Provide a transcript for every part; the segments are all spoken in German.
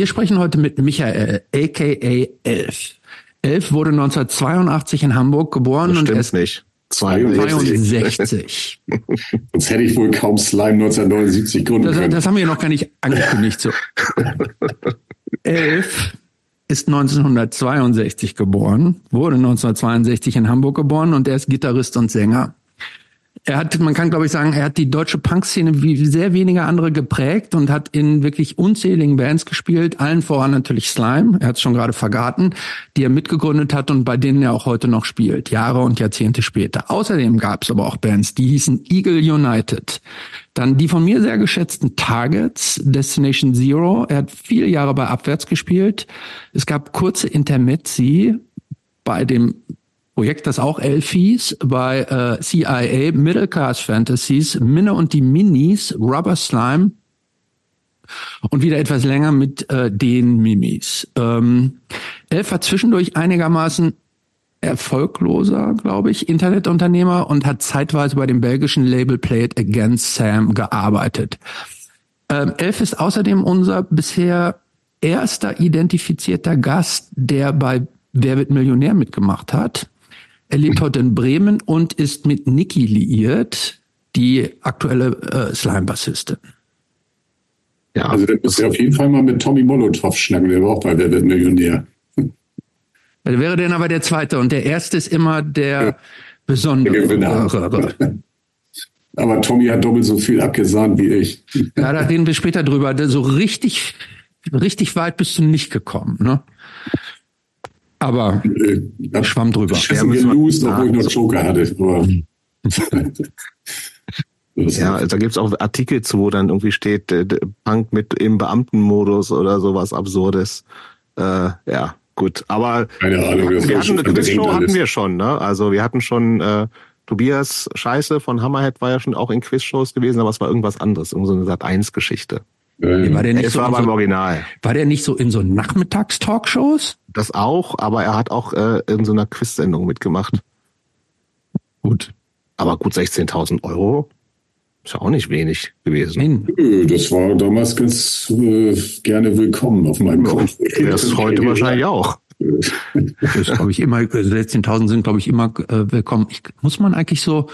Wir sprechen heute mit Michael, aka Elf. Elf wurde 1982 in Hamburg geboren das und er ist nicht. 62. Sonst hätte ich wohl kaum Slime 1979 gründen Das, können. das haben wir noch gar nicht angekündigt. So. Elf ist 1962 geboren, wurde 1962 in Hamburg geboren und er ist Gitarrist und Sänger. Er hat, man kann glaube ich sagen, er hat die deutsche Punkszene wie sehr wenige andere geprägt und hat in wirklich unzähligen Bands gespielt, allen voran natürlich Slime, er hat es schon gerade verraten, die er mitgegründet hat und bei denen er auch heute noch spielt, Jahre und Jahrzehnte später. Außerdem gab es aber auch Bands, die hießen Eagle United. Dann die von mir sehr geschätzten Targets, Destination Zero. Er hat viele Jahre bei Abwärts gespielt. Es gab kurze Intermezzi bei dem Projekt, das auch elf hieß, bei äh, CIA, Middle Class Fantasies, Minne und die Minis, Rubber Slime und wieder etwas länger mit äh, den Mimis. Ähm, Elf war zwischendurch einigermaßen erfolgloser, glaube ich, Internetunternehmer und hat zeitweise bei dem belgischen Label Play It Against Sam gearbeitet. Ähm, Elf ist außerdem unser bisher erster identifizierter Gast, der bei Wer wird Millionär mitgemacht hat. Er lebt heute in Bremen und ist mit Niki liiert, die aktuelle äh, Slime-Bassistin. Ja, also dann müsst ihr auf jeden Fall mal mit Tommy Molotow schnacken, der war auch bei Wer wird Millionär. Wer wäre denn aber der zweite? Und der erste ist immer der Ja. besondere. Der. Aber Tommy hat doppelt so viel abgesahnt wie ich. Ja, da reden wir später drüber. So richtig, richtig weit bist du nicht gekommen, ne? Aber Äh, hab schwamm drüber. Schissen Ja, gelost, obwohl ich noch Joker hatte. Ja, also da gibt's auch Artikel zu, wo dann irgendwie steht, äh, Punk mit im Beamtenmodus oder sowas Absurdes. Äh, ja, gut. Aber Keine Ahnung, wir war hatten schon eine Quizshow hatten wir schon, ne? Also wir hatten schon äh, Tobias Scheiße von Hammerhead war ja schon auch in Quizshows gewesen, aber es war irgendwas anderes, irgend so eine Sat 1 Geschichte. Äh, War der nicht Es so war in beim so, Original. war der nicht so in so Nachmittagstalkshows? Das auch, aber er hat auch äh, in so einer Quiz-Sendung mitgemacht. Gut. Aber gut 16.000 Euro ist ja auch nicht wenig gewesen. Nein. Nö, das war damals ganz äh, gerne willkommen auf meinem Konto. Das ist heute wahrscheinlich auch. Das ist, glaube ich, immer, also 16.000 sind, glaube ich, immer äh, willkommen. Ich, muss man eigentlich so,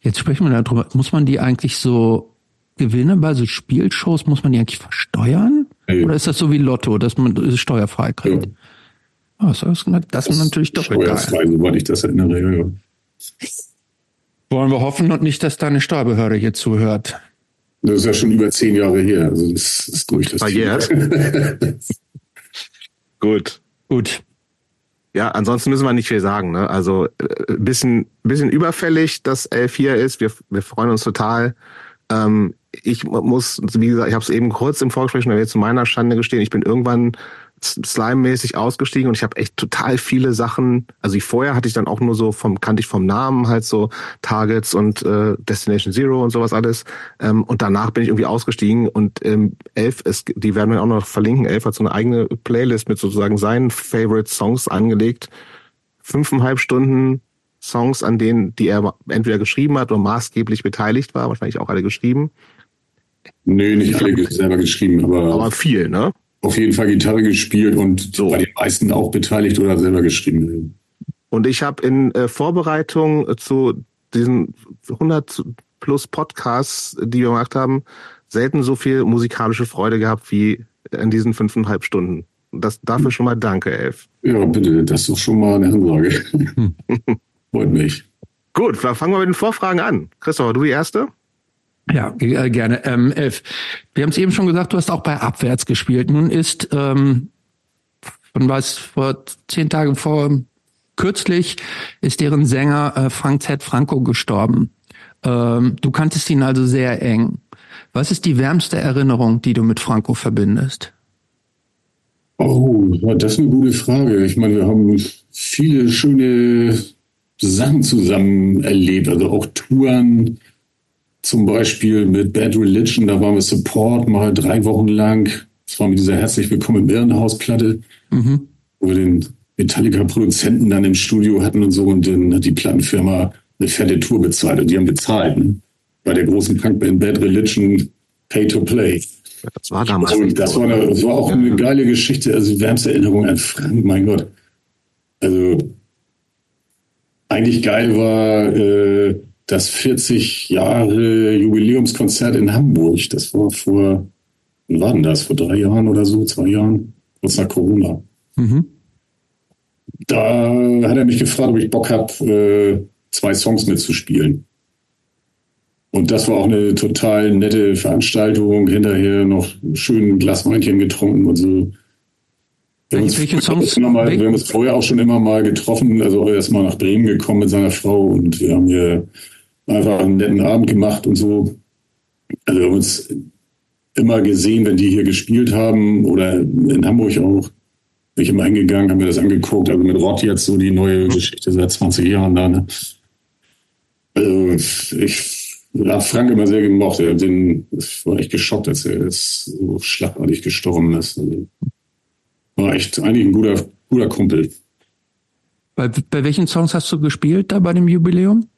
jetzt sprechen wir darüber, muss man die eigentlich so Gewinne bei so Spielshows, muss man die eigentlich versteuern? Nee. Oder ist das so wie Lotto, dass man es steuerfrei kriegt? Ja. Ah, das, ist, das ist natürlich doppelt geil. Steuerfrei, soweit ich das erinnere. Ja. Wollen wir hoffen und nicht, dass deine Steuerbehörde hier zuhört. Das ist ja schon über zehn Jahre her. Also das ist durch das Verjährt. Gut. Gut. Ja, ansonsten müssen wir nicht viel sagen. Ne? Also äh, bisschen, bisschen überfällig, dass elf hier ist. Wir, wir freuen uns total. Ähm, ich muss, wie gesagt, ich habe es eben kurz im Vorgespräch schon erwähnt, zu meiner Schande gestehen. Ich bin irgendwann Slime-mäßig ausgestiegen und ich habe echt total viele Sachen. Also ich vorher hatte ich dann auch nur so vom kannte ich vom Namen halt so Targets und äh, Destination Zero und sowas alles. Ähm, und danach bin ich irgendwie ausgestiegen und ähm, Elf, es, die werden wir auch noch verlinken. Elf hat so eine eigene Playlist mit sozusagen seinen Favorite Songs angelegt. Fünfeinhalb Stunden Songs, an denen, die er entweder geschrieben hat oder maßgeblich beteiligt war, wahrscheinlich auch alle geschrieben. Nee, nicht alle selber geschrieben, aber, Aber viel, ne? auf jeden Fall Gitarre gespielt und So. bei den meisten auch beteiligt oder selber geschrieben. Und ich habe in äh, Vorbereitung zu diesen 100 plus Podcasts, die wir gemacht haben, selten so viel musikalische Freude gehabt wie in diesen fünfeinhalb Stunden. Das dafür schon mal danke, Elf. Ja, bitte, das ist doch schon mal eine Ansage. Freut mich. Gut, dann fangen wir mit den Vorfragen an. Christopher, du die erste? Ja, äh, gerne. Ähm, Elf. Wir haben es eben schon gesagt, du hast auch bei Abwärts gespielt. Nun ist, ähm, von was, vor zehn Tagen vor, kürzlich ist deren Sänger äh, Frank Z. Franco gestorben. Ähm, du kanntest ihn also sehr eng. Was ist die wärmste Erinnerung, die du mit Franco verbindest? Oh, das ist eine gute Frage. Ich meine, wir haben viele schöne Sachen zusammen erlebt, also auch Touren, zum Beispiel mit Bad Religion, da waren wir Support mal drei Wochen lang. Das war mit dieser Herzlich Willkommen im Irrenhaus-Platte, Mhm. wo wir den Metallica-Produzenten dann im Studio hatten und so und dann hat die Plattenfirma eine fette Tour bezahlt und die haben bezahlt. Ne? Bei der großen Punkband Bad Religion Pay to Play. Das war damals. Also, das, war eine, das war auch eine geile Geschichte. Also wärmste Erinnerung an Frank, mein Gott. Also eigentlich geil war äh, das 40 Jahre Jubiläumskonzert in Hamburg. Das war vor, wann war denn das? Vor drei Jahren oder so, zwei Jahren, kurz nach Corona. Mhm. Da hat er mich gefragt, ob ich Bock habe, äh, zwei Songs mitzuspielen. Und das war auch eine total nette Veranstaltung. Hinterher noch schön ein Glas Weinchen getrunken und so. Wir haben, uns, welche Songs? Mal, wir haben uns vorher auch schon immer mal getroffen, also erstmal nach Bremen gekommen mit seiner Frau und wir haben hier einfach einen netten Abend gemacht und so. Also wir haben uns immer gesehen, wenn die hier gespielt haben oder in Hamburg auch. Bin ich immer hingegangen, haben mir das angeguckt. Also mit Rott jetzt so die neue Geschichte seit 20 Jahren da. Ne? Also ich habe Frank immer sehr gemocht. Den, ich war echt geschockt, als er jetzt so schlagartig gestorben ist. Also war echt eigentlich ein guter, guter Kumpel. Bei, bei welchen Songs hast du gespielt da bei dem Jubiläum?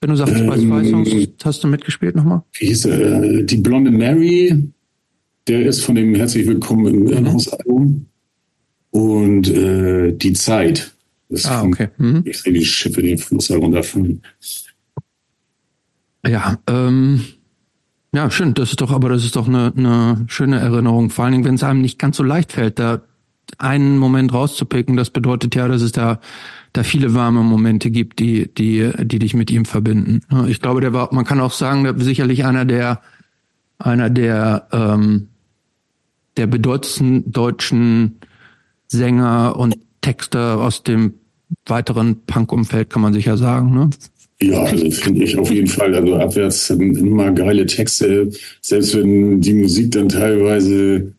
Wenn du sagst, ähm, bei zwei Songs hast du mitgespielt nochmal? Wie hieß? Äh, die Blonde Mary, der ist von dem Herzlich Willkommen im Irrenhaus-Album. Mhm. Und äh, Die Zeit. Das ah, okay. Mhm. Ich sehe die Schiffe den Fluss herunterfahren. Ja, ähm, ja, schön. Das ist doch, aber das ist doch eine, eine schöne Erinnerung. Vor allen Dingen, wenn es einem nicht ganz so leicht fällt, da einen Moment rauszupicken, das bedeutet ja, dass es da, da viele warme Momente gibt, die, die, die dich mit ihm verbinden. Ich glaube, der war, man kann auch sagen, der sicherlich einer der, einer der, ähm, der bedeutendsten deutschen Sänger und Texter aus dem weiteren Punk-Umfeld, kann man sicher sagen, ne? Ja, also finde ich auf jeden Fall. Also abwärts immer geile Texte, selbst wenn die Musik dann teilweise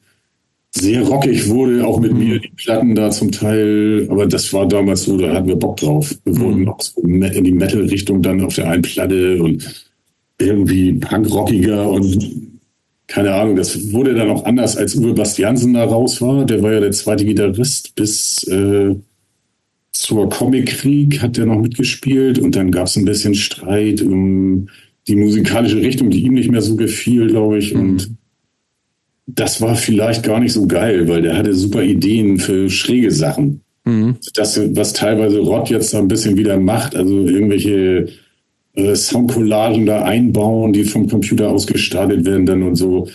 sehr rockig wurde, auch mit mhm. mir, die Platten da zum Teil, aber das war damals so, da hatten wir Bock drauf. Wir mhm. wurden auch so in die Metal-Richtung dann auf der einen Platte und irgendwie punkrockiger und keine Ahnung, das wurde dann auch anders, als Uwe Bastiansen da raus war. Der war ja der zweite Gitarrist bis äh, zur Comic-Krieg hat er noch mitgespielt und dann gab es ein bisschen Streit um die musikalische Richtung, die ihm nicht mehr so gefiel, glaube ich. Mhm. Und das war vielleicht gar nicht so geil, weil der hatte super Ideen für schräge Sachen. Mhm. Das, was teilweise Rott jetzt da ein bisschen wieder macht, also irgendwelche äh, Soundcollagen da einbauen, die vom Computer aus gestartet werden dann und so.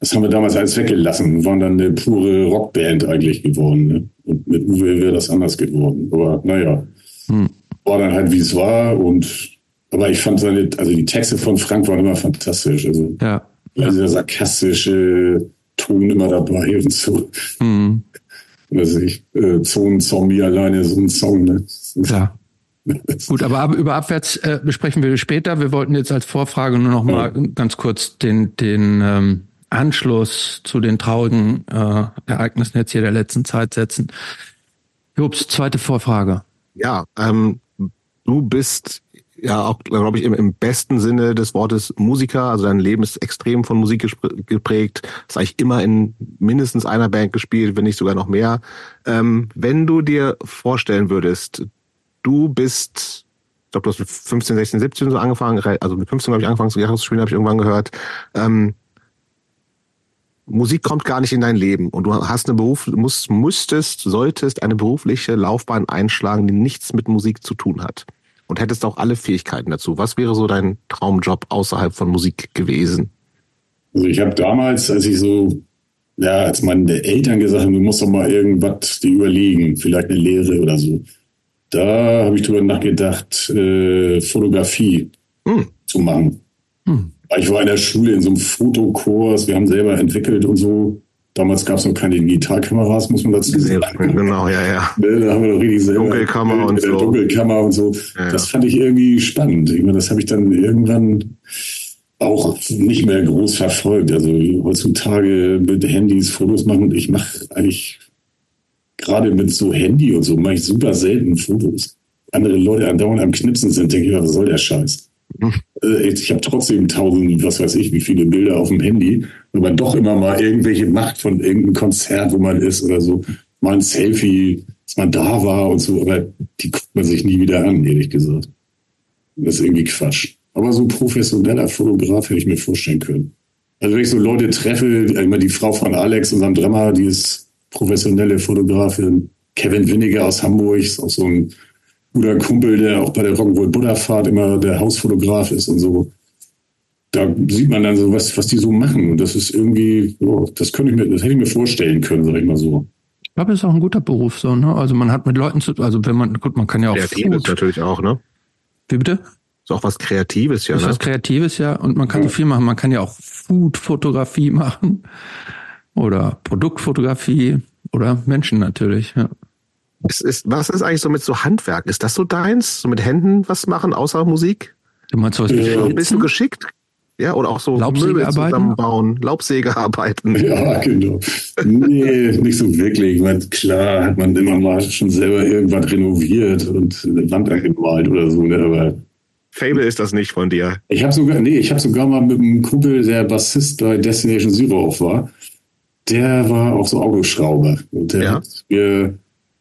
Das haben wir damals alles weggelassen und waren dann eine pure Rockband eigentlich geworden. Ne? Und mit Uwe wäre das anders geworden. Aber naja, mhm. war dann halt wie es war und aber ich fand seine, also die Texte von Frank waren immer fantastisch. Also ja. Also der sarkastische Ton immer dabei und so. Mhm. Also ich, äh, Zonenzombie alleine so ein Song, ne? Klar. Gut, aber ab, über abwärts äh, besprechen wir später. Wir wollten jetzt als Vorfrage nur noch mal ja. ganz kurz den, den ähm, Anschluss zu den traurigen äh, Ereignissen jetzt hier der letzten Zeit setzen. Jobs, zweite Vorfrage. Ja, ähm, du bist ja auch, glaube ich, im, im besten Sinne des Wortes Musiker. Also dein Leben ist extrem von Musik geprägt. Hast eigentlich immer in mindestens einer Band gespielt, wenn nicht sogar noch mehr. Ähm, wenn du dir vorstellen würdest, du bist, ich glaube, du hast mit 15, 16, 17 so angefangen, also mit 15 habe ich angefangen, Gitarre zu spielen, habe ich irgendwann gehört. Ähm, Musik kommt gar nicht in dein Leben und du hast eine Beruf, musst, müsstest, solltest eine berufliche Laufbahn einschlagen, die nichts mit Musik zu tun hat und hättest auch alle Fähigkeiten dazu. Was wäre so dein Traumjob außerhalb von Musik gewesen? Also ich habe damals, als ich so, ja, als meine Eltern gesagt haben, du musst doch mal irgendwas dir überlegen, vielleicht eine Lehre oder so. Da habe ich drüber nachgedacht, äh, Fotografie hm. zu machen. Hm. Ich war in der Schule in so einem Fotokurs, wir haben selber entwickelt und so. Damals gab es noch keine Digitalkameras, muss man dazu sagen. Genau, ja, ja. Ne, da haben wir doch richtig selber. Dunkelkammer und so. Dunkelkammer und so. Ja, das fand ich irgendwie spannend. Ich meine, das habe ich dann irgendwann auch nicht mehr groß verfolgt. Also heutzutage mit Handys Fotos machen. Ich mache eigentlich gerade mit so Handy und so mache ich super selten Fotos. Andere Leute andauernd am Knipsen sind, denke ich, was soll der Scheiß? Äh, ich habe trotzdem tausend, was weiß ich, wie viele Bilder auf dem Handy, wenn man doch immer mal irgendwelche macht von irgendeinem Konzert, wo man ist oder so, mal ein Selfie, dass man da war und so, aber die guckt man sich nie wieder an, ehrlich gesagt. Das ist irgendwie Quatsch. Aber so ein professioneller Fotograf hätte ich mir vorstellen können. Also wenn ich so Leute treffe, meine, die Frau von Alex, unserem Drummer, die ist professionelle Fotografin. Kevin Winniger aus Hamburg, ist auch so ein guter Kumpel, der auch bei der Rock'n'Roll Buddha Fahrt immer der Hausfotograf ist und so. Da sieht man dann so, was, was die so machen. Und das ist irgendwie, oh, das könnte ich mir, das hätte ich mir vorstellen können, sag ich mal so. Ich glaube, es ist auch ein guter Beruf so, ne? Also man hat mit Leuten zu, also wenn man, gut, man kann ja auch Kreatives Food, natürlich auch, ne? wie bitte? Ist auch was Kreatives, ja, Das ist ne? was Kreatives, ja. Und man kann so viel machen. Man kann ja auch Food-Fotografie machen. Oder Produktfotografie. Oder Menschen natürlich, ja. Ist, ist, was ist eigentlich so mit so Handwerk? Ist das so deins? So mit Händen was machen, außer Musik? Du meinst sowas wie Ja, bist du geschickt? Ja, oder auch so Möbel zusammenbauen, Laubsägearbeiten. Ja, genau. Nee, nicht so wirklich. Ich meine, klar hat man immer mal schon selber irgendwas renoviert und eine Wand angemalt oder so, ne? aber Fable ist das nicht von dir. Ich habe sogar, nee, ich habe sogar mal mit einem Kumpel, der Bassist bei Destination Zero auch war, der war auch so Autoschrauber. Und der Ja. hat mir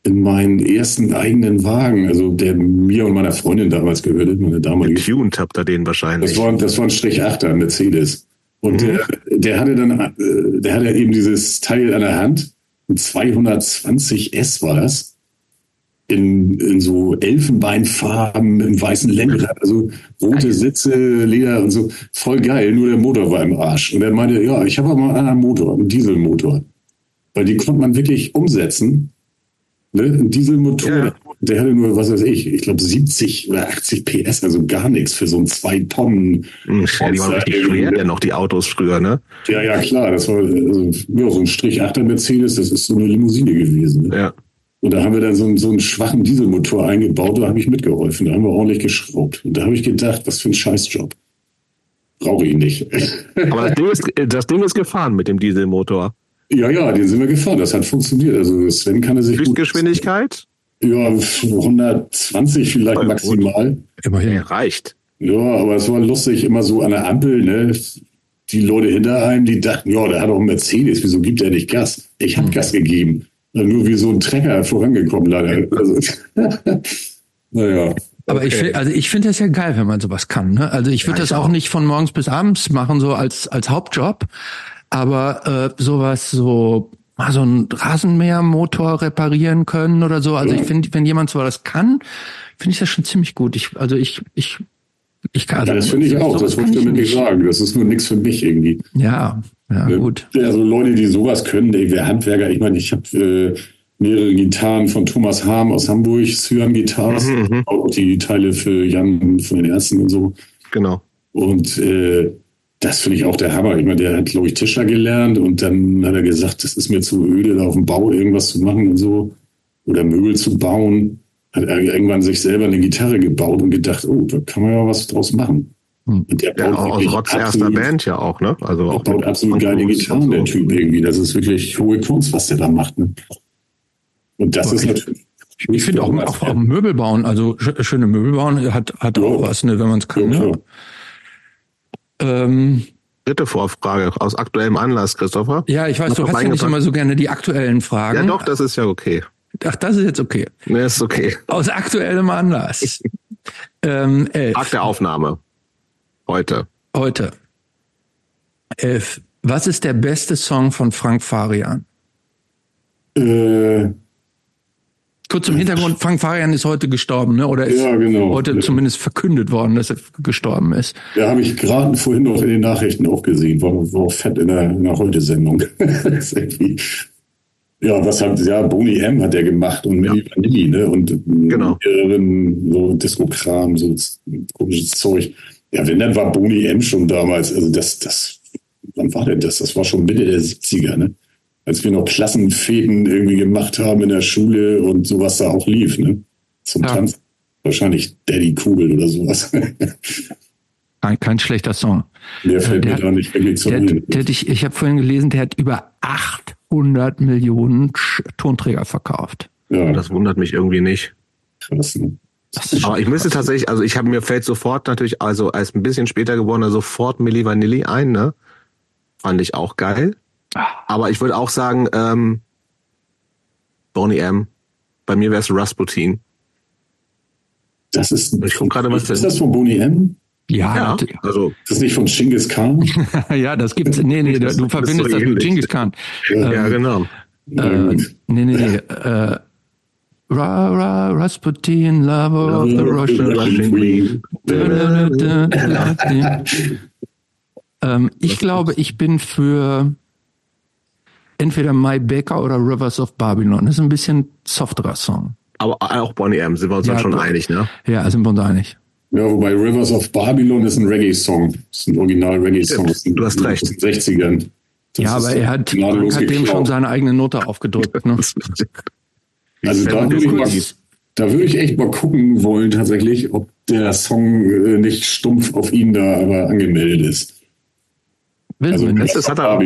in meinen ersten eigenen Wagen, also der mir und meiner Freundin damals gehörte, meine damalige, Tuned habt ihr den wahrscheinlich. das war, das war ein Strich 8er Mercedes. Und der, der hatte dann, äh, der hatte eben dieses Teil an der Hand, ein 220 S war das, in, in so Elfenbeinfarben, im weißen Lenkrad, also rote Sitze, Leder und so, voll geil, nur der Motor war im Arsch. Und er meinte, ja, ich habe aber mal einen anderen Motor, einen Dieselmotor. Weil die konnte man wirklich umsetzen. Ne? Ein Dieselmotor, Ja. der hatte nur, was weiß ich, ich glaube 70 oder 80 PS, also gar nichts für so ein 2 Tonnen. Hm, ja, die waren richtig schwer, denn noch die Autos früher, ne? Ja, ja, klar, das war also, ja, so ein Strich 8er Mercedes, das ist so eine Limousine gewesen. Ne? Ja. Und da haben wir dann so, einen- so einen schwachen Dieselmotor eingebaut, da habe ich mitgeholfen, da haben wir ordentlich geschraubt. Und da habe ich gedacht, was für ein Scheißjob. Brauche ich nicht. Aber das Ding, ist, das Ding ist gefahren mit dem Dieselmotor. Ja, ja, den sind wir gefahren, das hat funktioniert. Also Sven kann er sich gut... Höchstgeschwindigkeit? Ja, 120 vielleicht Ja, gut. maximal. Immerhin. Reicht. Ja, aber es war lustig, immer so an der Ampel, ne? Die Leute hinter einem, die dachten, ja, der hat auch einen Mercedes, wieso gibt er nicht Gas? Ich habe Gas gegeben. Nur wie so ein Trecker vorangekommen, leider. Also, naja. Aber ich finde, also ich finde das ja geil, wenn man sowas kann. Ne? Also ich würde das auch nicht von morgens bis abends machen, so als als Hauptjob. Aber äh, sowas so mal so ein Rasenmähermotor reparieren können oder so. Also ich finde, wenn jemand sowas kann, finde ich das schon ziemlich gut. Ich, also ich, ich, ich kann. Ja, das finde ich auch, das wollte ich damit nicht sagen. Das ist nur nichts für mich irgendwie. Ja, ja, Ne? gut. Also Leute, die sowas können, ey, wer Handwerker, ich meine, ich habe äh, mehrere Gitarren von Thomas Harm aus Hamburg, Cyan Guitars, Mhm, auch die Teile für Jan von den Ärzten und so. Genau. Und äh, das finde ich auch der Hammer. Ich meine, der hat, glaube ich, Tischler gelernt und dann hat er gesagt, das ist mir zu öde, da auf dem Bau irgendwas zu machen und so. Oder Möbel zu bauen. Hat er irgendwann sich selber eine Gitarre gebaut und gedacht, oh, da kann man ja was draus machen. Hm. Und der Ja, baut aus wirklich Rotz erster Band ja auch, ne? Also der auch baut absolut geile Gitarren, der. Typ irgendwie. Das ist wirklich hohe Kunst, was der da macht. Ne? Und das Aber ist ich- natürlich. Ich finde auch, auch, auch Möbel bauen, also sch- schöne Möbel bauen hat, hat auch Ja. was, ne, wenn man es kann. Ja, ne? Ähm, Dritte Vorfrage aus aktuellem Anlass, Christopher. ja, ich weiß, du hast ja nicht immer so gerne die aktuellen Fragen. Ja, doch, das ist ja okay. Ach, das ist jetzt okay. Ne, ist okay. Aus aktuellem Anlass. ähm, elf. Tag der Aufnahme. Heute. Heute. Elf. Was ist der beste Song von Frank Farian? Äh, Kurz zum Hintergrund, Frank Farian ist heute gestorben, ne? Oder ist Ja, genau. heute Ja. zumindest verkündet worden, dass er gestorben ist. da habe ich gerade vorhin noch in den Nachrichten auch gesehen, war, war auch fett in der, in der Heute-Sendung. Ja, was hat, ja, Boni M hat er gemacht und Milli Vanilli, ne? Und Genau. mehreren so Disco-Kram, so komisches Zeug. Ja, wenn, dann war Boni M schon damals, also das, das, wann war denn das? Das war schon Mitte der 70er, ne? Als wir noch Klassenfäden irgendwie gemacht haben in der Schule und sowas da auch lief, ne? Zum Ja. Tanz. Wahrscheinlich Daddy Kugel oder sowas. Kein, kein schlechter Song. Der fällt der mir hat- da nicht wirklich zu Der, ein. der, hat- ich ich habe vorhin gelesen, der hat über 800 Millionen Sch- Tonträger verkauft. Ja, Das wundert mich irgendwie nicht. krass, ne? Das ist Aber ich müsste tatsächlich, also ich habe mir fällt sofort natürlich, also als ein bisschen später geworden, sofort Milli Vanilli ein, ne? Fand ich auch geil. Aber ich würde auch sagen, ähm, Boney M. Bei mir wäre es Rasputin. Das ist, Ich guck gerade, was ist das von Boni M? Ja, Ja, also Ist das nicht von Genghis Khan? ja, das gibt's. Nee, nee, Das- du das verbindest ist so das mit. Genghis Khan. ja, genau. Na Äh, gut. nee, nee, nee. Äh, Ra, Ra, Rasputin, lover of the Russian. Russian Queen. ähm, ich glaube, ich bin für entweder My Baker oder Rivers of Babylon. Das ist ein bisschen softerer Song. Aber auch Bonnie M, sind wir uns Ja, dann schon einig, ne? Ja, sind wir uns einig. Ja, wobei Rivers of Babylon ist ein Reggae-Song. Das ist ein Original-Reggae-Song. Du hast recht. Aus den 60ern. Das ja, aber er hat, hat dem schon seine eigene Note aufgedrückt. Ne? Also da würde ich, mal, da würde ich echt mal gucken wollen, tatsächlich, ob der Song äh, nicht stumpf auf ihn da aber angemeldet ist. Wissen Also wir nicht. das hat er auch.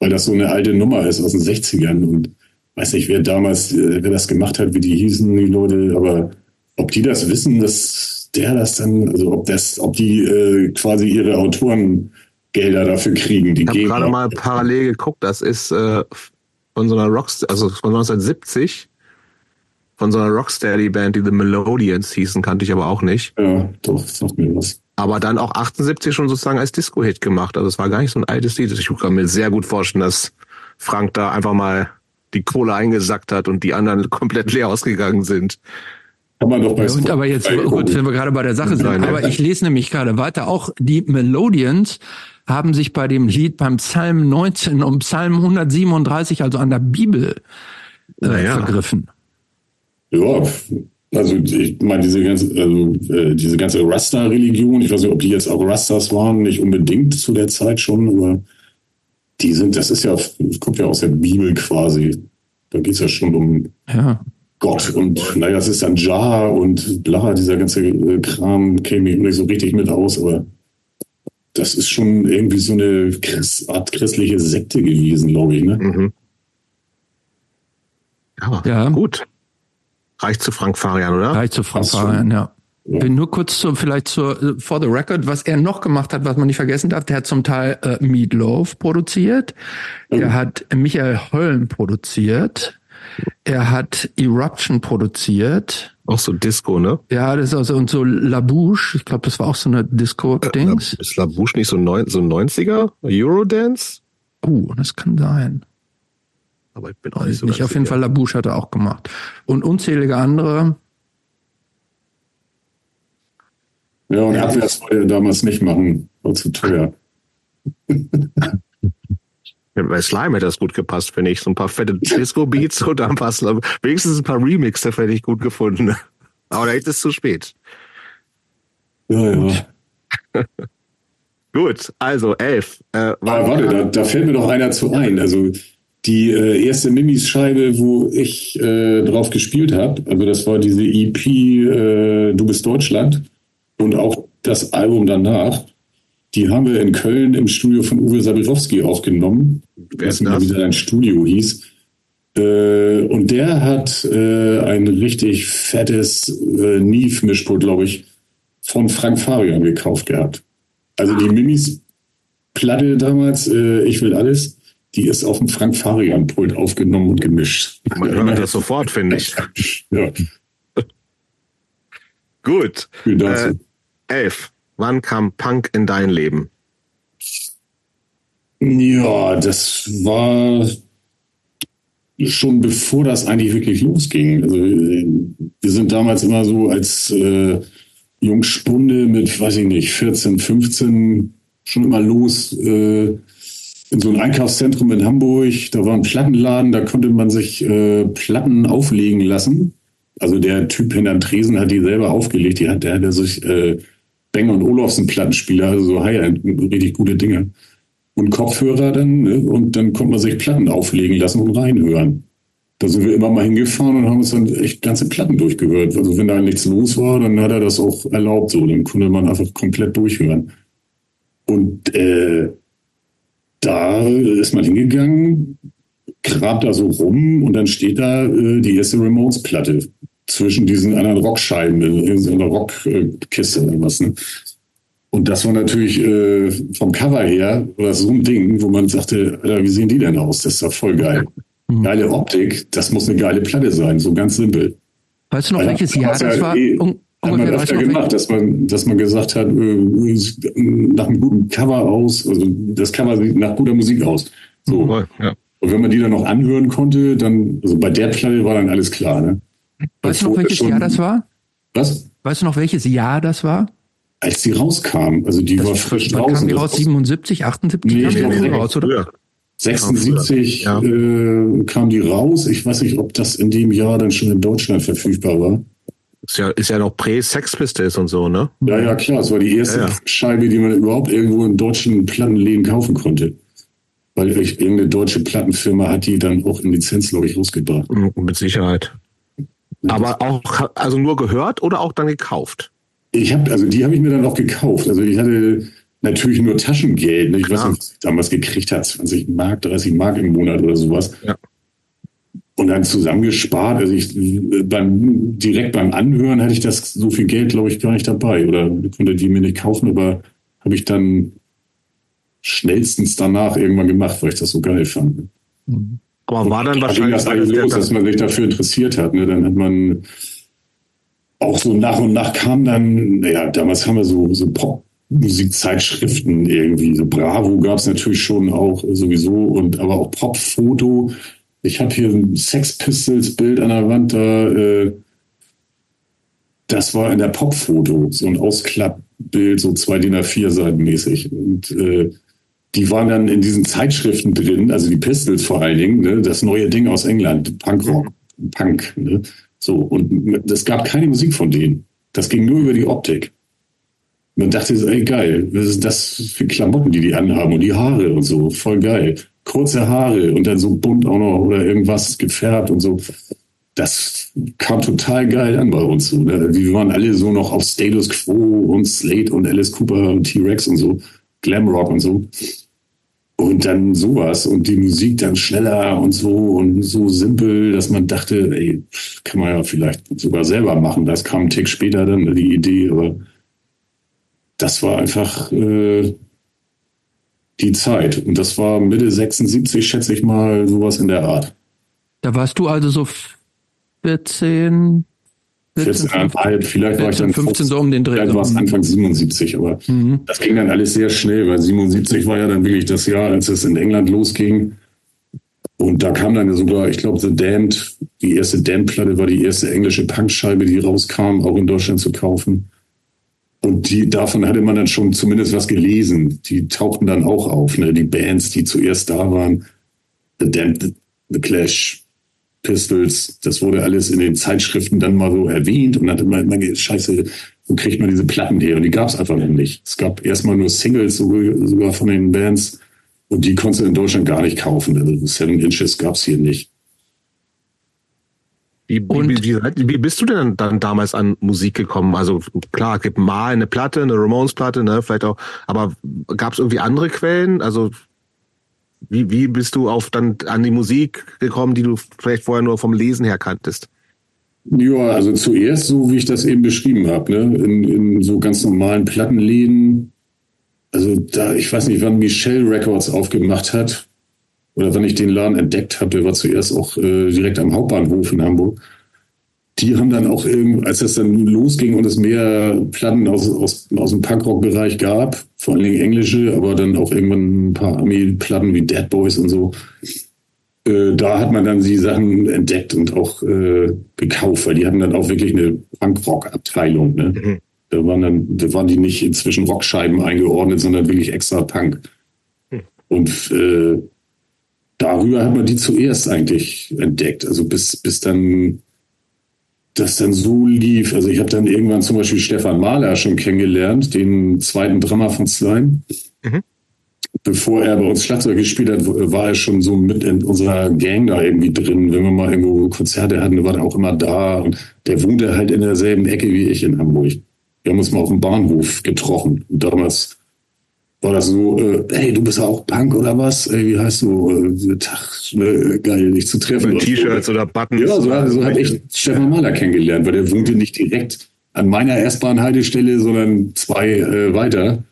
Weil das so eine alte Nummer ist aus den 60ern und weiß nicht, wer damals, äh, wer das gemacht hat, wie die hießen, die Leute, aber ob die das wissen, dass der das dann, also ob das, ob die äh, quasi ihre Autorengelder dafür kriegen, die Ich habe gerade mal parallel geguckt, das ist äh, von so einer Rocks, also von 1970, von so einer Rocksteady-Band, die The Melodians hießen, kannte ich aber auch nicht. Ja, doch, sagt mir was. Aber dann auch 78 schon sozusagen als Disco-Hit gemacht. Also es war gar nicht so ein altes Lied. Ich kann mir sehr gut vorstellen, dass Frank da einfach mal die Kohle eingesackt hat und die anderen komplett leer ausgegangen sind. Kann man doch bei Ja, und aber jetzt, Spotify gut, wenn wir gerade bei der Sache sind, aber ich lese nämlich gerade weiter, auch die Melodians haben sich bei dem Lied beim Psalm 19 und Psalm 137, also an der Bibel, äh, Naja. vergriffen. Ja, also ich meine, diese ganze, also, äh, diese ganze Rasta-Religion, ich weiß nicht, ob die jetzt auch Rastas waren, nicht unbedingt zu der Zeit schon, aber die sind, das ist ja, das kommt ja aus der Bibel quasi. Da geht's ja schon um Ja. Gott und naja, es ist dann Jah und bla, dieser ganze äh, Kram käme ich nicht so richtig mit aus, aber das ist schon irgendwie so eine Christ, Art christliche Sekte gewesen, glaube ich, ne? Mhm. Ja, Ja. gut. Reicht zu Frank Farian, oder? Reicht zu Frank. Farian, ja. Ja. Nur kurz zu, vielleicht zur, äh, for the record, was er noch gemacht hat, was man nicht vergessen darf, der hat zum Teil äh, Meatloaf produziert, er Oh. hat Michael Holm produziert, er hat Eruption produziert, Auch so Disco, ne? ja, das ist also, und so La Bouche, ich glaube, das war auch so eine Disco-Dings. Ist La Bouche nicht so, neun, so 90er? Eurodance? Uh, das kann sein. Aber ich bin auch nicht so nicht, auf jeden. Fall La Bouche hat er auch gemacht. Und unzählige andere, Ja, und Abwärts wollte er damals nicht machen, war zu teuer. Ja, Bei Slime hätte das gut gepasst, finde ich. So ein paar fette Disco-Beats und dann passt wenigstens ein paar Remix, da hätte ich gut gefunden. Aber da ist es zu spät. Ja, ja. Gut, also elf. Äh, Ah, warte, da, da fällt mir doch einer zu ein. Also die äh, erste Mimis-Scheibe, wo ich äh, drauf gespielt habe, also das war diese EP äh, Du bist Deutschland und auch das Album danach, die haben wir in Köln im Studio von Uwe Sabirowski aufgenommen. Wer ist das? wie sein Studio hieß. Äh, und der hat äh, ein richtig fettes äh, Neve-Mischpult, glaube ich, von Frank Farian gekauft gehabt. Also die Mimis Platte damals, äh, Ich will alles, die ist auf dem Frank Farian Pult aufgenommen und gemischt. Man hört das sofort, finde ich. Ja, Gut. Äh, elf. Wann kam Punk in dein Leben? Ja, das war schon bevor das eigentlich wirklich losging. Also wir sind damals immer so als äh, Jungspunde mit, weiß ich nicht, 14, 15 schon immer los äh, in so ein Einkaufszentrum in Hamburg. Da war ein Plattenladen, da konnte man sich äh, Platten auflegen lassen. Also der Typ hinter dem Tresen hat die selber aufgelegt. Die hat, der hatte sich äh, Bang und Olufsen Plattenspieler, also so High-End, richtig gute Dinge und Kopfhörer dann ne? und dann konnte man sich Platten auflegen lassen und reinhören. Da sind wir immer mal hingefahren und haben uns dann echt ganze Platten durchgehört. Also wenn da nichts los war, dann hat er das auch erlaubt so. Dann konnte man einfach komplett durchhören. Und äh, da ist man hingegangen, kramt da so rum und dann steht da äh, die erste Remotes-Platte zwischen diesen anderen Rockscheiben, in so einer Rockkiste oder was. Ne? Und das war natürlich äh, vom Cover her war so ein Ding, wo man sagte, Alter, wie sehen die denn aus? Das ist doch voll geil. Geile Optik, das muss eine geile Platte sein, so ganz simpel. weißt du noch, Ja, welches damals Jahr das war? eh- Hat man öfter gemacht, dass man, dass man gesagt hat, äh, nach einem guten Cover aus, also das Cover sieht nach guter Musik aus. So. Mhm, ja. Und wenn man die dann noch anhören konnte, dann, also bei der Platte war dann alles klar, ne? Weißt du noch, welches schon, Jahr das war? Was? Weißt du noch, welches Jahr das war? Als sie rauskam, also die das war frisch draußen. Kam die raus 77, 78? Nee, kam die nee, raus, oder? Ja. 76 ja. äh, kam die raus. Ich weiß nicht, ob das in dem Jahr dann schon in Deutschland verfügbar war. Ist ja, ist ja noch Prä-Sex Pistols und so, ne? Ja, ja, klar. Es war die erste ja, ja. Scheibe, die man überhaupt irgendwo in deutschen Plattenläden kaufen konnte. Weil irgendeine deutsche Plattenfirma hat die dann auch in Lizenz, glaube ich, rausgebracht. Mit Sicherheit. Aber auch, also nur gehört oder auch dann gekauft? Ich habe, also die habe ich mir dann auch gekauft. Also ich hatte natürlich nur Taschengeld. Ne? Ich Klar. weiß nicht, was ich damals gekriegt hat, 20 Mark, 30 Mark im Monat oder sowas. Ja. Und dann zusammengespart. Also ich beim, direkt beim Anhören hatte ich das so viel Geld, glaube ich, gar nicht dabei. Oder konnte die mir nicht kaufen, aber habe ich dann schnellstens danach irgendwann gemacht, weil ich das so geil fand. Aber war dann wahrscheinlich das eigentlich los, dass man sich dafür interessiert hat. Ne? Dann hat man auch so nach und nach kam dann, naja, damals haben wir so, so Pop-Musikzeitschriften irgendwie. So Bravo gab es natürlich schon auch sowieso und aber auch Pop-Foto. Ich habe hier ein Sex Pistols-Bild an der Wand da. Äh, das war in der Pop-Foto, so ein Ausklappbild, so zwei DIN A4 Seiten mäßig. Und äh, die waren dann in diesen Zeitschriften drin, also die Pistols vor allen Dingen, ne, das neue Ding aus England, Punkrock, Punk. Ne, so, und es gab keine Musik von denen. Das ging nur über die Optik. Man dachte, ey, geil, was ist das für Klamotten, die die anhaben und die Haare und so, voll geil. Kurze Haare und dann so bunt auch noch oder irgendwas gefärbt und so. Das kam total geil an bei uns. So, ne? Wir waren alle so noch auf Status Quo und Slate und Alice Cooper und T-Rex und so. Glamrock und so. Und dann sowas und die Musik dann schneller und so und so simpel, dass man dachte, ey, kann man ja vielleicht sogar selber machen. Das kam ein Tick später dann die Idee, aber das war einfach äh, die Zeit. Und das war Mitte 76, schätze ich mal, sowas in der Art. Da warst du also so 14, 14,5, vielleicht 14, war ich dann 15 so um den Dreh. Vielleicht war es Anfang 77, aber mhm. das ging dann alles sehr schnell, weil 77 war ja dann wirklich das Jahr, als es in England losging. Und da kam dann sogar, ich glaube, The Damned, die erste Damned-Platte war die erste englische Punkscheibe, die rauskam, auch in Deutschland zu kaufen. Und die, davon hatte man dann schon zumindest was gelesen. Die tauchten dann auch auf, ne? Die Bands, die zuerst da waren. The Damned, The Clash, Pistols, das wurde alles in den Zeitschriften dann mal so erwähnt und dann hat man immer, scheiße, wo kriegt man diese Platten her? Und die gab es einfach noch nicht. Es gab erstmal nur Singles sogar von den Bands und die konntest du in Deutschland gar nicht kaufen. Also Seven Inches gab es hier nicht. Wie, wie, wie, wie, bist du denn dann damals an Musik gekommen? Also klar, es gibt mal eine Platte, eine Ramones-Platte, ne, vielleicht auch, aber gab es irgendwie andere Quellen? Also wie, wie bist du auf dann an die Musik gekommen, die du vielleicht vorher nur vom Lesen her kanntest? Ja, also zuerst so, wie ich das eben beschrieben habe, ne? in, in so ganz normalen Plattenläden. Also da, ich weiß nicht, wann Michelle Records aufgemacht hat oder wann ich den Laden entdeckt habe. Der war zuerst auch äh, direkt am Hauptbahnhof in Hamburg die haben dann auch als es dann losging und es mehr Platten aus, aus, aus dem Punkrock-Bereich gab, vor allen Dingen englische, aber dann auch irgendwann ein paar Army-Platten wie Dead Boys und so, äh, da hat man dann die Sachen entdeckt und auch äh, gekauft, weil die hatten dann auch wirklich eine Punkrock-Abteilung. Ne? Mhm. Da waren dann, da waren die nicht inzwischen Rockscheiben eingeordnet, sondern wirklich extra Punk. Mhm. Und äh, darüber hat man die zuerst eigentlich entdeckt. Also bis, bis dann das dann so lief. Also ich habe dann irgendwann zum Beispiel Stefan Mahler schon kennengelernt, den zweiten Drummer von Slime. Mhm. Bevor er bei uns Schlagzeug gespielt hat, war er schon so mit in unserer Gang da irgendwie drin. Wenn wir mal irgendwo Konzerte hatten, war er auch immer da. Und der wohnte halt in derselben Ecke wie ich in Hamburg. Wir haben uns mal auf dem Bahnhof getroffen. Und damals war das so, äh, hey, du bist ja auch Punk oder was? Ey, wie heißt du? Äh, Tag, ne, geil, dich zu treffen. T-Shirts oder Buttons. Ja, so, so habe ich Stefan Mahler kennengelernt, weil der wohnte nicht direkt an meiner S-Bahn-Haltestelle, sondern zwei äh, weiter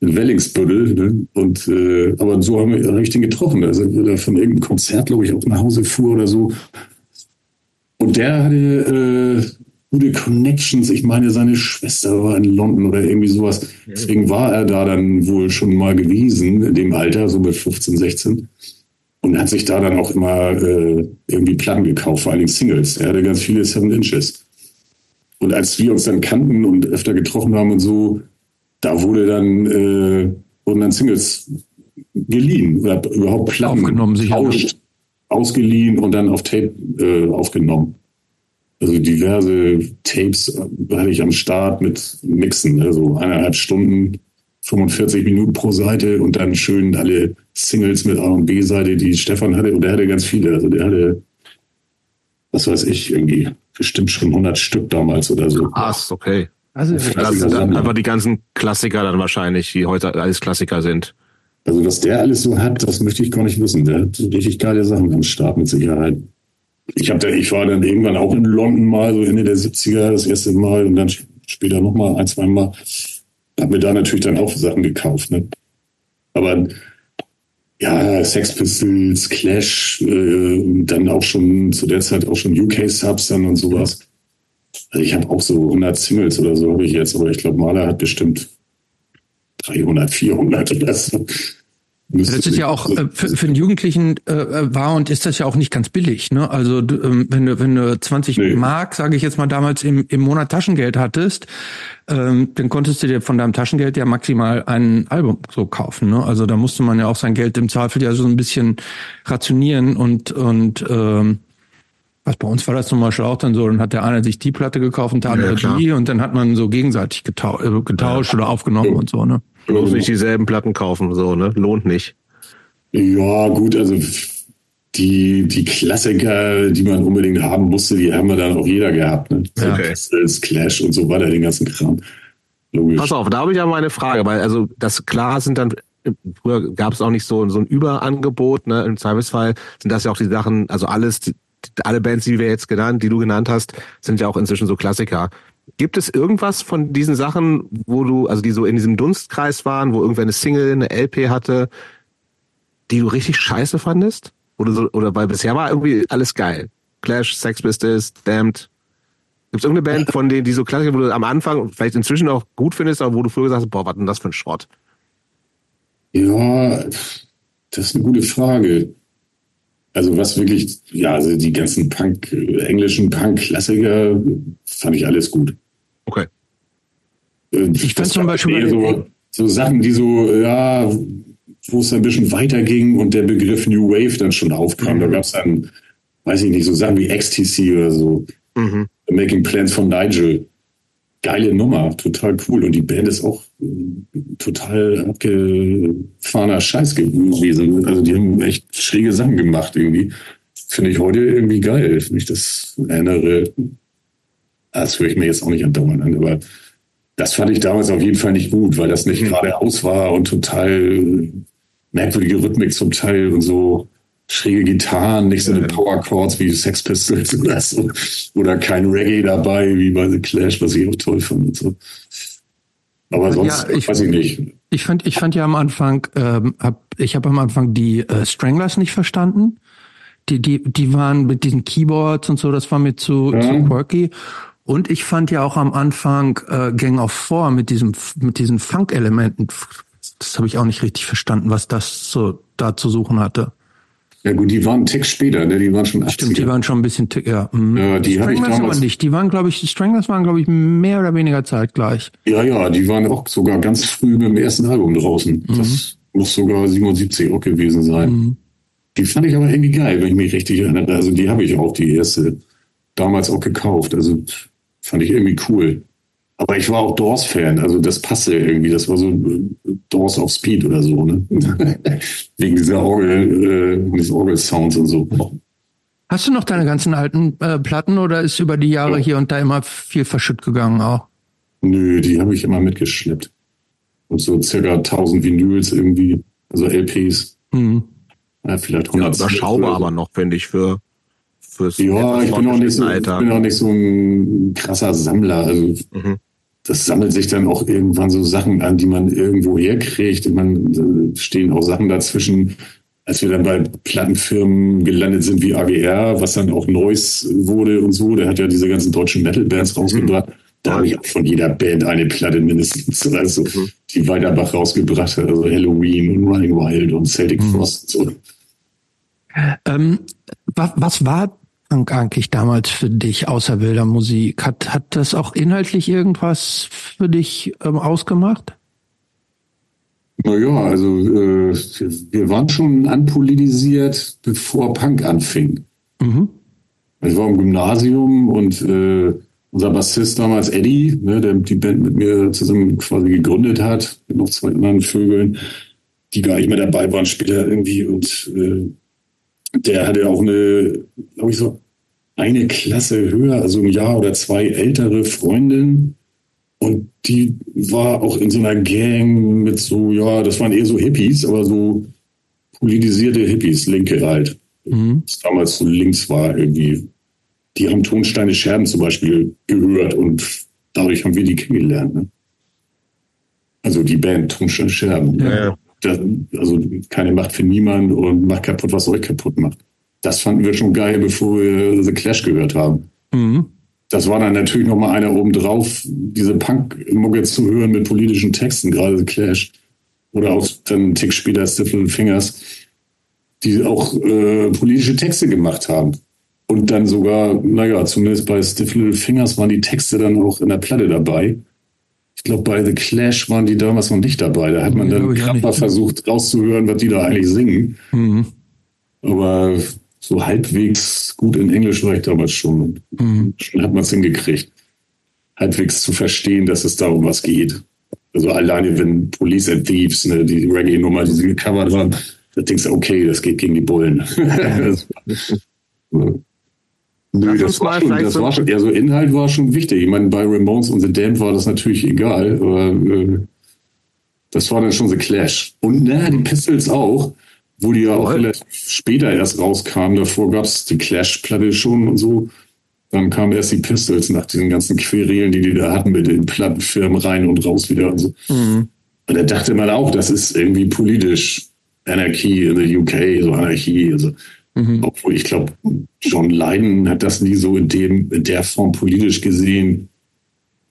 in Wellingsbüttel. Ne? Und äh, aber so haben wir hab ich den getroffen. Also er von irgendeinem Konzert, glaube ich, auch nach Hause fuhr oder so. Und der hatte, äh, gute Connections. Ich meine, seine Schwester war in London oder irgendwie sowas. Deswegen war er da dann wohl schon mal gewesen, in dem Alter, so mit 15, 16. Und hat sich da dann auch immer äh, irgendwie Platten gekauft, vor allen Dingen Singles. Er hatte ganz viele Seven Inches. Und als wir uns dann kannten und öfter getroffen haben und so, da wurde dann, äh, wurden dann Singles geliehen oder überhaupt Platten Aufgenommen, sicher. getauscht, ausgeliehen und dann auf Tape äh, aufgenommen. Also diverse Tapes hatte ich am Start mit Mixen, also eineinhalb Stunden, 45 Minuten pro Seite und dann schön alle Singles mit A und B-Seite, die Stefan hatte. Und der hatte ganz viele. Also der hatte, was weiß ich, irgendwie bestimmt schon 100 Stück damals oder so. Krass, okay. Also, einfach die ganzen Klassiker dann wahrscheinlich, die heute alles Klassiker sind. Also was der alles so hat, das möchte ich gar nicht wissen. Der hat richtig geile Sachen am Start mit Sicherheit. Ich, hab da, ich war dann irgendwann auch in London mal, so Ende der 70er das erste Mal und dann später noch mal ein, zwei Mal. Hab mir da natürlich dann auch Sachen gekauft. Ne? Aber ja, Sex Pistols, Clash, äh, und dann auch schon zu der Zeit auch schon UK-Subs dann und sowas. Also ich habe auch so 100 Singles oder so habe ich jetzt, aber ich glaube, Maler hat bestimmt 300, 400 oder so. Das ist ja auch äh, für, für den Jugendlichen äh, äh, war und ist das ja auch nicht ganz billig. Ne? Also du, ähm, wenn du wenn du 20 Nee. Mark, sage ich jetzt mal damals im, im Monat Taschengeld hattest, ähm, dann konntest du dir von deinem Taschengeld ja maximal ein Album so kaufen. Ne? Also da musste man ja auch sein Geld im Zweifel ja so ein bisschen rationieren und und ähm, was bei uns war das zum Beispiel auch dann so, dann hat der eine sich die Platte gekauft und der andere klar. die und dann hat man so gegenseitig getau äh, getauscht oder aufgenommen und so. Ne? Bloß nicht dieselben Platten kaufen, so, ne? Lohnt nicht. Ja, gut, also die, die Klassiker, die man unbedingt haben musste, die haben wir dann auch jeder gehabt. Ne? Ja. Okay. Pistols, Clash und so weiter, den ganzen Kram. Logisch. Pass auf, da habe ich ja mal eine Frage, weil also das klar sind dann früher gab es auch nicht so so ein Überangebot, ne? Im Zweifelsfall sind das ja auch die Sachen, also alles die, alle Bands, die wir jetzt genannt, die du genannt hast, sind ja auch inzwischen so Klassiker. Gibt es irgendwas von diesen Sachen, wo du, also die so in diesem Dunstkreis waren, wo irgendwer eine Single, eine LP hatte, die du richtig scheiße fandest? Oder so, oder weil bisher war irgendwie alles geil. Clash, Sex Pistols, Damned. Gibt es irgendeine Band von denen, die so Klassiker, wo du am Anfang vielleicht inzwischen auch gut findest, aber wo du früher gesagt hast, boah, was denn das für ein Schrott? Ja, das ist eine gute Frage. Also was wirklich, ja, also die ganzen Punk, äh, englischen Punk-Klassiker fand ich alles gut. Okay. Äh, Ich fand zum Beispiel so, so Sachen, die so, ja, wo es ein bisschen weiterging und der Begriff New Wave dann schon aufkam. Da gab es dann, weiß ich nicht, so Sachen wie XTC oder so. Mhm. Making Plans von Nigel. Geile Nummer, total cool. Und die Band ist auch äh, total abgefahrener Scheiß gewesen. Also die haben echt schräge Sachen gemacht irgendwie. Finde ich heute irgendwie geil, wenn ich das erinnere. Das höre ich mir jetzt auch nicht andauernd an, aber das fand ich damals auf jeden Fall nicht gut, weil das nicht geradeaus war und total merkwürdige Rhythmik zum Teil und so schräge Gitarren, nicht so eine Power Chords wie Sex Pistols oder so. Oder kein Reggae dabei, wie bei The Clash, was ich auch toll fand und so. Aber sonst, Ja, ich- weiß ich nicht. Ich fand, ich fand ja am Anfang, ähm, hab, ich habe am Anfang die äh, Stranglers nicht verstanden. Die, die, die waren mit diesen Keyboards und so, das war mir zu, zu quirky. Und ich fand ja auch am Anfang äh, Gang of Four mit diesem, mit diesen Funk-Elementen. Das habe ich auch nicht richtig verstanden, was das so da zu suchen hatte. Ja gut, die waren einen Tick später, ne? die waren schon 80 Stimmt, die waren schon ein bisschen, tick- ja. mhm. Ja, die hab ich Stranglers damals- aber nicht. Die waren, glaube ich, die Stranglers waren, glaube ich, mehr oder weniger zeitgleich. Ja, ja, die waren auch sogar ganz früh mit dem ersten Album draußen. Mhm. Das muss sogar 77 auch gewesen sein. Die fand ich aber irgendwie geil, wenn ich mich richtig erinnere. Also die habe ich auch, die erste, damals auch gekauft. Also fand ich irgendwie cool. Aber ich war auch Doors-Fan, also das passte irgendwie. Das war so äh, Doors of Speed oder so, ne? Wegen dieser Orgel, äh, des Orgel-Sounds und so. Hast du noch deine ganzen alten äh, Platten oder ist über die Jahre hier und da immer viel verschütt gegangen auch? Nö, die habe ich immer mitgeschleppt. Und so circa 1000 Vinyls irgendwie, also LPs. Mhm. Ja, vielleicht Ja, 100. überschaubar aber noch, finde ich, für fürs Ja, ich bin auch nicht so, ich Alter. bin auch nicht so ein krasser Sammler. Also Mhm. das sammelt sich dann auch irgendwann so Sachen an, die man irgendwo herkriegt. Und man da stehen auch Sachen dazwischen, als wir dann bei Plattenfirmen gelandet sind wie AGR, was dann auch Neues wurde und so, der hat ja diese ganzen deutschen Metal-Bands rausgebracht. Mhm. Da habe ich auch von jeder Band eine Platte mindestens, also mhm. die Weiterbach rausgebracht hat, also Halloween und Running Wild und Celtic mhm. Frost und so. Ähm, was, was war eigentlich damals für dich außer wilder Musik? Hat, hat das auch inhaltlich irgendwas für dich ähm, ausgemacht? Naja, also äh, wir waren schon anpolitisiert, bevor Punk anfing. Mhm. Ich war im Gymnasium und äh, unser Bassist damals Eddie, ne, der die Band mit mir zusammen quasi gegründet hat, mit noch zwei anderen Vögeln, die gar nicht mehr dabei waren später irgendwie. Und äh, der hatte auch eine, glaube ich, so eine Klasse höher, also ein Jahr oder zwei ältere Freundin, und die war auch in so einer Gang mit so, ja, das waren eher so Hippies, aber so politisierte Hippies, Linke halt. Mhm. Das damals so links war irgendwie. Die haben Tonsteine Scherben zum Beispiel gehört und dadurch haben wir die kennengelernt. Ne? Also die Band Tonsteine Scherben. Ja. Das, also keine Macht für niemand und macht kaputt, was euch kaputt macht. Das fanden wir schon geil, bevor wir The Clash gehört haben. Mhm das war dann natürlich noch mal einer obendrauf, diese Punk-Mucke zu hören mit politischen Texten, gerade The Clash. Oder auch dann einen Tick später Stifle Fingers, die auch äh, politische Texte gemacht haben. Und dann sogar, naja, zumindest bei Stifle Fingers waren die Texte dann auch in der Platte dabei. Ich glaube, bei The Clash waren die damals noch nicht dabei. Da hat man dann krapper versucht rauszuhören, was die da eigentlich singen. Mhm. Aber so halbwegs gut in Englisch war ich damals schon. Mhm. Schon hat man es hingekriegt, halbwegs zu verstehen, dass es da um was geht. Also alleine, wenn Police and Thieves, ne, die Reggae-Nummer, die sie gecovert haben, da denkst du, okay, das geht gegen die Bullen. Nö, das, war schon, das war schon, ja, so Inhalt war schon wichtig. Ich meine, bei Ramones und The Damned war das natürlich egal, aber äh, das war dann schon The Clash. Und na, die Pistols auch wo die ja auch relativ später erst rauskamen. Davor gab es die Clash-Platte schon und so. Dann kamen erst die Pistols nach diesen ganzen Querelen, die die da hatten mit den Plattenfirmen rein und raus wieder und so. Mhm. Und da dachte man auch, das ist irgendwie politisch Anarchie in the UK, so Anarchie. Also, mhm. Obwohl ich glaube, John Lydon hat das nie so in, dem, in der Form politisch gesehen,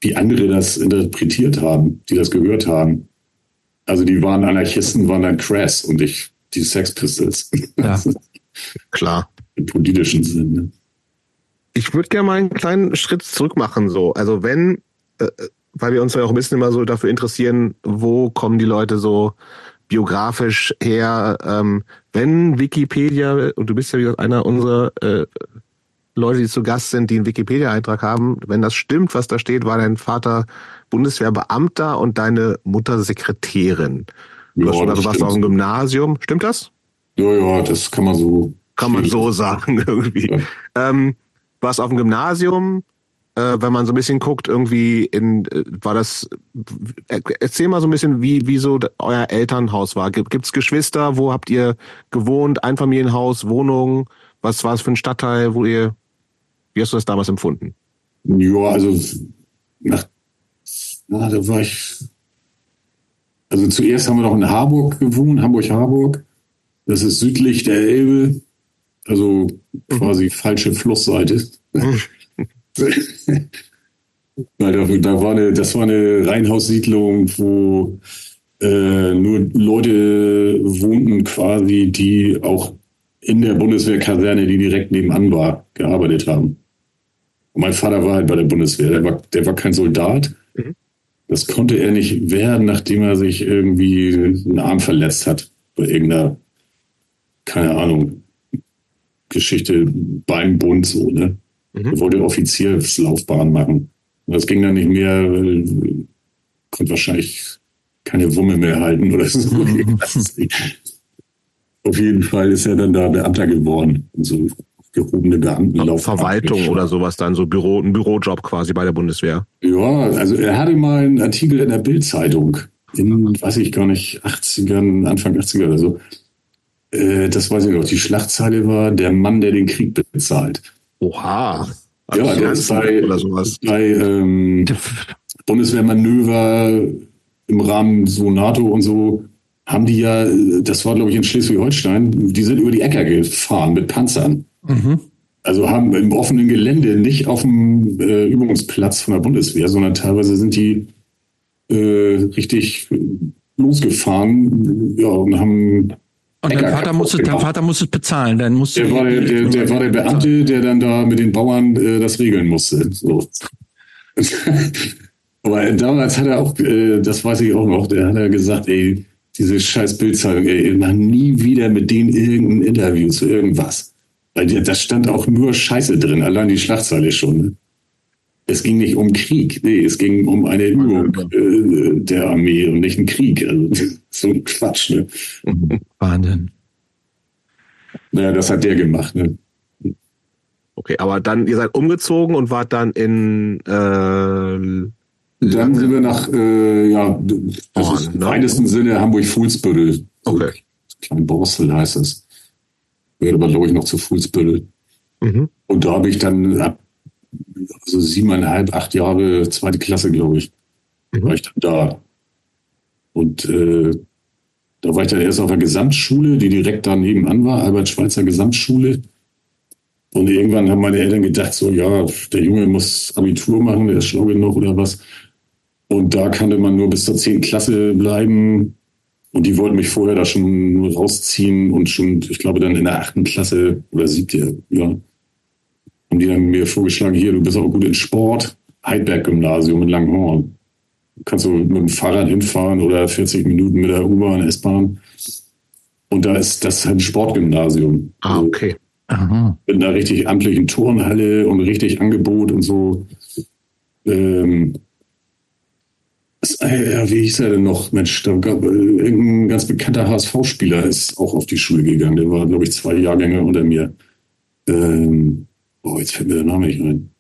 wie andere das interpretiert haben, die das gehört haben. Also die waren Anarchisten, waren dann crass und ich die Sex Pistols. Ja. Klar. Im politischen Sinn. Ne? Ich würde gerne mal einen kleinen Schritt zurück machen, so. Also wenn, äh, weil wir uns ja auch ein bisschen immer so dafür interessieren, wo kommen die Leute so biografisch her, ähm, wenn Wikipedia, und du bist ja wieder einer unserer äh, Leute, die zu Gast sind, die einen Wikipedia-Eintrag haben, wenn das stimmt, was da steht, war dein Vater Bundeswehrbeamter und deine Mutter Sekretärin. Du ja, also warst auf dem Gymnasium. Stimmt das? Ja, ja, das kann man so. Kann man so sagen, irgendwie. Ja. Ähm, warst auf dem Gymnasium, äh, wenn man so ein bisschen guckt, irgendwie in, äh, war das, äh, erzähl mal so ein bisschen, wie, wie so euer Elternhaus war. Gibt es Geschwister? Wo habt ihr gewohnt? Einfamilienhaus, Wohnung? Was war es für ein Stadtteil, wo ihr, wie hast du das damals empfunden? Ja, also, nach, na, da war ich also zuerst haben wir noch in Harburg gewohnt, Hamburg-Harburg. Das ist südlich der Elbe, also quasi falsche Flussseite. da, da war eine, das war eine Reihenhaussiedlung, wo äh, nur Leute wohnten quasi, die auch in der Bundeswehrkaserne, die direkt nebenan war, gearbeitet haben. Und mein Vater war halt bei der Bundeswehr. Der war, der war kein Soldat, mhm. Das konnte er nicht werden, nachdem er sich irgendwie einen Arm verletzt hat. Bei irgendeiner, keine Ahnung, Geschichte, Beinbund, so, ne? Mhm. Er wollte Offizierslaufbahn machen. Und das ging dann nicht mehr, weil konnte wahrscheinlich keine Wumme mehr halten oder so. Mhm. Auf jeden Fall ist er dann da Beamter geworden. So gehobene Beamtenlauf. Verwaltung oder sowas dann, so Büro, ein Bürojob quasi bei der Bundeswehr. Ja, also er hatte mal einen Artikel in der Bildzeitung in, weiß ich gar nicht, 80ern, Anfang 80er oder so. Äh, das weiß ich noch. Die Schlagzeile war der Mann, der den Krieg bezahlt. Oha. Also ja, der ist bei, oder sowas. bei ähm, Bundeswehrmanöver im Rahmen so NATO und so haben die ja, das war glaube ich in Schleswig-Holstein, die sind über die Äcker gefahren mit Panzern. Mhm. Also haben im offenen Gelände, nicht auf dem äh, Übungsplatz von der Bundeswehr, sondern teilweise sind die äh, richtig losgefahren ja, und haben und dein Vater, musste, dein Vater musste es bezahlen. Dann musste der, war der, der, der war der Beamte, der dann da mit den Bauern äh, das regeln musste. So. Aber damals hat er auch, äh, das weiß ich auch noch, der hat er gesagt, ey, diese scheiß Bildzeitung, ey, mach nie wieder mit denen irgendein Interview zu irgendwas. Weil da stand auch nur Scheiße drin, allein die Schlagzeile schon. Ne? Es ging nicht um Krieg, nee, es ging um eine Übung äh, der Armee und nicht einen Krieg. Also, so ein Quatsch, ne? Wahnsinn. Naja, das hat der gemacht, ne? Okay, aber dann, ihr seid umgezogen und wart dann in äh, dann sind wir nach, äh, ja, das oh, im weitesten Sinne Hamburg-Fuhlsbüttel. Okay. Klein Borstel heißt es. Gehört aber, glaube ich, noch zu Fuhlsbüttel. Mhm. Und da habe ich dann ab also siebeneinhalb, acht Jahre, zweite Klasse, glaube ich, mhm. war ich dann da. Und äh, da war ich dann erst auf der Gesamtschule, die direkt da nebenan war, Albert-Schweitzer Gesamtschule. Und irgendwann haben meine Eltern gedacht, so, ja, der Junge muss Abitur machen, der ist schlau genug oder was. Und da kannte man nur bis zur 10. Klasse bleiben. Und die wollten mich vorher da schon rausziehen und schon, ich glaube, dann in der achten Klasse oder siebte, ja, haben die dann mir vorgeschlagen, hier, du bist auch gut in Sport, Heidberg-Gymnasium in Langhorn. Kannst du mit dem Fahrrad hinfahren oder 40 Minuten mit der U-Bahn, S-Bahn. Und da ist das halt ein Sportgymnasium. Ah, okay. Aha. Mit einer richtig amtlichen Turnhalle und richtig Angebot und so. Ähm, äh, ja, wie hieß er denn noch? Mensch, da gab äh, irgendein ganz bekannter HSV-Spieler ist auch auf die Schule gegangen. Der war, glaube ich, zwei Jahrgänge unter mir. Ähm, oh, jetzt fällt mir der Name nicht ein.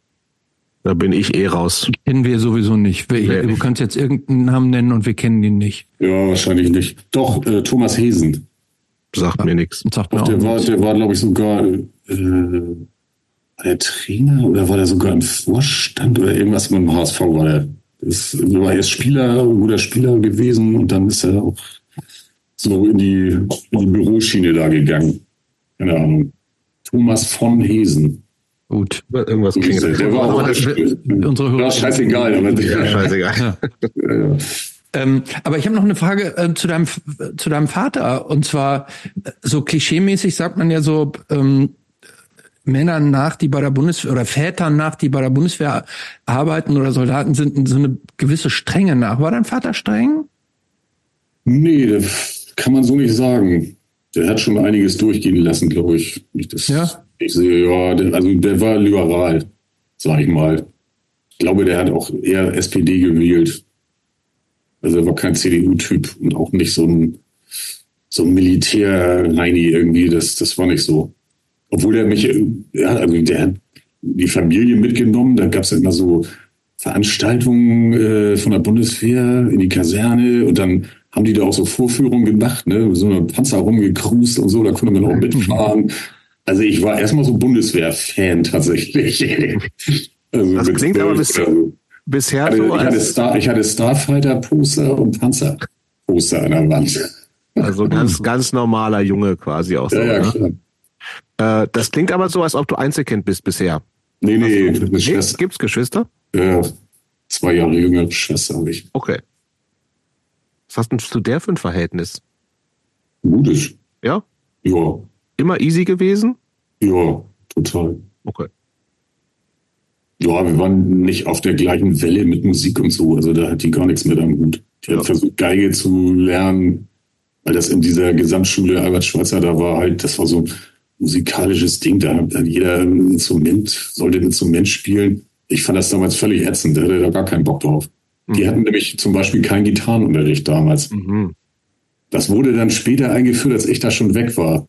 Da bin ich eh raus. Kennen wir sowieso nicht. Wir, du kannst jetzt irgendeinen Namen nennen und wir kennen ihn nicht. Ja, wahrscheinlich nicht. Doch, äh, Thomas Hesen. Sagt ja, mir nichts. Sagt mir der, war, der war, glaube ich, sogar äh, der Trainer oder war der sogar im Vorstand oder irgendwas mit dem HSV war der. Das war erst Spieler, ein guter Spieler gewesen und dann ist er auch so in die, in die Büroschiene da gegangen. Keine Ahnung. Thomas von Hesen. Gut. Irgendwas klingelt. Der war auch Unsere Hörer. Ja, scheißegal. Aber ja, scheißegal. Ja. Ähm, aber ich habe noch eine Frage äh, zu deinem zu deinem Vater und zwar äh, so klischeemäßig sagt man ja so ähm, Männern nach, die bei der Bundeswehr oder Vätern nach, die bei der Bundeswehr arbeiten oder Soldaten sind, so eine gewisse Strenge nach. War dein Vater streng? Nee, das kann man so nicht sagen. Der hat schon einiges durchgehen lassen, glaube ich. ich das, ja. Ich sehe, ja, der, also der war liberal, sag ich mal. Ich glaube, der hat auch eher SPD gewählt. Also er war kein CDU-Typ und auch nicht so ein, so ein Militär-Heini irgendwie. Das, das war nicht so. Obwohl er mich, ja, also der hat die Familie mitgenommen. Da gab es ja immer so Veranstaltungen äh, von der Bundeswehr in die Kaserne und dann haben die da auch so Vorführungen gemacht, ne? So eine Panzer rumgekrust und so, da konnte man auch mitfahren. Also ich war erstmal so Bundeswehr-Fan tatsächlich. also das klingt aber bis, so. bisher hatte, so. Ich hatte, Star, ich hatte Starfighter-Poster und Panzer-Poster an der Wand. Also ganz, ganz normaler Junge quasi auch so. Ja, ja, ne? Äh, das klingt aber so, als ob du Einzelkind bist bisher. Nee, nee, also, nee Gibt's Geschwister? Ja, zwei Jahre jüngere Schwester habe ich. Okay. Was hast denn du der für ein Verhältnis? Gutes. Ja? Ja. Immer easy gewesen? Ja, total. Okay. Ja, wir waren nicht auf der gleichen Welle mit Musik und so. Also da hat die gar nichts mit am Hut. Die ja. hat versucht, Geige zu lernen, weil das in dieser Gesamtschule Albert Schweitzer, da war halt, das war so ein musikalisches Ding. Da hat jeder ein Instrument, sollte ein Instrument spielen. Ich fand das damals völlig ätzend. Da hatte da gar keinen Bock drauf. Die hatten nämlich zum Beispiel keinen Gitarrenunterricht damals. Mhm. Das wurde dann später eingeführt, als ich da schon weg war.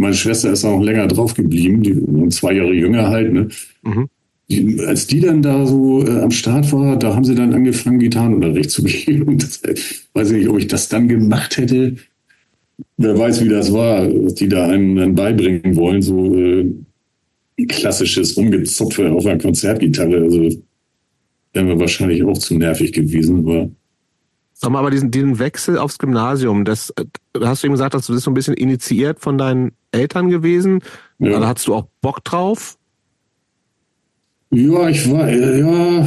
Meine Schwester ist auch länger drauf geblieben, die zwei Jahre jünger halt. Ne? Mhm. Die, als die dann da so äh, am Start war, da haben sie dann angefangen, Gitarrenunterricht zu geben. Und das, äh, weiß ich nicht, ob ich das dann gemacht hätte. Wer weiß, wie das war, was die da einem dann beibringen wollen, so äh, klassisches Rumgezupfe auf einer Konzertgitarre. Also wäre mir wahrscheinlich auch zu nervig gewesen, aber Sag mal, aber diesen, diesen Wechsel aufs Gymnasium, das äh, hast du eben gesagt, dass du das so ein bisschen initiiert von deinen Eltern gewesen. Ja. Da hattest du auch Bock drauf? Ja, ich war, ja.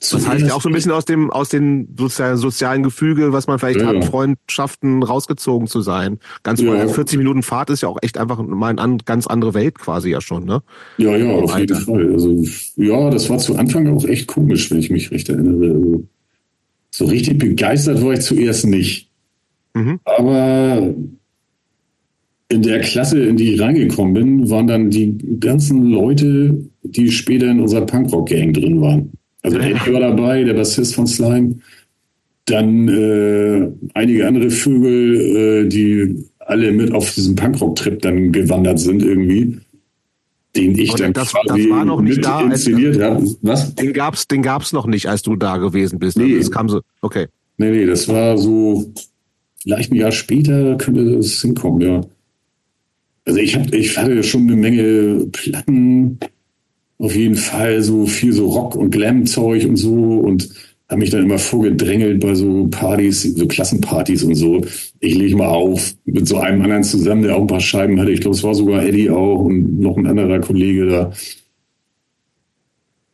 Das heißt ja auch so ein bisschen aus dem, aus den sozialen, sozialen Gefüge, was man vielleicht ja, hat, Freundschaften rausgezogen zu sein. Ganz ja. 40 Minuten Fahrt ist ja auch echt einfach mal eine ganz andere Welt quasi ja schon, ne? Ja, ja, auf jeden Fall. Also, ja, das war zu Anfang auch echt komisch, wenn ich mich recht erinnere. Also, so richtig begeistert war ich zuerst nicht. Mhm. Aber in der Klasse, in die ich reingekommen bin, waren dann die ganzen Leute, die später in unserer Punkrock-Gang drin waren. Also Eddie war dabei, der Bassist von Slime. Dann äh, einige andere Vögel, äh, die alle mit auf diesem Punkrock-Trip dann gewandert sind irgendwie, den ich dann das, quasi das war noch nicht da, inszeniert habe. Was? Den gab's, den gab's noch nicht, als du da gewesen bist. Nee. Das kam so, okay. Nee, nee, das war so vielleicht ein Jahr später könnte das hinkommen, ja. Also ich hab, ich hatte schon eine Menge Platten, auf jeden Fall so viel so Rock und Glam-Zeug und so und habe mich dann immer vorgedrängelt bei so Partys, so Klassenpartys und so. Ich lege mal auf mit so einem anderen zusammen, der auch ein paar Scheiben hatte. Ich glaube, es war sogar Eddie auch und noch ein anderer Kollege da.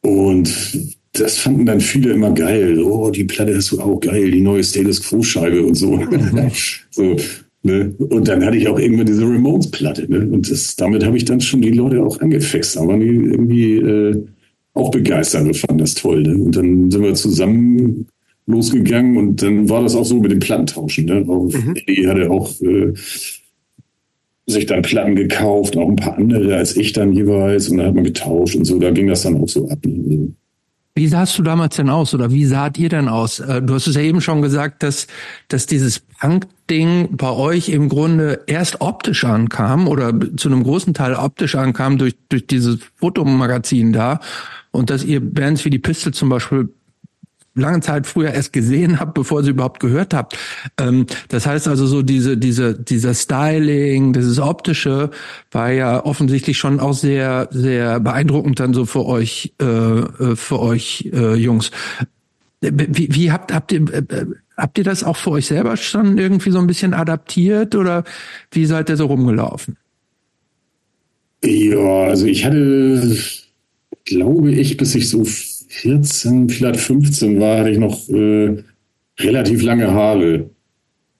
Und das fanden dann viele immer geil. Oh, die Platte ist so auch geil, die neue Status Quo Scheibe und so. so Ne? Und dann hatte ich auch irgendwann diese Ramones-Platte. Ne? Und das, damit habe ich dann schon die Leute auch angefixt. Da waren die irgendwie äh, auch begeistert und fanden das toll. Ne? Und dann sind wir zusammen losgegangen und dann war das auch so mit dem Plattentauschen. Ne? Auch, mhm. Eddie hatte auch äh, sich dann Platten gekauft, auch ein paar andere als ich dann jeweils. Und dann hat man getauscht und so. Da ging das dann auch so ab. Ne? Wie sahst du damals denn aus oder wie saht ihr denn aus? Äh, du hast es ja eben schon gesagt, dass, dass dieses Punk-Ding bei euch im Grunde erst optisch ankam oder zu einem großen Teil optisch ankam durch, durch dieses Fotomagazin da und dass ihr Bands wie die Pistol zum Beispiel lange Zeit früher erst gesehen habt, bevor sie überhaupt gehört habt. Ähm, das heißt also so diese, diese, dieser Styling, dieses optische war ja offensichtlich schon auch sehr, sehr beeindruckend dann so für euch, äh, äh für euch äh, Jungs. Wie, wie habt, habt ihr, äh, habt ihr das auch für euch selber schon irgendwie so ein bisschen adaptiert oder wie seid ihr so rumgelaufen? Ja, also ich hatte, glaube ich, bis ich so 14, vielleicht 15 war, hatte ich noch äh, relativ lange Haare.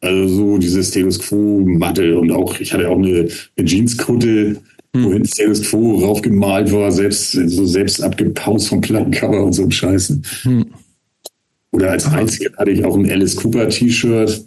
Also so dieses Status Quo-Matte und auch, ich hatte auch eine, eine Jeanskutte, hm. wohin Status Quo raufgemalt war, selbst, so selbst abgepaust vom Plattencover und so ein Scheißen. Hm. Oder als einzige hatte ich auch ein Alice Cooper T-Shirt.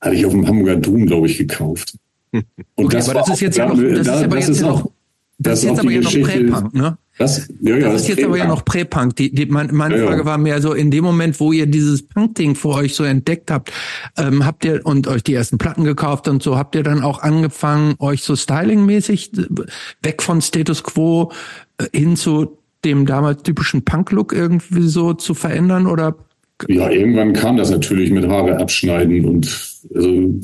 Hatte ich auf dem Hamburger Dom, glaube ich, gekauft. Und okay, das, aber das ist jetzt ja noch, das ist aber jetzt ja noch, das, ist jetzt aber ja noch Prä-Punk, ne? Was? Ja, ja, das, ist jetzt aber ja noch Prä-Punk. Die, die, mein, meine ja, Frage war mehr so, in dem Moment, wo ihr dieses Punk-Ding für euch so entdeckt habt, ähm, habt ihr und euch die ersten Platten gekauft und so, habt ihr dann auch angefangen, euch so stylingmäßig weg von Status Quo äh, hin zu dem damals typischen Punk-Look irgendwie so zu verändern oder? Ja, irgendwann kam das natürlich mit Haare abschneiden und also,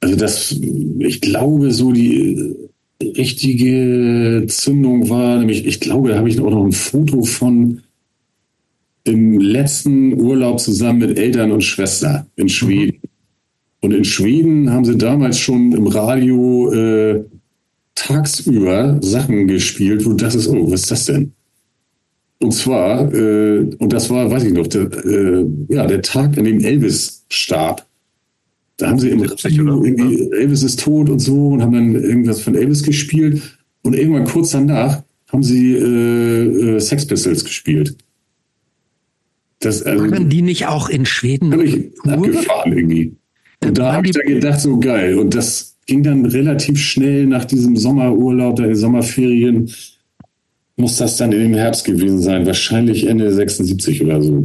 also das, ich glaube so die richtige Zündung war, nämlich ich glaube, da habe ich auch noch ein Foto von im letzten Urlaub zusammen mit Eltern und Schwester in Schweden. Mhm. Und in Schweden haben sie damals schon im Radio äh, tagsüber Sachen gespielt, wo das ist, oh, was ist das denn? Und zwar, äh, und das war, weiß ich noch, der, äh, ja, der Tag, an dem Elvis starb. Da haben sie im Radio irgendwie, Elvis ist tot und so und haben dann irgendwas von Elvis gespielt. Und irgendwann kurz danach haben sie äh, äh, Sex Pistols gespielt. Das, also, Waren die nicht auch in Schweden? Ich abgefahren irgendwie. Und da habe ich dann gedacht, so geil. Und das ging dann relativ schnell nach diesem Sommerurlaub, der Sommerferien, muss das dann im Herbst gewesen sein. Wahrscheinlich Ende 76 oder so.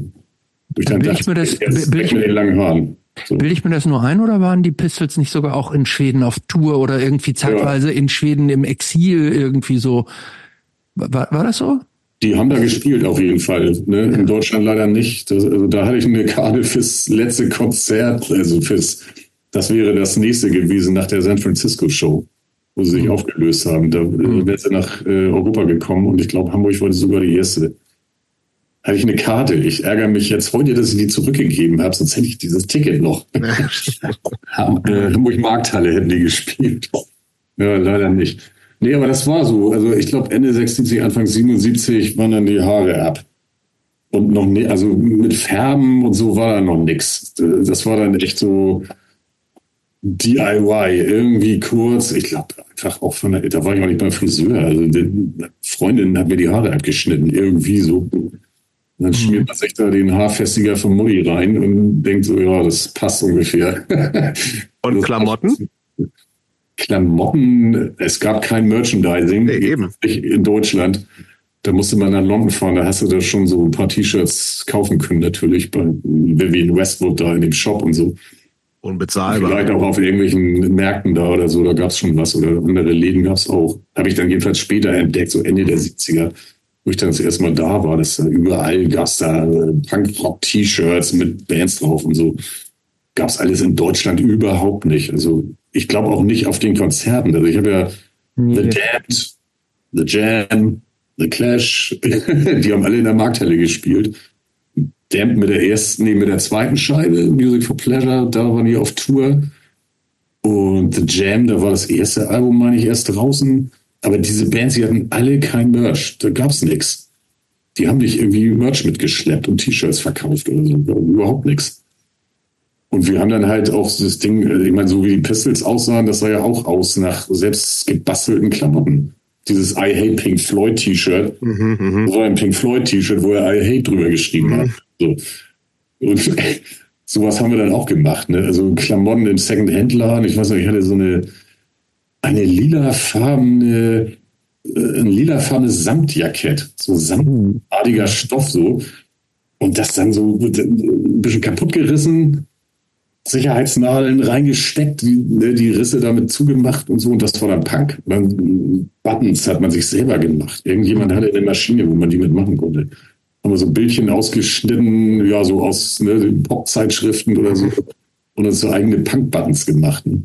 Ich dann dachte, ich mir das, will ich, mit den langen Haaren. So. Bilde ich mir das nur ein oder waren die Pistols nicht sogar auch in Schweden auf Tour oder irgendwie zeitweise ja. in Schweden im Exil irgendwie so? War, war das so? Die haben da gespielt auf jeden Fall. Ne? In Deutschland leider nicht. Das, also da hatte ich eine Karte fürs letzte Konzert, also fürs, das wäre das nächste gewesen nach der San Francisco Show, wo sie sich mhm. aufgelöst haben. Da mhm. wäre sie nach äh, Europa gekommen und ich glaube, Hamburg wurde sogar die erste. Habe ich eine Karte. Ich ärgere mich jetzt heute, dass ich die zurückgegeben habe, sonst hätte ich dieses Ticket noch. Hamburg Markthalle hätten die gespielt. Ja, leider nicht. Nee, aber das war so. Also ich glaube Ende 76, Anfang 77 waren dann die Haare ab. Und noch ne, also mit Färben und so war da noch nix. Das war dann echt so DIY, irgendwie kurz. Ich glaube einfach auch von der, da war ich auch nicht beim Friseur. Also Freundin hat mir die Haare abgeschnitten, irgendwie so. Und dann schmiert mhm. man sich da den Haarfestiger von Mutti rein und denkt so, ja, das passt ungefähr. Und Klamotten? Klamotten, es gab kein Merchandising nee, eben. in Deutschland. Da musste man nach London fahren, da hast du da schon so ein paar T-Shirts kaufen können, natürlich, bei Vivian Westwood da in dem Shop und so. Unbezahlbar. Vielleicht auch auf irgendwelchen Märkten da oder so, da gab es schon was oder andere Läden gab es auch. Habe ich dann jedenfalls später entdeckt, so Ende der 70er, wo ich dann das erste Mal da war, dass da überall gab es da äh, Punk-Rock-T-Shirts mit Bands drauf und so. Gab es alles in Deutschland überhaupt nicht. Also ich glaube auch nicht auf den Konzerten. Also ich habe ja nee. The Damned, The Jam, The Clash, die haben alle in der Markthalle gespielt. Damned mit der ersten, nee, mit der zweiten Scheibe, Music for Pleasure, da waren die auf Tour. Und The Jam, da war das erste Album, meine ich, erst draußen. Aber diese Bands, die hatten alle kein Merch. Da gab's nichts. Die haben nicht irgendwie Merch mitgeschleppt und T-Shirts verkauft oder so. Überhaupt nichts. Und wir haben dann halt auch das Ding, ich meine, so wie die Pistols aussahen, das sah ja auch aus nach selbst gebastelten Klamotten. Dieses I Hate Pink Floyd T-Shirt. Mhm, mh. Das war ein Pink Floyd T-Shirt, wo er I Hate drüber geschrieben mhm. hat. So. Und sowas haben wir dann auch gemacht. Ne? Also Klamotten im Second-Hand-Laden. Ich weiß noch, ich hatte so eine, eine lilafarbene, äh, ein lilafarbenes Samtjackett. So samtartiger Stoff so. Und das dann so ein bisschen kaputt gerissen, Sicherheitsnadeln reingesteckt, die, ne, die Risse damit zugemacht und so. Und das war dann Punk. Man, Buttons hat man sich selber gemacht. Irgendjemand hatte eine Maschine, wo man die mitmachen konnte. Haben wir so Bildchen ausgeschnitten, ja, so aus ne, Pop-Zeitschriften oder so. Und uns so eigene Punk-Buttons gemacht. Ne?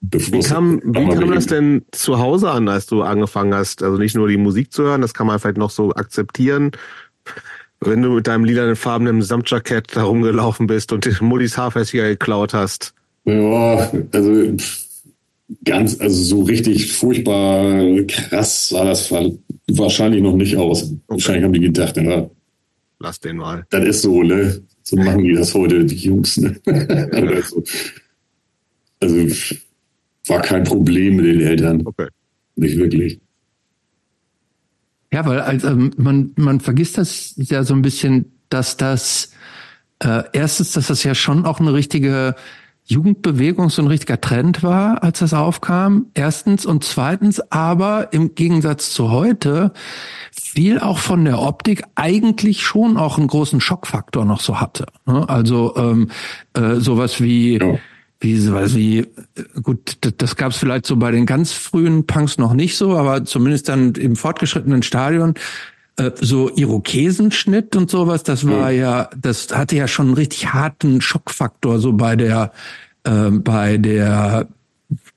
Wie kam, wie kam das denn zu Hause an, als du angefangen hast? Also nicht nur die Musik zu hören, das kann man vielleicht noch so akzeptieren, wenn du mit deinem lilanen farbenen Samtjackett da rumgelaufen bist und Mullis Haarfestiger geklaut hast? Ja, also ganz, also so richtig furchtbar krass sah das wahrscheinlich noch nicht aus. Okay. Wahrscheinlich haben die gedacht, ja, lass den mal. Das ist so, ne? So machen die das heute, die Jungs, ne? also, also war kein Problem mit den Eltern. Okay. Nicht wirklich. Ja, weil also man, man vergisst das ja so ein bisschen, dass das äh, erstens, dass das ja schon auch eine richtige Jugendbewegung, so ein richtiger Trend war, als das aufkam. Erstens und zweitens aber im Gegensatz zu heute viel auch von der Optik eigentlich schon auch einen großen Schockfaktor noch so hatte. Ne? Also ähm, äh, sowas wie ja wie sowas wie, gut, das, das gab es vielleicht so bei den ganz frühen Punks noch nicht so, aber zumindest dann im fortgeschrittenen Stadion, äh, so Irokesenschnitt und sowas, das war mhm. ja, das hatte ja schon einen richtig harten Schockfaktor so bei der, äh, bei der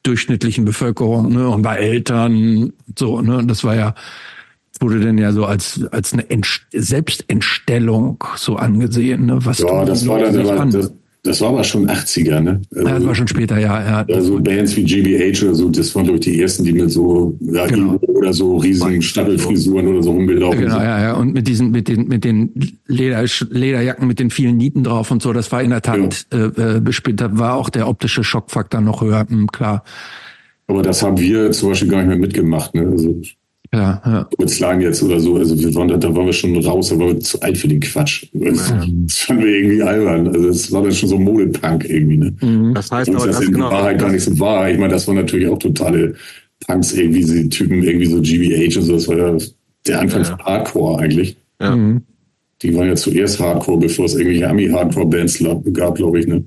durchschnittlichen Bevölkerung, ne, und bei Eltern, so, ne, das war ja, wurde denn ja so als als eine Ent Selbstentstellung so angesehen, ne? Was ja, das war dann aber, das, das war aber schon 80er, ne? Also, ja, das war schon später, ja. ja. Also Bands wie GBH oder so, das waren, glaube ich, die ersten, die mit so ja, genau. oder so riesigen Staffelfrisuren oder so rumgelaufen genau, sind. Genau, ja, ja. Und mit diesen, mit den, mit den Leder, Lederjacken mit den vielen Nieten drauf und so, das war in der Tat ja. äh, bespielt. Da war auch der optische Schockfaktor noch höher, hm, klar. Aber das haben wir zum Beispiel gar nicht mehr mitgemacht, ne? Also ja, ja. Slang jetzt oder so. Also wir waren da, da waren wir schon raus, da waren wir zu alt für den Quatsch. Das, ja. das fanden wir irgendwie albern. Also das war dann schon so Modepunk irgendwie. Ne? Mhm. Das heißt aber, das in genau, Wahrheit gar nicht so wahr. Ich meine, das waren natürlich auch totale Punks, irgendwie diese Typen, irgendwie so GBH und so. Das war ja der Anfang ja. von Hardcore eigentlich. Ja. Mhm. Die waren ja zuerst Hardcore, bevor es irgendwelche Ami-Hardcore-Bands gab, glaube ich. Ne?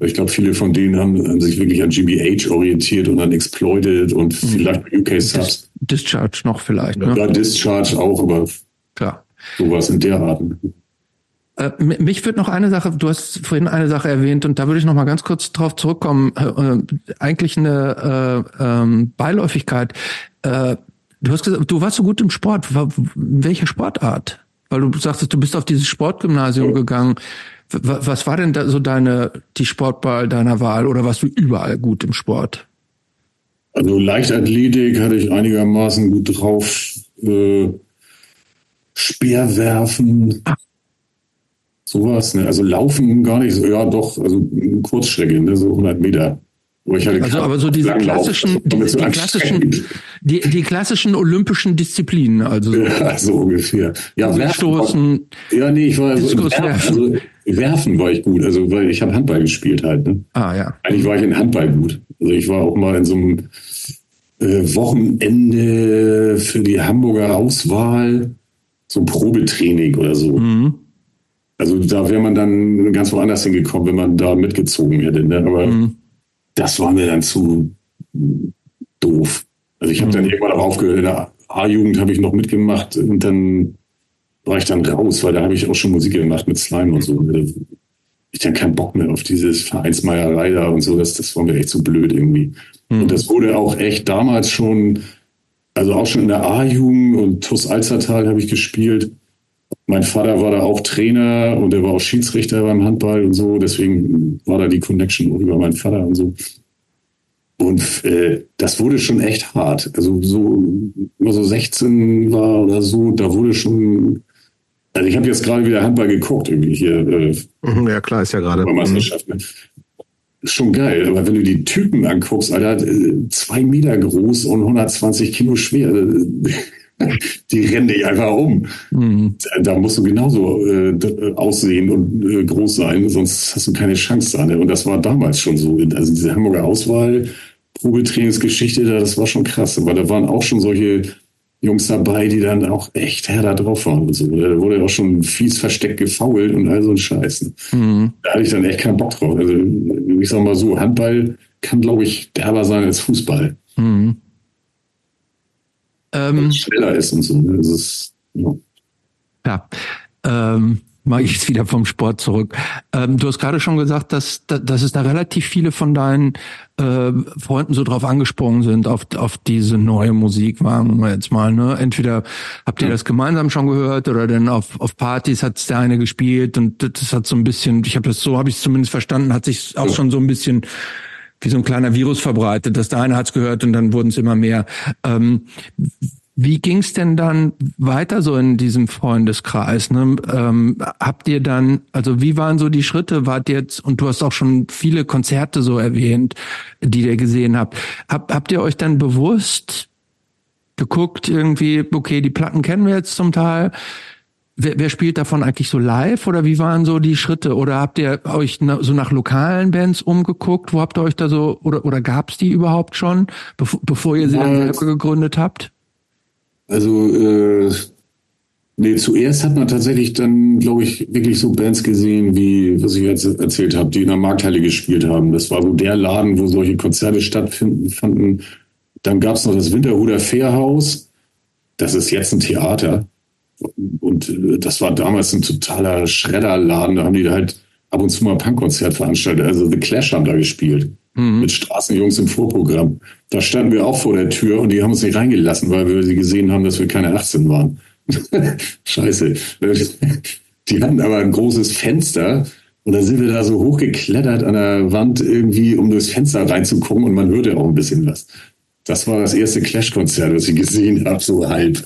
Ich glaube, viele von denen haben, haben, sich wirklich an GBH orientiert und an Exploited und mhm. vielleicht UK Subs. Discharge noch vielleicht. Ne? Ja, Discharge auch, aber Klar. sowas in der Art. Äh, mich würde noch eine Sache, du hast vorhin eine Sache erwähnt und da würde ich noch mal ganz kurz drauf zurückkommen. Äh, äh eigentlich eine äh, ähm, Beiläufigkeit. Äh, du hast gesagt, du warst so gut im Sport. Welche Sportart? weil du sagtest, du bist auf dieses Sportgymnasium ja. gegangen. Was war denn da so deine, die Sportwahl deiner Wahl oder warst du überall gut im Sport? Also Leichtathletik hatte ich einigermaßen gut drauf. Äh, Speerwerfen. Ach. Sowas, ne? Also laufen gar nicht so, ja doch, also Kurzstrecke, ne? so 100 Meter. also aber so diese klassischen, die, die, klassischen, die, die klassischen olympischen Disziplinen, also so, ja, so ungefähr. Ja, werfen, Stoßen, ja, nee, ich war also, werfen, also werfen war ich gut, also weil ich habe Handball gespielt halt. Ne? Ah ja. Eigentlich war ich in Handball gut. Also ich war auch mal in so einem äh, Wochenende für die Hamburger Auswahl, so ein Probetraining oder so. Mhm. Also da wäre man dann ganz woanders hingekommen, wenn man da mitgezogen hätte. Ne? Aber mhm. das war mir dann zu doof. Also ich habe mhm. dann irgendwann auch aufgehört. In der A-Jugend habe ich noch mitgemacht und dann war ich dann raus, weil da habe ich auch schon Musik gemacht mit Slime und so. Ich dann keinen Bock mehr auf dieses Vereinsmeierei da und so. Das, das war mir echt zu so blöd irgendwie. Mhm. Und das wurde auch echt damals schon, also auch schon in der A-Jugend und TuS Alzertal habe ich gespielt mein Vater war da auch Trainer und er war auch Schiedsrichter beim Handball und so. Deswegen war da die Connection auch über meinen Vater und so. Und äh, das wurde schon echt hart. Also so, immer so 16 war oder so, da wurde schon. Also ich habe jetzt gerade wieder Handball geguckt, irgendwie hier. Äh, mhm, ja, klar, ist ja gerade. Meisterschaft. Ne? Schon geil, aber wenn du die Typen anguckst, Alter, äh, zwei Meter groß und 120 Kilo schwer. Äh, die rennen dich einfach um. Mhm. Da musst du genauso äh, aussehen und äh, groß sein, sonst hast du keine Chance da. Ne? Und das war damals schon so. Also diese Hamburger Auswahl, Probetrainingsgeschichte, das war schon krass. Aber da waren auch schon solche Jungs dabei, die dann auch echt härter drauf waren und so. Da wurde auch schon fies versteckt gefault und all so ein Scheiß. Ne? Mhm. Da hatte ich dann echt keinen Bock drauf. Also ich sag mal so, Handball kann, glaube ich, derber sein als Fußball. Mhm. Ähm, schneller ist und so. Das ist, ja. ja. Ähm, mache ich jetzt wieder vom Sport zurück. Ähm, du hast gerade schon gesagt, dass, dass es da relativ viele von deinen äh, Freunden so drauf angesprungen sind, auf, auf diese neue Musik, waren wir jetzt mal. Ne? Entweder habt ihr das gemeinsam schon gehört oder dann auf, auf Partys hat es der eine gespielt und das hat so ein bisschen, ich habe das so, habe ich es zumindest verstanden, hat sich auch schon so ein bisschen wie so ein kleiner Virus verbreitet. dass der eine hat's gehört und dann wurden es immer mehr. Ähm, wie ging's denn dann weiter so in diesem Freundeskreis? Ne? Ähm, habt ihr dann, also wie waren so die Schritte? Wart jetzt, und du hast auch schon viele Konzerte so erwähnt, die ihr gesehen habt. Hab, habt ihr euch dann bewusst geguckt, irgendwie, okay, die Platten kennen wir jetzt zum Teil. Wer, wer spielt davon eigentlich so live oder wie waren so die Schritte? Oder habt ihr euch so nach lokalen Bands umgeguckt? Wo habt ihr euch da so, oder, oder gab's die überhaupt schon, bevor, bevor ihr sie dann selber gegründet habt? Also, äh, nee, zuerst hat man tatsächlich dann, glaube ich, wirklich so Bands gesehen, wie, was ich jetzt erzählt habe, die in der Markthalle gespielt haben. Das war so der Laden, wo solche Konzerte stattfanden. Dann gab's noch das Winterhuder Fährhaus. Das ist jetzt ein Theater. Und äh, das war damals ein totaler Schredderladen. Da haben die halt ab und zu mal Punkkonzert veranstaltet. Also The Clash haben da gespielt. Mhm. Mit Straßenjungs im Vorprogramm. Da standen wir auch vor der Tür und die haben uns nicht reingelassen, weil wir sie gesehen haben, dass wir keine 18 waren. Scheiße. Die hatten aber ein großes Fenster und dann sind wir da so hochgeklettert an der Wand irgendwie, um durchs Fenster reinzugucken und man hörte auch ein bisschen was. Das war das erste Clash-Konzert, das ich gesehen habe, so halb.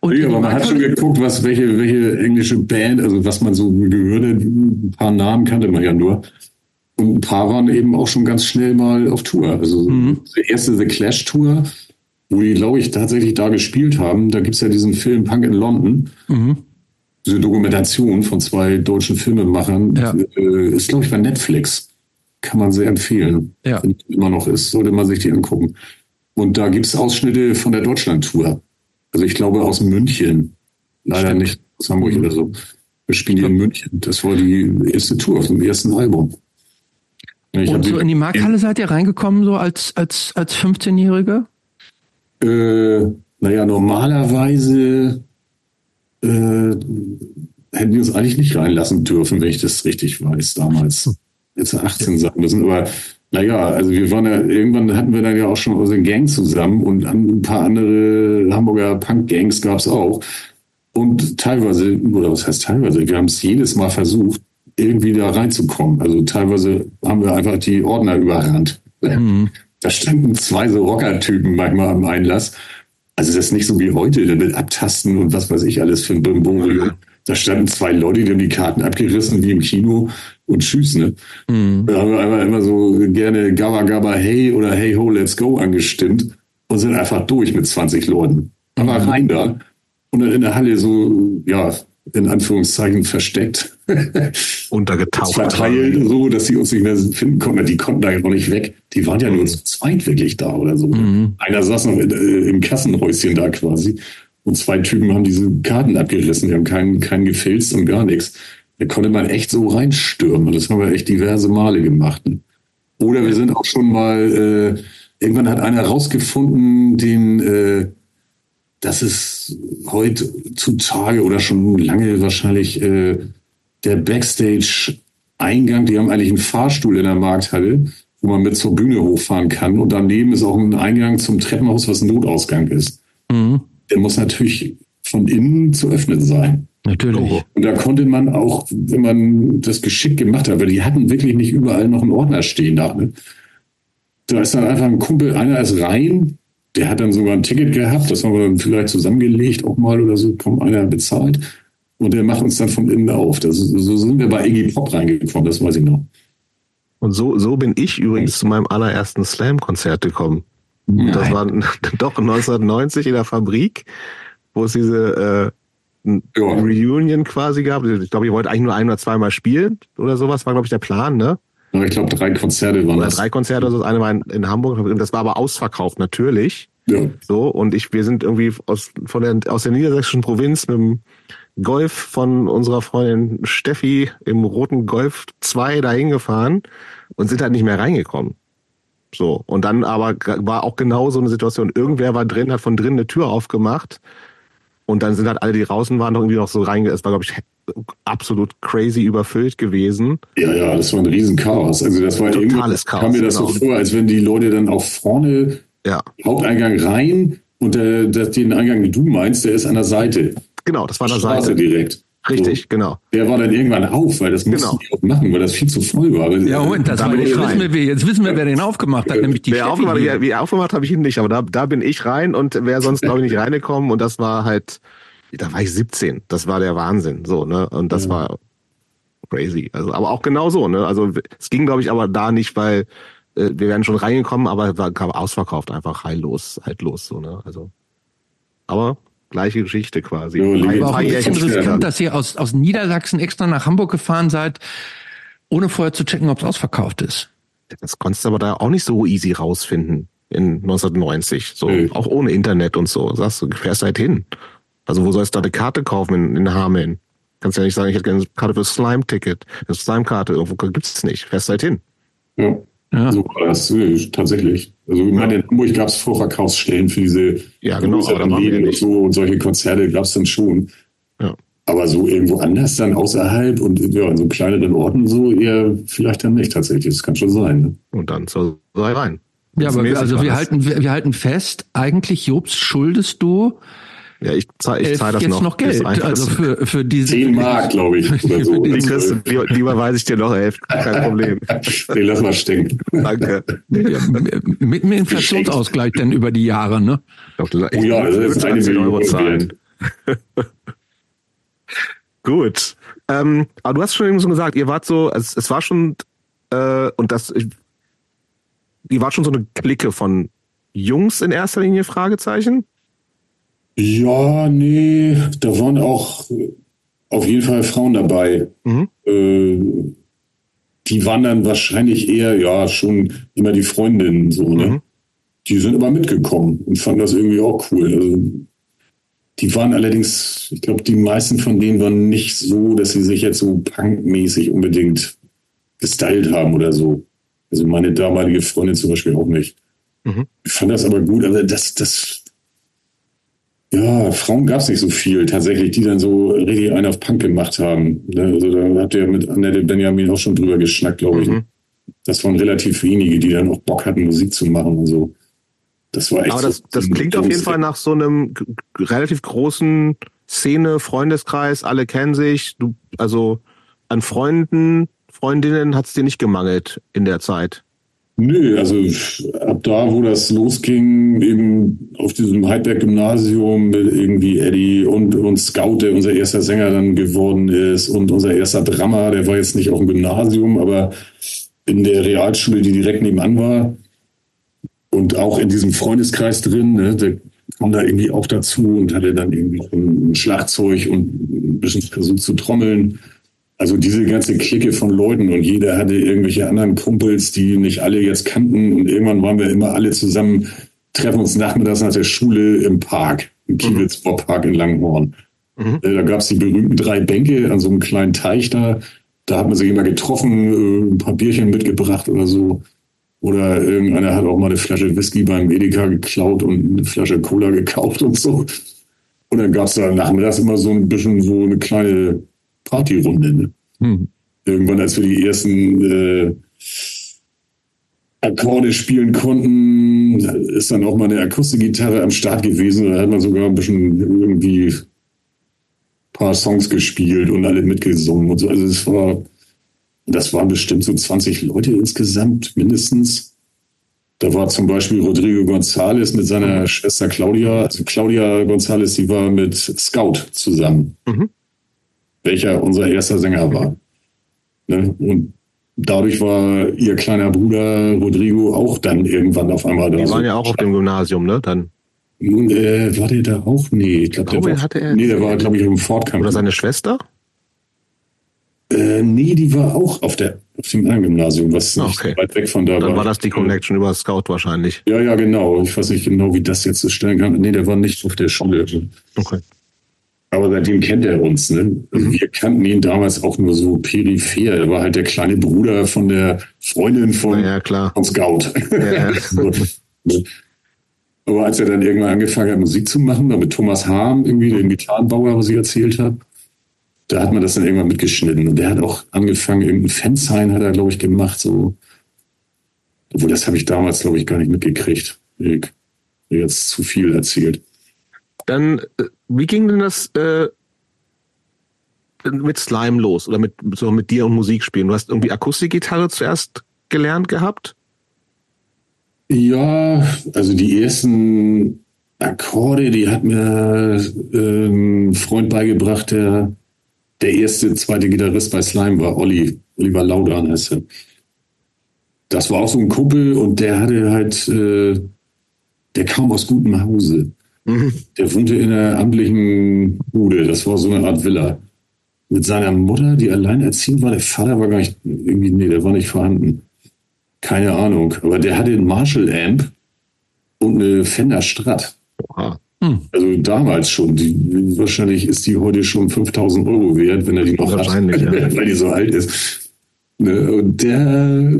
Und ja, aber man hat schon geguckt, was welche, welche englische Band, also was man so gehört hat, ein paar Namen kannte man ja nur. Und ein paar waren eben auch schon ganz schnell mal auf Tour. Also mhm. die erste The Clash Tour, wo die, glaube ich, tatsächlich da gespielt haben, da gibt es ja diesen Film Punk in London. Mhm. Diese Dokumentation von zwei deutschen Filmemachern. Ja. Äh, ist, glaube ich, bei Netflix. Kann man sehr empfehlen. Ja. Wenn immer noch ist, sollte man sich die angucken. Und da gibt es Ausschnitte von der Deutschland-Tour. Also ich glaube aus München. Leider Stimmt. nicht aus Hamburg oder so. Wir spielen hier in München. Das war die erste Tour auf dem ersten Album. Ich Und so in die Markthalle seid ihr reingekommen, so als, als, als 15-Jähriger? Äh, naja, normalerweise äh, hätten wir uns eigentlich nicht reinlassen dürfen, wenn ich das richtig weiß, damals. Jetzt 18 sagen müssen. Aber naja, also wir waren ja, irgendwann hatten wir dann ja auch schon unsere Gang zusammen und ein paar andere Hamburger Punk-Gangs gab es auch. Und teilweise, oder was heißt teilweise, wir haben es jedes Mal versucht, irgendwie da reinzukommen. Also teilweise haben wir einfach die Ordner überrannt. Mhm. Da standen zwei so Rockertypen manchmal am Einlass. Also das ist nicht so wie heute, mit Abtasten und was weiß ich alles für ein Brimborium. Da standen zwei Leute, die haben die Karten abgerissen wie im Kino und tschüss, ne? Mhm. Da haben wir einmal immer so gerne Gabba Gabba Hey oder Hey Ho Let's Go angestimmt und sind einfach durch mit 20 Leuten. Aber mhm. rein da und dann in der Halle so, ja, in Anführungszeichen versteckt. Untergetaucht. Verteilt, so, dass sie uns nicht mehr finden konnten. Die konnten da ja auch nicht weg. Die waren ja nur zu zweit wirklich da oder so. Mhm. Einer saß noch äh, im Kassenhäuschen da quasi. Und zwei Typen haben diese Karten abgerissen. Die haben keinen, keinen gefilzt und gar nichts. Da konnte man echt so reinstürmen. Und das haben wir echt diverse Male gemacht. Oder wir sind auch schon mal, äh, irgendwann hat einer rausgefunden, den, äh, das ist heutzutage oder schon lange wahrscheinlich äh, der Backstage-Eingang. Die haben eigentlich einen Fahrstuhl in der Markthalle, wo man mit zur Bühne hochfahren kann. Und daneben ist auch ein Eingang zum Treppenhaus, was ein Notausgang ist. Mhm. Der muss natürlich von innen zu öffnen sein. Natürlich. Und da konnte man auch, wenn man das geschickt gemacht hat, weil die hatten wirklich nicht überall noch einen Ordner stehen da. Ne? Da ist dann einfach ein Kumpel, einer ist rein, der hat dann sogar ein Ticket gehabt, das haben wir dann vielleicht zusammengelegt auch mal oder so, kaum einer bezahlt. Und der macht uns dann von innen auf. Das, so sind wir bei Iggy Pop reingekommen, das weiß ich noch. Und so, so bin ich übrigens zu meinem allerersten Slam-Konzert gekommen. Nein. Das war doch 1990 in der Fabrik, wo es diese äh, ja. Reunion quasi gab. Ich glaube, ich wollte eigentlich nur ein oder zweimal spielen oder sowas, war, glaube ich, der Plan, ne? Ja, ich glaube, drei Konzerte waren Oder das. Drei Konzerte, also das eine war in, in, Hamburg, das war aber ausverkauft natürlich. Ja. So, und ich, wir sind irgendwie aus, von der, aus der niedersächsischen Provinz mit dem Golf von unserer Freundin Steffi im roten Golf 2 dahin gefahren und sind halt nicht mehr reingekommen. So, und dann aber war auch genau so eine Situation. Irgendwer war drin, hat von drinnen eine Tür aufgemacht und dann sind halt alle, die draußen waren, noch irgendwie noch so reinge... Es war, glaube ich, absolut crazy überfüllt gewesen. Ja, ja, das war ein Riesenchaos. Also das war totales Chaos. Kam mir das genau. so vor, als wenn die Leute dann auch vorne ja. Haupteingang rein und der, den Eingang, den du meinst, der ist an der Seite. Genau, das war an der Straße Seite. direkt. Richtig, so. genau. Der war dann irgendwann auf, weil das mussten genau. die auch machen, weil das viel zu voll war. Ja, Moment, das da war, jetzt, wissen wir, jetzt wissen wir, wer den aufgemacht hat, nämlich die wer aufgemacht, wie, wie aufgemacht habe ich ihn nicht, aber da, da bin ich rein und wäre sonst, glaube ich, nicht reingekommen und das war halt, da war ich 17. Das war der Wahnsinn, so, ne? Und das ja. war crazy. Also, aber auch genau so, ne? Also, es ging, glaube ich, aber da nicht, weil äh, wir wären schon reingekommen, aber war, kam ausverkauft, einfach heillos, halt los, so, ne? Also, aber gleiche Geschichte quasi. Ja, aber auch ein bisschen riskant, dass ihr aus, aus Niedersachsen extra nach Hamburg gefahren seid, ohne vorher zu checken, ob es ausverkauft ist. Das konntest du aber da auch nicht so easy rausfinden in 1990. So, nee. auch ohne Internet und so. Sagst du, fährst halt hin. Also wo sollst du da eine Karte kaufen in, in Hameln? Kannst ja nicht sagen, ich hätte gerne eine Karte für Slime-Ticket. Eine Slime-Karte, irgendwo gibt's es nicht. Fährst halt hin. Ja. Ja. So war das äh, tatsächlich. Also ich meine, in Hamburg gab es Vorverkaufsstellen für diese ja, genau, Läden und so und solche Konzerte gab es dann schon. Ja. Aber so irgendwo anders dann außerhalb und ja, in so kleineren Orten so eher vielleicht dann nicht tatsächlich. Das kann schon sein. Ne? Und dann soll sei rein. Ja, aber wir, also wir halten, wir, wir halten fest, eigentlich Jobs schuldest du ja, ich zahle ich zahl das jetzt noch. noch Geld, also für, für diese. 10 Mark, glaube ich, oder so. Die kriegst du, lieber, weiß ich dir noch elf, kein Problem. Den lass mal stecken. Danke. Ja, mit dem Inflationsausgleich denn über die Jahre, ne? Oh ja, das ist eine Million Euro zahlen. Gut. Ähm, aber du hast schon eben so gesagt, ihr wart so, es, es war schon, äh, und das, ihr wart schon so eine Clique von Jungs in erster Linie, Fragezeichen? Ja, nee, da waren auch auf jeden Fall Frauen dabei. Mhm. Äh, die waren dann wahrscheinlich eher, ja, schon immer die Freundinnen, so, ne? Mhm. Die sind aber mitgekommen und fanden das irgendwie auch cool. Also, die waren allerdings, ich glaube, die meisten von denen waren nicht so, dass sie sich jetzt so punkmäßig unbedingt gestylt haben oder so. Also meine damalige Freundin zum Beispiel auch nicht. Mhm. Ich fand das aber gut. Also das, das ja, Frauen gab es nicht so viel tatsächlich, die dann so richtig einen auf Punk gemacht haben. Ne, also da habt ihr mit Annette Benjamin auch schon drüber geschnackt, glaube ich. Mhm. Das waren relativ wenige, die dann auch Bock hatten, Musik zu machen und so. Das war echt. Aber das, so das klingt auf jeden Fall nach so einem relativ großen Szene, Freundeskreis, alle kennen sich. Du, also an Freunden, Freundinnen hat es dir nicht gemangelt in der Zeit. Nö, also ab da, wo das losging, eben auf diesem Heidberg-Gymnasium irgendwie Eddie und, und Scout, der unser erster Sänger dann geworden ist und unser erster Drama, der war jetzt nicht auf dem Gymnasium, aber in der Realschule, die direkt nebenan war und auch in diesem Freundeskreis drin, ne, der kam da irgendwie auch dazu und hatte dann irgendwie ein Schlagzeug und ein bisschen versucht zu trommeln. Also diese ganze Clique von Leuten und jeder hatte irgendwelche anderen Kumpels, die nicht alle jetzt kannten und irgendwann waren wir immer alle zusammen, treffen uns nachmittags nach der Schule im Park, im Kiewitz mhm. Park in Langhorn. Mhm. Äh, da gab es die berühmten drei Bänke an so einem kleinen Teich da. Da hat man sich immer getroffen, äh, ein paar Bierchen mitgebracht oder so. Oder irgendeiner hat auch mal eine Flasche Whisky beim Edeka geklaut und eine Flasche Cola gekauft und so. Und dann gab es da nachmittags immer so ein bisschen so eine kleine Partyrunde. Ne? Hm. Irgendwann, als wir die ersten äh, Akkorde spielen konnten, ist dann auch mal eine Akustikgitarre am Start gewesen. Da hat man sogar ein bisschen irgendwie ein paar Songs gespielt und alle mitgesungen und so. Also es war, das waren bestimmt so 20 Leute insgesamt, mindestens. Da war zum Beispiel Rodrigo González mit seiner Schwester Claudia. Also Claudia González, die war mit Scout zusammen. Mhm welcher unser erster Sänger war. Ne? Und dadurch war ihr kleiner Bruder Rodrigo auch dann irgendwann auf einmal da. Die waren ja auch auf dem Gymnasium, ne? Dann. Nun, äh, war der da auch? Nee, ich glaube, der war, hatte er nee, der war, glaube ich, im Fortkampf. Oder seine Schwester? Äh, nee, die war auch auf der auf dem anderen Gymnasium, was okay. weit weg von da Dann war. Dann war das die Connection über Scout wahrscheinlich. Ja, ja, genau. Ich weiß nicht genau, wie das jetzt stellen kann. Nee, der war nicht auf der Schule. Okay. Aber seitdem kennt er uns. Ne? Also wir kannten ihn damals auch nur so peripher. Er war halt der kleine Bruder von der Freundin von, ja, von Scout. Ja. so. Ne? Aber als er dann irgendwann angefangen hat, Musik zu machen, da mit Thomas Hahn, irgendwie den Gitarrenbauer, was ich erzählt habe, da hat man das dann irgendwann mitgeschnitten. Und der hat auch angefangen, irgendein Fansign hat er, glaube ich, gemacht. So. Obwohl, das habe ich damals, glaube ich, gar nicht mitgekriegt. Ich habe jetzt zu viel erzählt. Dann, äh, wie ging denn das äh, mit Slime los oder mit, so mit dir und Musik spielen? Du hast irgendwie Akustikgitarre zuerst gelernt gehabt? Ja, also die ersten Akkorde, die hat mir ähm, ein Freund beigebracht, der der erste, zweite Gitarrist bei Slime war, Olli, Oliver Laudan heißt er. Das war auch so ein Kumpel und der hatte halt, äh, der kam aus gutem Hause. Mhm. Der wohnte in einer amtlichen Bude. Das war so eine Art Villa. Mit seiner Mutter, die alleinerziehend war. Der Vater war gar nicht, irgendwie, nee, der war nicht vorhanden. Keine Ahnung. Aber der hatte einen Marshall-Amp und eine Fender Strat. Oha. Hm. Also damals schon. Die, wahrscheinlich ist die heute schon 5000 Euro wert, wenn er die noch hat, ja. weil die so alt ist. Ne, und der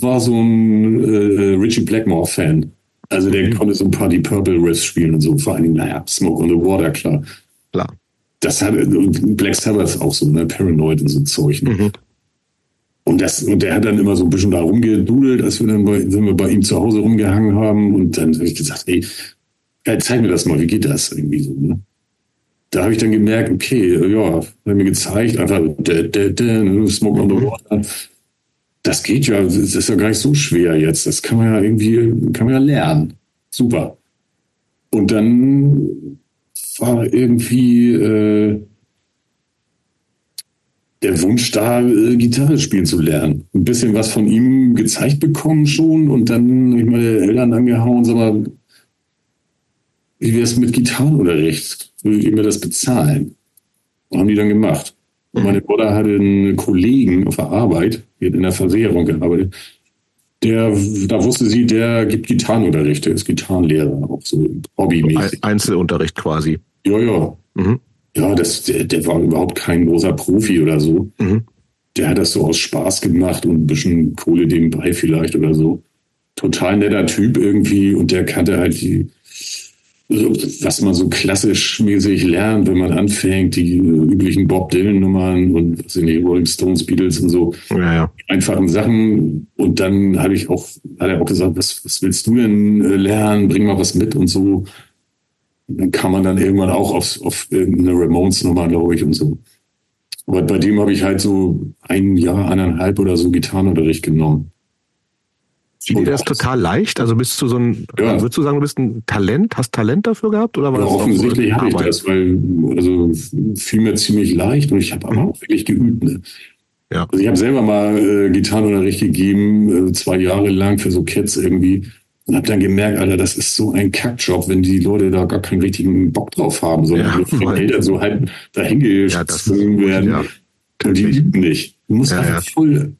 war so ein äh, Richie Blackmore-Fan. Also der mhm. konnte so ein paar die Purple Riffs spielen und so, vor allen Dingen, naja, Smoke on the Water, klar. Klar. Das hat Black Sabbath auch so, ne, Paranoid und so Zeug. Ne? Mhm. Und, das, und der hat dann immer so ein bisschen da rumgedudelt, als wir dann bei, sind wir bei ihm zu Hause rumgehangen haben. Und dann habe ich gesagt, ey, zeig mir das mal, wie geht das irgendwie so, ne? Da habe ich dann gemerkt, okay, ja, hat mir gezeigt, einfach de, de, de, ne, Smoke on the mhm. Water das geht ja, das ist ja gar nicht so schwer jetzt. Das kann man ja irgendwie, kann man ja lernen. Super. Und dann war irgendwie äh, der Wunsch da, äh, Gitarre spielen zu lernen. Ein bisschen was von ihm gezeigt bekommen schon und dann ich meine Eltern angehauen, sag mal, wie wäre es mit Gitarrenunterricht? Würde ich mir das bezahlen? Haben die dann gemacht. Und meine Mutter hatte einen Kollegen auf der Arbeit, in der Versicherung gearbeitet. Der, da wusste sie, der gibt Gitarrenunterricht, der ist Gitarrenlehrer, auch so hobbymäßig. Einzelunterricht quasi. Ja, ja. Mhm. Ja, das, der, der war überhaupt kein großer Profi oder so. Mhm. Der hat das so aus Spaß gemacht und ein bisschen Kohle nebenbei vielleicht oder so. Total netter Typ irgendwie und der kannte halt die, was man so klassisch mäßig lernt, wenn man anfängt, die üblichen Bob Dylan-Nummern und was sind die Rolling Stones, Beatles und so ja, ja. einfachen Sachen. Und dann habe ich auch, hat er auch gesagt, was, was willst du denn äh, lernen? Bring mal was mit und so. dann kam man dann irgendwann auch auf, auf eine Ramones-Nummer, glaube ich, und so. Aber bei dem habe ich halt so ein Jahr, eineinhalb oder so Gitarrenunterricht genommen. Fiel dir das total leicht? Also bist du so ein, ja. würdest du sagen, du bist ein Talent, hast Talent dafür gehabt? Oder war ja, das offensichtlich habe ich das, weil, also fiel mir ziemlich leicht und ich habe aber auch wirklich geübt. Ne? Ja. Also ich habe selber mal äh, Gitarrenunterricht gegeben, äh, zwei Jahre lang für so Kids irgendwie. Und habe dann gemerkt, Alter, das ist so ein Kackjob, wenn die Leute da gar keinen richtigen Bock drauf haben, sondern ja, von Eltern so halt dahingezwungen ja, werden. Ja, und die üben nicht. Du musst ja, einfach voll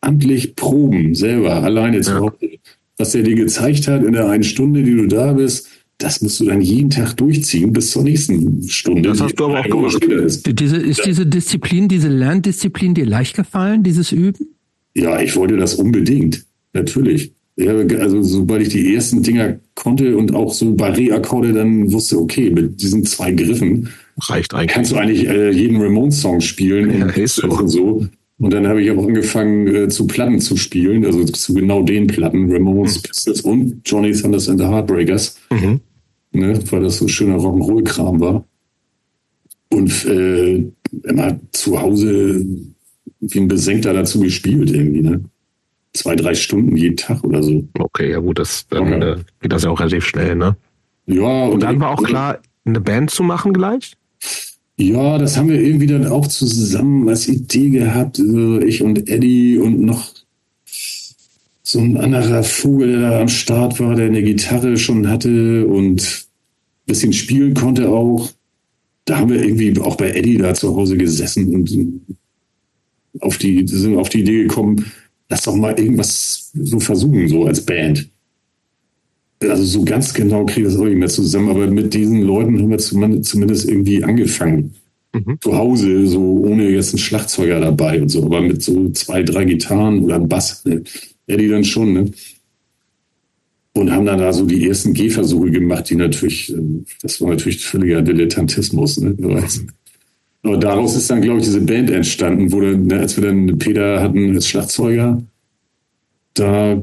amtlich proben, selber, alleine zu Hause. Was der dir gezeigt hat in der einen Stunde, die du da bist, das musst du dann jeden Tag durchziehen bis zur nächsten Stunde. Das hast du aber auch gemacht. Ist. Diese, ist diese Disziplin, diese Lerndisziplin dir leicht gefallen, dieses Üben? Ja, ich wollte das unbedingt. Natürlich. Ja, also sobald ich die ersten Dinger konnte und auch so Barré-Akkorde dann wusste, okay, mit diesen zwei Griffen reicht eigentlich. Kannst du eigentlich äh, jeden Ramones-Song spielen ja, und, ist so. und so. Und dann habe ich auch angefangen äh, zu Platten zu spielen, also zu genau den Platten, Ramones, mhm. Pistols und Johnny Thunders and the Heartbreakers, mhm. ne, weil das so schöner Rock'n'Roll-Kram war. Und äh, immer zu Hause wie ein Besenkter dazu gespielt irgendwie, ne? Zwei, drei Stunden jeden Tag oder so. Okay, ja gut, das dann okay. äh, geht das ja auch relativ schnell, ne? Ja. Und, und dann war auch klar, eine Band zu machen gleich? Ja, das haben wir irgendwie dann auch zusammen als Idee gehabt, ich und Eddie und noch so ein anderer Vogel, der da am Start war, der eine Gitarre schon hatte und ein bisschen spielen konnte auch. Da haben wir irgendwie auch bei Eddie da zu Hause gesessen und auf die, sind auf die Idee gekommen, lass doch mal irgendwas so versuchen, so als Band. Also so ganz genau kriege ich das auch nicht mehr zusammen, aber mit diesen Leuten haben wir zumindest irgendwie angefangen. Mhm. Zu Hause, so ohne jetzt einen Schlagzeuger dabei und so, aber mit so zwei, drei Gitarren oder einem Bass, ne? ja, die dann schon, ne? Und haben dann da so die ersten Gehversuche gemacht, die natürlich, äh, das war natürlich völliger Dilettantismus, ne? Aber daraus ist dann, glaube ich, diese Band entstanden, wo dann, ne, als wir dann Peter hatten als Schlagzeuger, da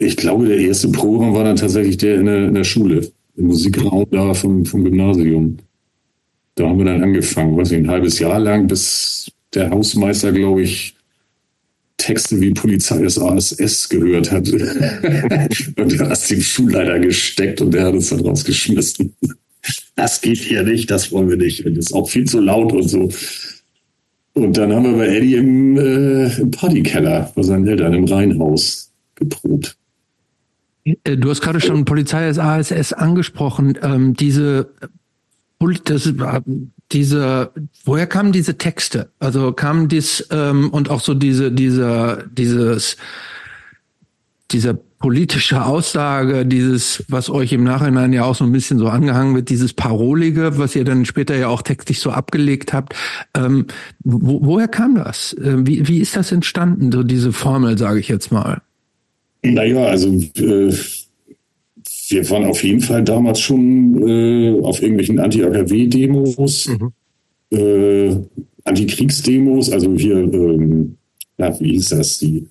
ich glaube, der erste Programm war dann tatsächlich der in der, in der Schule, im Musikraum da vom, vom Gymnasium. Da haben wir dann angefangen, weiß ich, ein halbes Jahr lang, bis der Hausmeister, glaube ich, Texte wie Polizei des ASS gehört hat. und der hat dem Schulleiter gesteckt und der hat uns dann rausgeschmissen. Das geht hier nicht, das wollen wir nicht. Und das ist auch viel zu laut und so. Und dann haben wir bei Eddie im, äh, im Partykeller bei seinen Eltern im Reihenhaus geprobt. Äh, du hast gerade schon Polizei des ASS angesprochen. Ähm, diese, das, diese, woher kamen diese Texte? Also kamen dies ähm, und auch so diese, dieser, dieses, dieser politische Aussage, dieses, was euch im Nachhinein ja auch so ein bisschen so angehangen wird, dieses Parolige, was ihr dann später ja auch textlich so abgelegt habt. Ähm, wo, woher kam das? Äh, wie, wie ist das entstanden, so diese Formel, sage ich jetzt mal? Naja, also äh, wir waren auf jeden Fall damals schon äh, auf irgendwelchen Anti-AKW-Demos, mhm. äh, Antikriegsdemos, also hier, ähm, ja, wie hieß das, die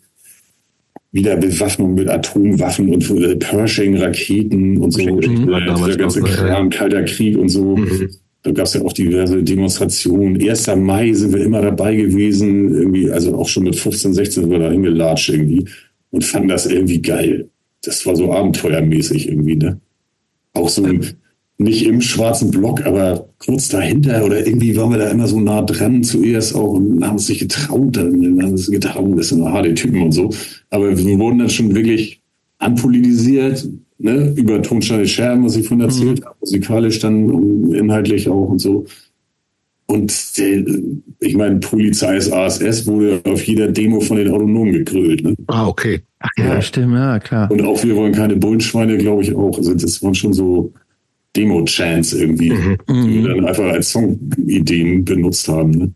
Wiederbewaffnung mit Atomwaffen und äh, Pershing-Raketen und so, mhm. der ganze Kram, Kalter Krieg und so. Mhm. Da gab es ja auch diverse Demonstrationen. 1. Mai sind wir immer dabei gewesen, irgendwie, also auch schon mit 15, 16 sind wir da hingelatscht irgendwie und fand das irgendwie geil. Das war so abenteuermäßig irgendwie, ne? Auch so nicht im schwarzen Block, aber kurz dahinter oder irgendwie waren wir da immer so nah dran zuerst auch und haben uns nicht getraut, dann haben uns getraut, das sind harte Typen und so. Aber wir wurden dann schon wirklich anpolitisiert, ne, über Tonsteine Scherben, was ich von erzählt mhm. habe, musikalisch dann inhaltlich auch und so. Und der, ich meine, Polizei ist ASS wurde auf jeder Demo von den Autonomen gegrölt. Ne? Ah, okay. Ach ja, ja, stimmt, ja, klar. Und auch wir wollen keine Bullenschweine, glaube ich auch. Also das waren schon so Demo-Chants irgendwie, mhm. die wir mhm. dann einfach als Songideen benutzt haben. Ne?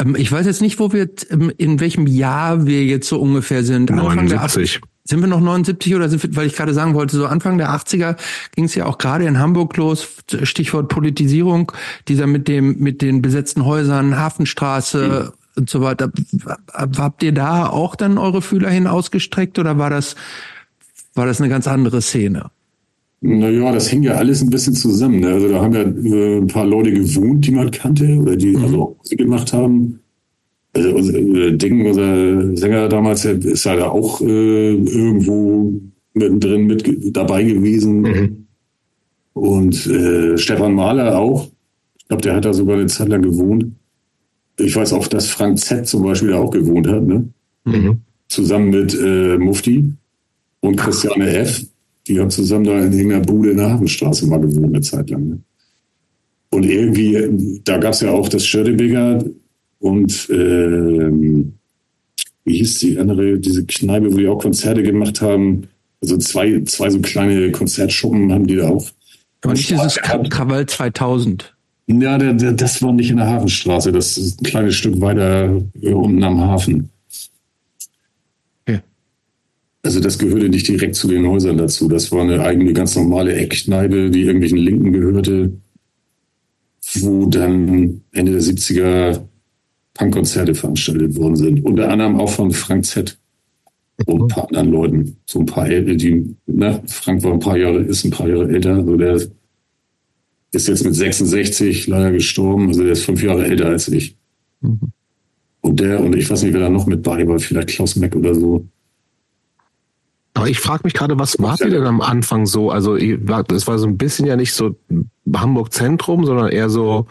Ähm, ich weiß jetzt nicht, wo wir, ähm, in welchem Jahr wir jetzt so ungefähr sind. 79. Sind wir noch 79 oder sind wir, weil ich gerade sagen wollte, so Anfang der 80er ging es ja auch gerade in Hamburg los, Stichwort Politisierung, dieser mit dem, mit den besetzten Häusern, Hafenstraße mhm. und so weiter. Habt ihr da auch dann eure Fühler hin ausgestreckt oder war das, war das eine ganz andere Szene? Naja, das hängt ja alles ein bisschen zusammen. Ne? Also da haben ja äh, ein paar Leute gewohnt, die man kannte oder die mhm. also auch gemacht haben. Also unser äh, Ding, unser Sänger damals, ist ja da auch äh, irgendwo mittendrin mit dabei gewesen. Mhm. Und äh, Stefan Mahler auch. Ich glaube, der hat da sogar eine Zeit lang gewohnt. Ich weiß auch, dass Frank Z zum Beispiel da auch gewohnt hat, ne? Mhm. Zusammen mit äh, Mufti und Christiane F. Die haben zusammen da in irgendeiner Bude in der Hafenstraße mal gewohnt, eine Zeit lang. Ne? Und irgendwie, da gab es ja auch das Schödebeger und ähm, wie hieß die andere, diese Kneipe, wo die auch Konzerte gemacht haben. Also zwei, zwei so kleine Konzertschuppen haben die da auch. Aber nicht dieses Krawall 2000. Ja, der, der, das war nicht in der Hafenstraße, das ist ein kleines Stück weiter unten am Hafen. Also das gehörte nicht direkt zu den Häusern dazu. Das war eine eigene, ganz normale Eckkneipe, die irgendwelchen Linken gehörte, wo dann Ende der 70er Punkkonzerte veranstaltet worden sind. Unter anderem auch von Frank Z. und ein paar anderen Leuten. So ein paar ältere, die, na, Frank war ein paar Jahre, ist ein paar Jahre älter. Also der ist jetzt mit 66 leider gestorben. Also der ist fünf Jahre älter als ich. Mhm. Und der, und ich weiß nicht, wer da noch mit bei war, vielleicht Klaus Meck oder so. Aber ich frage mich gerade, was war ihr denn am Anfang so? Also es war so ein bisschen ja nicht so Hamburg Zentrum, sondern eher so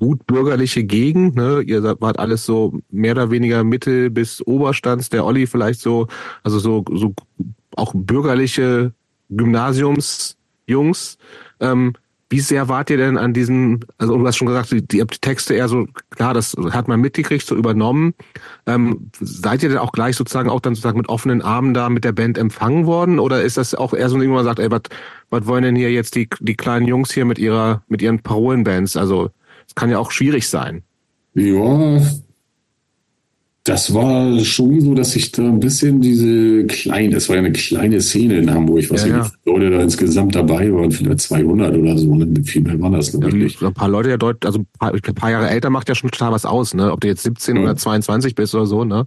gut bürgerliche Gegend. Ne? Ihr wart alles so mehr oder weniger Mittel bis Oberstands. Der Olli vielleicht so, also so so auch bürgerliche Gymnasiumsjungs. Ähm, wie sehr wart ihr denn an diesen, also du hast schon gesagt, die, die Texte eher so, klar, das hat man mitgekriegt, so übernommen. Ähm, seid ihr denn auch gleich sozusagen auch dann sozusagen mit offenen Armen da mit der Band empfangen worden? Oder ist das auch eher so, irgendwann sagt, ey, was was wollen denn hier jetzt die, die kleinen Jungs hier mit ihrer, mit ihren Parolenbands? Also, es kann ja auch schwierig sein. Ja, das war schon so, dass ich da ein bisschen diese kleine, es war ja eine kleine Szene in Hamburg, was ja, ja. Leute da insgesamt dabei waren, vielleicht 200 oder so, ne? viel mehr waren das glaube ich nicht. Ein paar Leute ja dort, also ein paar, ein paar, Jahre älter macht ja schon total was aus, ne? Ob du jetzt 17 ja. oder 22 bist oder so, ne?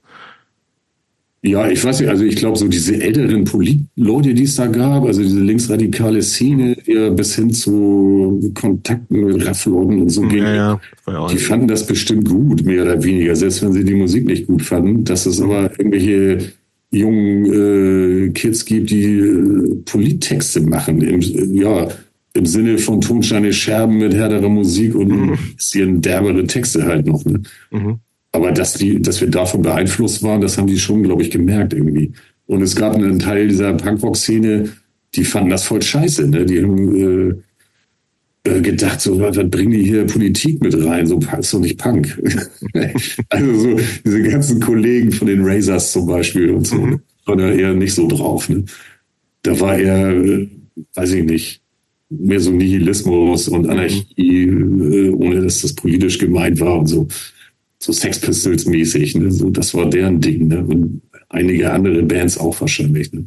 Ja, ich weiß nicht, also ich glaube, so diese älteren Polit-Leute, die es da gab, also diese linksradikale Szene, ja, bis hin zu Kontakten mit Raffleuten und so, ja, ja, die fanden das bestimmt gut, mehr oder weniger, selbst wenn sie die Musik nicht gut fanden. Dass es aber irgendwelche jungen äh, Kids gibt, die äh, Polittexte machen, im, ja, im Sinne von Tonsteine Scherben mit härterer Musik und mhm. ein bisschen derbere Texte halt noch. Ne? Mhm. Aber dass, die, dass wir davon beeinflusst waren, das haben die schon, glaube ich, gemerkt irgendwie. Und es gab einen Teil dieser Punkrock-Szene, die fanden das voll scheiße. Ne? Die haben äh, äh gedacht, so, was, bringen die hier Politik mit rein? So ist doch nicht Punk. also so diese ganzen Kollegen von den Razors zum Beispiel und so, mhm. waren da eher nicht so drauf. Ne? Da war eher, äh, weiß ich nicht, mehr so Nihilismus und Anarchie, äh, ohne dass das politisch gemeint war und so so Sex Pistols mäßig. Ne? So, das war deren Ding. Ne? Und einige andere Bands auch wahrscheinlich. Ne?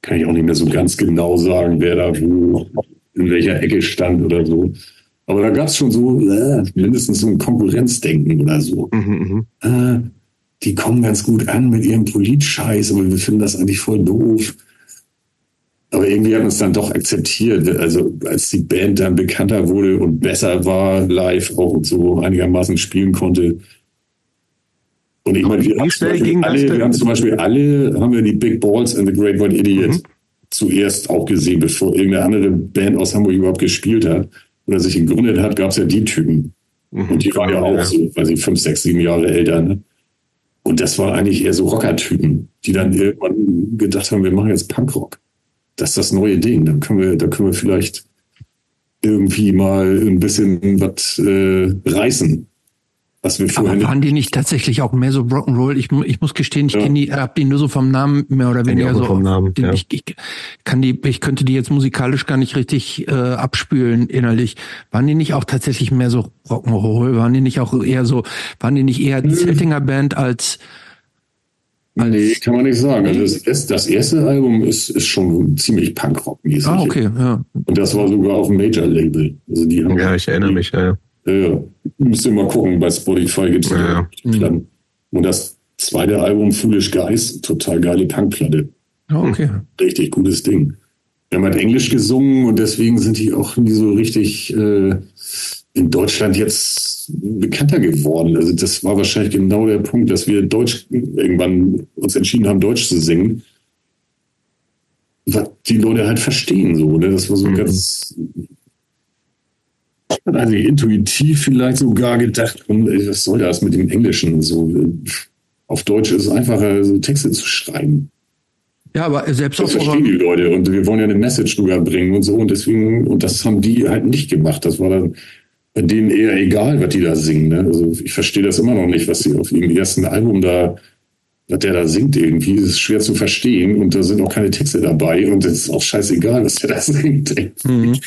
Kann ich auch nicht mehr so ganz genau sagen, wer da wo in welcher Ecke stand oder so. Aber da gab es schon so äh, mindestens so ein Konkurrenzdenken oder so. Mhm, äh, die kommen ganz gut an mit ihrem Politscheiß, aber wir finden das eigentlich voll doof. Aber irgendwie hat man es dann doch akzeptiert. Also als die Band dann bekannter wurde und besser war, live auch und so einigermaßen spielen konnte. Und ich meine, wir, haben zum, Beispiel alle, wir haben zum Beispiel alle, haben wir die Big Balls and the Great White Idiot mhm. zuerst auch gesehen, bevor irgendeine andere Band aus Hamburg überhaupt gespielt hat oder sich gegründet hat, gab es ja die Typen. Mhm. Und die waren ja auch so, weiß ich, fünf, sechs, sieben Jahre älter. Ne? Und das waren eigentlich eher so Rocker-Typen, die dann irgendwann gedacht haben, wir machen jetzt Punkrock das ist das neue Ding. Dann können wir, da können wir vielleicht irgendwie mal ein bisschen was äh, reißen. Was wir vorher Aber waren die nicht tatsächlich auch mehr so Rock'n'Roll? Ich, ich muss gestehen, ich ja. kenne die, hab die nur so vom Namen mehr oder weniger so. Vom Namen, den, ja. ich, ich, kann die, ich könnte die jetzt musikalisch gar nicht richtig äh, abspülen innerlich. Waren die nicht auch tatsächlich mehr so Rock'n'Roll? Waren die nicht auch eher so, waren die nicht eher die Zeltinger Band als Nee, kann man nicht sagen. Also das, das erste Album ist, ist schon ziemlich Punkrock-mäßig. Ah, okay, ja. Und das war sogar auf dem Major-Label. Also die haben ja, ich erinnere mich, ja. Ja, müsst ihr mal gucken, bei Spotify gibt's ja, ja. Und das zweite Album, Foolish Guys, total geile Punkplatte. Okay. Richtig gutes Ding. Wir haben halt Englisch gesungen und deswegen sind die auch nie so richtig äh, in Deutschland jetzt bekannter geworden. Also das war wahrscheinlich genau der Punkt, dass wir Deutsch irgendwann uns entschieden haben, Deutsch zu singen. Was die Leute halt verstehen so. Ne? Das war so Mhm. ganz also intuitiv vielleicht sogar gedacht, was soll das mit dem Englischen? So, auf Deutsch ist es einfacher, so Texte zu schreiben. Ja, aber selbst Das auf eurer, verstehen die Leute und wir wollen ja eine Message rüberbringen und so und deswegen, und das haben die halt nicht gemacht. Das war dann denen eher egal, was die da singen. Ne? Also ich verstehe das immer noch nicht, was sie auf ihrem ersten Album da, was der da singt irgendwie. Das ist schwer zu verstehen und da sind auch keine Texte dabei und es ist auch scheißegal, was der da singt. Mhm.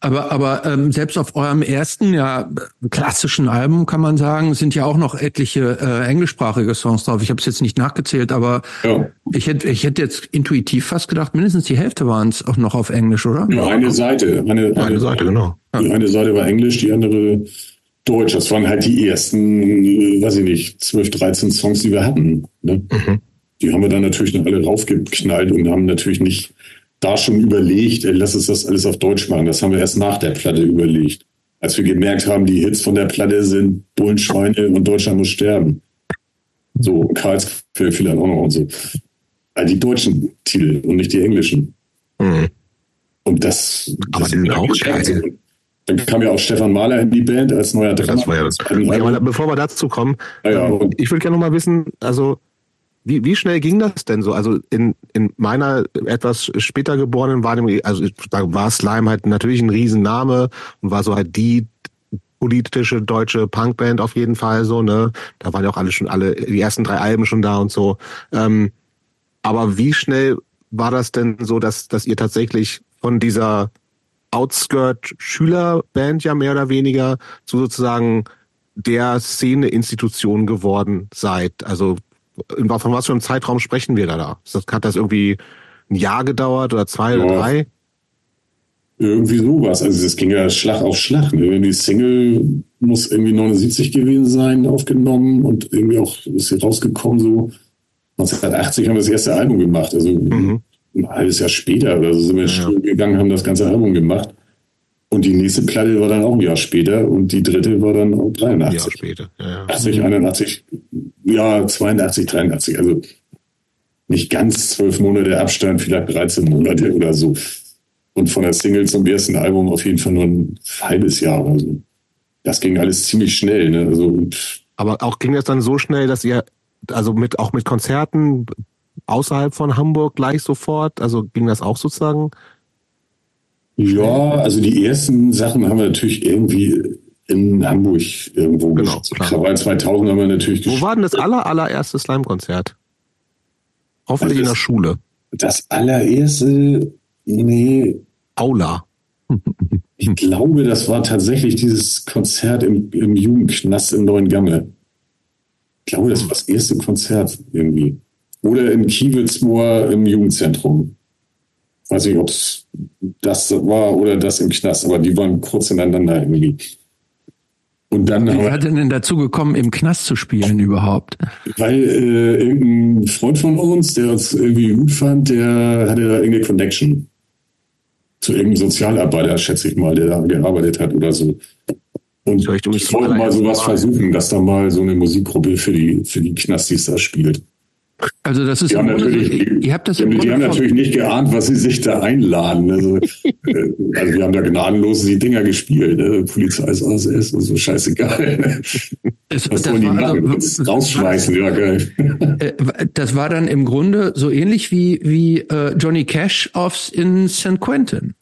Aber, aber ähm, selbst auf eurem ersten, ja, klassischen Album kann man sagen, sind ja auch noch etliche äh, englischsprachige Songs drauf. Ich habe es jetzt nicht nachgezählt, aber Ja. ich hätte ich hätte jetzt intuitiv fast gedacht, mindestens die Hälfte waren es auch noch auf Englisch, oder? Nur eine Seite. Eine, Eine Seite, genau. Die eine Seite war Englisch, die andere Deutsch. Das waren halt die ersten, weiß ich nicht, 12, 13 Songs, die wir hatten. Ne? Die haben wir dann natürlich noch alle raufgeknallt und haben natürlich nicht da schon überlegt, lass uns das alles auf Deutsch machen. Das haben wir erst nach der Platte überlegt. Als wir gemerkt haben, die Hits von der Platte sind Bullenschweine und Deutschland muss sterben. So, Karlsquell vielleicht auch noch und so. Also die deutschen Titel und nicht die englischen. Mhm. Und das. Aber das sind auch geil. Dann kam ja auch Stefan Mahler in die Band als neuer Drummer. Das war ja das. Bevor wir dazu kommen, Ja, ja. ähm, ich würde gerne noch mal wissen, also wie, wie schnell ging das denn so? Also in, in meiner etwas später geborenen Wahrnehmung, also da war Slime halt natürlich ein Riesenname und war so halt die politische deutsche Punkband auf jeden Fall so, ne? Da waren ja auch alle schon alle, die ersten drei Alben schon da und so. Ähm, aber wie schnell war das denn so, dass, dass ihr tatsächlich von dieser Outskirt-Schülerband ja mehr oder weniger zu sozusagen der Szene-Institution geworden seid? Also von was für einem Zeitraum sprechen wir da? da? Hat das irgendwie ein Jahr gedauert oder zwei oder Ja. drei? Irgendwie sowas. Also es ging ja Schlag auf Schlag. Ne? Die Single muss irgendwie 79 gewesen sein, aufgenommen und irgendwie auch ist sie rausgekommen so. 1980 haben wir das erste Album gemacht. Also Mhm. ein halbes Jahr später oder so sind wir Ja. schon gegangen, haben das ganze Album gemacht. Und die nächste Platte war dann auch ein Jahr später und die dritte war dann auch Ein 83. Jahr später. Ja, ja. 80, 81, ja, 82, 83, also nicht ganz zwölf Monate Abstand, vielleicht 13 Monate oder so. Und von der Single zum ersten Album auf jeden Fall nur ein halbes Jahr oder so. Das ging alles ziemlich schnell, ne? Also, Aber auch ging das dann so schnell, dass ihr also mit auch mit Konzerten außerhalb von Hamburg gleich sofort, also ging das auch sozusagen? Ja, also die ersten Sachen haben wir natürlich irgendwie in Hamburg irgendwo Genau, gespielt. Krawall 2000 haben wir natürlich Wo gespielt. war denn das aller, allererste Slime-Konzert? Hoffentlich Also in der Schule. Das allererste, nee, Aula. Ich glaube, das war tatsächlich dieses Konzert im, im Jugendknast in Neuengamme. Ich glaube, das war das erste Konzert irgendwie. Oder in Kiewelsmoor im Jugendzentrum. Weiß nicht, ob es das war oder das im Knast, aber die waren kurz ineinander irgendwie. Und dann Wer wir, hat denn dazu gekommen, im Knast zu spielen überhaupt? weil äh, irgendein Freund von uns, der uns irgendwie gut fand, der hatte da irgendeine Connection zu irgendeinem Sozialarbeiter, schätze ich mal, der da gearbeitet hat oder so. Und ich wollte mal sowas versuchen, dass da mal so eine Musikgruppe für die, für die Knastis da spielt. Also das ist Die haben natürlich, ihr habt das die, die haben natürlich nicht geahnt, was sie sich da einladen. Also, äh, also wir haben da gnadenlos die Dinger gespielt. Ne? Polizei ist ist und so scheißegal. es, Was das wollen die war machen? also- rausschmeißen, ja geil. Äh, Das war dann im Grunde so ähnlich wie, wie äh, Johnny Cash aufs in St. Quentin.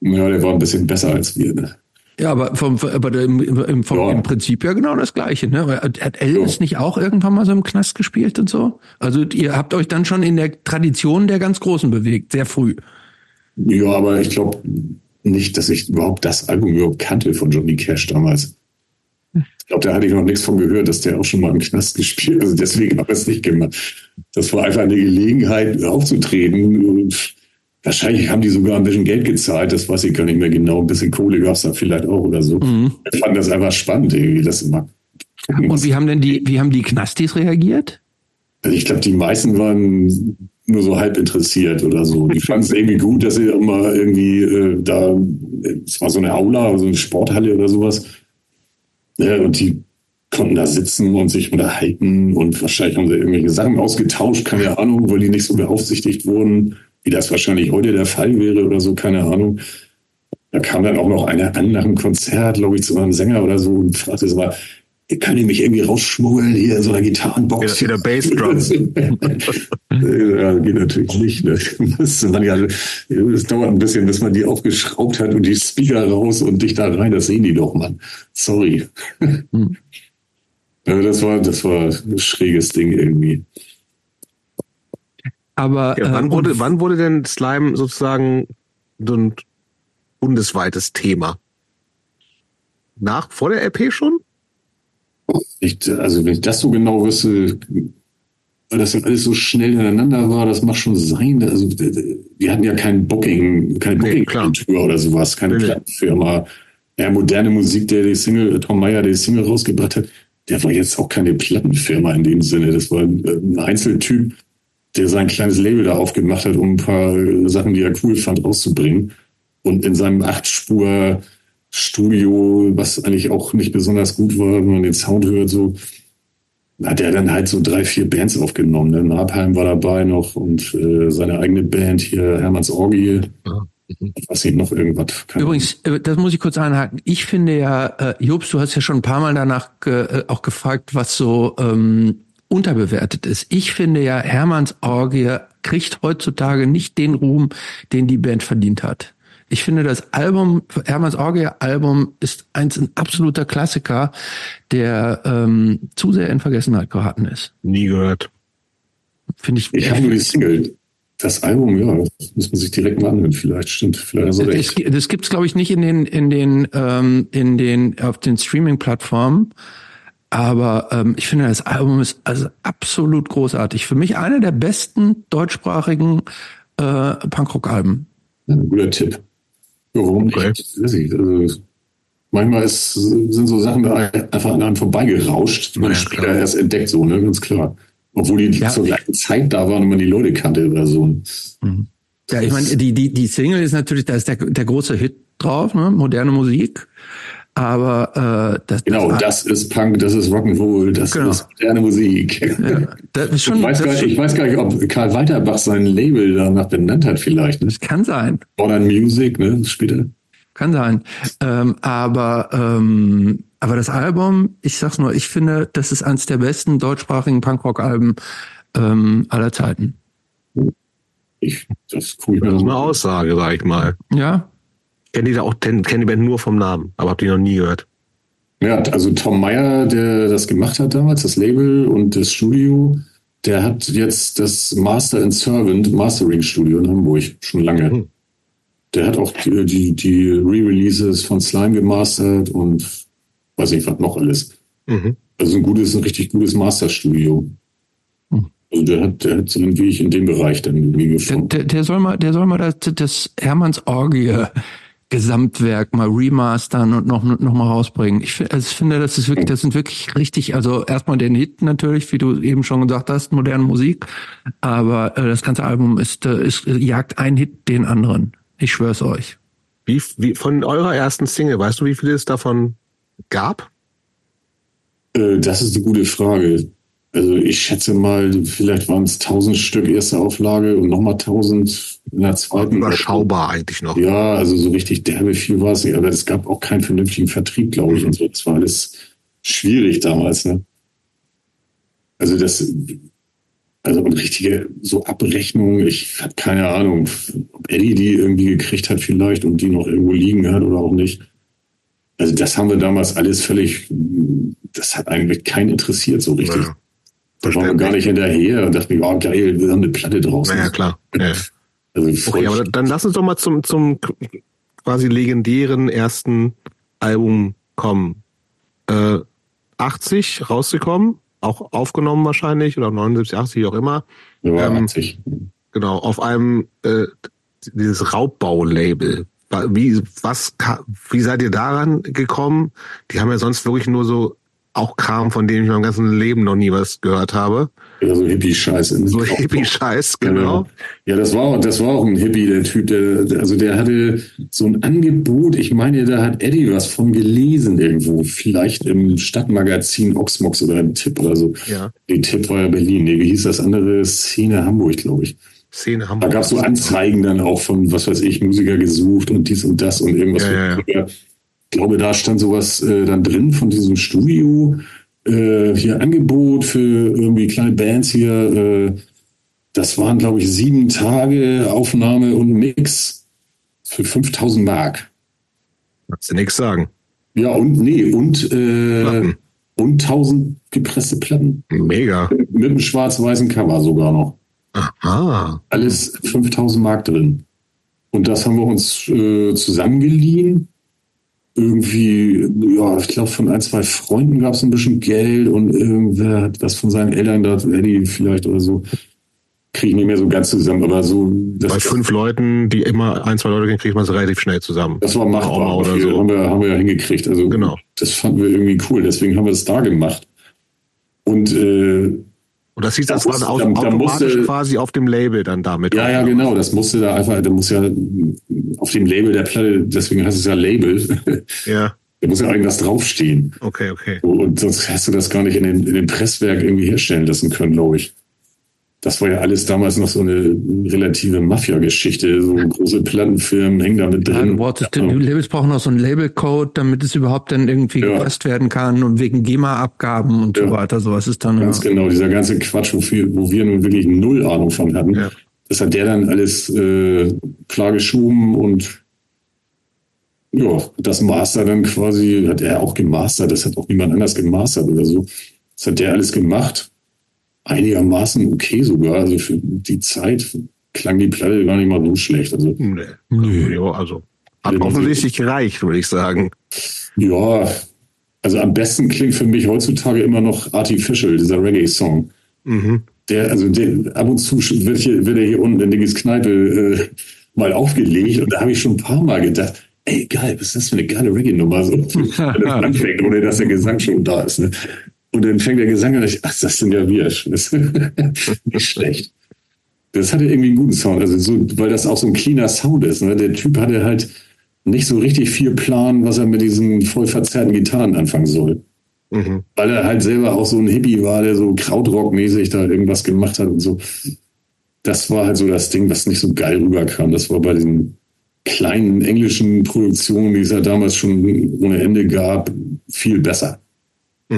Ja, der war ein bisschen besser als wir. Ne? Ja, aber vom, aber im, im, vom, Ja. im Prinzip ja genau das Gleiche. Ne? Hat Elvis Ja. nicht auch irgendwann mal so im Knast gespielt und so? Also ihr habt euch dann schon in der Tradition der ganz Großen bewegt, sehr früh. Ja, aber ich glaube nicht, dass ich überhaupt das Album überhaupt kannte von Johnny Cash damals. Ich glaube, da hatte ich noch nichts von gehört, dass der auch schon mal im Knast gespielt hat. Also deswegen habe ich es nicht gemacht. Das war einfach eine Gelegenheit, aufzutreten. Und wahrscheinlich haben die sogar ein bisschen Geld gezahlt. Das weiß ich gar nicht mehr genau. Ein bisschen Kohle gab es da vielleicht auch oder so. Ich fand das einfach spannend, irgendwie. Das immer. Und wie haben denn die, wie haben die Knastis reagiert? Also ich glaube, die meisten waren nur so halb interessiert oder so. Die fanden es irgendwie gut, dass sie immer irgendwie äh, da, es war so eine Aula, so eine Sporthalle oder sowas. Ja, und die konnten da sitzen und sich unterhalten und wahrscheinlich haben sie irgendwelche Sachen ausgetauscht, keine Ahnung, weil die nicht so beaufsichtigt wurden, wie das wahrscheinlich heute der Fall wäre oder so, keine Ahnung. Da kam dann auch noch einer an nach einem Konzert, glaube ich, zu einem Sänger oder so und fragte so mal, kann ich mich irgendwie rausschmuggeln hier in so einer Gitarrenbox? Ja, der Bassdrum. ja, geht natürlich nicht. Ne? Das, ja, das dauert ein bisschen, bis man die aufgeschraubt hat und die Speaker raus und dich da rein. Das sehen die doch, Mann. Sorry. Hm. Also das war, das war ein schräges Ding irgendwie. Aber ja, wann, äh, wurde, wann wurde denn Slime sozusagen so ein bundesweites Thema? Nach, vor der LP schon? Ich, also wenn ich das so genau wüsste, weil das dann alles so schnell ineinander war, das macht schon sein. Also die hatten ja kein Booking, keine Booking-Kultur nee, oder sowas, keine nee, Plattenfirma. Ja, moderne Musik, der die Single, Tom Meyer, der die Single rausgebracht hat, der war jetzt auch keine Plattenfirma in dem Sinne. Das war ein Einzeltyp, der sein kleines Label da aufgemacht hat, um ein paar Sachen, die er cool fand, rauszubringen. Und in seinem Achtspur Studio, was eigentlich auch nicht besonders gut war, wenn man den Sound hört, so hat er dann halt so drei, vier Bands aufgenommen. Ne? Napalm war dabei noch und äh, seine eigene Band hier, Hermanns Orgie. Ja. Was ich noch irgendwas kann. Übrigens, äh, das muss ich kurz einhaken. Ich finde ja, äh, Jobs, du hast ja schon ein paar Mal danach äh, auch gefragt, was so ähm, unterbewertet ist. Ich finde ja, Hermanns Orgie kriegt heutzutage nicht den Ruhm, den die Band verdient hat. Ich finde, das Album, Hermanns Orgie-Album ist eins ein absoluter Klassiker, der ähm, zu sehr in Vergessenheit geraten ist. Nie gehört. Finde ich. Ich habe nur die Single. Das Album, ja, das muss man sich direkt mal anhören. Vielleicht stimmt, vielleicht also das, das gibt's, glaube ich, nicht in den, in den, ähm, in den, auf den Streaming-Plattformen. Aber ähm, ich finde, das Album ist also absolut großartig. Für mich einer der besten deutschsprachigen äh, Punkrock-Alben. ein guter Tipp. Warum okay. nicht? Also, manchmal ist, sind so Sachen einfach an einem vorbeigerauscht, die man ja, später klar. erst entdeckt, so, ne, ganz klar. Obwohl die ja. zur gleichen Zeit da waren und man die Leute kannte oder so. Mhm. Ja, ich meine, die, die, die Single ist natürlich, da ist der, der große Hit drauf, ne? moderne Musik. Aber äh, das genau, das, das ist Punk, das ist Rock'n'Roll, das genau. ist moderne Musik. Ja, das ist schon, ich, weiß gar, ich weiß gar nicht, ob Karl Weiterbach sein Label danach benannt hat, vielleicht. Ne? Das kann sein. Modern Music, ne? Später. Kann sein. Ähm, aber ähm, aber das Album, ich sag's nur, ich finde, das ist eines der besten deutschsprachigen Punkrock-Alben ähm, aller Zeiten. Ich, das, cool, das ist eine Aussage, sag ich mal. Ja, kenne die da auch, kenne die Band nur vom Namen, aber habe die noch nie gehört. Ja, also Tom Meyer, der das gemacht hat damals, das Label und das Studio, der hat jetzt das Master and Servant Mastering Studio in Hamburg schon lange. Mhm. Der hat auch die, die, die Re-Releases von Slime gemastert und weiß nicht, was noch alles. Mhm. Also ein gutes, ein richtig gutes Masterstudio. Mhm. Also der hat, der hat seinen Weg in dem Bereich dann irgendwie gefunden. Der, der, der soll mal, der soll mal das, das Hermanns Orgie Gesamtwerk mal remastern und noch, noch mal rausbringen. Ich, also ich finde, das ist wirklich, das sind wirklich richtig, also erstmal den Hit natürlich, wie du eben schon gesagt hast, moderne Musik, aber äh, das ganze Album ist, äh, ist jagt ein Hit den anderen. Ich schwör's euch. Wie, wie von eurer ersten Single, weißt du, wie viele es davon gab? Äh, das ist eine gute Frage. Also ich schätze mal, vielleicht waren es 1000 Stück erste Auflage und nochmal 1000 in der zweiten. Überschaubar eigentlich noch. Ja, also so richtig derbe viel war es nicht. Aber es gab auch keinen vernünftigen Vertrieb, glaube ich. Und so. Das war alles schwierig damals. Ne? Also das, also eine richtige so Abrechnung, ich habe keine Ahnung, ob Eddie die irgendwie gekriegt hat vielleicht und die noch irgendwo liegen hat oder auch nicht. Also das haben wir damals alles völlig, das hat eigentlich keinen interessiert so richtig. Ja. Da waren wir gar nicht hinterher und dachten, oh geil, wir haben eine Platte draußen. Ja, klar. Ja. Also okay, aber dann lass uns doch mal zum, zum quasi legendären ersten Album kommen. Äh, 80 rausgekommen, auch aufgenommen wahrscheinlich, oder 79, 80, wie auch immer. Ja, ähm, 80. Genau, auf einem äh, dieses Raubbau-Label. Wie, was, wie seid ihr daran gekommen? Die haben ja sonst wirklich nur so auch Kram, von dem ich meinem ganzen Leben noch nie was gehört habe. Ja, so Hippie-Scheiß. So Hippie-Scheiß, genau. Ja, das war, das war auch ein Hippie, der Typ, der, also der hatte so ein Angebot, ich meine, da hat Eddie was von gelesen irgendwo, vielleicht im Stadtmagazin Oxmox oder im Tipp oder so. Ja. Nee, Tipp war ja Berlin, nee, wie hieß das andere? Szene Hamburg, glaube ich. Szene Da Hamburg. gab es so Anzeigen dann auch von, was weiß ich, Musiker gesucht und dies und das und irgendwas. Ja, ja, glaube, da stand sowas äh, dann drin von diesem Studio. Äh, hier Angebot für irgendwie kleine Bands hier. Äh, das waren, glaube ich, sieben Tage Aufnahme und Mix für 5000 Mark. Kannst du nichts sagen. Ja, und nee, und, äh, und 1000 gepresste Platten. Mega. Mit einem schwarz-weißen Cover sogar noch. Aha. alles 5000 Mark drin. Und das haben wir uns äh, zusammengeliehen. Irgendwie, ja, ich glaube, von ein, zwei Freunden gab es ein bisschen Geld und irgendwer hat was von seinen Eltern da, Eddie vielleicht oder so. Kriege ich nicht mehr so ganz zusammen, aber so. Das, Bei fünf Leuten, die immer ein, zwei Leute kriegen, kriegt man es relativ schnell zusammen. das war machbar oder so. haben, wir, haben wir ja hingekriegt. Also Genau. das fanden wir irgendwie cool, deswegen haben wir es da gemacht. Und äh, Und das hieß, das Da war musste- dann da- da automatisch musste- quasi auf dem Label dann damit. Ja, ja, genau. Das musste da einfach, da muss ja auf dem Label der Platte, deswegen heißt es ja Label, Ja, da muss ja irgendwas draufstehen. okay, okay. Und sonst hast du das gar nicht in dem, in dem Presswerk irgendwie herstellen lassen können, glaube ich. Das war ja alles damals noch so eine relative Mafia-Geschichte. So große Plattenfirmen hängen da mit Ja, drin. du brauchst, die Labels brauchen auch so einen Labelcode, damit es überhaupt dann irgendwie Ja. gepresst werden kann und wegen GEMA-Abgaben und so Ja. weiter. Sowas ist dann ja. Ganz genau, dieser ganze Quatsch, wofür, wo wir nun wirklich null Ahnung von hatten. Ja. Das hat der dann alles äh, klar geschoben und ja, das Master dann quasi, hat er auch gemastert, das hat auch niemand anders gemastert oder so. Das hat der alles gemacht. Einigermaßen okay sogar. Also für die Zeit klang die Platte gar nicht mal so schlecht. Also Nee. Ja, also. Hat offensichtlich gereicht, würde ich sagen. ja, also am besten klingt für mich heutzutage immer noch Artificial, dieser Reggae-Song. Mhm. Der, also der, ab und zu wird, hier, wird er hier unten in Diggis Kneipe äh, mal aufgelegt und da habe ich schon ein paar Mal gedacht, ey geil, was ist das für eine geile Reggae-Nummer? So, wenn das anfängt, ohne dass der Gesang schon da ist. Ne? Und dann fängt der Gesang an ich, ach, das sind ja wir. Nicht schlecht. Das hatte irgendwie einen guten Sound, also so, weil das auch so ein cleaner Sound ist. Ne? Der Typ hatte halt nicht so richtig viel Plan, was er mit diesen voll verzerrten Gitarren anfangen soll Mhm. weil er halt selber auch so ein Hippie war, der so Krautrock-mäßig da irgendwas gemacht hat und so. Das war halt so das Ding, was nicht so geil rüberkam. Das war bei diesen kleinen englischen Produktionen, die es ja damals schon ohne Ende gab, viel besser.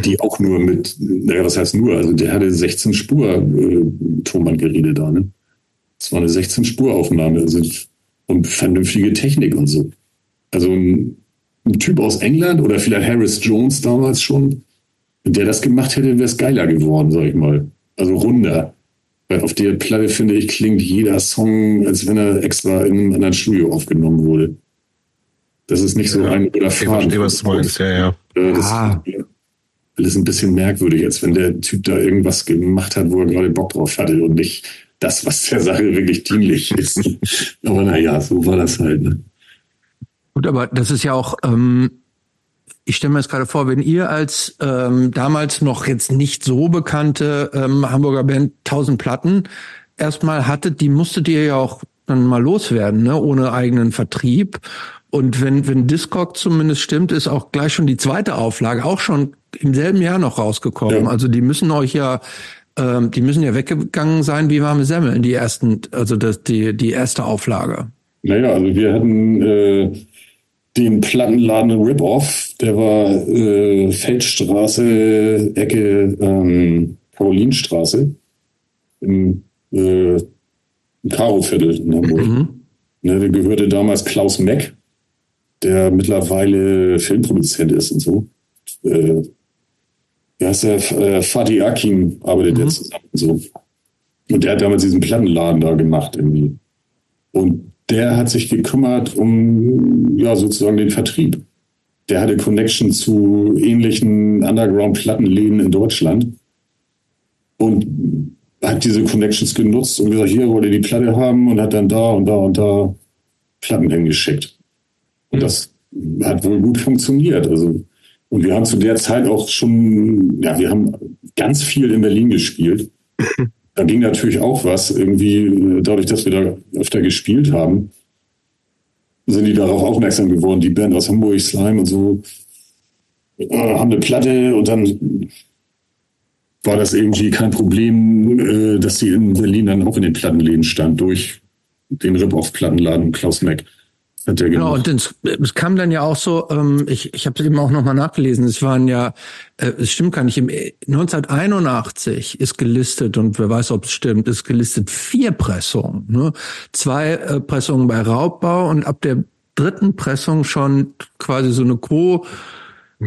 Die auch nur mit, naja, was heißt nur? Also der hatte 16 Spur äh, Tonbandgeräte da, ne? Das war eine 16 Spur Aufnahme, also und vernünftige Technik und so. Also ein, ein Typ aus England oder vielleicht Harris Jones damals schon, der das gemacht hätte, wäre es geiler geworden, sag ich mal. Also runder. Weil auf der Platte, finde ich, klingt jeder Song, als wenn er extra in einem anderen Studio aufgenommen wurde. Das ist nicht so Ja, ein oder Ich verstehe, was du meinst, ja, ja. Äh, Das Ah. Ist alles ein bisschen merkwürdig, als wenn der Typ da irgendwas gemacht hat, wo er gerade Bock drauf hatte und nicht das, was der Sache wirklich dienlich ist. Aber naja, so war das halt. Ne? Gut, aber das ist ja auch, ähm, ich stelle mir jetzt gerade vor, wenn ihr als ähm, damals noch jetzt nicht so bekannte ähm, Hamburger Band 1000 Platten erstmal hattet, die musstet ihr ja auch dann mal loswerden, ne, ohne eigenen Vertrieb. Und wenn, wenn Discog zumindest stimmt, ist auch gleich schon die zweite Auflage auch schon im selben Jahr noch rausgekommen. Ja. Also die müssen euch ja, ähm, die müssen ja weggegangen sein wie warme Semmeln, die ersten, also das, die, die erste Auflage. Naja, also wir hatten äh, den Plattenladen Rip-Off, der war äh, Feldstraße, Ecke ähm, Karolinstraße im, äh, Karo-Viertel in Hamburg. Mhm. Ne, der gehörte damals Klaus Meck, der mittlerweile Filmproduzent ist und so. Äh, ja, ist der äh, Fatih Akin arbeitet Mhm. jetzt zusammen und so. Und der hat damals diesen Plattenladen da gemacht irgendwie. Und der hat sich gekümmert um ja sozusagen den Vertrieb. Der hatte Connection zu ähnlichen Underground-Plattenläden in Deutschland und hat diese Connections genutzt und gesagt, hier wollt ihr die Platte haben und hat dann da und da und da Platten hingeschickt. Und das hat wohl gut funktioniert. Also, und wir haben zu der Zeit auch schon, ja, wir haben ganz viel in Berlin gespielt. da ging natürlich auch was. Irgendwie, äh, dadurch, dass wir da öfter gespielt haben, sind die darauf aufmerksam geworden, die Band aus Hamburg, Slime und so, äh, haben eine Platte und dann war das irgendwie kein Problem, äh, dass die in Berlin dann auch in den Plattenläden stand, durch den Rip-Off-Plattenladen Klaus Meck. Genau, und es, es kam dann ja auch so, ähm, ich, ich habe es eben auch nochmal nachgelesen, es waren ja, äh, es stimmt gar nicht, im 1981 ist gelistet, und wer weiß, ob es stimmt, ist gelistet vier Pressungen. Ne? Zwei äh, Pressungen bei Raubbau und ab der dritten Pressung schon quasi so eine Co-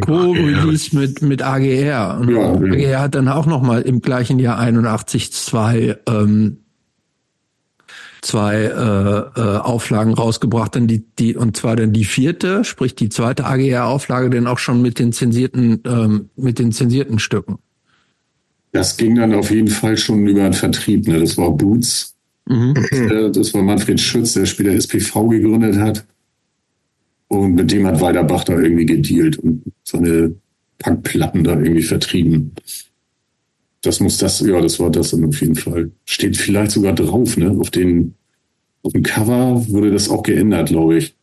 Co-Release mit, mit AGR. Und ja, AGR hat dann auch nochmal im gleichen Jahr 81 zwei ähm, zwei äh, äh, Auflagen rausgebracht, dann die, die, und zwar dann die vierte, sprich die zweite AGR-Auflage, dann auch schon mit den zensierten, ähm, mit den zensierten Stücken. Das ging dann auf jeden Fall schon über den Vertrieb, ne? Das war Boots. Mhm. Äh, das war Manfred Schütz, der später SPV gegründet hat. Und mit dem hat Weiderbach da irgendwie gedealt und seine Punkplatten da irgendwie vertrieben. Das muss das, ja, das war das auf jeden Fall. Steht vielleicht sogar drauf, ne? Auf den, auf dem Cover wurde das auch geändert, glaube ich.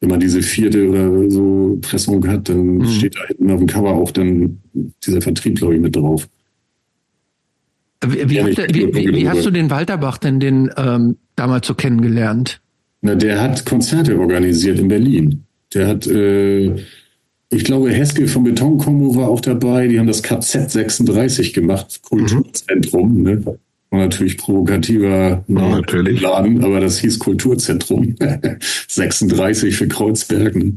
Wenn man diese vierte oder so Pressung hat, dann mhm. steht da hinten auf dem Cover auch dann dieser Vertrieb, glaube ich, mit drauf. Wie, wie, habt, wie, wie hast du den Walterbach denn den ähm, damals so kennengelernt? Na, der hat Konzerte organisiert in Berlin. Der hat äh, ich glaube, Heske vom Betonkombo war auch dabei. Die haben das KZ 36 gemacht, Kulturzentrum. Mhm. Ne? War natürlich provokativer ja, natürlich. Laden, aber das hieß Kulturzentrum 36 für Kreuzberg. Ne?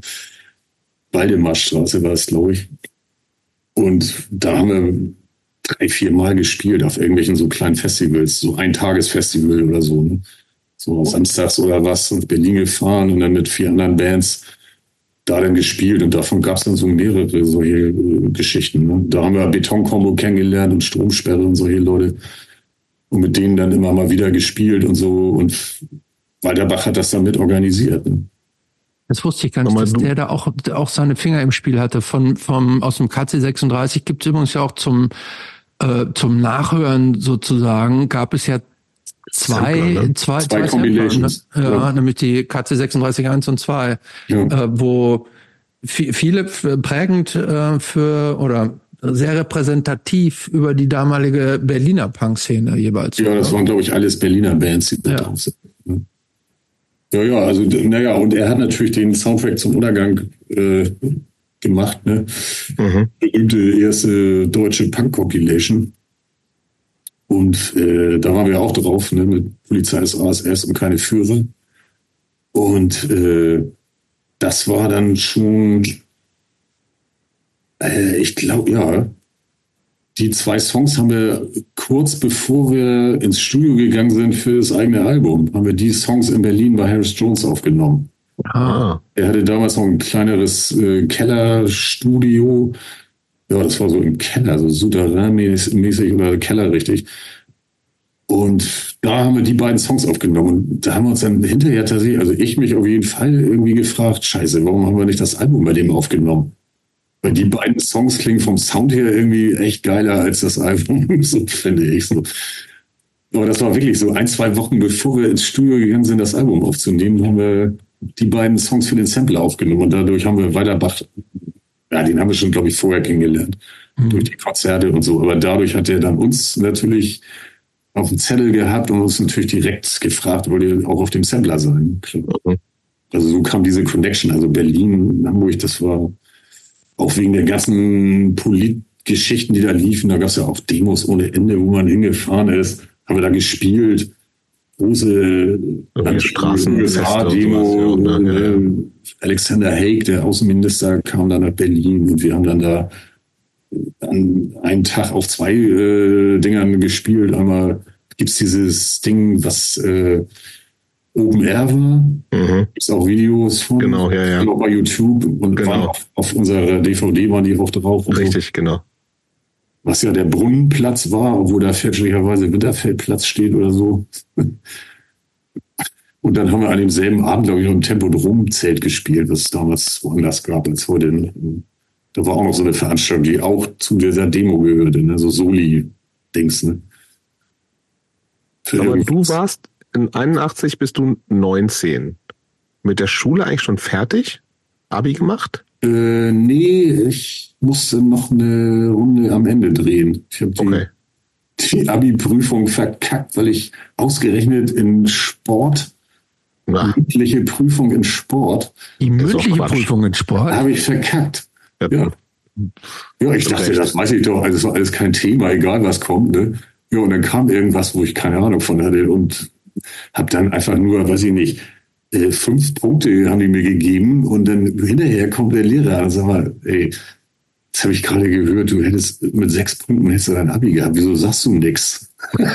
Waldemarstraße war es, glaube ich. Und da haben wir drei, vier Mal gespielt auf irgendwelchen so kleinen Festivals, so ein Tagesfestival oder so. Ne? So samstags oder was, in Berlin gefahren und dann mit vier anderen Bands da dann gespielt und davon gab es dann so mehrere solche äh, Geschichten. Ne? Da haben wir Betonkombo kennengelernt und Stromsperre und solche Leute und mit denen dann immer mal wieder gespielt und so und Walterbach hat das dann mit organisiert. Ne? Das wusste ich gar nicht, dass der da auch, auch seine Finger im Spiel hatte. Von, vom, aus dem KC36 gibt es übrigens ja auch zum, äh, zum Nachhören sozusagen, gab es ja zwei, Sampler, ne? zwei, zwei, zwei Combinations. Sampler, ne? ja, ja, nämlich die KC 361 und 2, ja. äh, wo viele prägend äh, für oder sehr repräsentativ über die damalige Berliner Punk-Szene jeweils. Ja, das waren, glaube ich, alles Berliner Bands, die da drauf sind. Ne? Ja, ja, also, naja, und er hat natürlich den Soundtrack zum Untergang äh, gemacht, ne? Mhm. Berühmte erste deutsche Punk-Compilation. Und äh, da waren wir auch drauf, ne, mit Polizei des ASS und keine Führer. Und äh, das war dann schon, äh, ich glaube, ja, die zwei Songs haben wir kurz bevor wir ins Studio gegangen sind für das eigene Album, haben wir die Songs in Berlin bei Harris Jones aufgenommen. Ah. Er hatte damals noch ein kleineres äh, Kellerstudio ja, das war so im Keller, so Souterrain-mäßig oder Keller richtig. Und da haben wir die beiden Songs aufgenommen. Und da haben wir uns dann hinterher tatsächlich, also ich mich auf jeden Fall irgendwie gefragt, scheiße, warum haben wir nicht das Album bei dem aufgenommen? Weil die beiden Songs klingen vom Sound her irgendwie echt geiler als das Album, so finde ich so. Aber das war wirklich so ein, zwei Wochen bevor wir ins Studio gegangen sind, das Album aufzunehmen, haben wir die beiden Songs für den Sampler aufgenommen. Und dadurch haben wir Weiterbach ja, den haben wir schon, glaube ich, vorher kennengelernt. Mhm. Durch die Konzerte und so. Aber dadurch hat er dann uns natürlich auf dem Zettel gehabt und uns natürlich direkt gefragt, wollt ihr auch auf dem Sampler sein? Mhm. Also so kam diese Connection. Also Berlin, Hamburg, das war auch wegen der ganzen Politgeschichten, die da liefen. Da gab es ja auch Demos ohne Ende, wo man hingefahren ist. Haben wir da gespielt große Straßen USA-Demo. Ja, ne? Alexander Haig, der Außenminister, kam dann nach Berlin und wir haben dann da an einem Tag auf zwei äh, Dingern gespielt. Einmal gibt's dieses Ding, was äh, Open Air war. Mhm. Gibt's auch Videos von. Genau, ja, ja. Auch bei YouTube und genau. auf, auf, unserer DVD waren die auch drauf. Richtig, so. genau was ja der Brunnenplatz war, wo da fälschlicherweise Winterfeldplatz steht oder so. Und dann haben wir an demselben Abend, glaube ich, noch im Tempodrom-Zelt gespielt, was es damals woanders gab als heute. Da war auch noch so eine Veranstaltung, die auch zu dieser Demo gehörte, ne? so Soli-Dings. Ne? Aber du warst in 81 bist du 19. Mit der Schule eigentlich schon fertig? Abi gemacht? Äh, nee, ich musste noch eine Runde am Ende drehen. Ich habe die, okay. die Abi-Prüfung verkackt, weil ich ausgerechnet in Sport, Na. mündliche Prüfung in Sport. Die mündliche Prüfung in Sport? Habe ich verkackt. Ja. ja. Ja, ich dachte, das weiß ich doch, also ist alles kein Thema, egal was kommt. Ne? Ja, und dann kam irgendwas, wo ich keine Ahnung von hatte und habe dann einfach nur, weiß ich nicht, äh, fünf Punkte haben die mir gegeben und dann hinterher kommt der Lehrer und sagt mal, ey, das habe ich gerade gehört, du hättest mit sechs Punkten hättest du dein Abi gehabt. Wieso sagst du nichts?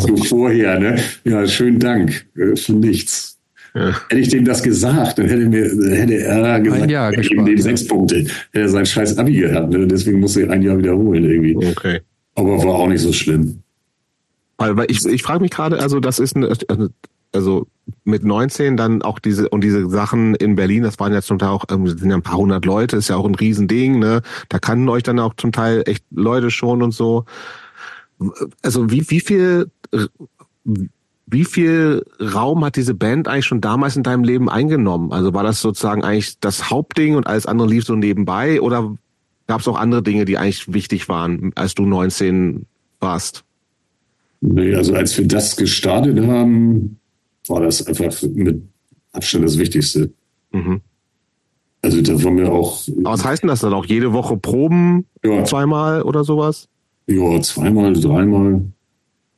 so vorher, ne? Ja, schönen Dank äh, für nichts. Ja. Hätte ich dem das gesagt, dann hätte, mir, hätte er gesagt, ein Jahr gespart, dem ja. sechs Punkte. Hätte er sein scheiß Abi gehabt. Ne? Deswegen musste er ein Jahr wiederholen irgendwie. Okay. Aber war auch nicht so schlimm. Weil ich, ich frage mich gerade, also das ist eine, also mit 19 dann auch diese und diese Sachen in Berlin, das waren ja zum Teil auch ähm, sind ja ein paar hundert Leute, ist ja auch ein Riesending, ne? Da kannten euch dann auch zum Teil echt Leute schon und so. Also wie wie viel wie viel Raum hat diese Band eigentlich schon damals in deinem Leben eingenommen? Also war das sozusagen eigentlich das Hauptding und alles andere lief so nebenbei oder gab es auch andere Dinge, die eigentlich wichtig waren, als du 19 warst? Nee, also als wir das gestartet haben, war das einfach mit Abstand das Wichtigste. Mhm. Also da waren wir auch. Aber was heißt denn das dann auch? Jede Woche Proben? Ja. Zweimal oder sowas? Ja, zweimal, dreimal.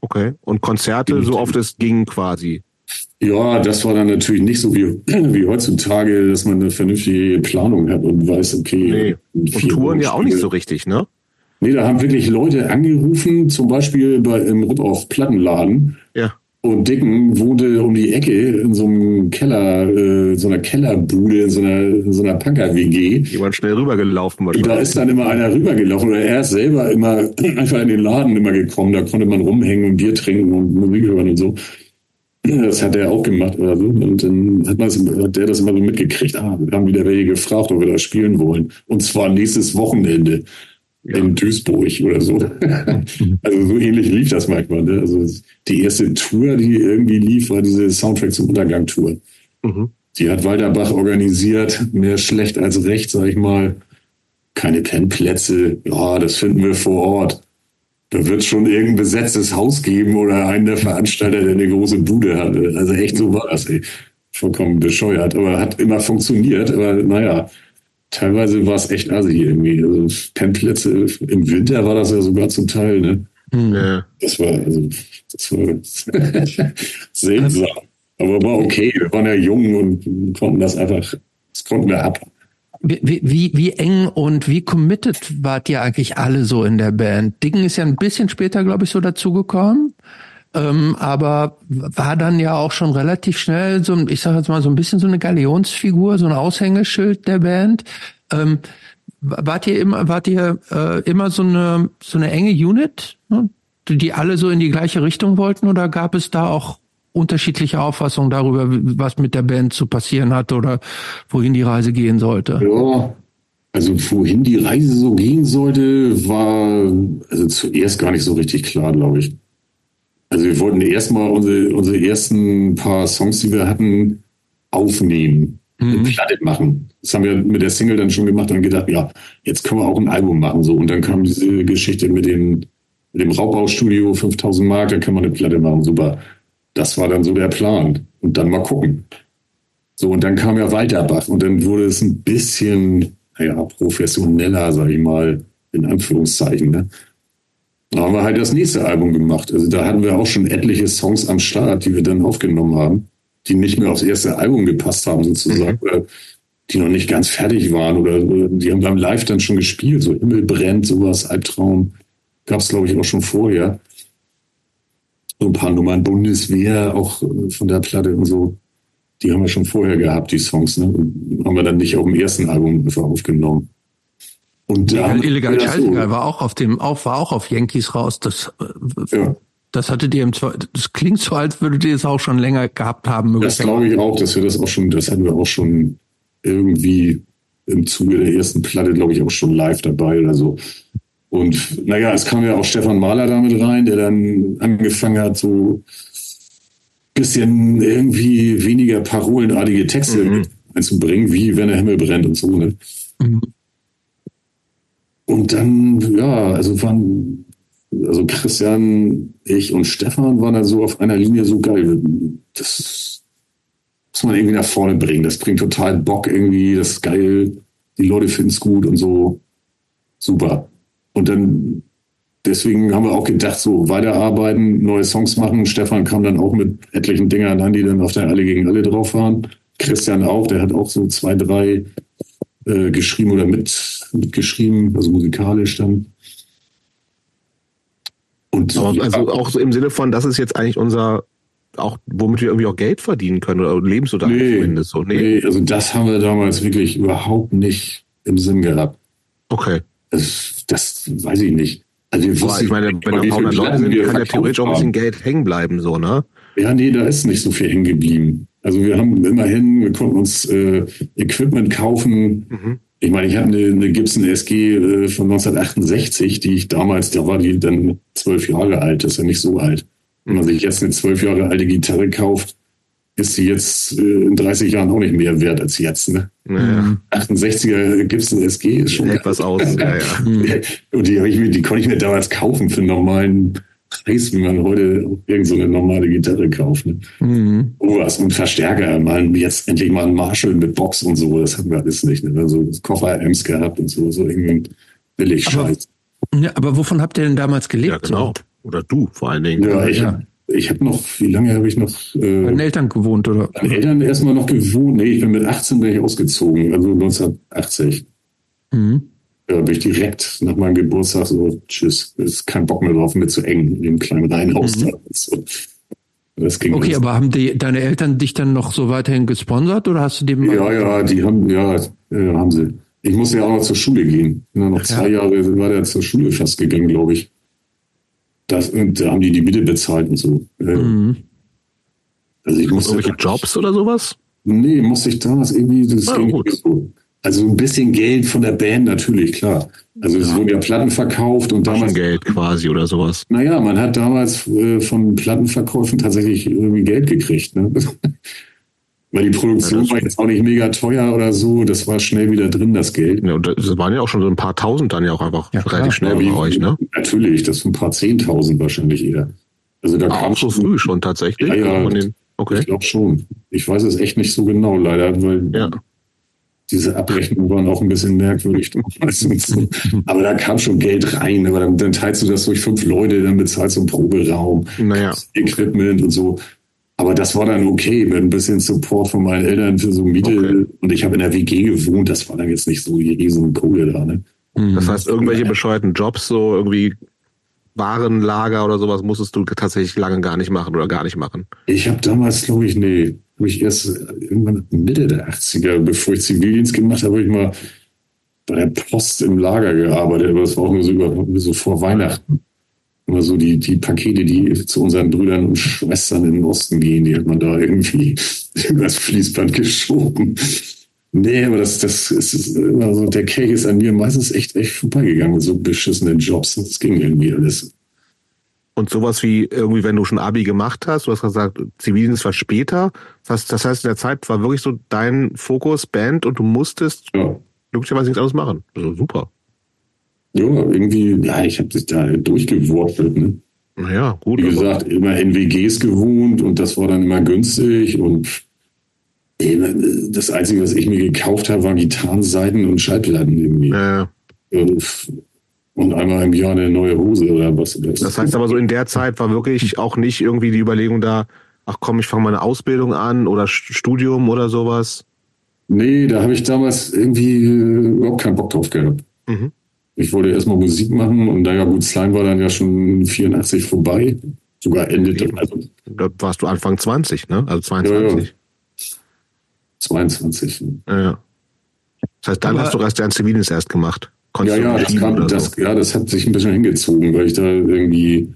Okay. Und Konzerte, so oft es ging quasi? Ja, das war dann natürlich nicht so wie, wie heutzutage, dass man eine vernünftige Planung hat und weiß, okay. Nee. Und Touren ja auch nicht so richtig, ne? Nee, da haben wirklich Leute angerufen, zum Beispiel bei, im Rip-Off Plattenladen. Ja. Und Dicken wohnte um die Ecke in so einem Keller, äh, so einer Kellerbude, in so einer, in so einer Punker-WG. Die waren schnell rübergelaufen. Und da ist dann immer einer rübergelaufen oder er ist selber immer einfach in den Laden immer gekommen. Da konnte man rumhängen und Bier trinken und Musik hören und so. Das hat er auch gemacht oder so. Und dann hat, man hat der das immer so mitgekriegt. Ah, wir haben wieder welche gefragt, ob wir da spielen wollen. Und zwar nächstes Wochenende. In Duisburg oder so. also so ähnlich lief das manchmal. Ne? Also die erste Tour, die irgendwie lief, war diese Soundtrack zum Untergang-Tour. Mhm. Die hat Walterbach organisiert, mehr schlecht als recht, sag ich mal. Keine Pennplätze, ja, das finden wir vor Ort. Da wird schon irgendein besetztes Haus geben oder einen der Veranstalter, der eine große Bude hatte. Also echt so war das, ey. Vollkommen bescheuert, aber hat immer funktioniert. Aber naja, teilweise war es echt assi irgendwie. Also Pennplätze im Winter war das ja sogar zum Teil, ne? Hm. Ja. Das war, also, das war seltsam. Aber war okay. Wir waren ja jung und konnten das einfach, das konnten wir ab. Wie, wie, wie eng und wie committed wart ihr eigentlich alle so in der Band? Dicken ist ja ein bisschen später, glaube ich, so dazugekommen. Ähm, aber war dann ja auch schon relativ schnell so, ich sage jetzt mal so ein bisschen so eine Galionsfigur, so ein Aushängeschild der Band. Ähm, wart ihr immer, wart ihr äh, immer so eine so eine enge Unit, ne? die alle so in die gleiche Richtung wollten, oder gab es da auch unterschiedliche Auffassungen darüber, was mit der Band zu passieren hat oder wohin die Reise gehen sollte? Ja, also wohin die Reise so gehen sollte, war also zuerst gar nicht so richtig klar, glaube ich. Also wir wollten erstmal unsere, unsere ersten paar Songs, die wir hatten, aufnehmen, mhm. Platte machen. Das haben wir mit der Single dann schon gemacht und gedacht, ja, jetzt können wir auch ein Album machen. So. Und dann kam diese Geschichte mit dem, mit dem Raubbaustudio, 5000 Mark, da kann man eine Platte machen. Super. Das war dann so der Plan. Und dann mal gucken. So, und dann kam ja Weiterbach und dann wurde es ein bisschen, naja, professioneller, sag ich mal, in Anführungszeichen. Ne? Da haben wir halt das nächste Album gemacht. Also da hatten wir auch schon etliche Songs am Start, die wir dann aufgenommen haben, die nicht mehr aufs erste Album gepasst haben sozusagen, mhm. oder die noch nicht ganz fertig waren oder, die haben beim Live dann schon gespielt, so Himmel brennt, sowas, Albtraum, gab es glaube ich auch schon vorher. So ein paar Nummern Bundeswehr, auch von der Platte und so, die haben wir schon vorher gehabt, die Songs, ne? Und haben wir dann nicht auf dem ersten Album aufgenommen. Und illegal, illegal Scheißegal war auch auf dem, auch, war auch auf Yankees raus. Das, äh, ja. das hatte dir im das klingt so, als würdet ihr es auch schon länger gehabt haben. Das glaube ich auch, dass wir das auch schon, das hatten wir auch schon irgendwie im Zuge der ersten Platte, glaube ich, auch schon live dabei oder so. Und naja, es kam ja auch Stefan Mahler damit rein, der dann angefangen hat, so bisschen irgendwie weniger parolenartige Texte mhm. einzubringen, wie wenn der Himmel brennt und so. Ne? Mhm. Und dann, ja, also waren, also Christian, ich und Stefan waren dann so auf einer Linie so geil. Das muss man irgendwie nach vorne bringen. Das bringt total Bock irgendwie, das ist geil. Die Leute finden es gut und so. Super. Und dann, deswegen haben wir auch gedacht, so weiterarbeiten, neue Songs machen. Stefan kam dann auch mit etlichen Dingern an, die dann auf der Alle gegen Alle drauf waren. Christian auch, der hat auch so zwei, drei äh, geschrieben oder mit, mitgeschrieben, also musikalisch dann. Und Aber, also auch so im Sinne von, das ist jetzt eigentlich unser, auch womit wir irgendwie auch Geld verdienen können oder Lebensunterhalt nee, zumindest so. Nee. nee, also das haben wir damals wirklich überhaupt nicht im Sinn gehabt. Okay. Das, das weiß ich nicht. Also Boah, ich meine, wenn da ein paar Leute sind, kann ja theoretisch auch ein bisschen Geld hängen bleiben, so, ne? Ja, nee, da ist nicht so viel hängen geblieben. Also wir haben immerhin, wir konnten uns äh, Equipment kaufen. Mhm. Ich meine, ich habe eine, eine Gibson SG äh, von 1968, die ich damals, da war die dann zwölf Jahre alt, das ist ja nicht so alt. Wenn man sich jetzt eine zwölf Jahre alte Gitarre kauft, ist sie jetzt äh, in 30 Jahren auch nicht mehr wert als jetzt. Ne? Naja. 68er Gibson SG ist schon etwas aus. ja, ja. Und die, ich, die konnte ich mir damals kaufen für einen normalen Preis, wie man heute irgend so eine normale Gitarre kauft. Ne? Mhm. Oh, was und Verstärker, mal jetzt endlich mal ein Marshall mit Box und so, das hatten wir alles nicht. Ne? So Koffer-Amps gehabt und so, so irgendwie billig Scheiß. Ja, aber wovon habt ihr denn damals gelebt? Ja, genau. Oder du vor allen Dingen. Ja, ich, ja. ich habe noch, wie lange habe ich noch? Äh, Bei den Eltern gewohnt, oder? Bei den Eltern erstmal noch gewohnt. Nee, ich bin mit 18 bin ich ausgezogen, also 1980. Mhm ja, bin ich direkt nach meinem Geburtstag so, tschüss, ist kein Bock mehr drauf, mir zu eng in dem kleinen Reihenhaus mhm. da. So. okay, los. aber haben die, deine Eltern dich dann noch so weiterhin gesponsert oder hast du dem? Ja, ja, die haben, ja, ja, haben sie. Ich musste ja auch noch zur Schule gehen. Dann noch zwei ja. Jahre war der zur Schule fast gegangen, glaube ich. Das, und da haben die die Miete bezahlt und so. Mhm. Also ich musste. Irgendwelche Jobs oder sowas? Nee, musste ich damals irgendwie, das ah, ging gut. so. Also ein bisschen Geld von der Band natürlich, klar. Also es ja. wurden ja Platten verkauft und damals. Geld quasi oder sowas. Naja, man hat damals äh, von Plattenverkäufen tatsächlich irgendwie Geld gekriegt. Ne? Weil die Produktion ja, war jetzt auch nicht mega teuer oder so. Das war schnell wieder drin, das Geld. Ja, und das waren ja auch schon so ein paar Tausend dann ja auch einfach ja, relativ schnell bei euch, ne? Natürlich, das sind ein paar Zehntausend wahrscheinlich eher. Also da kam auch so früh schon tatsächlich. Ja, ja okay. ich glaube schon. Ich weiß es echt nicht so genau, leider, weil ja diese Abrechnungen waren auch ein bisschen merkwürdig. aber da kam schon Geld rein. Aber dann, dann, teilst du das durch fünf Leute, dann bezahlst du einen Proberaum, naja. Equipment und so. Aber das war dann okay mit ein bisschen Support von meinen Eltern für so Miete. Okay. Und ich habe in der WG gewohnt. Das war dann jetzt nicht so die riesen Kohle da. Ne? Das heißt, irgendwelche bescheuerten Jobs, so irgendwie Warenlager oder sowas, musstest du tatsächlich lange gar nicht machen oder gar nicht machen? Ich habe damals, glaube ich, nee, habe ich erst irgendwann Mitte der 80er, bevor ich Zivildienst gemacht habe, habe ich mal bei der Post im Lager gearbeitet, aber das war auch nur so, über, so vor Weihnachten. Immer so die, die Pakete, die zu unseren Brüdern und Schwestern den Osten gehen, die hat man da irgendwie übers Fließband geschoben. Nee, aber das, das ist immer so, der Cake ist an mir meistens echt, echt vorbeigegangen mit so beschissenen Jobs. Das ging irgendwie alles. Und sowas wie irgendwie, wenn du schon Abi gemacht hast, du hast gesagt, Zivildienst war später. Das heißt, in der Zeit war wirklich so dein Fokus Band und du musstest ja. glücklicherweise nichts anderes machen. Also super. Ja, irgendwie, ja, ich habe dich da durchgeworfelt, ne? Naja, gut. Wie gesagt, immer in WGs gewohnt und das war dann immer günstig und das Einzige, was ich mir gekauft habe, waren Gitarrenseiten und Schallplatten irgendwie. Ja. Und und einmal im Jahr eine neue Hose oder was. Das, das heißt aber so in der Zeit war wirklich auch nicht irgendwie die Überlegung da, ach komm, ich fange mal eine Ausbildung an oder Studium oder sowas? Nee, da habe ich damals irgendwie äh, überhaupt keinen Bock drauf gehabt. Mhm. Ich wollte erstmal Musik machen und naja gut, Slime war dann ja schon 84 vorbei. Sogar endete. Also, da warst du Anfang 20, ne? Also 22. Ja, ja. 22. Ja, ja. Das heißt, dann aber hast du erst dein Zivildienst erst gemacht. Ja, ja, das, kam, das, so. ja, das hat sich ein bisschen hingezogen, weil ich da irgendwie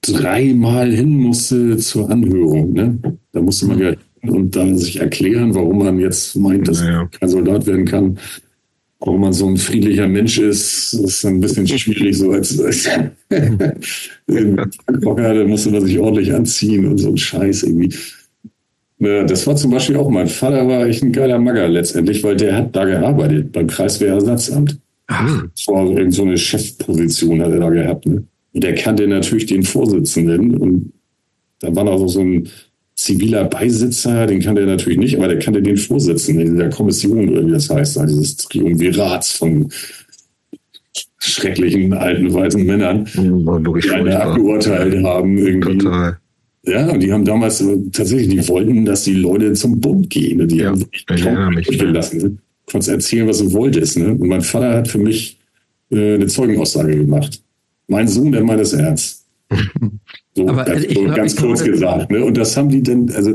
dreimal hin musste zur Anhörung. Ne? Da musste man ja hin und dann sich erklären, warum man jetzt meint, dass ja, ja. kein Soldat werden kann. warum man so ein friedlicher Mensch ist, ist ein bisschen schwierig, so als, als da musste man sich ordentlich anziehen und so ein Scheiß irgendwie. Ja, das war zum Beispiel auch mein Vater war echt ein geiler Magger letztendlich, weil der hat da gearbeitet beim Kreiswehrersatzamt. Ach. Das war irgend so eine Chefposition hat er da gehabt. Ne? Und der kannte natürlich den Vorsitzenden und da war noch so ein ziviler Beisitzer, den kannte er natürlich nicht, aber der kannte den Vorsitzenden der Kommission oder wie das heißt, dieses Triumvirats von schrecklichen alten weißen Männern, die eine abgeurteilt haben irgendwie. Total. Ja, und die haben damals tatsächlich, die wollten, dass die Leute zum Bund gehen. Die ja, haben sich kaum gelassen. Konntest erzählen, was du wolltest. Ne? Und mein Vater hat für mich äh, eine Zeugenaussage gemacht. Mein Sohn, der meint es ernst. So, Aber ganz, so glaub, ganz kurz gesagt. Ne? Und das haben die dann, also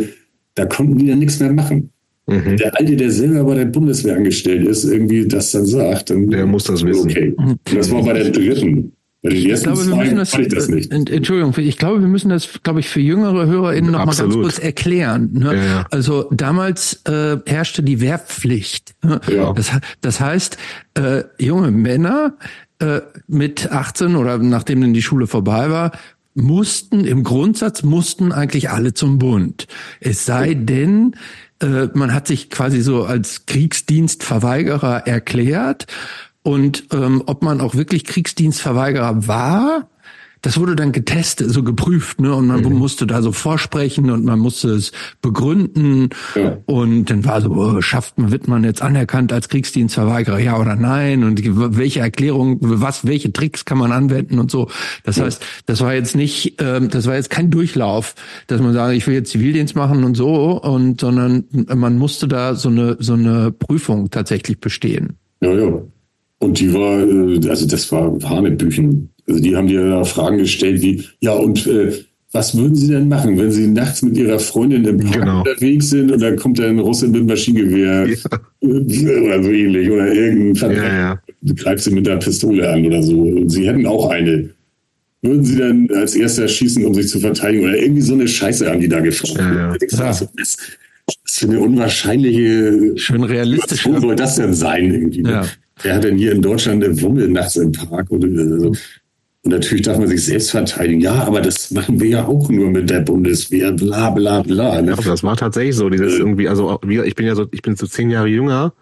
da konnten die dann nichts mehr machen. Mhm. Der Alte, der selber bei der Bundeswehr angestellt ist, irgendwie das dann sagt, dann der muss das wissen. Okay. Und das war bei der dritten. Bei den ersten ich glaube, wir müssen das, ich das nicht. Entschuldigung, ich glaube, wir müssen das, glaube ich, für jüngere HörerInnen noch Absolut. mal ganz kurz erklären. Ne? Ja, ja. Also damals äh, herrschte die Wehrpflicht. Ne? Ja. Das, das heißt, äh, junge Männer äh, mit 18 oder nachdem dann die Schule vorbei war, mussten, im Grundsatz mussten eigentlich alle zum Bund. Es sei denn, äh, man hat sich quasi so als Kriegsdienstverweigerer erklärt und ähm, ob man auch wirklich Kriegsdienstverweigerer war, das wurde dann getestet, so geprüft, ne? Und man mhm. musste da so vorsprechen und man musste es begründen. Ja. Und dann war so, oh, schafft man, wird man jetzt anerkannt als Kriegsdienstverweigerer, ja oder nein? Und welche Erklärung, was, welche Tricks kann man anwenden und so. Das ja. heißt, das war jetzt nicht, ähm, das war jetzt kein Durchlauf, dass man sagt, ich will jetzt Zivildienst machen und so, und sondern man musste da so eine so eine Prüfung tatsächlich bestehen. Ja, ja. Und die war, äh, also das war Hanebüchen. Also die haben dir da Fragen gestellt wie, ja und äh, was würden Sie denn machen, wenn Sie nachts mit Ihrer Freundin im Park genau. unterwegs sind und dann kommt da ein Russe mit Maschinengewehr ja. oder so ähnlich oder irgendein Verdreck, ja, ja. du greifst sie mit der Pistole an oder so. Und Sie hätten auch eine. Würden Sie dann als erster schießen, um sich zu verteidigen oder irgendwie so eine Scheiße haben die da gefragt. Ja, ja. Das, das ist eine unwahrscheinliche. Schön realistisch. Wo soll das denn sein irgendwie? Ne? Ja. Wer hat denn hier in Deutschland eine Wummel nachts im Park? Oder, also, und natürlich darf man sich selbst verteidigen. Ja, aber das machen wir ja auch nur mit der Bundeswehr, bla bla bla. Ne? Das war tatsächlich so, dieses äh, irgendwie, also ich bin ja so, ich bin so zehn Jahre jünger,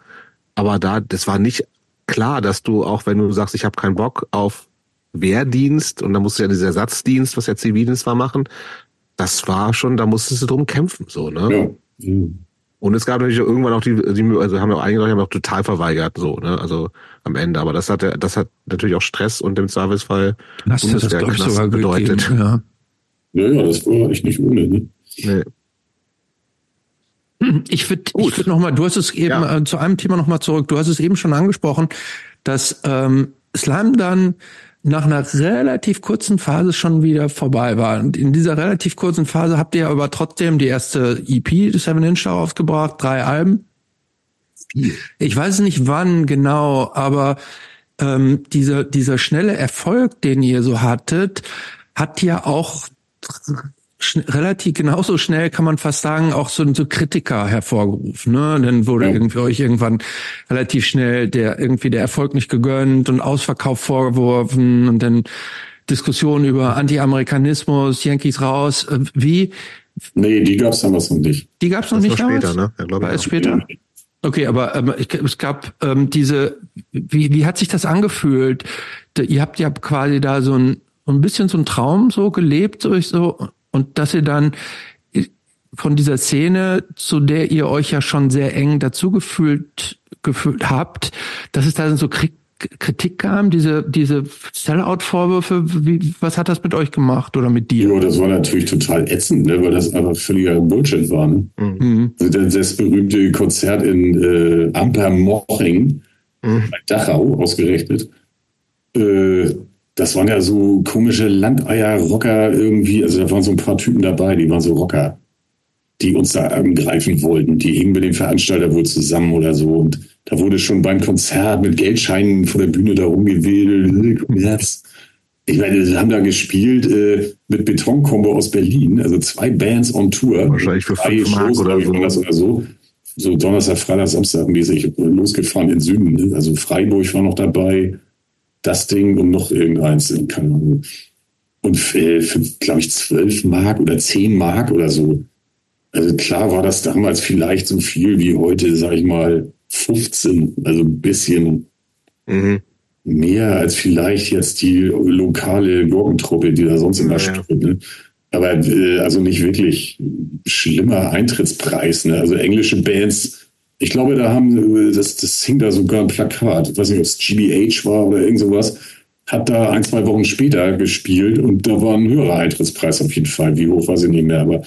aber da, das war nicht klar, dass du auch, wenn du sagst, ich habe keinen Bock auf Wehrdienst und dann musst du ja diesen Ersatzdienst, was ja Zivildienst war, machen, das war schon, da musstest du drum kämpfen, so, ne? Ja. Mhm. Und es gab natürlich irgendwann auch die, die also haben ja auch einige Leute haben auch total verweigert, so, ne, also am Ende. Aber das hat, das hat natürlich auch Stress und im Zweifelsfall das Bundeswehr das sogar bedeutet. Gegeben, ja. ja, ja, das war echt nicht ohne, ne? Nee. Ich würde ich würd noch mal, du hast es eben ja. äh, zu einem Thema noch mal zurück. Du hast es eben schon angesprochen, dass ähm, Slam dann nach einer relativ kurzen Phase schon wieder vorbei war. Und in dieser relativ kurzen Phase habt ihr aber trotzdem die erste EP des Seven Inch rausgebracht, drei Alben. Ich weiß nicht wann genau, aber ähm, dieser, dieser schnelle Erfolg, den ihr so hattet, hat ja auch relativ genauso schnell kann man fast sagen auch so, so Kritiker hervorgerufen. Ne? Dann wurde ja. irgendwie euch irgendwann relativ schnell der irgendwie der Erfolg nicht gegönnt und Ausverkauf vorgeworfen und dann Diskussionen über Anti-Amerikanismus, Yankees raus. Äh, wie? Nee, die gab's damals noch nicht. Die gab's noch das nicht damals? Später, ne? Ja, War es später? Okay, aber ähm, es gab ähm, diese, wie, wie hat sich das angefühlt? Ihr habt ja quasi da so ein, ein bisschen so ein Traum so gelebt, so, ich so und dass ihr dann von dieser Szene, zu der ihr euch ja schon sehr eng dazugefühlt gefühlt habt, dass es da so Kritik kam, diese, diese Sellout-Vorwürfe, wie, was hat das mit euch gemacht oder mit dir? Ja, das war natürlich total ätzend, ne, weil das einfach völliger Bullshit war. Ne? Mhm. Also das berühmte Konzert in äh, Ampermoching mhm. bei Dachau ausgerechnet. Äh, das waren ja so komische Landeier-Rocker irgendwie. Also da waren so ein paar Typen dabei, die waren so Rocker, die uns da angreifen wollten. Die hingen mit dem Veranstalter wohl zusammen oder so. Und da wurde schon beim Konzert mit Geldscheinen vor der Bühne da rumgewedelt. Ich meine, sie haben da gespielt äh, mit Betonkombo aus Berlin, also zwei Bands on Tour. Wahrscheinlich für fünf Mark oder so. oder so. so Donnerstag, Freitag, Samstag mäßig losgefahren in Süden. Ne? Also Freiburg war noch dabei, das Ding und noch irgendeins, keine Ahnung. Und für, für glaube ich, zwölf Mark oder zehn Mark oder so. Also klar war das damals vielleicht so viel wie heute, sag ich mal, 15, also ein bisschen mhm. mehr als vielleicht jetzt die lokale Gurkentruppe, die da sonst immer ja. strömt. Ne? Aber äh, also nicht wirklich schlimmer Eintrittspreis. Ne? Also englische Bands, ich glaube, da haben, das, das hing da sogar ein Plakat, ich weiß nicht, ob es GBH war oder irgend sowas, hat da ein, zwei Wochen später gespielt und da war ein höherer Eintrittspreis auf jeden Fall. Wie hoch weiß ich nicht mehr, aber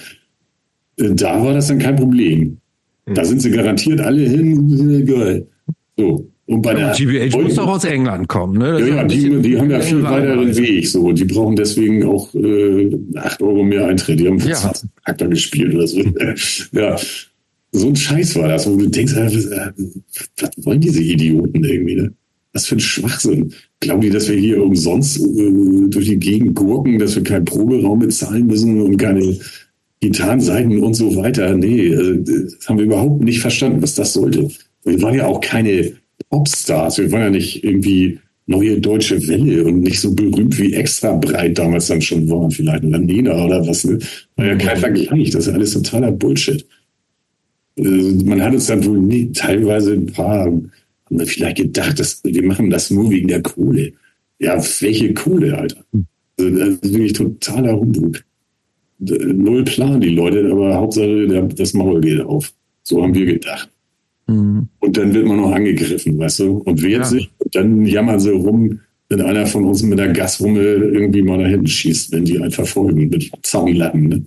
äh, da war das dann kein Problem. Da hm. sind sie garantiert alle hin, geil. So. Und bei der GBH muss doch aus England kommen, ne? ja, ja, die, die haben ja viel weiteren Weg, so. Die brauchen deswegen auch äh, 8 Euro mehr Eintritt. Die haben für ja. Akter gespielt oder so. ja. So ein Scheiß war das, wo du denkst, äh, was wollen diese Idioten irgendwie, ne? Was für ein Schwachsinn. Glauben die, dass wir hier umsonst äh, durch die Gegend gurken, dass wir keinen Proberaum bezahlen müssen und keine Gitarrenseiten und so weiter? Nee, also, das haben wir überhaupt nicht verstanden, was das sollte. Wir waren ja auch keine Popstars. Wir waren ja nicht irgendwie neue deutsche Welle und nicht so berühmt wie extra breit damals dann schon waren, vielleicht oder Nena oder was. Ne? War ja kein Vergleich. Das ist alles totaler Bullshit. Äh, man hat uns dann wohl nie, teilweise ein paar, haben wir vielleicht gedacht, dass wir machen das nur wegen der Kohle. Ja, welche Kohle, Alter? Also, das ist wirklich totaler Humbug. Null Plan, die Leute, aber Hauptsache, das Maul geht auf. So haben wir gedacht. Mhm. Und dann wird man noch angegriffen, weißt du, und wehrt ja. sich. Und dann jammern sie rum, wenn einer von uns mit der Gasrummel irgendwie mal da hinten schießt, wenn die einen verfolgen mit Zaunlatten. Ne?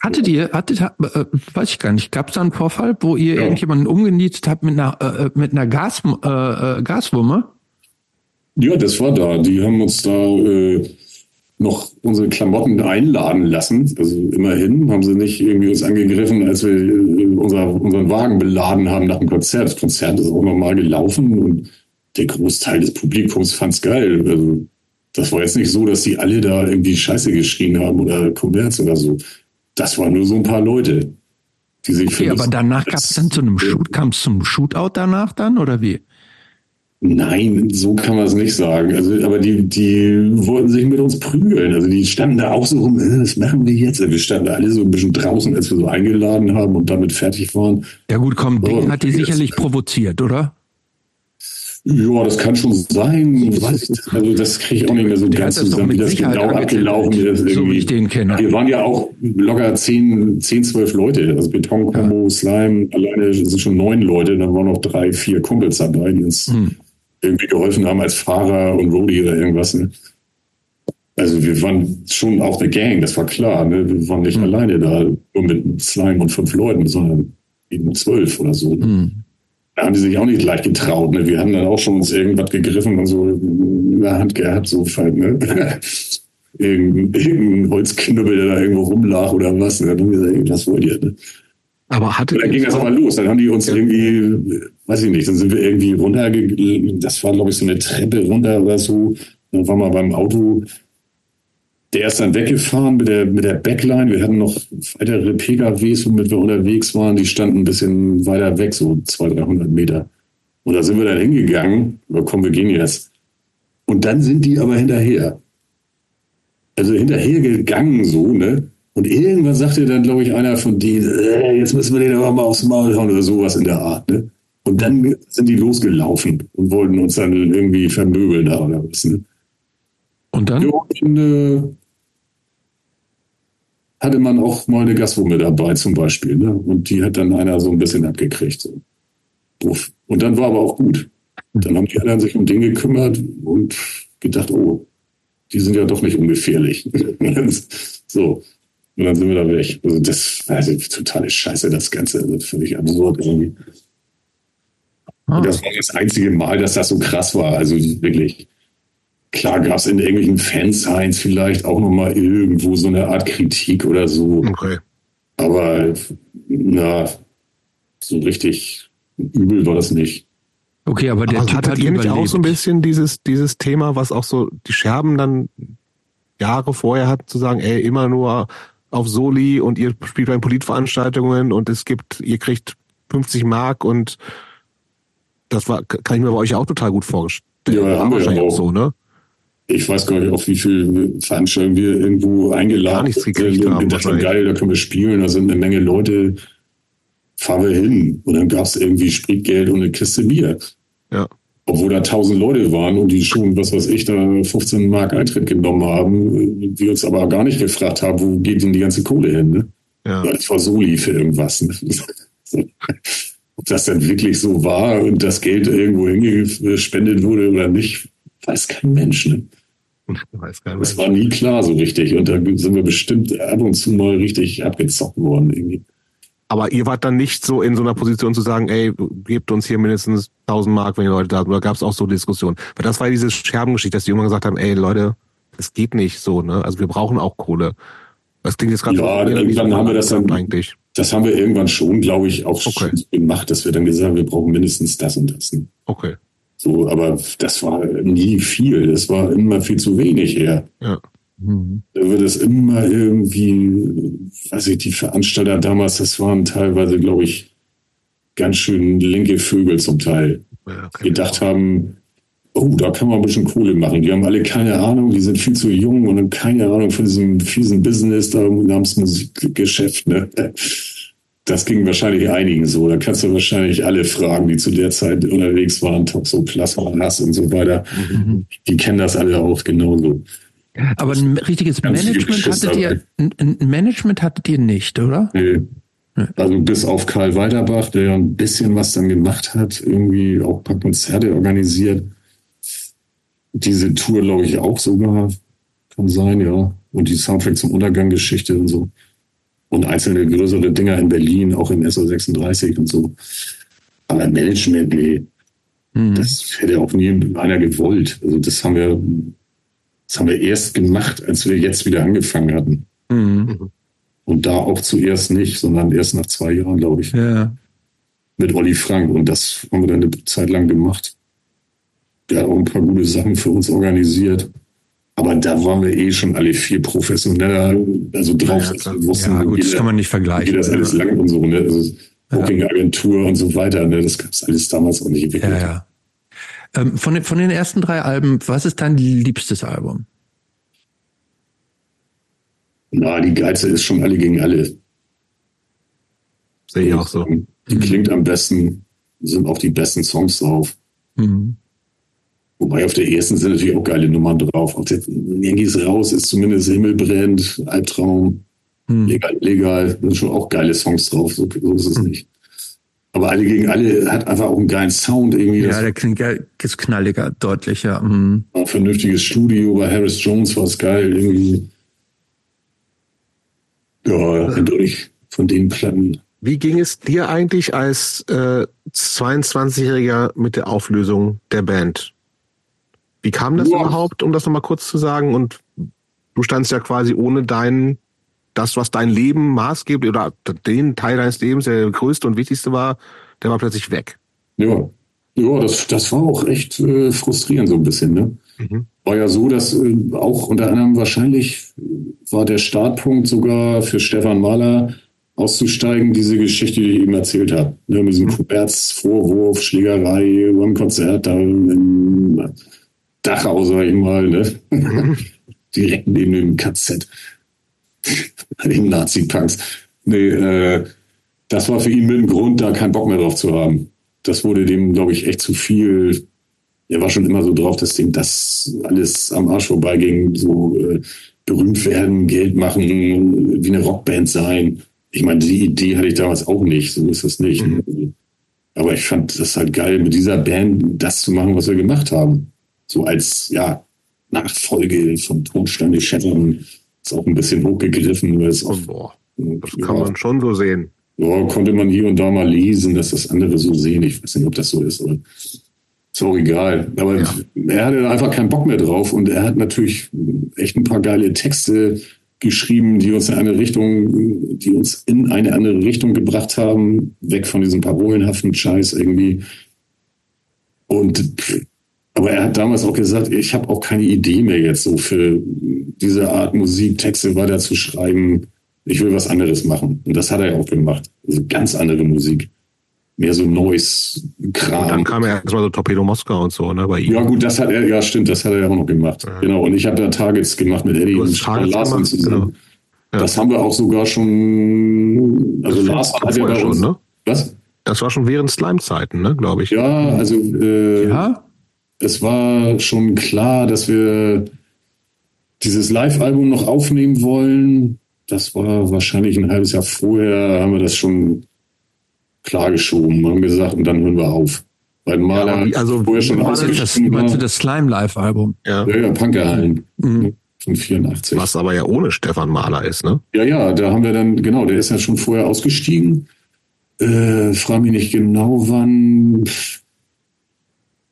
Hattet ihr, hattet, äh, weiß ich gar nicht, gab es da einen Vorfall, wo ihr ja. irgendjemanden umgenietet habt mit einer, äh, mit einer Gas, äh, äh, Gaswumme? Ja, das war da. Die haben uns da äh, noch unsere Klamotten einladen lassen. Also immerhin haben sie nicht irgendwie uns angegriffen, als wir äh, unser, unseren Wagen beladen haben nach dem Konzert. Das Konzert ist auch normal gelaufen und der Großteil des Publikums fand's geil. Also das war jetzt nicht so, dass die alle da irgendwie Scheiße geschrien haben oder Kommerz oder so. Das waren nur so ein paar Leute, die sich Okay, aber danach gab es dann zu einem Shoot, kam es zum Shootout danach dann oder wie? Nein, so kann man es nicht sagen. Also, aber die, die wollten sich mit uns prügeln. Also die standen da auch so rum, äh, was machen wir jetzt? Wir standen alle so ein bisschen draußen, als wir so eingeladen haben und damit fertig waren. Ja gut, komm, Ding hat die sicherlich provoziert, oder? Ja, das kann schon sein. Also das kriege ich auch nicht mehr so der ganz zusammen, wie das genau abgelaufen ist. Irgendwie. So wie ich den kenne. Wir waren ja auch locker zehn, zehn zwölf Leute. Also Betonkombo, ja. Slime, alleine sind schon neun Leute. Dann waren noch drei, vier Kumpels dabei, die uns hm irgendwie geholfen haben als Fahrer und Roadie oder irgendwas. Ne? Also wir waren schon auch eine Gang, das war klar. Ne? Wir waren nicht mhm. alleine da, nur mit Slime und fünf Leuten, sondern eben zwölf oder so. Mhm. Da haben die sich auch nicht gleich getraut. Ne? Wir haben dann auch schon uns irgendwas gegriffen und so in der Hand gehabt, so halt, ne? irgendein, irgendein Holzknüppel, der da irgendwo rumlag oder was. Ne? Dann haben wir gesagt, was wollt ihr? Ne? Aber hatte dann ging das aber los. Dann haben die uns irgendwie, weiß ich nicht, dann sind wir irgendwie runtergegangen. Das war, glaube ich, so eine Treppe runter oder so. Dann waren wir beim Auto. Der ist dann weggefahren mit der, mit der Backline. Wir hatten noch weitere PKWs, womit wir unterwegs waren. Die standen ein bisschen weiter weg, so 200, 300 Meter. Und da sind wir dann hingegangen. Aber komm, wir gehen jetzt. Und dann sind die aber hinterher. Also hinterher gegangen, so, ne? Und irgendwann sagte dann, glaube ich, einer von denen, äh, jetzt müssen wir den aber mal aufs Maul hauen oder sowas in der Art. Ne? Und dann sind die losgelaufen und wollten uns dann irgendwie vermöbeln da oder was. Ne? Und dann? Ja, und, äh, hatte man auch mal eine Gaswumme dabei zum Beispiel. Ne? Und die hat dann einer so ein bisschen abgekriegt. So. Und dann war aber auch gut. Dann haben die anderen sich um den gekümmert und gedacht, oh, die sind ja doch nicht ungefährlich. so. Und dann sind wir da weg. Also das war also totale Scheiße, das Ganze. Also völlig absurd irgendwie. Ah. Das war das einzige Mal, dass das so krass war. Also wirklich. Klar gab es in irgendwelchen Fansigns vielleicht auch nochmal irgendwo so eine Art Kritik oder so. Okay. Aber na, so richtig übel war das nicht. Okay, aber der aber hattet ihr nicht auch so ein bisschen dieses, dieses Thema, was auch so die Scherben dann Jahre vorher hat, zu sagen, ey, immer nur auf Soli und ihr spielt bei Politveranstaltungen und es gibt, ihr kriegt 50 Mark und das war, kann ich mir bei euch auch total gut vorstellen. Ja, haben wir ja auch so, ne? Ich weiß gar nicht, auf wie viele Veranstaltungen wir irgendwo eingeladen Gar nichts gekriegt sind. Und das war wahrscheinlich. geil, da können wir spielen, da sind eine Menge Leute, fahren wir hin. Und dann gab es irgendwie Spritgeld und eine Kiste Bier. Ja. Obwohl da tausend Leute waren und die schon, was weiß ich, da 15 Mark Eintritt genommen haben, wir uns aber gar nicht gefragt haben, wo geht denn die ganze Kohle hin? Ne? Ja. Das war Soli für irgendwas. Ne? Ob das dann wirklich so war und das Geld irgendwo hingespendet wurde oder nicht, weiß kein Mensch. Ne? Ich weiß gar Das war nie klar so richtig. Und da sind wir bestimmt ab und zu mal richtig abgezockt worden. Irgendwie. Aber ihr wart dann nicht so in so einer Position zu sagen, ey, gebt uns hier mindestens 1000 Mark, wenn ihr Leute da habt. Oder gab es auch so Diskussionen? Weil das war ja diese Scherbengeschichte, dass die irgendwann gesagt haben, ey, Leute, es geht nicht so, ne? Also wir brauchen auch Kohle. Das klingt jetzt gerade Ja, so, irgendwann haben wir das dann- eigentlich. Das haben wir irgendwann schon, glaube ich, auch Okay. schon gemacht, dass wir dann gesagt haben, wir brauchen mindestens das und das. Ne? Okay. So, aber das war nie viel. Das war immer viel zu wenig eher. Ja. Da wird es immer irgendwie, weiß ich, die Veranstalter damals, das waren teilweise, glaube ich, ganz schön linke Vögel zum Teil. ja gedacht haben, oh, da kann man ein bisschen Kohle machen. Die haben alle keine Ahnung, die sind viel zu jung und haben keine Ahnung von diesem fiesen Business da namens Musikgeschäft. Ne? Das ging wahrscheinlich einigen so. Da kannst du wahrscheinlich alle fragen, die zu der Zeit unterwegs waren, Toxo, Plasma, Hass und so weiter. Die kennen das alle auch genauso. Aber ein richtiges Management hattet ihr, ein Management hattet ihr nicht, oder? Nee. Also bis auf Karl Walterbach, der ja ein bisschen was dann gemacht hat, irgendwie auch ein paar Konzerte organisiert. Diese Tour, glaube ich, auch sogar. Kann sein, ja. Und die Soundtrack zum Untergang-Geschichte und so. Und einzelne größere Dinger in Berlin, auch im SO36 und so. Aber Management, nee. Mhm. Das hätte auch nie einer gewollt. Also das haben wir, das haben wir erst gemacht, als wir jetzt wieder angefangen hatten. Mhm. Und da auch zuerst nicht, sondern erst nach zwei Jahren, glaube ich, Ja. mit Olli Frank. Und das haben wir dann eine Zeit lang gemacht. Der hat auch ein paar gute Sachen für uns organisiert. Aber da waren wir eh schon alle viel professioneller, also drauf, Ja, wussten, ja, gut, das kann man nicht wie vergleichen. geht das alles lang und so. Ne? Also Booking-Agentur und so weiter. Ne? Das gab es alles damals auch nicht wirklich. Ja, ja. Ähm, von, den, von den ersten drei Alben, was ist dein liebstes Album? Na, die geilste ist schon alle gegen alle. Sehe ich auch so. Die klingt am besten, sind auch die besten Songs drauf. Mhm. Wobei auf der ersten sind natürlich auch geile Nummern drauf. Auf der Yankees raus ist zumindest Himmel brennt, Albtraum, Mhm. legal, legal, sind schon auch geile Songs drauf. So, so ist es nicht. Aber alle gegen alle hat einfach auch einen geilen Sound irgendwie. Ja, der klingt ja ist knalliger, deutlicher. Mhm. ein vernünftiges Studio. Bei Harris Jones war es geil irgendwie. Ja, eindeutig von den Platten. Wie ging es dir eigentlich als äh, 22-Jähriger mit der Auflösung der Band? Wie kam das Ja. überhaupt, um das nochmal kurz zu sagen? Und du standst ja quasi ohne dein, das, was dein Leben maßgeblich oder den Teil deines Lebens, der größte und wichtigste war, der war plötzlich weg. Ja, ja das, das war auch echt äh, frustrierend so ein bisschen. Ne? Mhm. War ja so, dass äh, auch unter anderem wahrscheinlich war der Startpunkt sogar für Stefan Mahler auszusteigen, diese Geschichte, die ich eben erzählt habe. Ne, mit diesem Kuberts Vorwurf, Schlägerei beim Konzert da in Dachau, sag ich mal, ne? direkt neben dem KZ, den Nazi-Punks. Nee, äh, das war für ihn mit dem Grund, da keinen Bock mehr drauf zu haben. Das wurde dem, glaube ich, echt zu viel. Er war schon immer so drauf, dass dem das alles am Arsch vorbeiging, so äh, berühmt werden, Geld machen, wie eine Rockband sein. Ich meine, die Idee hatte ich damals auch nicht, so ist es nicht. Aber ich fand das halt geil, mit dieser Band das zu machen, was wir gemacht haben. So als, ja, Nachfolge von Tonsteine Schettern ist auch ein bisschen hochgegriffen, weil es auch, boah, das kann ja, man schon so sehen. ja, konnte man hier und da mal lesen, dass das andere so sehen. Ich weiß nicht, ob das so ist, aber ist auch egal. Aber Ja. er hatte einfach keinen Bock mehr drauf und er hat natürlich echt ein paar geile Texte geschrieben, die uns in eine Richtung, die uns in eine andere Richtung gebracht haben, weg von diesem parolenhaften Scheiß irgendwie. Und aber er hat damals auch gesagt, ich habe auch keine Idee mehr jetzt so für diese Art Musik, Texte weiter zu schreiben. Ich will was anderes machen. Und das hat er ja auch gemacht. Also ganz andere Musik. mehr so Noise-Kram. Dann kam ja erstmal so Torpedo Moskau und so, ne, bei ihm. Ja, gut, das hat er, ja, stimmt, das hat er ja auch noch gemacht. Ja. Genau. Und ich habe da Targets gemacht mit Eddie und Larsen gemacht, zusammen. genau. Ja. Das haben wir auch sogar schon, also Lars hat ja bei schon, uns, ne? was? Das war schon während Slime-Zeiten, ne, glaube ich. Ja, also, äh, Ja? Es war schon klar, dass wir dieses Live-Album noch aufnehmen wollen. Das war wahrscheinlich ein halbes Jahr vorher, haben wir das schon klargeschoben, haben gesagt, und dann hören wir auf. Weil Maler wie- also vorher schon das, meinst du das Slime Live-Album? Ja. Ja, ja, Punkerhallen Mhm. von 84. Was aber ja ohne Stefan Mahler ist, ne? Ja, ja, da haben wir dann, genau, der ist ja schon vorher ausgestiegen. Äh, frag mich nicht genau wann.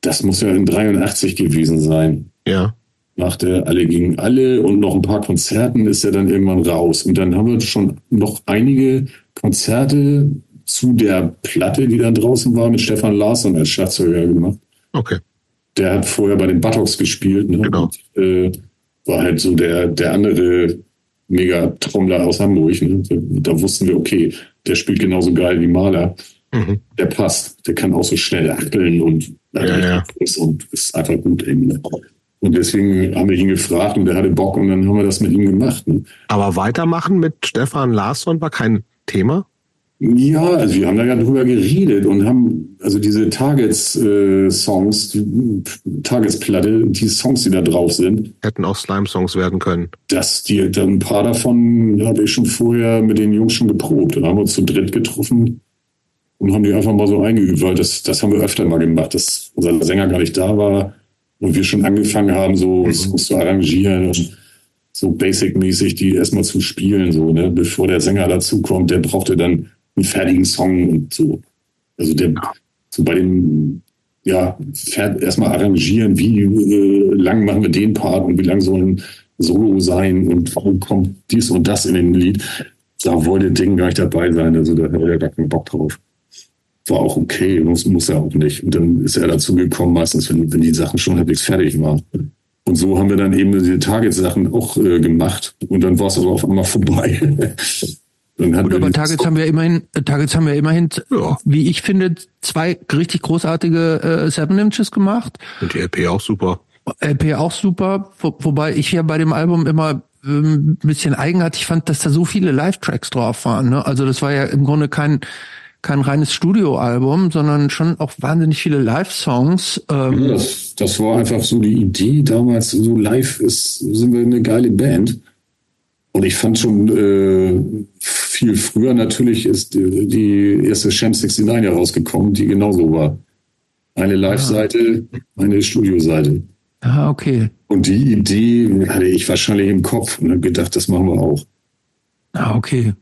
Das muss ja in 83 gewesen sein. Ja. Nach der Alle gegen Alle und noch ein paar Konzerten ist er dann irgendwann raus. Und dann haben wir schon noch einige Konzerte zu der Platte, die dann draußen war, mit Stefan Larsson als Schlagzeuger gemacht. Okay. Der hat vorher bei den Buttocks gespielt. Ne? Genau. Und, äh, war halt so der, der andere Mega-Trommler aus Hamburg. Ne? Da wussten wir, okay, der spielt genauso geil wie Maler. Mhm. Der passt. Der kann auch so schnell achteln und, Ja, ja. Ist, und ist einfach gut. Eben, ne? Und deswegen haben wir ihn gefragt und der hatte Bock und dann haben wir das mit ihm gemacht. Ne? Aber weitermachen mit Stefan Larsson war kein Thema? Ja, also wir haben da ja drüber geredet und haben also diese Targets-Songs, die Targets-Platte, die Songs, die da drauf sind, Hätten auch Slime-Songs werden können. dass die ein paar davon habe ich schon vorher mit den Jungs schon geprobt. Dann haben wir uns zu dritt getroffen und haben die einfach mal so eingeübt, weil das, das haben wir öfter mal gemacht, dass unser Sänger gar nicht da war und wir schon angefangen haben, so Songs zu arrangieren und so basic-mäßig die erstmal zu spielen, so, ne, bevor der Sänger dazukommt, der brauchte dann einen fertigen Song und so. Also der, so bei dem, ja, erstmal arrangieren, wie äh, lang machen wir den Part und wie lang soll ein Solo sein und warum kommt dies und das in den Lied. Da wollte Ding gar nicht dabei sein, also da hat er gar keinen Bock drauf. War auch okay, muss, muss er auch nicht. Und dann ist er dazu gekommen, meistens, wenn, wenn die Sachen schon halbwegs fertig waren. Und so haben wir dann eben diese Target-Sachen auch äh, gemacht. Und dann war es aber auf einmal vorbei. dann hatten Gut, wir aber Targets haben wir immerhin, äh, Targets haben wir immerhin, Ja. wie ich finde, zwei richtig großartige äh, Seven Inches gemacht. Und die LP auch super. LP auch super, wo, wobei ich ja bei dem Album immer ähm, ein bisschen eigenartig fand, dass da so viele Live-Tracks drauf waren. Ne? Also das war ja im Grunde kein kein reines Studioalbum, sondern schon auch wahnsinnig viele Live-Songs. Ähm, Ja, das, das war einfach so die Idee damals, so live ist, sind wir eine geile Band. Und ich fand schon äh, viel früher natürlich ist die, die erste Sham 69 herausgekommen, die genauso war. Eine Live-Seite, eine Studioseite. Ah, okay. Und die Idee hatte ich wahrscheinlich im Kopf und habe gedacht, das machen wir auch. Ah, okay.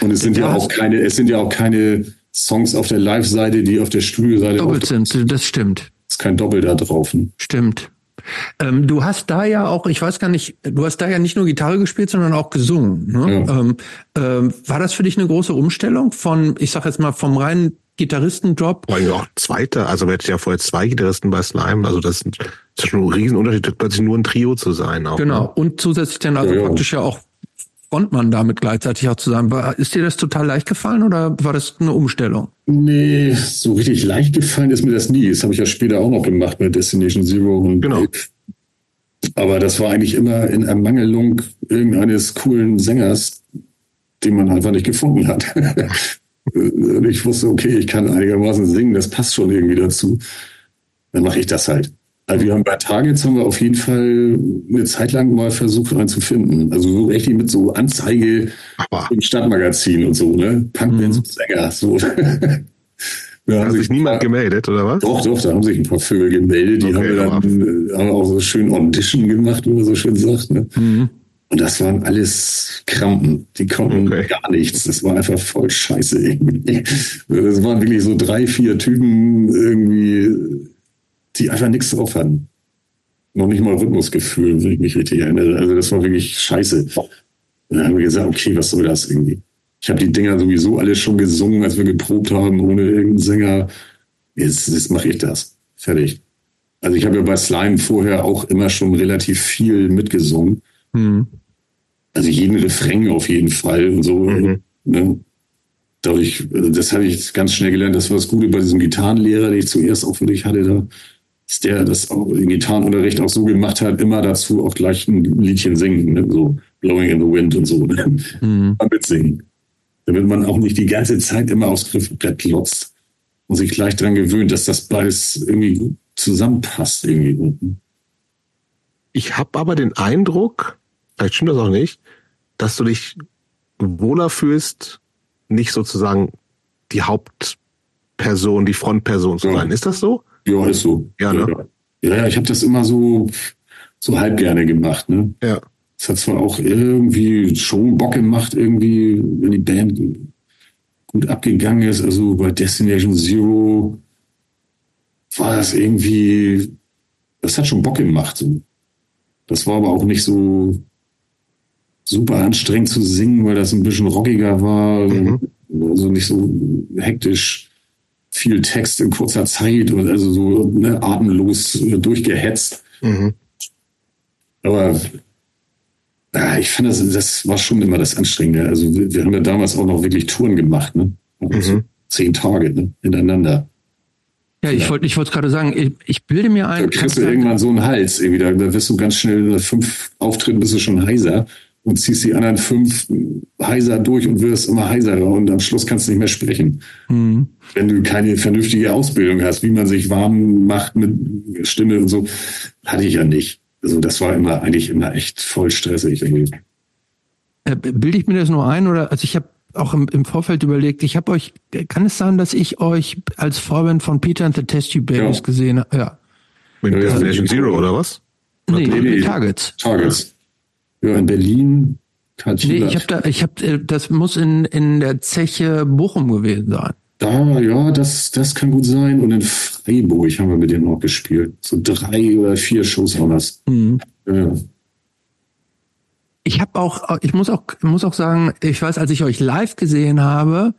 Und es sind ja, Ja, auch keine, es sind ja auch keine Songs auf der Live-Seite, die auf der Studioseite Doppelt sind, das stimmt. ist kein Doppel da drauf. Ne? Stimmt. Ähm, du hast da ja auch, ich weiß gar nicht, du hast da ja nicht nur Gitarre gespielt, sondern auch gesungen. Ne? Ja. Ähm, ähm, war das für dich eine große Umstellung von, ich sag jetzt mal, vom reinen Gitarristenjob? Vor allem auch zweite, also wir hatten ja vorher zwei Gitarristen bei Slime, also das ist, das ist schon ein Riesenunterschied, plötzlich nur ein Trio zu sein. Auch, Genau. Ne? Und zusätzlich dann also Ja, ja. praktisch ja auch Frontmann damit gleichzeitig auch zu sein. War, ist dir das total leicht gefallen oder war das eine Umstellung? Nee, so richtig leicht gefallen ist mir das nie. Das habe ich ja später auch noch gemacht mit Destination Zero und Genau. Ape. Aber das war eigentlich immer in Ermangelung irgendeines coolen Sängers, den man einfach nicht gefunden hat. Und ich wusste, okay, ich kann einigermaßen singen, das passt schon irgendwie dazu. Dann mache ich das halt. Also wir haben bei Targets haben wir auf jeden Fall eine Zeit lang mal versucht, einen zu finden. Also so richtig mit so Anzeige Aber im Stadtmagazin und so, ne? Punkbands und Sänger, so. Da hat sich niemand gemeldet, oder was? doch, doch, da haben sich ein paar Vögel gemeldet, die Okay, haben wir dann äh, haben wir auch so schön Audition gemacht, wie man so schön sagt. Ne? Und das waren alles Krampen. Die konnten Okay. gar nichts. Das war einfach voll scheiße irgendwie. Das waren wirklich so drei, vier Typen irgendwie, die einfach nichts drauf hatten. Noch nicht mal Rhythmusgefühl, wenn ich mich richtig erinnere. Also das war wirklich scheiße. Und dann haben wir gesagt, okay, was soll das irgendwie? Ich habe die Dinger sowieso alle schon gesungen, als wir geprobt haben, ohne irgendeinen Sänger. Jetzt, jetzt mache ich das. Fertig. Also ich habe ja bei Slime vorher auch immer schon relativ viel mitgesungen. Hm. Also jeden Refrain auf jeden Fall und so. Mhm. Ne? dadurch, also das habe ich ganz schnell gelernt, das war das Gute bei diesem Gitarrenlehrer, den ich zuerst auch für dich hatte, da, der das auch im Gitarrenunterricht auch so gemacht hat, immer dazu auch gleich ein Liedchen singen, ne? so Blowing in the Wind und so, ne? mhm. mitsingen. Damit man auch nicht die ganze Zeit immer aufs Griffbrett klotzt und sich gleich daran gewöhnt, dass das beides irgendwie gut zusammenpasst irgendwie. Ich habe aber den Eindruck, vielleicht stimmt das auch nicht, dass du dich wohler fühlst, nicht sozusagen die Hauptperson, die Frontperson zu ja. sein. Ist das so? Ja, ist so. Ja, ne? ja, ja ich habe das immer so, so halb gerne gemacht. Ne? Ja. Es hat zwar auch irgendwie schon Bock gemacht, irgendwie, wenn die Band gut abgegangen ist. Also bei Destination Zero war das irgendwie, das hat schon Bock gemacht. So. Das war aber auch nicht so super anstrengend zu singen, weil das ein bisschen rockiger war. Mhm. Also nicht so hektisch viel Text in kurzer Zeit und also so ne, atemlos durchgehetzt. Mhm. Aber ja, ich fand, das, das war schon immer das Anstrengende. Also wir, wir haben ja damals auch noch wirklich Touren gemacht, ne? Also mhm. zehn Tage ne? hintereinander. Ja, ich wollte ich wollte gerade sagen, ich, ich, bilde mir ein. Da kriegst du irgendwann so einen Hals irgendwie. Da, da wirst du ganz schnell, fünf Auftritten bist du schon heiser und ziehst die anderen fünf heiser durch und wirst immer heiserer und am Schluss kannst du nicht mehr sprechen. Mhm. Wenn du keine vernünftige Ausbildung hast, wie man sich warm macht mit Stimme und so, hatte ich ja nicht. Also das war immer eigentlich immer echt voll stressig. Irgendwie. Äh, bilde ich mir das nur ein oder also ich habe auch im, im Vorfeld überlegt, ich habe euch, kann es sein, dass ich euch als Vorband von Peter and the Testy Babies ja. gesehen habe? Ja. Mit Destination Zero oder was? Nee, nee, nee, Targets. Targets. Ja, in Berlin. Nee, ich habe da, ich habe, äh, das muss in, in der Zeche Bochum gewesen sein. Da, ja, das, das kann gut sein. Und in Freiburg haben wir mit denen auch gespielt. So drei oder vier Shows waren das. Mhm. Ja. Ich habe auch, ich muss auch, muss auch sagen, ich weiß, als ich euch live gesehen habe,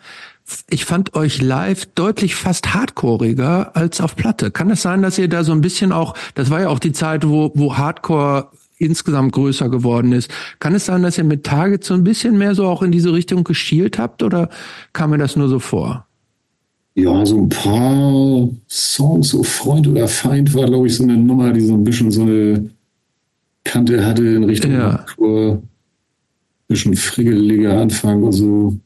ich fand euch live deutlich fast hardcoreiger als auf Platte. Kann es sein, dass ihr da so ein bisschen auch, das war ja auch die Zeit, wo, wo Hardcore insgesamt größer geworden ist. Kann es sein, dass ihr mit Target so ein bisschen mehr so auch in diese Richtung geschielt habt oder kam mir das nur so vor? Ja, so ein paar Songs, so Freund oder Feind war, glaube ich, so eine Nummer, die so ein bisschen so eine Kante hatte in Richtung ja. Hardcore. Bisschen friggeliger Anfang und so.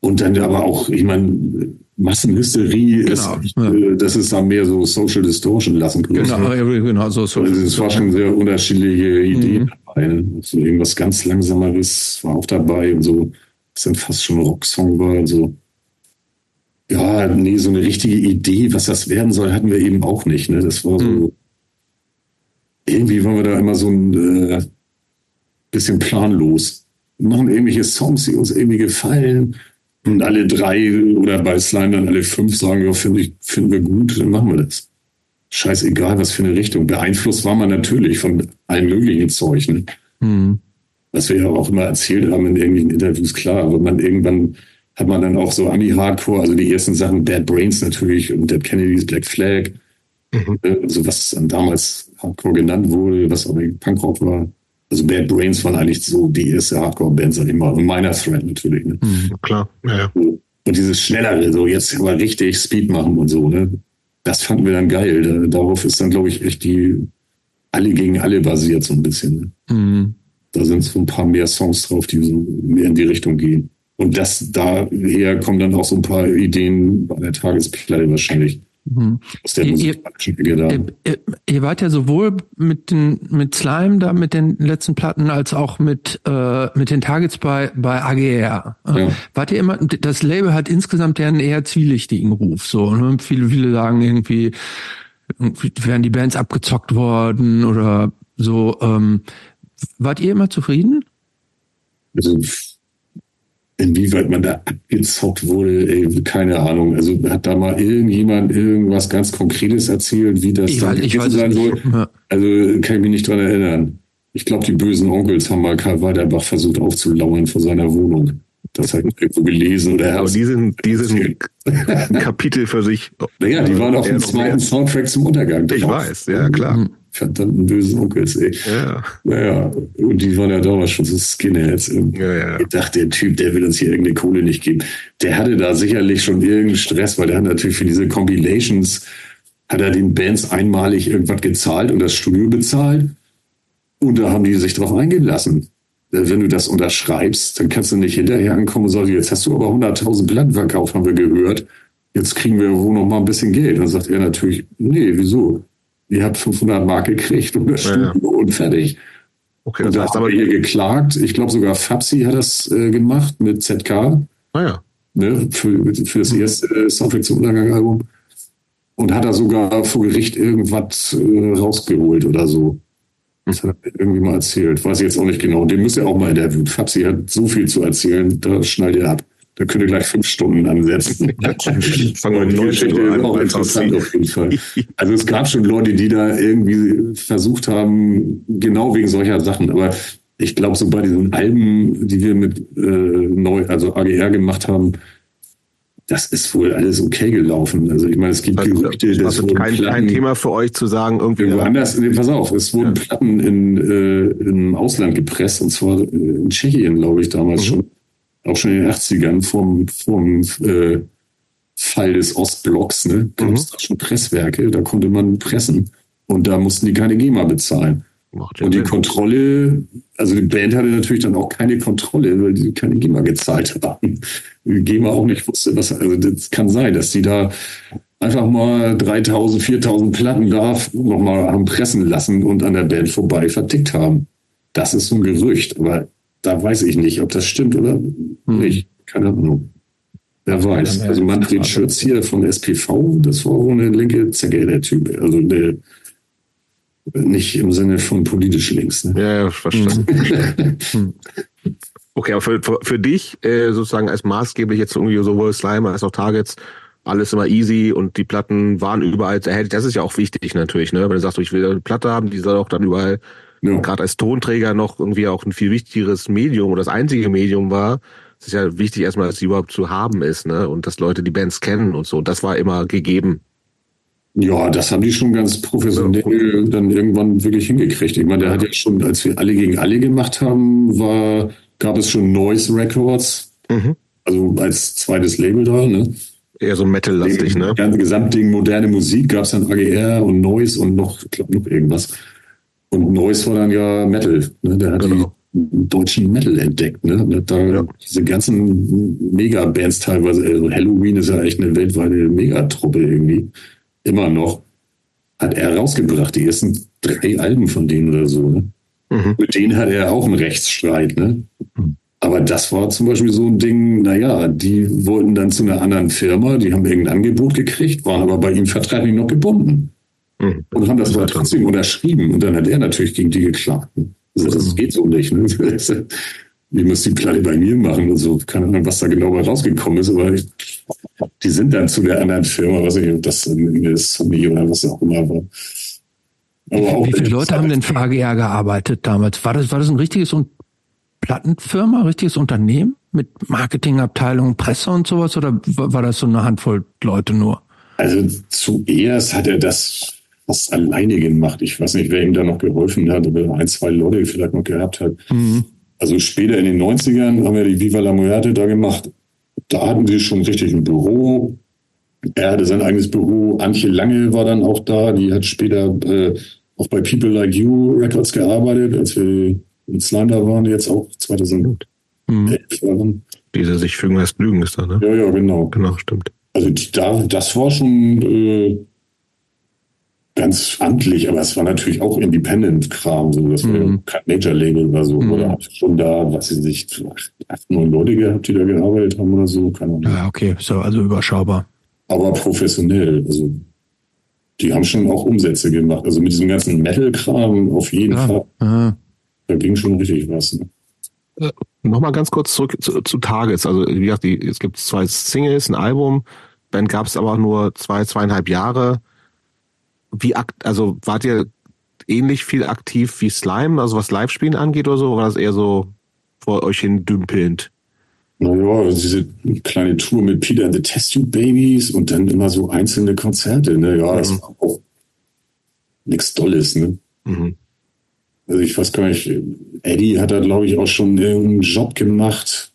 Und dann aber auch, ich meine, Massenhysterie genau, ist, ja. Das ist dann mehr so Social Distortion lassen können. Genau, genau so. Social also es war schon sehr unterschiedliche Ideen mhm. dabei. Ne? So irgendwas ganz Langsameres war auch dabei und so, was dann fast schon ein Rocksong war so. Ja, nee, so eine richtige Idee, was das werden soll, hatten wir eben auch nicht. Ne? Das war so, mhm. irgendwie waren wir da immer so ein äh, bisschen planlos. Wir machen irgendwelche Songs, die uns irgendwie gefallen und alle drei oder bei Slime dann alle fünf sagen, ja, finde ich, finden wir gut, dann machen wir das. Scheißegal, was für eine Richtung. Beeinflusst war man natürlich von allen möglichen Zeug, ne? Mhm. Was wir ja auch immer erzählt haben in irgendwelchen Interviews, klar, aber man irgendwann hat man dann auch so Ami-Hardcore, also die ersten Sachen, Bad Brains natürlich und Dead Kennedys, Black Flag, mhm. also was dann damals Hardcore genannt wurde, was auch Punkrock war. Also Bad Brains waren eigentlich so die erste Hardcore-Band, sag ich mal. Und Minor Threat natürlich. Ne? Mhm, klar, ja, ja. Und dieses Schnellere, so jetzt mal richtig Speed machen und so, ne? Das fanden wir dann geil. Da, darauf ist dann, glaube ich, echt die alle gegen alle basiert, so ein bisschen. Ne? Mhm. Da sind so ein paar mehr Songs drauf, die so mehr in die Richtung gehen. Und das daher kommen dann auch so ein paar Ideen bei der Tagesplatte wahrscheinlich. Mhm. Aus der ihr, ihr, ihr, wart ja sowohl mit den mit Slime da mit den letzten Platten als auch mit äh, mit den Targets bei bei AGR. Ja. Wart ihr immer das Label hat insgesamt ja einen eher zwielichtigen Ruf so. Ne? Viele viele sagen irgendwie wären die Bands abgezockt worden oder so. Ähm, wart ihr immer zufrieden? Also Inwieweit man da abgezockt wurde, ey, keine Ahnung. Also hat da mal irgendjemand irgendwas ganz Konkretes erzählt, wie das ich dann weiß, weiß sein soll? Also kann ich mich nicht dran erinnern. Ich glaube, die bösen Onkels haben mal Karl Weiterbach versucht aufzulauern vor seiner Wohnung. Das hat irgendwo gelesen oder Aber die sind, die sind ein Kapitel für sich. Naja, die waren auf dem zweiten Soundtrack zum Untergang. Ich weiß, ja klar. Verdammten bösen Onkels, ey. Ja. Naja, und die waren ja damals schon so Skinheads. Und Ja, ja. Ich dachte, der Typ, der will uns hier irgendeine Kohle nicht geben. Der hatte da sicherlich schon irgendeinen Stress, weil der hat natürlich für diese Compilations, hat er den Bands einmalig irgendwas gezahlt und das Studio bezahlt. Und da haben die sich drauf eingelassen. Äh, Wenn du das unterschreibst, dann kannst du nicht hinterher ankommen und sagen, jetzt hast du aber 100.000 Platten verkauft, haben wir gehört. Jetzt kriegen wir wohl noch mal ein bisschen Geld. Dann sagt er natürlich, nee, wieso? Ihr habt 500 Mark gekriegt und das Ja, ja. Studio und fertig. Okay, Und das da heißt haben aber, wir hier geklagt. Ich glaube sogar Fabsi hat das äh, gemacht mit ZK naja. ne, für, für das erste äh, Soundtrack zum Untergang-Album. Und hat da sogar vor Gericht irgendwas äh, rausgeholt oder so. Das hat er irgendwie mal erzählt. Weiß ich jetzt auch nicht genau. Den müsst ihr auch mal interviewen. Fabsi hat so viel zu erzählen, da schneidet ihr ab. Da könnt ihr gleich fünf Stunden ansetzen. Fangen wir Die 19 Geschichte an. auch interessant auf jeden Fall. Also es gab schon Leute, die da irgendwie versucht haben, genau wegen solcher Sachen. Aber ich glaube, so bei diesen Alben, die wir mit äh, neu, also AGR gemacht haben, das ist wohl alles okay gelaufen. Also ich meine, es gibt Gerüchte, Das ist wurden kein, kein Platten Thema für euch zu sagen, irgendwie. irgendwo anders. Nee, pass auf, es wurden Platten in, äh, im Ausland gepresst, und zwar äh, in Tschechien, glaube ich, damals schon. Auch schon in den 80ern vom, vom äh, Fall des Ostblocks, ne? Gab es da schon Presswerke, da konnte man pressen. Und da mussten die keine GEMA bezahlen. Macht Und die Sinn. Kontrolle, also die Band hatte natürlich dann auch keine Kontrolle, weil die keine GEMA gezahlt haben. Die GEMA auch nicht wusste, was, also das kann sein, dass die da einfach mal 3000, 4000 Platten da nochmal haben pressen lassen und an der Band vorbei vertickt haben. Das ist so ein Gerücht, aber da weiß ich nicht, ob das stimmt oder nicht. Keine Ahnung. Wer weiß. Also Manfred Schütz hier von SPV, das war wohl eine linke Zecke, der Typ. Also der, nicht im Sinne von politisch links. Ne? Ja, ja, verstanden. Okay, aber für, für, für dich äh, sozusagen als maßgeblich jetzt irgendwie sowohl Slime als auch Targets alles immer easy und die Platten waren überall erhältlich. Das ist ja auch wichtig natürlich, ne? Wenn du sagst, ich will eine Platte haben, die soll auch dann überall Ja. gerade als Tonträger noch irgendwie auch ein viel wichtigeres Medium oder das einzige Medium war. Es ist ja wichtig erstmal, dass sie überhaupt zu haben ist, ne? Und dass Leute die Bands kennen und so. Und das war immer gegeben. Ja, das haben die schon ganz professionell dann irgendwann wirklich hingekriegt. Ich meine, der hat ja schon, als wir alle gegen alle gemacht haben, war, gab es schon Noise Records, Mhm. also als zweites Label da, ne? Eher so Metal-lastig, ne? Das ganze Gesamtding moderne Musik gab es dann AGR und Noise und noch, ich glaube, noch irgendwas. Und Noise war dann ja Metal, ne? Der hat Genau. die deutschen Metal entdeckt, ne? Und hat da Ja. diese ganzen Mega-Bands teilweise, also Halloween ist ja echt eine weltweite Megatruppe irgendwie. Immer noch. Hat er rausgebracht, die ersten drei Alben von denen oder so, ne? Mhm. Mit denen hat er auch einen Rechtsstreit, ne? Aber das war zum Beispiel so ein Ding, naja, die wollten dann zu einer anderen Firma, die haben irgendein Angebot gekriegt, waren aber bei ihm vertraglich noch gebunden Mhm. und haben das aber trotzdem unterschrieben. Und dann hat er natürlich gegen die geklagt. Also das geht so nicht. Ne? Die muss die Platte bei mir machen und so. Keine Ahnung, was da genau rausgekommen ist, aber ich, die sind dann zu der anderen Firma, was ich, das eine Sony oder was auch immer war. Aber auch Wie viele Leute haben denn für AGR gearbeitet damals? War das, war das ein richtiges Un Plattenfirma, richtiges Unternehmen mit Marketingabteilung, Presse und sowas? Oder wa- war das so eine Handvoll Leute nur? Also zuerst hat er das fast alleine gemacht. Ich weiß nicht, wer ihm da noch geholfen hat, aber ein, zwei Leute vielleicht noch gehabt hat. Also später in den 90ern haben wir die Viva la Muerte da gemacht. Da hatten sie schon richtig ein Büro. Er hatte sein eigenes Büro. Antje Lange war dann auch da. Die hat später äh, auch bei People Like You Records gearbeitet, als wir in Slime da waren, jetzt auch 2011 waren. Diese sich fügen lässt Lügen ist da, ne? Ja, ja, genau. Genau, stimmt. Also da, das war schon äh, ganz amtlich, aber es war natürlich auch Independent-Kram. So. Das war ja kein Major-Label oder so. Oder hat schon da, was weiß ich, acht, acht, neun Leute gehabt, die da gearbeitet haben oder so. Keine Ahnung. Ja, okay, so, also überschaubar. Aber professionell. Also die haben schon auch Umsätze gemacht. Also mit diesem ganzen Metal-Kram auf jeden Ja. Fall. Ah, Da ging schon richtig was. Ne? Nochmal ganz kurz zurück zu, zu Targets. Also wie gesagt, die, es gibt zwei Singles, ein Album. Band gab es aber nur zwei, zweieinhalb Jahre. Wie akt, also wart ihr ähnlich viel aktiv wie Slime, also was Live-Spielen angeht oder so? Oder war das eher so vor euch hin dümpelnd? Naja, diese kleine Tour mit Peter and the Test Tube Babies und dann immer so einzelne Konzerte. Ne? Ja, das war auch nichts Dolles, ne? Mhm. Also ich weiß gar nicht, Eddie hat da, glaube ich, auch schon irgendeinen Job gemacht.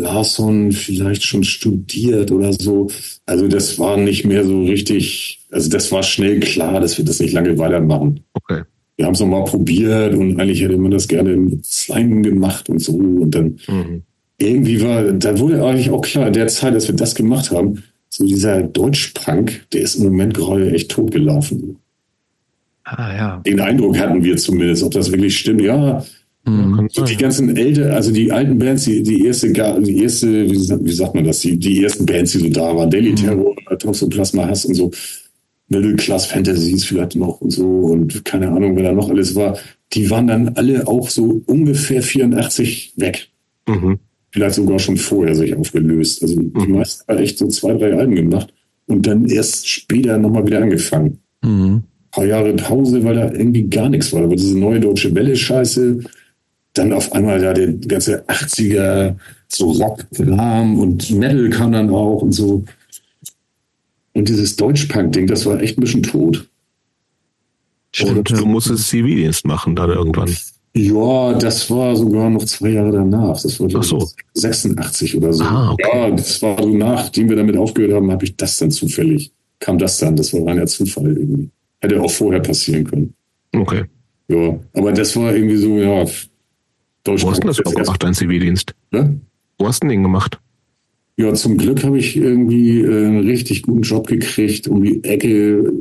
Larson vielleicht schon studiert oder so. Also das war nicht mehr so richtig, also das war schnell klar, dass wir das nicht lange weitermachen. Okay. Wir haben es nochmal probiert und eigentlich hätte man das gerne mit Slime gemacht und so. Und dann Mhm. irgendwie war, da wurde eigentlich auch klar, in der Zeit, dass wir das gemacht haben, so dieser Deutschpunk, der ist im Moment gerade echt totgelaufen. Ah, ja. Den Eindruck hatten wir zumindest, ob das wirklich stimmt. Ja, Mhm. Die ganzen älter, also die alten Bands, die, die erste, die erste, wie sagt, man das, die, die ersten Bands, die so da waren, Daily Terror, Toxoplasma Hass und so, Middle Class Fantasies vielleicht noch und so und keine Ahnung, wer da noch alles war, die waren dann alle auch so ungefähr 84 weg. Mhm. Vielleicht sogar schon vorher sich aufgelöst. Also die Mhm. meisten haben echt so zwei, drei Alben gemacht und dann erst später nochmal wieder angefangen. Mhm. paar Jahre Pause, weil da irgendwie gar nichts war. Aber diese neue deutsche Welle-Scheiße, dann auf einmal da der ganze 80er, so Rock-Rahmen und Metal kam dann auch und so. Und dieses Deutschpunk-Ding, das war echt ein bisschen tot. Und du musstest Zivildienst machen dann irgendwann. Ja, das war sogar noch zwei Jahre danach. Das war Ach so. 86 oder so. Ah, okay. Ja, das war so nachdem wir damit aufgehört haben, habe ich das dann zufällig. Kam das dann, das war reiner Zufall irgendwie. Hätte auch vorher passieren können. Okay. Ja, aber das war irgendwie so, ja, Deutsch. Wo hast du das überhaupt gemacht, dein Zivildienst? Ne? Wo hast du den gemacht? Ja, zum Glück habe ich irgendwie äh, einen richtig guten Job gekriegt um die Ecke,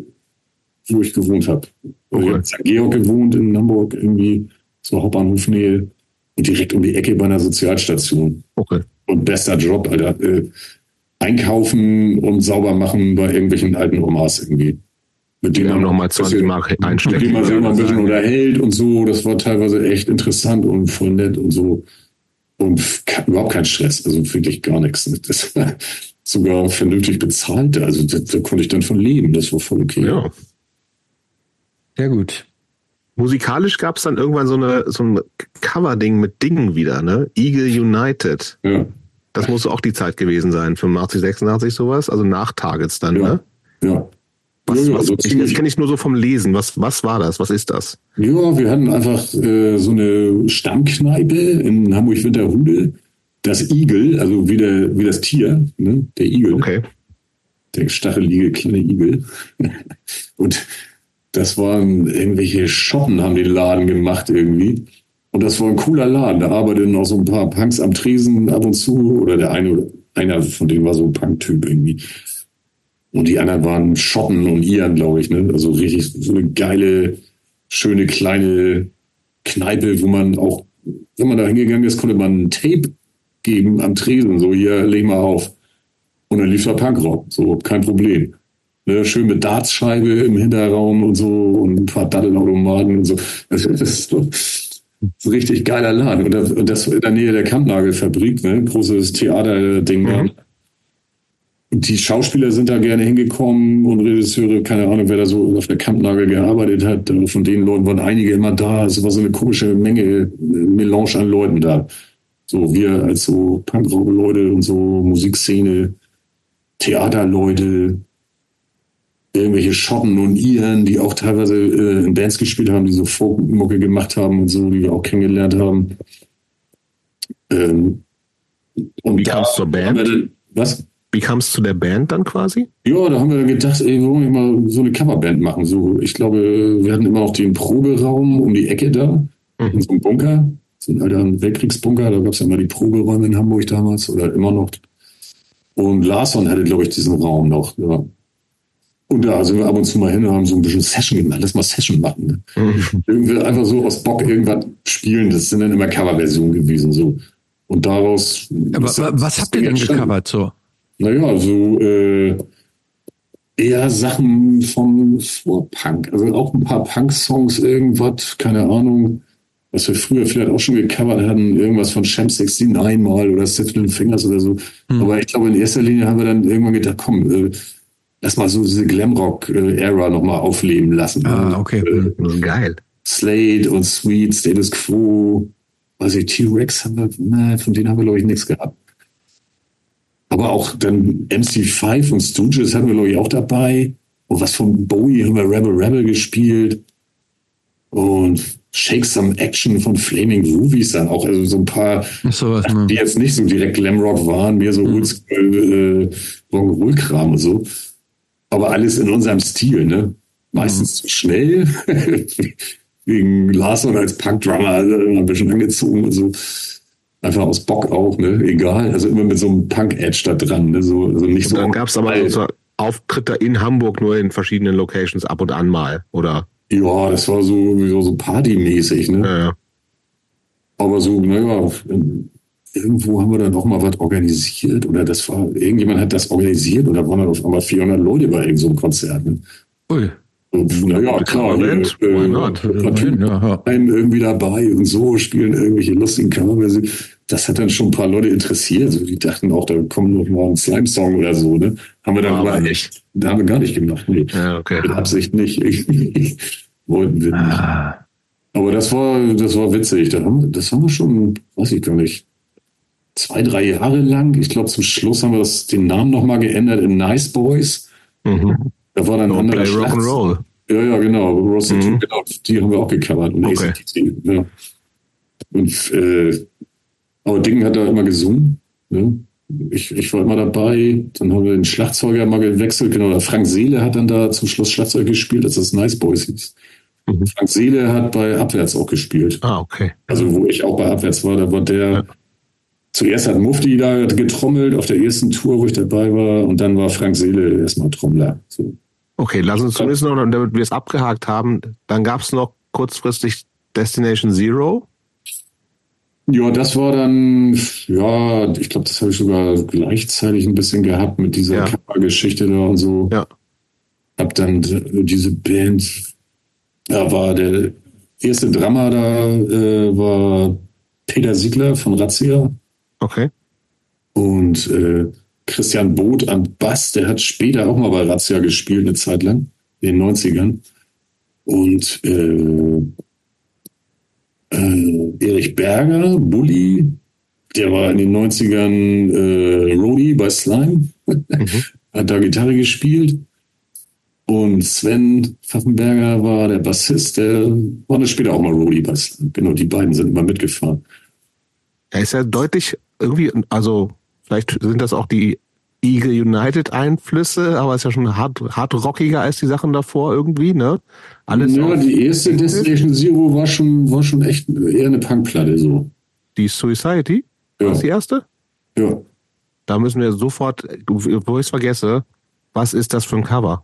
wo ich gewohnt habe. Also Ich Okay. habe in St. Georg gewohnt in Hamburg, irgendwie zur Hauptbahnhofnähe und direkt um die Ecke bei einer Sozialstation. Okay. Und bester Job, Alter. Äh, einkaufen und sauber machen bei irgendwelchen alten Omas irgendwie. Mit denen man nochmal 20 Mark mit einstecken. denen man sich immer ein bisschen unterhält und so. Das war teilweise echt interessant und voll nett und so. Und überhaupt kein Stress, also wirklich gar nichts. Das war sogar vernünftig bezahlt. Also da, da konnte ich dann von leben. Das war voll okay. Ja. Sehr gut. Musikalisch gab es dann irgendwann so, eine, so ein Cover-Ding mit Dingen wieder, ne? Eagle United. Ja. Das muss auch die Zeit gewesen sein, 85, 86 sowas, also nach Targets dann, Ja. ne? ja. Was, ja, was, so ich, das ziemlich- kenne ich nur so vom Lesen. Was, was war das? Was ist das? Ja, wir hatten einfach äh, so eine Stammkneipe in Hamburg-Winterhude. Das Igel, also wie, der, wie das Tier, ne? der Igel, Okay. der stachelige kleine Igel. Und das waren irgendwelche Schotten, haben den Laden gemacht irgendwie. Und das war ein cooler Laden. Da arbeiteten auch so ein paar Punks am Tresen ab und zu. Oder der eine, einer von denen war so ein Punk-Typ irgendwie. Und die anderen waren Schotten und Iren, glaube ich. Ne? Also richtig so eine geile, schöne kleine Kneipe, wo man auch, wenn man da hingegangen ist, konnte man ein Tape geben am Tresen. So, hier, leg mal auf. Und dann lief da Punkrock. So, kein Problem. Ne, schön mit Dartscheibe im Hinterraum und so und ein paar Dattelautomaten und so. Das ist so, ein richtig geiler Laden. Und das, und das in der Nähe der Kampnagelfabrik, ne? Großes Theaterding da. Mhm. Und die Schauspieler sind da gerne hingekommen und Regisseure, keine Ahnung, wer da so auf der Kampnagel gearbeitet hat. Aber Von den Leuten waren einige immer da. Es war so eine komische Menge, äh, Melange an Leuten da. So wir als so Punkrock-Leute und so Musikszene, Theaterleute, irgendwelche Schotten und Iren, die auch teilweise äh, in Bands gespielt haben, die so Folkmucke gemacht haben und so, die wir auch kennengelernt haben. Ähm, und Wie da kam's zur Band? Was? Wie kam es zu der Band dann quasi? Ja, da haben wir dann gedacht, ey, wir wollen mal so eine Coverband machen. So, ich glaube, wir hatten immer noch den Proberaum um die Ecke da, in so einem Bunker, so ein alter Weltkriegsbunker, da gab es ja immer die Proberäume in Hamburg damals oder immer noch. Und Larson hatte, glaube ich, diesen Raum noch. Ja. Und da sind wir ab und zu mal hin und haben so ein bisschen Session gemacht. Lass mal Session machen. Ne? Irgendwie einfach so aus Bock irgendwas spielen. Das sind dann immer Coverversionen gewesen. So. Und daraus. Aber was habt ihr denn gecovert so? Naja, so äh, eher Sachen von Vorpunk. Also auch ein paar Punk-Songs, irgendwas, keine Ahnung, was wir früher vielleicht auch schon gecovert hatten, irgendwas von Sham 69 mal oder Seven Fingers oder so. Aber ich glaube, in erster Linie haben wir dann irgendwann gedacht, komm, äh, lass mal so diese Glamrock-Ära nochmal aufleben lassen. Ah, okay. Äh, Das ist geil. Slade und Sweet, Status Quo, weiß ich, T-Rex haben wir, ne, von denen haben wir, glaube ich, nichts gehabt. Aber auch dann MC5 und Stooges hatten wir, glaube ich, auch dabei. Und was von Bowie haben wir Rebel Rebel gespielt. Und Shake Some Action von Flaming Rubies dann auch. Also so ein paar, so ne? die jetzt nicht so direkt Glamrock waren, mehr so mhm. äh, Rock'n'Roll-Kram und so. Aber alles in unserem Stil, ne? Meistens zu schnell. Wegen Larson als Punk-Drummer also immer ein bisschen angezogen und so. Einfach aus Bock auch, ne? Egal. Also immer mit so einem Punk-Edge da dran, ne? So, also nicht und so. Dann gab es aber so Auftritte in Hamburg nur in verschiedenen Locations ab und an mal, oder? Ja, das war so, so partymäßig, ne? Ja, ja. Aber so, naja, irgendwo haben wir dann auch mal was organisiert oder das war, irgendjemand hat das organisiert oder waren dann auf einmal 400 Leute bei irgendeinem so Konzert. Ne? Ui. Und, naja, klar, Event, äh, not? Platoon Ja, ja. einem irgendwie dabei und so spielen irgendwelche lustigen Coverversionen. Das hat dann schon ein paar Leute interessiert. So, die dachten auch, da kommt noch mal ein Slime-Song oder so. Ne? Haben wir dann Aber aber nicht. Da haben wir gar nicht gemacht. Nee. Ja, okay. Mit Absicht nicht. Wollten wir nicht. Ah, Aber das war, das war witzig. Da haben, das haben wir schon, weiß ich gar nicht, zwei, drei Jahre lang. Ich glaube, zum Schluss haben wir das, den Namen nochmal geändert in Nice Boys. Mhm. Da war dann ein Don't play Rock'n'Roll. Ja, ja, genau. Rose Mhm. genau. Die haben wir auch gecovert. Und Okay. AC/DC, ja. Und, äh, aber Ding hat da immer gesungen. Ne? Ich, ich war immer dabei. Dann haben wir den Schlagzeuger mal gewechselt. Genau, Frank Seele hat dann da zum Schluss Schlagzeug gespielt, als das Nice Boys hieß. Mhm. Frank Seele hat bei Abwärts auch gespielt. Ah, okay. Also wo ich auch bei Abwärts war, da war der. Ja. Zuerst hat Mufti da getrommelt auf der ersten Tour, wo ich dabei war, und dann war Frank Seele erstmal Trommler. So. Okay, lass uns zumindest noch, damit wir es abgehakt haben, dann gab es noch kurzfristig Destination Zero. Ja, das war dann, ja, ich glaube, das habe ich sogar gleichzeitig ein bisschen gehabt mit dieser Ja. Covergeschichte da und so. Ja. Hab dann diese Band, da war der erste Drummer da, äh, war Peter Siegler von Razzia Okay. und äh, Christian Both am Bass, der hat später auch mal bei Razzia gespielt, eine Zeit lang, in den 90ern. Und äh, äh, Erich Berger, Bulli, der war in den 90ern äh, Rody bei Slime, hat da Gitarre gespielt. Und Sven Pfaffenberger war der Bassist, der war dann später auch mal Rody bei Slime. Genau, die beiden sind immer mitgefahren. Er ist ja deutlich irgendwie, also vielleicht sind das auch die Eagle United Einflüsse, aber ist ja schon hart, hart rockiger als die Sachen davor irgendwie, ne? Alles ja, die erste Destination Zero war schon, war schon echt eher eine Punkplatte so. die Suicidity, Ja. war das die erste? Ja. Da müssen wir sofort, bevor ich es vergesse, was ist das für ein Cover?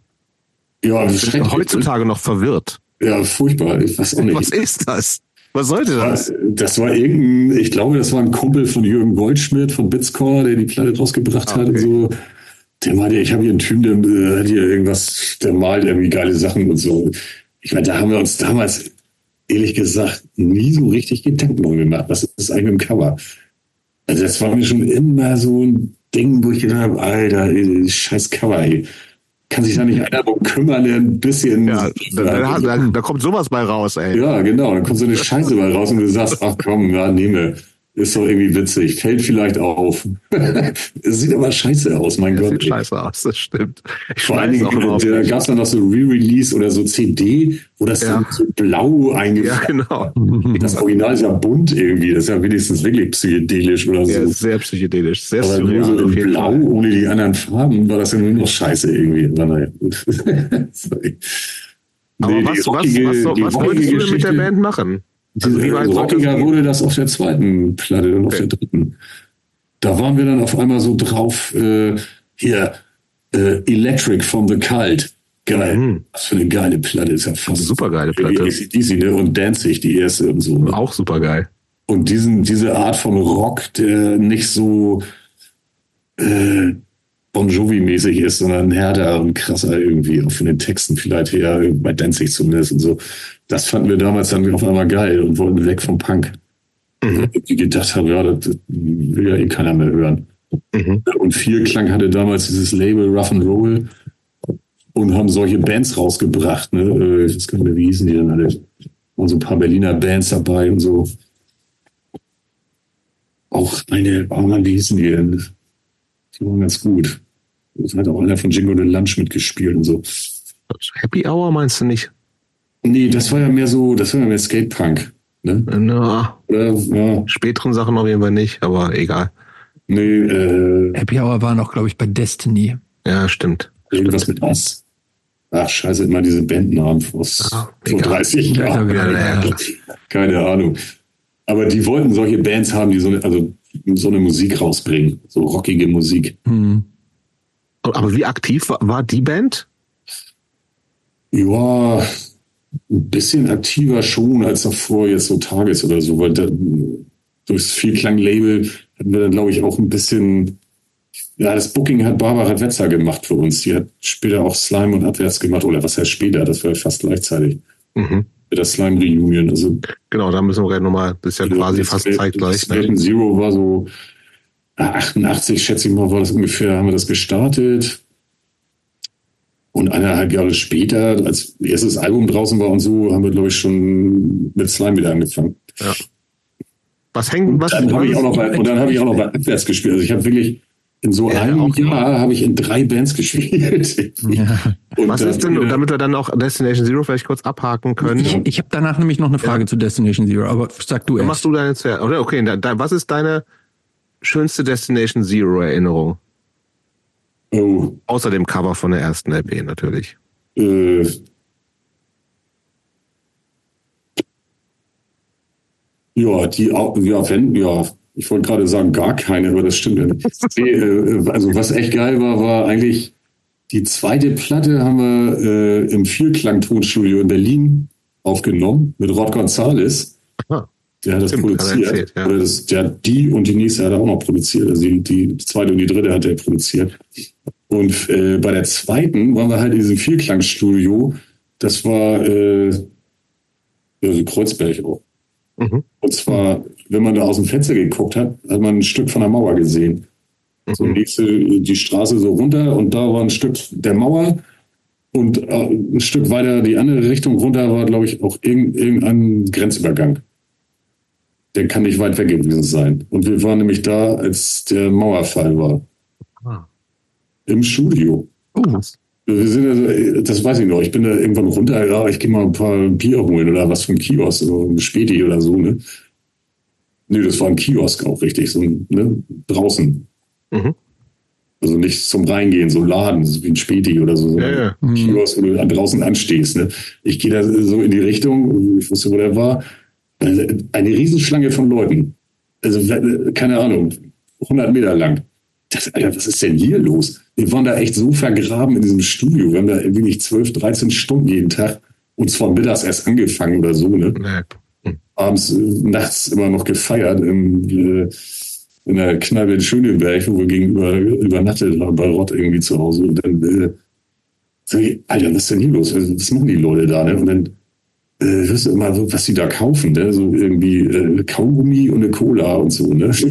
Ja, bin schrecklich. heutzutage noch verwirrt. Ja, furchtbar. Ich weiß auch nicht. Was ist das? Was sollte das? Das war irgendein, ich glaube, das war ein Kumpel von Jürgen Goldschmidt von Bitscore, der die Platte rausgebracht Ah, hat und okay. so. Der meinte, ich habe hier einen Typen, der äh, hat hier irgendwas, der malt irgendwie geile Sachen und so. Ich meine, da haben wir uns damals, ehrlich gesagt, nie so richtig Gedanken drum gemacht. Was ist eigentlich im Cover? Also das war mir schon immer so ein Ding, wo ich gedacht habe, Alter, ey, scheiß Cover, ey. Kann sich da nicht einer darum kümmern, der ein bisschen... Ja, da, da, da, da kommt sowas bei raus, ey. Ja, genau. Dann kommt so eine Scheiße mal raus und du sagst, ach komm, ja, nehme. Ist doch irgendwie witzig. Fällt vielleicht auf. sieht aber scheiße aus, mein Das Gott. sieht scheiße aus, das stimmt. Ich Vor allen Dingen, da gab es dann noch so Re-Release oder so CD, wo das Ja. dann so blau Ja, eingefärbt genau. Das Original ist ja bunt irgendwie. Das ist ja wenigstens wirklich psychedelisch oder so. Ja, sehr psychedelisch, sehr aber nur surreal so auf in blau, Fall. ohne die anderen Farben, war das ja nur noch scheiße irgendwie. Aber naja. Sorry. Aber Nee, was, was, rockige- was, die was rockige wolltest du denn mit der Band machen? Also, wie weit rockiger wurde das auf der zweiten Platte und auf Okay. der dritten. Da waren wir dann auf einmal so drauf, äh, hier, äh, Electric from the Cult. Geil. Mhm. Was für eine geile Platte ist ja fast. Super geile Platte. ACDC, ne? Und Danzig, die erste und so. Ne? Auch super geil. Und diesen, diese Art von Rock, der nicht so äh, Bon Jovi-mäßig ist, sondern härter und krasser irgendwie, auch von den Texten vielleicht her, bei Danzig zumindest und so. Das fanden wir damals dann auf einmal geil und wollten weg vom Punk. Die gedacht haben, ja, das, will ja eh keiner mehr hören. Mhm. Und Vielklang hatte damals dieses Label Rough and Roll und haben solche Bands rausgebracht. Ne? Äh, Ich weiß gar nicht mehr, wie hießen die denn alle? Und so ein paar Berliner Bands dabei und so. Auch eine, oh Mann, wie hießen die denn? Die waren ganz gut. Da hat auch einer von Jingo the Lunch mitgespielt und so. Happy Hour meinst du nicht? Nee, das war ja mehr so, das war ja mehr Skatepunk. Ne? Na, Oder, ja, späteren Sachen auf jeden Fall nicht, aber egal. nee, äh, Happy Hour war noch, glaube ich, bei Destiny. Ja, stimmt. irgendwas mit Ass. Ach, scheiße, immer diese Bandnamen vor, Ah, vor egal. 30 Ja, Jahren. ja, ja, ja. Keine Ahnung. Aber die wollten solche Bands haben, die so eine, also so eine Musik rausbringen. So rockige Musik. Hm. Aber wie aktiv war, war die Band? Ja, ein bisschen aktiver schon als davor jetzt so Tages oder so, weil da, durchs Vielklang-Label hatten wir dann, glaube ich, auch ein bisschen, ja, das Booking hat Barbara Wetzer gemacht für uns. Die hat später auch Slime und Abwärts gemacht, oder was heißt später? Das war fast gleichzeitig Mhm. mit der Slime Reunion. Also Genau, da müssen wir gleich nochmal, das ist ja quasi das fast Welt- zeitgleich. das Ne? Welten Zero war so ah, 88, schätze ich mal, war das ungefähr, haben wir das gestartet. Und eineinhalb Jahre später, als erstes Album draußen war und so, haben wir, glaube ich, schon mit Slime wieder angefangen. Was hängt, was, Dann habe ich auch noch bei, und dann habe ich auch noch bei Abwärts gespielt. Also ich habe wirklich in so Ja, einem Jahr habe ich in drei Bands gespielt. Ja. Und was dann ist denn, wieder- damit wir dann auch Destination Zero vielleicht kurz abhaken können? Ich, ich habe danach nämlich noch eine Frage zu Destination Zero, aber sag du Dann erst. machst du deine zuerst. Oder okay, da, da, was ist deine schönste Destination Zero Erinnerung? Oh, Außer dem Cover von der ersten LP natürlich. äh, ja, die, ja, wenn, ja, ich wollte gerade sagen, gar keine, aber das stimmt ja nicht. Nee, äh, also was echt geil war, war eigentlich die zweite Platte haben wir äh, im Vierklang-Tonstudio in Berlin aufgenommen mit Rod Gonzales. Ah, Der hat das Stimmt, er produziert. erzählt, ja. Oder das, der hat die und die nächste hat er auch noch produziert. Also die, die zweite und die dritte hat er produziert. Und äh, bei der zweiten waren wir halt in diesem Vierklangstudio. Das war äh, Kreuzberg auch. Mhm. Und zwar, wenn man da aus dem Fenster geguckt hat, hat man ein Stück von der Mauer gesehen. So Mhm. nächste die Straße so runter und da war ein Stück der Mauer und äh, ein Stück weiter die andere Richtung runter war, glaube ich, auch irgend, irgendein Grenzübergang. Der kann nicht weit weg gewesen sein. Und wir waren nämlich da, als der Mauerfall war. Ah. Im Studio. Oh, Wir sind also, das weiß ich noch, ich bin da irgendwann runter, ja, ich gehe mal ein paar Bier holen oder was vom Kiosk, so ein Späti oder so, ne? Nee, das war ein Kiosk auch richtig, so ein, ne? Draußen. Mhm. Also nicht zum Reingehen, so ein Laden, so wie ein Späti oder so. Ja, ja. Ein Kiosk, wo du draußen anstehst, ne? Ich gehe da so in die Richtung, ich wusste, wo der war, eine Riesenschlange von Leuten. Also, keine Ahnung, 100 Meter lang. Das, Alter, was ist denn hier los? Wir waren da echt so vergraben in diesem Studio. Wir haben da wirklich 12, 13 Stunden jeden Tag und zwar mittags erst angefangen oder so, ne? Nee. Abends, äh, nachts immer noch gefeiert im, äh, in der Kneipe in Schöneberg, wo wir gegenüber übernachtet haben, bei Rott irgendwie zu Hause. Und dann, äh, sag ich, Alter, was ist denn hier los? Was was machen die Leute da, ne? Und dann, äh, hörst du immer, so, was die da kaufen, ne? So irgendwie äh, Kaugummi und eine Cola und so, ne?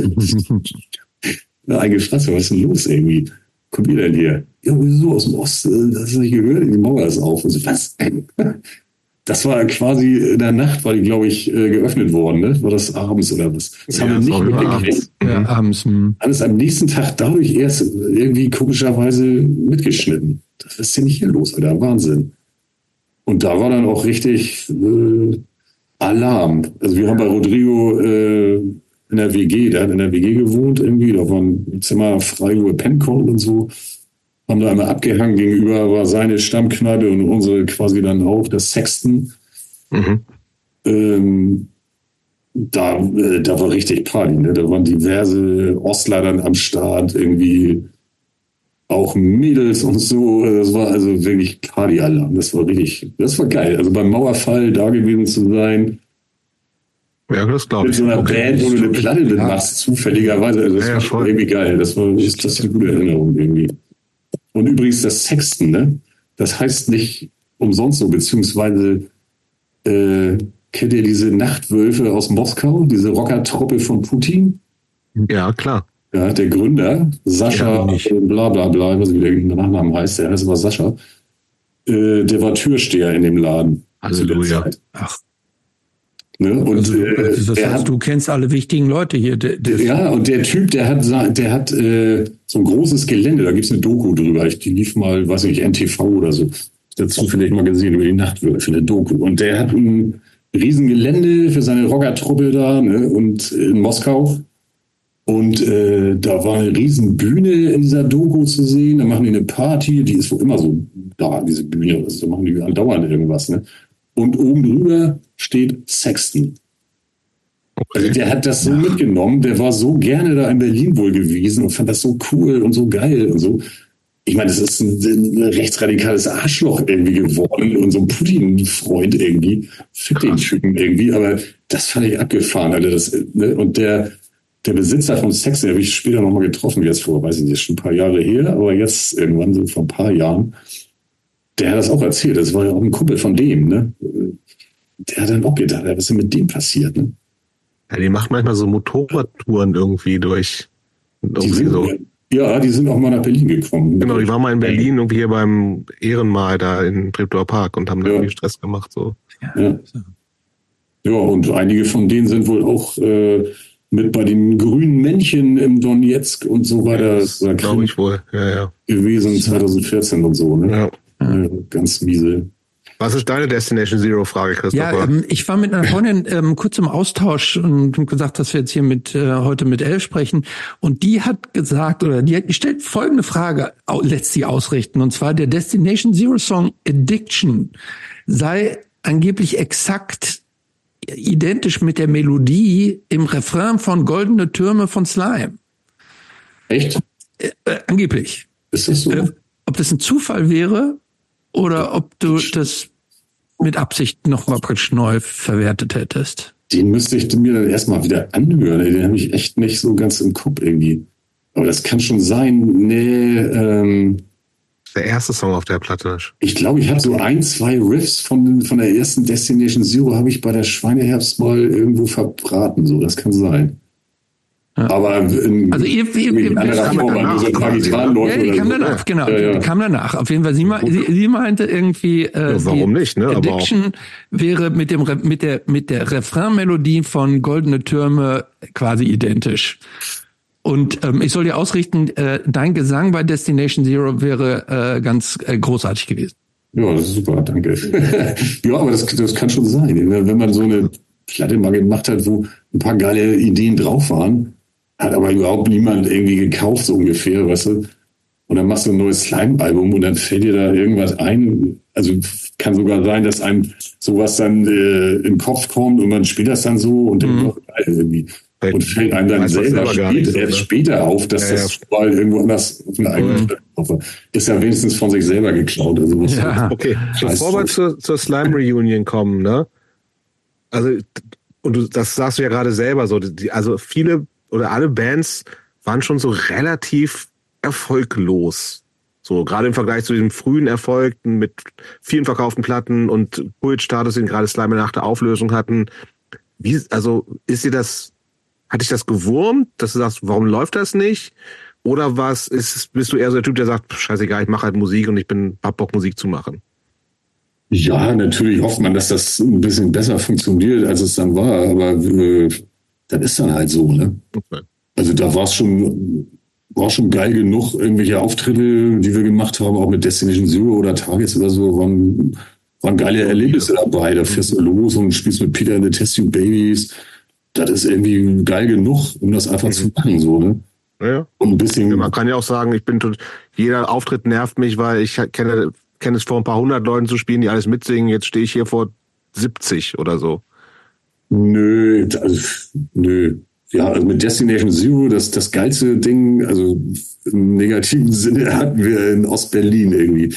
Ja, eingefrasst, was ist denn los irgendwie? Kommt ihr denn hier? Ja, wieso aus dem Osten? Das hast du nicht gehört, die Mauer ist auf. Und so, was? Das war quasi in der Nacht, war die, glaube ich, äh, geöffnet worden, ne? War das abends oder was? Das haben Ja, wir das nicht mitgekriegt. abends. ja, abends. hm. Alles am nächsten Tag dadurch erst irgendwie komischerweise mitgeschnitten. Was ist denn hier los, Alter? Wahnsinn. Und da war dann auch richtig äh, Alarm. Also wir haben bei Rodrigo äh, in der WG, der hat in der WG gewohnt irgendwie, da war ein Zimmer frei, wo er pennen konnte und so. Haben da einmal abgehangen, gegenüber war seine Stammkneipe und unsere quasi dann auch, das Sexton. Mhm. Ähm, da, äh, da war richtig Party, ne? Da waren diverse Ostler dann am Start, irgendwie auch Mädels und so. Das war also wirklich Party-Alarm. Das war richtig, das war geil. Also beim Mauerfall da gewesen zu sein, Ja, das glaube mit ich. so einer Okay. Band, wo du eine Platte mitmachst, zufälligerweise. Also das Ja, war voll. irgendwie geil. Das war ist das eine gute Erinnerung irgendwie. Und übrigens das Sexten, ne? Das heißt nicht umsonst so, beziehungsweise äh, kennt ihr diese Nachtwölfe aus Moskau, diese Rockertruppe von Putin? Ja, klar. Ja, der Gründer, Sascha, Ja, nicht. bla bla bla, was wie der Nachnamen heißt, der heißt aber Sascha, äh, der war Türsteher in dem Laden. Halleluja. Ach, Ne? Und also, äh, das der heißt, hat, du kennst alle wichtigen Leute hier. Der, der ja, und der Typ, der hat, der hat äh, so ein großes Gelände, da gibt's eine Doku drüber, ich, die lief mal, weiß nicht, NTV oder so. dazu vielleicht mal gesehen über die Nachtwölfe, eine Doku. Und der hat ein Riesengelände für seine Rockertruppe da ne, und in Moskau. Und äh, da war eine Riesenbühne in dieser Doku zu sehen. Da machen die eine Party, die ist wohl immer so da, diese Bühne. Also da machen die andauernd irgendwas. Ne? Und oben drüber steht Sexton. Okay. Also der hat das so ja. mitgenommen, der war so gerne da in Berlin wohl gewesen und fand das so cool und so geil und so. Ich meine, das ist ein, ein rechtsradikales Arschloch irgendwie geworden und so ein Putin-Freund irgendwie. Fick den Typen irgendwie, aber das fand ich abgefahren, Alter. Das, ne? Und der, der Besitzer von Sex, den habe ich später nochmal getroffen, jetzt vor, weiß ich nicht, schon ein paar Jahre her, aber jetzt irgendwann so vor ein paar Jahren, der hat das auch erzählt. Das war ja auch ein Kumpel von dem, ne? Der hat dann auch gedacht, was ist denn mit dem passiert, ne? Ja, die macht manchmal so Motorradtouren irgendwie durch. Irgendwie die sind, so. Ja, die sind auch mal nach Berlin gekommen. Genau, die waren mal in Berlin irgendwie hier beim Ehrenmal da in Treptower Park und haben da irgendwie Stress gemacht. So. Ja. ja, und einige von denen sind wohl auch äh, mit bei den grünen Männchen im Donetsk und so weiter. Ja, Glaube ich wohl, ja, ja. Gewesen 2014 und so, ne? Ja. ja ganz miese. Was ist deine Destination Zero Frage, Christopher? Ja, ähm, ich war mit einer Freundin ähm, kurz im Austausch und gesagt, dass wir jetzt hier mit äh, heute mit Elle sprechen. Und die hat gesagt, oder die, hat, die stellt folgende Frage, lässt sie ausrichten. Und zwar der Destination Zero Song Addiction sei angeblich exakt identisch mit der Melodie im Refrain von Goldene Türme von Slime. Echt? Äh, äh, angeblich. Ist das so? Äh, ob das ein Zufall wäre oder ob du das mit Absicht nochmal praktisch neu verwertet hättest. Den müsste ich mir dann erstmal wieder anhören. Den habe ich echt nicht so ganz im Kopf irgendwie. Aber das kann schon sein. Nee, ähm, der erste Song auf der Platte. Ich glaube, ich habe so ein, zwei Riffs von, von der ersten Destination Zero habe ich bei der Schweineherbst mal irgendwo verbraten. So, das kann sein. Ja. Aber in, also ihr, ihr, in anderer Form, danach, so ja, die kam danach, so. genau, ja, ja. die kam danach. Auf jeden Fall, sie, sie, sie meinte irgendwie, äh, ja, warum nicht, ne? Addiction wäre mit dem mit der mit der Refrainmelodie von Goldene Türme quasi identisch. Und ähm, ich soll dir ausrichten, äh, dein Gesang bei Destination Zero wäre äh, ganz äh, großartig gewesen. Ja, das ist super, danke. ja, aber das, das kann schon sein. Wenn man so eine Platte mal gemacht hat, wo ein paar geile Ideen drauf waren, hat aber überhaupt niemand irgendwie gekauft, so ungefähr, weißt du? Und dann machst du ein neues Slime-Album und dann fällt dir da irgendwas ein. Also kann sogar sein, dass einem sowas dann äh, im Kopf kommt und man spielt das dann so und mhm. dann irgendwie. Und fällt einem dann selber spät, so, erst ne? später auf, dass ja, das ja. mal irgendwo anders auf einer eigenen mhm. Stelle ist ja wenigstens von sich selber geklaut. Also was ja. Okay, bevor wir zur, zur Slime Reunion kommen, ne? Also, und du, das sagst du ja gerade selber so, die, also viele oder alle Bands waren schon so relativ erfolglos. So, gerade im Vergleich zu diesem frühen Erfolg mit vielen verkauften Platten und Kult-Status, den gerade Slime nach der Auflösung hatten. Wie, also, ist dir das, hat dich das gewurmt, dass du sagst, warum läuft das nicht? Oder was ist, bist du eher so der Typ, der sagt, scheißegal, ich mache halt Musik und ich bin, hab Bock, Musik zu machen? Ja, natürlich hofft man, dass das ein bisschen besser funktioniert, als es dann war, aber äh, das ist dann halt so, ne? Okay. Also da war es schon, war schon geil genug, irgendwelche Auftritte, die wir gemacht haben, auch mit Destination Zero oder Targets oder so, waren, waren geile Erlebnisse dabei. Da fährst du los und spielst mit Peter in the Test Tube Babies. Das ist irgendwie geil genug, um das einfach mhm. zu machen, so, ne? Ja. Und ein bisschen. man kann ja auch sagen, ich bin jeder Auftritt nervt mich, weil ich kenne, kenne es vor ein paar hundert Leuten zu spielen, die alles mitsingen. Jetzt stehe ich hier vor 70 oder so. Nö, also, nö. Ja, also mit Destination Zero, das, das geilste Ding, also im negativen Sinne hatten wir in Ostberlin irgendwie.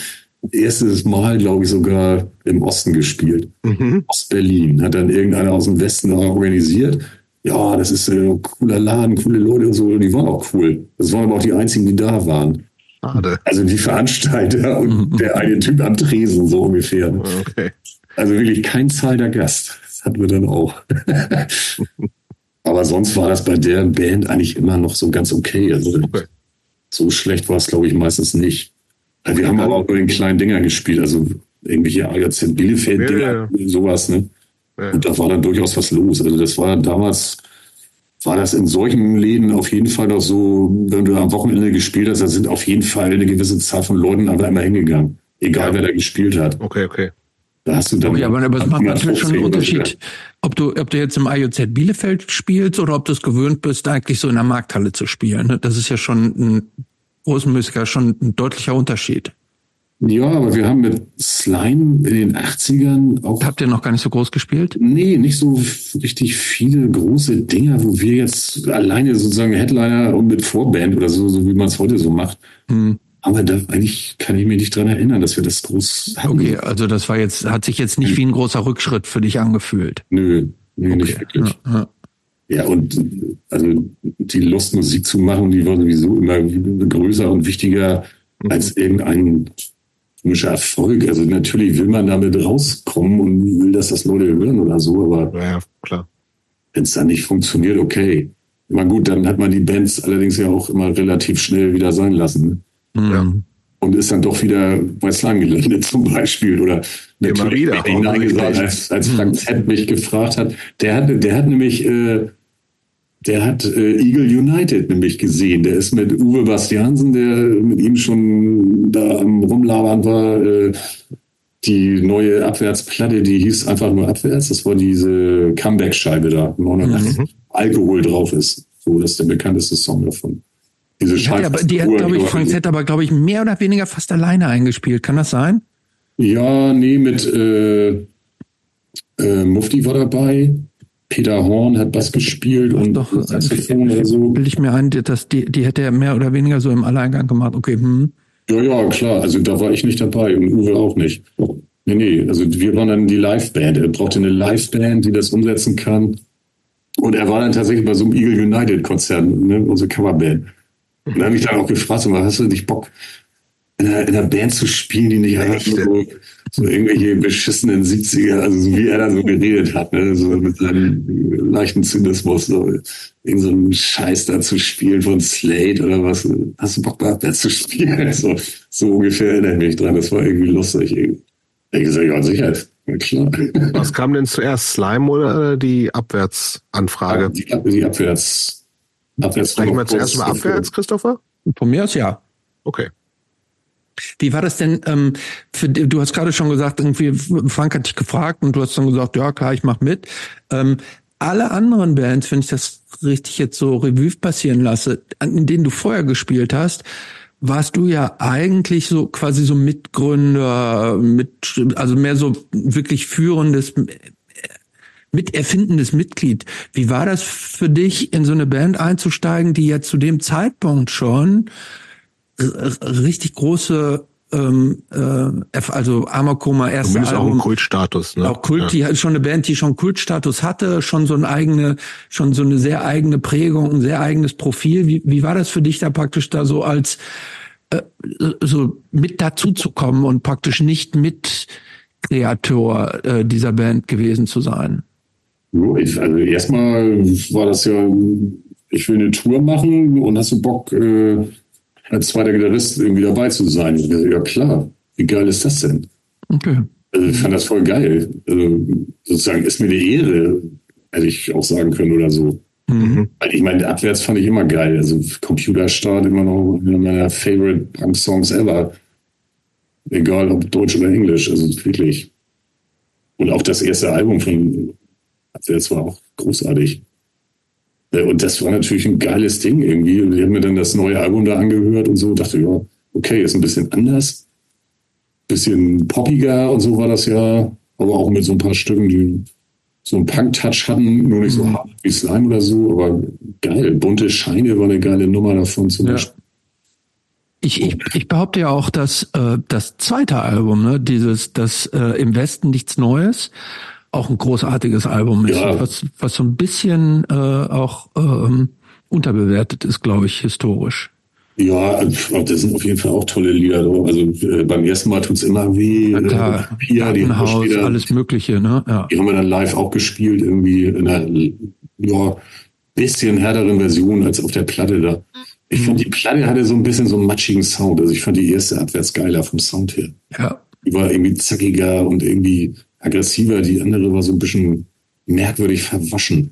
Erstes Mal, glaube ich, sogar im Osten gespielt. Mhm. Ostberlin. Hat dann irgendeiner aus dem Westen organisiert. Ja, das ist ein äh, cooler Laden, coole Leute und so. Und die waren auch cool. Das waren aber auch die einzigen, die da waren. Schade. Also die Veranstalter und mhm. der eine Typ am Tresen, so ungefähr. Okay. Also wirklich kein zahlender Gast hatten wir dann auch. Aber sonst war das bei der Band eigentlich immer noch so ganz okay. Also okay. so schlecht war es, glaube ich, meistens nicht. Wir haben aber auch nur den kleinen Dinger gespielt, also irgendwelche AJZ Bielefeld-Dinger, ja, ja. sowas, ne? Ja. Und da war dann durchaus was los. Also das war damals, war das in solchen Läden auf jeden Fall noch so, wenn du am Wochenende gespielt hast, da sind auf jeden Fall eine gewisse Zahl von Leuten einfach immer hingegangen. Egal, wer da gespielt hat. Okay, okay. Da hast du dann. Okay, aber, es macht natürlich schon einen 150 Unterschied, ob du, ob du jetzt im IOZ Bielefeld spielst oder ob du es gewöhnt bist, eigentlich so in der Markthalle zu spielen. Das ist ja schon ein großenmäßiger, schon ein deutlicher Unterschied. Ja, aber wir haben mit Slime in den 80ern auch. Habt ihr noch gar nicht so groß gespielt? Nee, nicht so richtig viele große Dinger, wo wir jetzt alleine sozusagen Headliner und mit Vorband oder so, so wie man es heute so macht. Hm. Aber da eigentlich kann ich mich nicht dran erinnern, dass wir das groß hatten. Okay, also das war jetzt, hat sich jetzt nicht wie ein großer Rückschritt für dich angefühlt. Nö, nee, nicht wirklich. Ja, ja. Ja, und also die Lust, Musik zu machen, die war sowieso immer größer und wichtiger als irgendein komischer Erfolg. Also natürlich will man damit rauskommen und will, dass das Leute hören oder so, aber Ja, ja, klar. wenn es dann nicht funktioniert, okay. Immer gut, dann hat man die Bands allerdings ja auch immer relativ schnell wieder sein lassen. Hm. Und ist dann doch wieder bei Slime gelandet zum Beispiel. Oder natürlich wieder, ich Nein gesagt, als, als Frank Z mich gefragt hat. Der hat, der hat nämlich, äh, der hat äh, Eagle United nämlich gesehen. Der ist mit Uwe Bastiansen, der mit ihm schon da am Rumlabern war, äh, die neue Abwärtsplatte, die hieß einfach nur Abwärts. Das war diese Comeback-Scheibe da, 89 Alkohol drauf ist. So, das ist der bekannteste Song davon. Diese Die hat, aber, die hat Scheibe- glaube ich, Frank Z aber, glaube ich, mehr oder weniger fast alleine eingespielt. Kann das sein? Ja, nee, mit äh, äh, Mufti war dabei. Peter Horn hat Bass gespielt und Doch, Saxophon oder so. Bilde ich mir ein, dass die, die hätte er mehr oder weniger so im Alleingang gemacht. Okay, hm. Ja, ja, klar. Also da war ich nicht dabei und Uwe auch nicht. Nee, nee. Also wir waren dann die Liveband. Er brauchte eine Liveband, die das umsetzen kann. Und er war dann tatsächlich bei so einem Eagle United Konzert, ne, unsere Coverband. Und da habe ich dann auch gefragt, so, hast du nicht Bock, in einer, in einer Band zu spielen, die nicht einfach so, so irgendwelche beschissenen 70er, also so wie er da so geredet hat, ne, so mit seinem leichten Zynismus, so irgend so einen Scheiß da zu spielen von Slate oder was. Hast du Bock gehabt, da zu spielen? So, so ungefähr erinnere ich mich dran. Das war irgendwie lustig. irgendwie. Ich gesagt, ja, sicher. Ja, klar. Was kam denn zuerst, Slime oder die Abwärtsanfrage? Die, Ab- die Abwärts, Abwärts. Sprechen wir zuerst mal abwärts, Christopher? von mir aus ja. Okay. Wie war das denn? Ähm, für, du hast gerade schon gesagt, irgendwie Frank hat dich gefragt und du hast dann gesagt, ja klar, ich mach mit. Ähm, alle anderen Bands, wenn ich das richtig jetzt so Revue passieren lasse, in denen du vorher gespielt hast, warst du ja eigentlich so quasi so Mitgründer, mit, also mehr so wirklich führendes, miterfindendes Mitglied. Wie war das für dich, in so eine Band einzusteigen, die ja zu dem Zeitpunkt schon richtig große, ähm, äh, also Amor Coma erste Zumindest auch einen Album, Kultstatus, ne? auch Kult, die hat schon eine Band, die schon Kultstatus hatte, schon so ein eigene, schon so eine sehr eigene Prägung, ein sehr eigenes Profil. Wie, wie war das für dich da praktisch da so als äh, so mit dazu zu kommen und praktisch nicht mit Kreator äh, dieser Band gewesen zu sein? Ich, also erstmal war das ja, ich will eine Tour machen und hast du Bock, äh, als zweiter Gitarrist irgendwie dabei zu sein? Ja klar, wie geil ist das denn? Okay. Also ich fand das voll geil. Also sozusagen ist mir eine Ehre, hätte ich auch sagen können oder so. Mhm. Weil ich meine, abwärts fand ich immer geil. Also Computerstart immer noch einer meiner favorite Punk-Songs ever. Egal ob Deutsch oder Englisch, also wirklich. Und auch das erste Album von Abwärts war auch großartig. Äh, Und das war natürlich ein geiles Ding irgendwie. Und ich habe mir dann das neue Album da angehört und so, dachte, ja, okay, ist ein bisschen anders. Bisschen poppiger und so war das ja. Aber auch mit so ein paar Stücken, die so einen Punk-Touch hatten, nur nicht so hart wie Slime oder so, aber geil. Bunte Scheine war eine geile Nummer davon zum Ja. Beispiel. Ich, ich, ich behaupte ja auch, dass äh, das zweite Album, ne, dieses das äh, im Westen nichts Neues, auch ein großartiges Album ist, Ja. was, was so ein bisschen äh, auch ähm, unterbewertet ist, glaube ich, historisch. Ja, das sind auf jeden Fall auch tolle Lieder. Also äh, beim ersten Mal tut's immer weh. Na klar, Äh, Pia, die haben, Gartenhaus, später, alles Mögliche, ne? Ja. die haben wir dann live auch gespielt, irgendwie in einer ja, bisschen härteren Version als auf der Platte da. Ich fand, die Platte hatte so ein bisschen so einen matschigen Sound. Also ich fand die erste abwärts geiler vom Sound her. ja. Die war irgendwie zackiger und irgendwie aggressiver. Die andere war so ein bisschen merkwürdig verwaschen.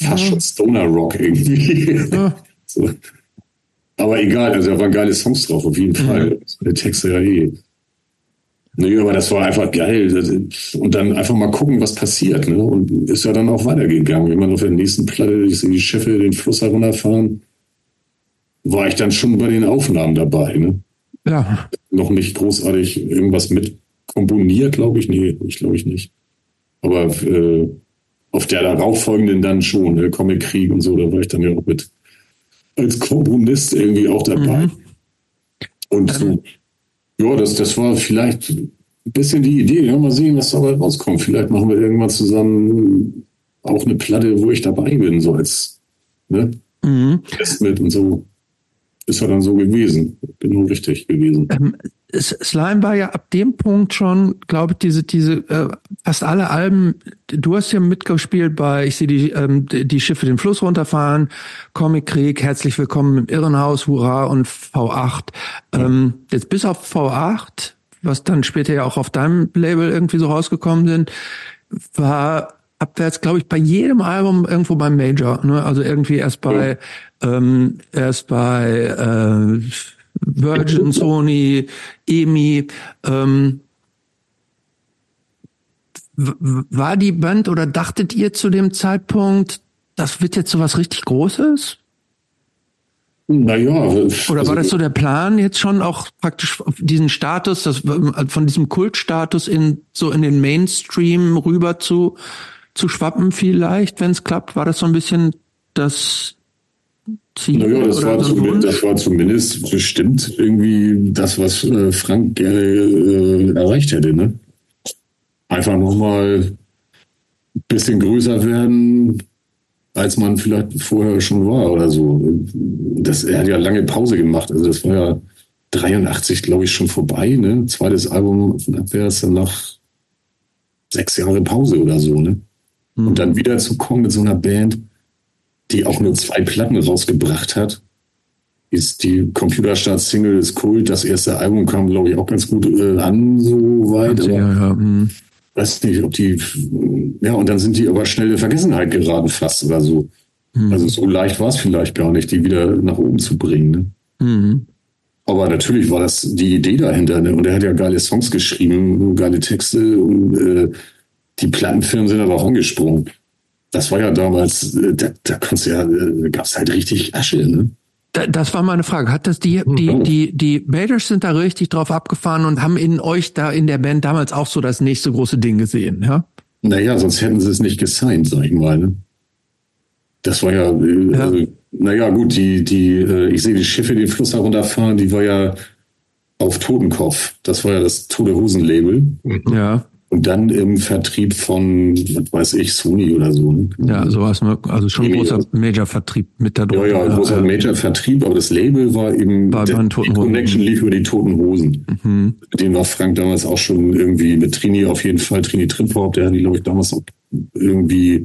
Fast schon Stoner Rock irgendwie. Ja. so. Aber egal, also da waren geile Songs drauf, auf jeden Fall. Der Text ja eh. Nee, aber das war einfach geil. Und dann einfach mal gucken, was passiert. Ne? Und ist ja dann auch weitergegangen. Wenn man auf der nächsten Platte, ich sehe die Schiffe den Fluss herunterfahren, war ich dann schon bei den Aufnahmen dabei. Ne? Ja. Noch nicht großartig irgendwas mit komponiert, glaube ich. Nee, ich glaube ich nicht. Aber äh, auf der darauffolgenden dann schon, ne? Comic Krieg und so, da war ich dann ja auch mit als Komponist irgendwie auch dabei. Mhm. Und so, ja, das, das war vielleicht ein bisschen die Idee. Ja, mal sehen, was dabei rauskommt. Vielleicht machen wir irgendwann zusammen auch eine Platte, wo ich dabei bin, so als ne? Mhm. mit und so. Ist ja dann so gewesen. Genau richtig gewesen. Ähm, Slime war ja ab dem Punkt schon, glaube ich, diese, diese, äh, fast alle Alben, du hast ja mitgespielt bei, ich sehe die, ähm, die Schiffe den Fluss runterfahren, Comic Krieg, herzlich willkommen im Irrenhaus, Hurra und V8. Ähm, jetzt bis auf V8, was dann später ja auch auf deinem Label irgendwie so rausgekommen sind, war abwärts, glaube ich, bei jedem Album irgendwo beim Major. Ne? Also irgendwie erst bei, ja. ähm, erst bei äh, Virgin, Sony, EMI. Ähm, war die Band oder dachtet ihr zu dem Zeitpunkt, das wird jetzt so was richtig Großes? Naja. Oder war also das so der Plan, jetzt schon auch praktisch diesen Status, das, von diesem Kultstatus in so in den Mainstream rüber zu, zu schwappen vielleicht, wenn es klappt? War das so ein bisschen das Ziel? Naja, das, war, zumindest, das war zumindest bestimmt irgendwie das, was äh, Frank gerne äh, erreicht hätte. Ne? Einfach nochmal ein bisschen größer werden, als man vielleicht vorher schon war oder so. Das, er hat ja lange Pause gemacht. Also das war ja 83, glaube ich, schon vorbei. Ne? Zweites Album von Abwärts, danach sechs Jahre Pause oder so. Ne? Mhm. Und dann wieder zu kommen mit so einer Band, die auch nur zwei Platten rausgebracht hat. Ist die Computerstart-Single ist Kult. Das erste Album kam, glaube ich, auch ganz gut äh, an, so weit. Ja, ja, hm. Weiß nicht, ob die, ja, und dann sind die aber schnell in Vergessenheit geraten, fast oder so. Mhm. Also so leicht war es vielleicht gar nicht, die wieder nach oben zu bringen. Ne? Mhm. Aber natürlich war das die Idee dahinter. Ne? Und er hat ja geile Songs geschrieben, geile Texte. Und äh, die Plattenfirmen sind aber auch angesprungen das war ja damals, äh, da, da konntest ja, äh, gab es halt richtig Asche, ne? Das war meine Frage. Hat das die, die, die, die Baders sind da richtig drauf abgefahren und haben in euch da in der Band damals auch so das nächste große Ding gesehen, ja? Naja, sonst hätten sie es nicht gesigned, sag ich mal. Ne? Das war ja, äh, ja. Also, naja, gut, die, die, ich sehe die Schiffe den Fluss herunterfahren, die war ja auf Totenkopf. Das war ja das Tote Hosen-Label. Ja. Und dann im Vertrieb von, was weiß ich, Sony oder so. Ne? Ja, sowas, ne? also schon ein großer Major-Vertrieb mit da drunter. Ja, ja, großer Major-Vertrieb, aber das Label war eben, war der, die Connection lief über die Toten Hosen. Mhm. Den war Frank damals auch schon irgendwie mit Trini auf jeden Fall, Trini Trimporp, der hat die, glaube ich, damals auch irgendwie,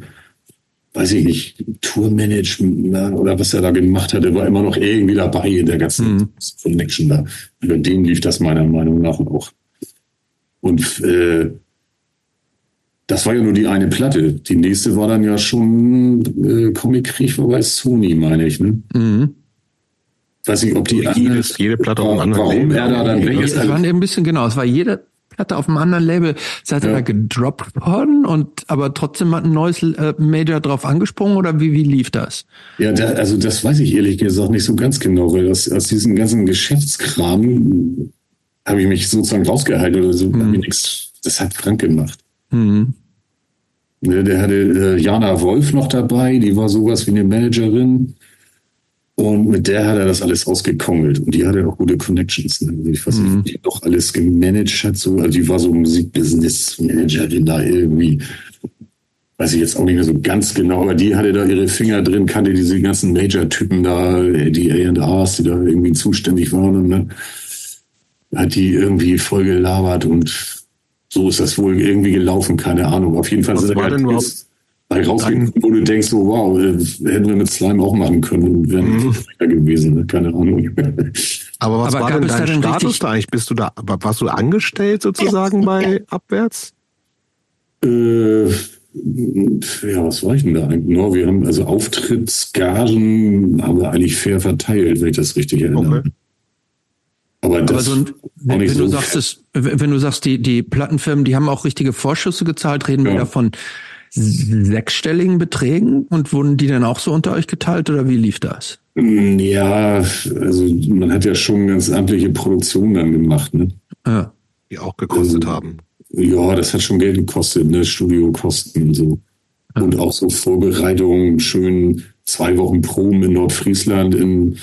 weiß ich nicht, Tourmanagement oder was er da gemacht hat, der war immer noch irgendwie dabei in der ganzen mhm. Connection da. Über den lief das meiner Meinung nach auch. Und äh, das war ja nur die eine Platte. Die nächste war dann ja schon äh, Comic Krieg war bei Sony, meine ich. Ne? Mhm. Weiß nicht, ob die Jedes, jede Platte auf einem anderen Label. Er da dann es war ein bisschen genau. Es war jede Platte auf einem anderen Label. Seid ihr ja. da gedroppt worden und aber trotzdem hat ein neues äh, Major drauf angesprungen oder wie, wie lief das? Ja, da, also das weiß ich ehrlich gesagt nicht so ganz genau, weil das, aus diesem ganzen Geschäftskram habe ich mich sozusagen rausgehalten oder so. Mhm. Das hat Frank gemacht. Mhm. Ne, der hatte äh, Jana Wolf noch dabei, die war sowas wie eine Managerin. Und mit der hat er das alles ausgekongelt. Und die hatte auch gute Connections. Ne? Also ich weiß nicht, mhm. die noch alles gemanagt hat. So. Also die war so Musikbusiness-Managerin da irgendwie. Weiß ich jetzt auch nicht mehr so ganz genau, aber die hatte da ihre Finger drin, kannte diese ganzen Major-Typen da, die A&Rs, die da irgendwie zuständig waren. Und dann hat die irgendwie voll gelabert und so ist das wohl irgendwie gelaufen, keine Ahnung. Auf jeden Fall Was sind da halt bei rausgekommen, wo du denkst, so wow, äh, hätten wir mit Slime auch machen können und wären mhm. gewesen, ne? keine Ahnung. Aber was Aber war denn dein Status da eigentlich? Bist du da, warst du angestellt sozusagen bei Abwärts? Äh, ja, was war ich denn da eigentlich? No, wir haben also Auftrittsgagen haben wir eigentlich fair verteilt, wenn ich das richtig erinnere. Okay. Aber das Aber so, ein- wenn, wenn du sagst, es, wenn du sagst, die, die Plattenfirmen, die haben auch richtige Vorschüsse gezahlt, reden wir Ja. da von sechsstelligen Beträgen und wurden die dann auch so unter euch geteilt oder wie lief das? Mm, Ja, also man hat ja schon ganz amtliche Produktionen dann gemacht. Ne? Ja. Die auch gekostet haben. Ja, das hat schon Geld gekostet, ne? Studiokosten und so. Und auch so Vorbereitungen, schön zwei Wochen Proben in Nordfriesland in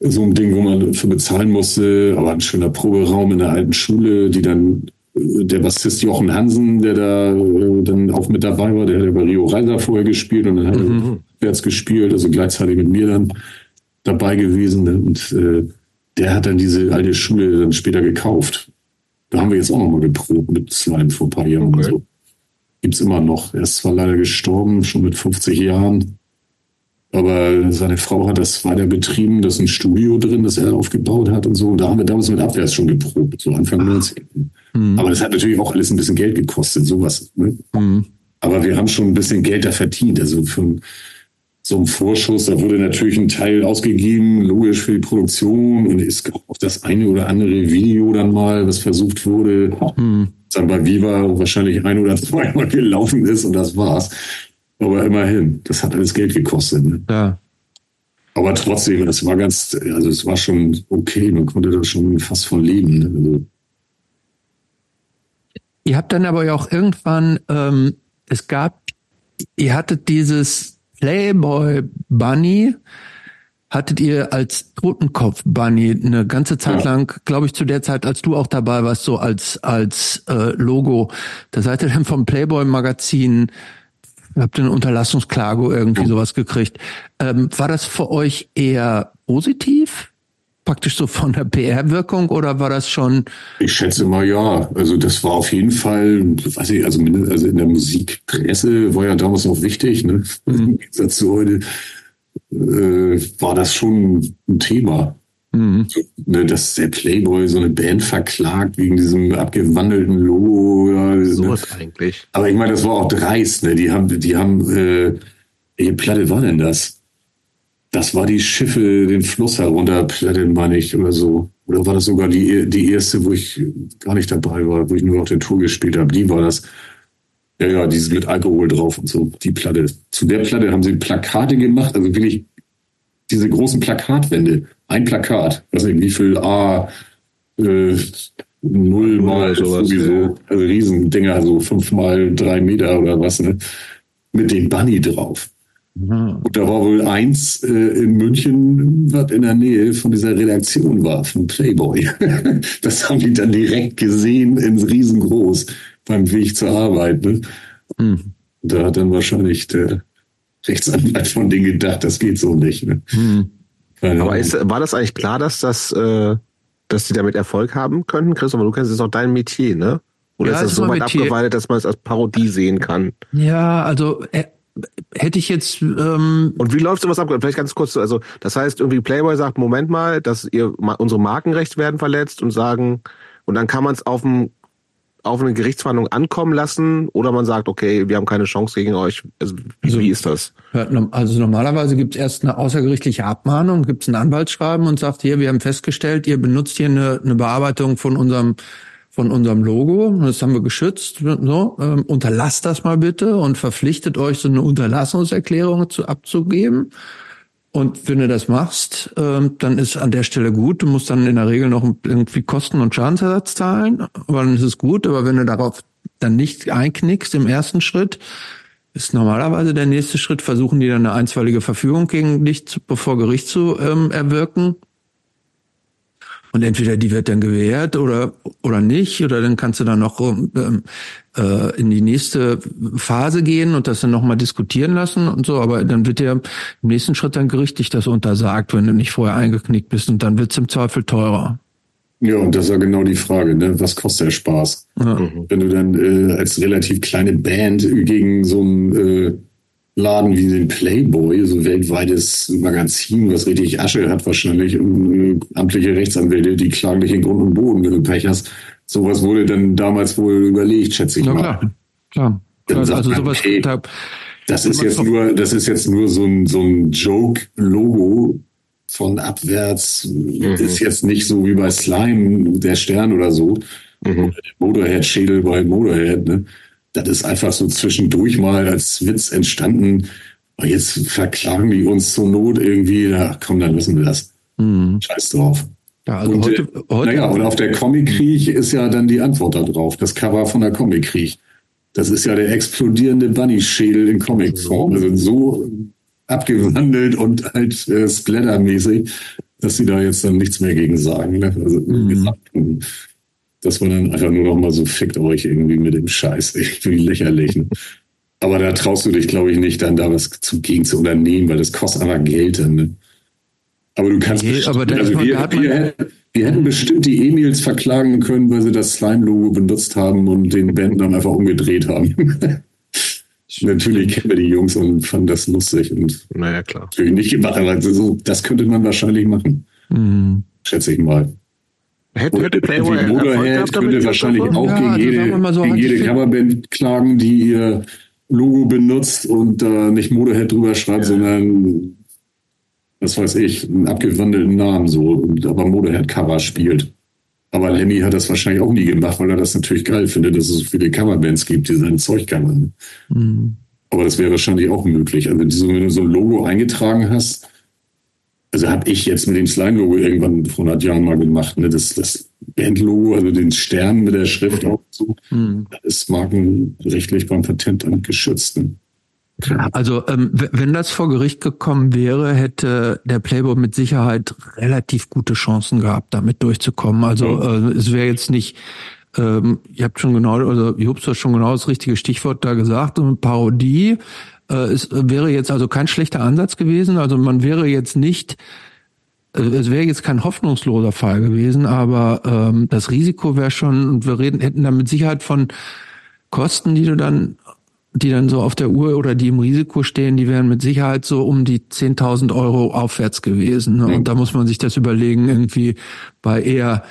so einem Ding, wo man für bezahlen musste, aber ein schöner Proberaum in der alten Schule, die dann äh, der Bassist Jochen Hansen, der da äh, dann auch mit dabei war, der hat ja bei Rio Reiser vorher gespielt und dann hat er rückwärts gespielt, also gleichzeitig mit mir dann dabei gewesen. Ne? Und äh, der hat dann diese alte Schule dann später gekauft. Da haben wir jetzt auch nochmal geprobt mit Slime vor ein paar Jahren und Okay. so. Gibt's immer noch. Er ist zwar leider gestorben, schon mit 50 Jahren. Aber seine Frau hat das weiter betrieben. Da ist ein Studio drin, das er aufgebaut hat und so. Und da haben wir damals mit Abwärts schon geprobt, so Anfang 90. Aber das hat natürlich auch alles ein bisschen Geld gekostet, sowas. Ne? Mhm. Aber wir haben schon ein bisschen Geld da verdient. Also für so einen Vorschuss, da wurde natürlich ein Teil ausgegeben, logisch für die Produktion. Und es gab auch das eine oder andere Video dann mal, was versucht wurde. Dann bei Viva wahrscheinlich ein oder zweimal gelaufen ist und das war's. Aber immerhin, das hat alles Geld gekostet. Ne? Ja. Aber trotzdem, es war ganz, also es war schon okay, man konnte da schon fast von leben. Ne? Also, Ihr habt dann aber ja auch irgendwann, ähm, es gab, ihr hattet dieses Playboy Bunny, hattet ihr als Totenkopf Bunny eine ganze Zeit Ja. lang, glaube ich, zu der Zeit, als du auch dabei warst, so als als äh, Logo. Da seid ihr dann vom Playboy Magazin, habt ihr eine Unterlassungsklage irgendwie sowas gekriegt. Ähm, war das für euch eher positiv? Praktisch so von der PR-Wirkung oder war das schon Ich schätze mal ja. Also das war auf jeden Fall, weiß ich, also, also in der Musikpresse war ja damals noch wichtig, ne? Im Gegensatz zu heute äh, war das schon ein Thema. So, ne, dass der Playboy so eine Band verklagt wegen diesem abgewandelten Logo. Ja, ne? Sowas eigentlich. Aber ich meine, das war auch dreist, ne? Die haben, die haben, äh, welche Platte war denn das? Das war die Schiffe den Fluss herunter, Platte, meine ich, oder so. Oder war das sogar die, die erste, wo ich gar nicht dabei war, wo ich nur auf der Tour gespielt habe? Die war das. Ja, ja, dieses mit Alkohol drauf und so, die Platte. Zu der Platte haben sie Plakate gemacht, also wirklich diese großen Plakatwände. Ein Plakat, weiß nicht, wie viel A, äh, null mal sowas, sowieso, also Riesendinger, so fünf mal drei Meter oder was, ne? Mit dem Bunny drauf. Und da war wohl eins äh, in München, was in der Nähe von dieser Redaktion war, von Playboy. das haben die dann direkt gesehen, ins riesengroß, beim Weg zur Arbeit. Ne? Da hat dann wahrscheinlich der Rechtsanwalt von denen gedacht, das geht so nicht. Ne? Keine Aber ist, war das eigentlich klar, dass das, äh, dass die damit Erfolg haben können, Chris? Aber du kennst es auch dein Metier, ne? Oder Ja, ist das ist so weit abgeweitet, dass man es als Parodie sehen kann? Ja, also äh, hätte ich jetzt ähm, Und wie läuft sowas ab? Vielleicht ganz kurz, so, also das heißt, irgendwie Playboy sagt, Moment mal, dass ihr unsere Markenrechte werden verletzt und sagen, und dann kann man es auf dem auf eine Gerichtsverhandlung ankommen lassen oder man sagt, okay, wir haben keine Chance gegen euch. Also, wie, wie ist das? also normalerweise gibt es erst eine außergerichtliche Abmahnung, gibt es ein Anwaltsschreiben und sagt hier, wir haben festgestellt, ihr benutzt hier eine, eine Bearbeitung von unserem von unserem Logo, das haben wir geschützt, so, ähm, unterlasst das mal bitte und verpflichtet euch, so eine Unterlassungserklärung zu abzugeben. Und wenn du das machst, ähm, dann ist an der Stelle gut. Du musst dann in der Regel noch irgendwie Kosten und Schadensersatz zahlen, aber dann ist es gut. Aber wenn du darauf dann nicht einknickst im ersten Schritt, ist normalerweise der nächste Schritt, versuchen die dann eine einstweilige Verfügung gegen dich zu, bevor Gericht zu ähm, erwirken. Und entweder die wird dann gewährt oder oder nicht, oder dann kannst du dann noch ähm, äh, in die nächste Phase gehen und das dann nochmal diskutieren lassen und so. Aber dann wird dir im nächsten Schritt dann gerichtlich das untersagt, wenn du nicht vorher eingeknickt bist und dann wird's im Zweifel teurer. Ja, und das war genau die Frage, ne? was kostet der Spaß? Ja. Wenn du dann äh, als relativ kleine Band gegen so einen äh, Laden wie den Playboy, so ein weltweites Magazin, was richtig Asche hat wahrscheinlich, und, äh, amtliche Rechtsanwälte, die klagen dich in Grund und Boden, wenn du Pech hast. Sowas wurde dann damals wohl überlegt, schätze ich Na mal. klar, klar. Dann Also, also man, sowas, okay, da, Das ist jetzt nur, das ist jetzt nur so ein, so ein Joke-Logo von abwärts. Mhm. Ist jetzt nicht so wie bei Slime, der Stern oder so. Mhm. Oder der Motorhead-Schädel bei Motorhead. Ne? Das ist einfach so zwischendurch mal als Witz entstanden. Und jetzt verklagen die uns zur Not irgendwie. Ja, komm, dann wissen wir das. Mhm. Scheiß drauf. Ja, also und, heute, äh, heute, naja, und auf der Comic-Krieg ist ja dann die Antwort darauf. Das Cover von der Comic-Krieg. Das ist ja der explodierende Bunny-Schädel in Comicform. Also so abgewandelt und halt äh, splattermäßig, dass sie da jetzt dann nichts mehr gegen sagen. Ne? Also mhm. gesagt, das war dann einfach nur noch mal so, fickt euch irgendwie mit dem Scheiß. Irgendwie lächerlich. Ne? Aber da traust du dich, glaube ich, nicht, dann da was zu, gegen zu unternehmen, weil das kostet einfach Geld. Ne? Aber du kannst nee, aber also wir, wir, wir, hätten bestimmt die E-Mails verklagen können, weil sie das Slime-Logo benutzt haben und den Band dann einfach umgedreht haben. Natürlich kennen wir die Jungs und fanden das lustig und naja, klar. natürlich nicht gemacht, aber so, das könnte man wahrscheinlich machen. Mhm. Schätze ich mal. Hätte, hätte Playboy Motorhead könnte wahrscheinlich auch ja, gegen jede, so, gegen jede Coverband klagen, die ihr Logo benutzt und äh, nicht Motorhead drüber schreibt, ja. sondern was weiß ich, einen abgewandelten Namen so, aber Motorhead Cover spielt. Aber Lemmy hat das wahrscheinlich auch nie gemacht, weil er das natürlich geil findet, dass es so viele Coverbands gibt, die sein Zeug covern. Mhm. Aber das wäre wahrscheinlich auch möglich. Also wenn du so ein Logo eingetragen hast, also habe ich jetzt mit dem Slime-Logo irgendwann vor 100 Jahren mal gemacht, ne? das, das Band-Logo, also den Stern mit der Schrift auch so, mhm. das ist markenrechtlich beim Patentamt geschützt. Ne? Also ähm, wenn das vor Gericht gekommen wäre, hätte der Playboy mit Sicherheit relativ gute Chancen gehabt, damit durchzukommen. Also äh, es wäre jetzt nicht, ähm, ihr habt schon genau, also Jobs hat schon genau das richtige Stichwort da gesagt, eine Parodie. Äh, es wäre jetzt also kein schlechter Ansatz gewesen. Also man wäre jetzt nicht äh, es wäre jetzt kein hoffnungsloser Fall gewesen, aber ähm, das Risiko wäre schon, und wir reden, hätten da mit Sicherheit von Kosten, die du dann die dann so auf der Uhr oder die im Risiko stehen, die wären mit Sicherheit so um die 10.000 Euro aufwärts gewesen. Ne? Und da muss man sich das überlegen, irgendwie bei eher,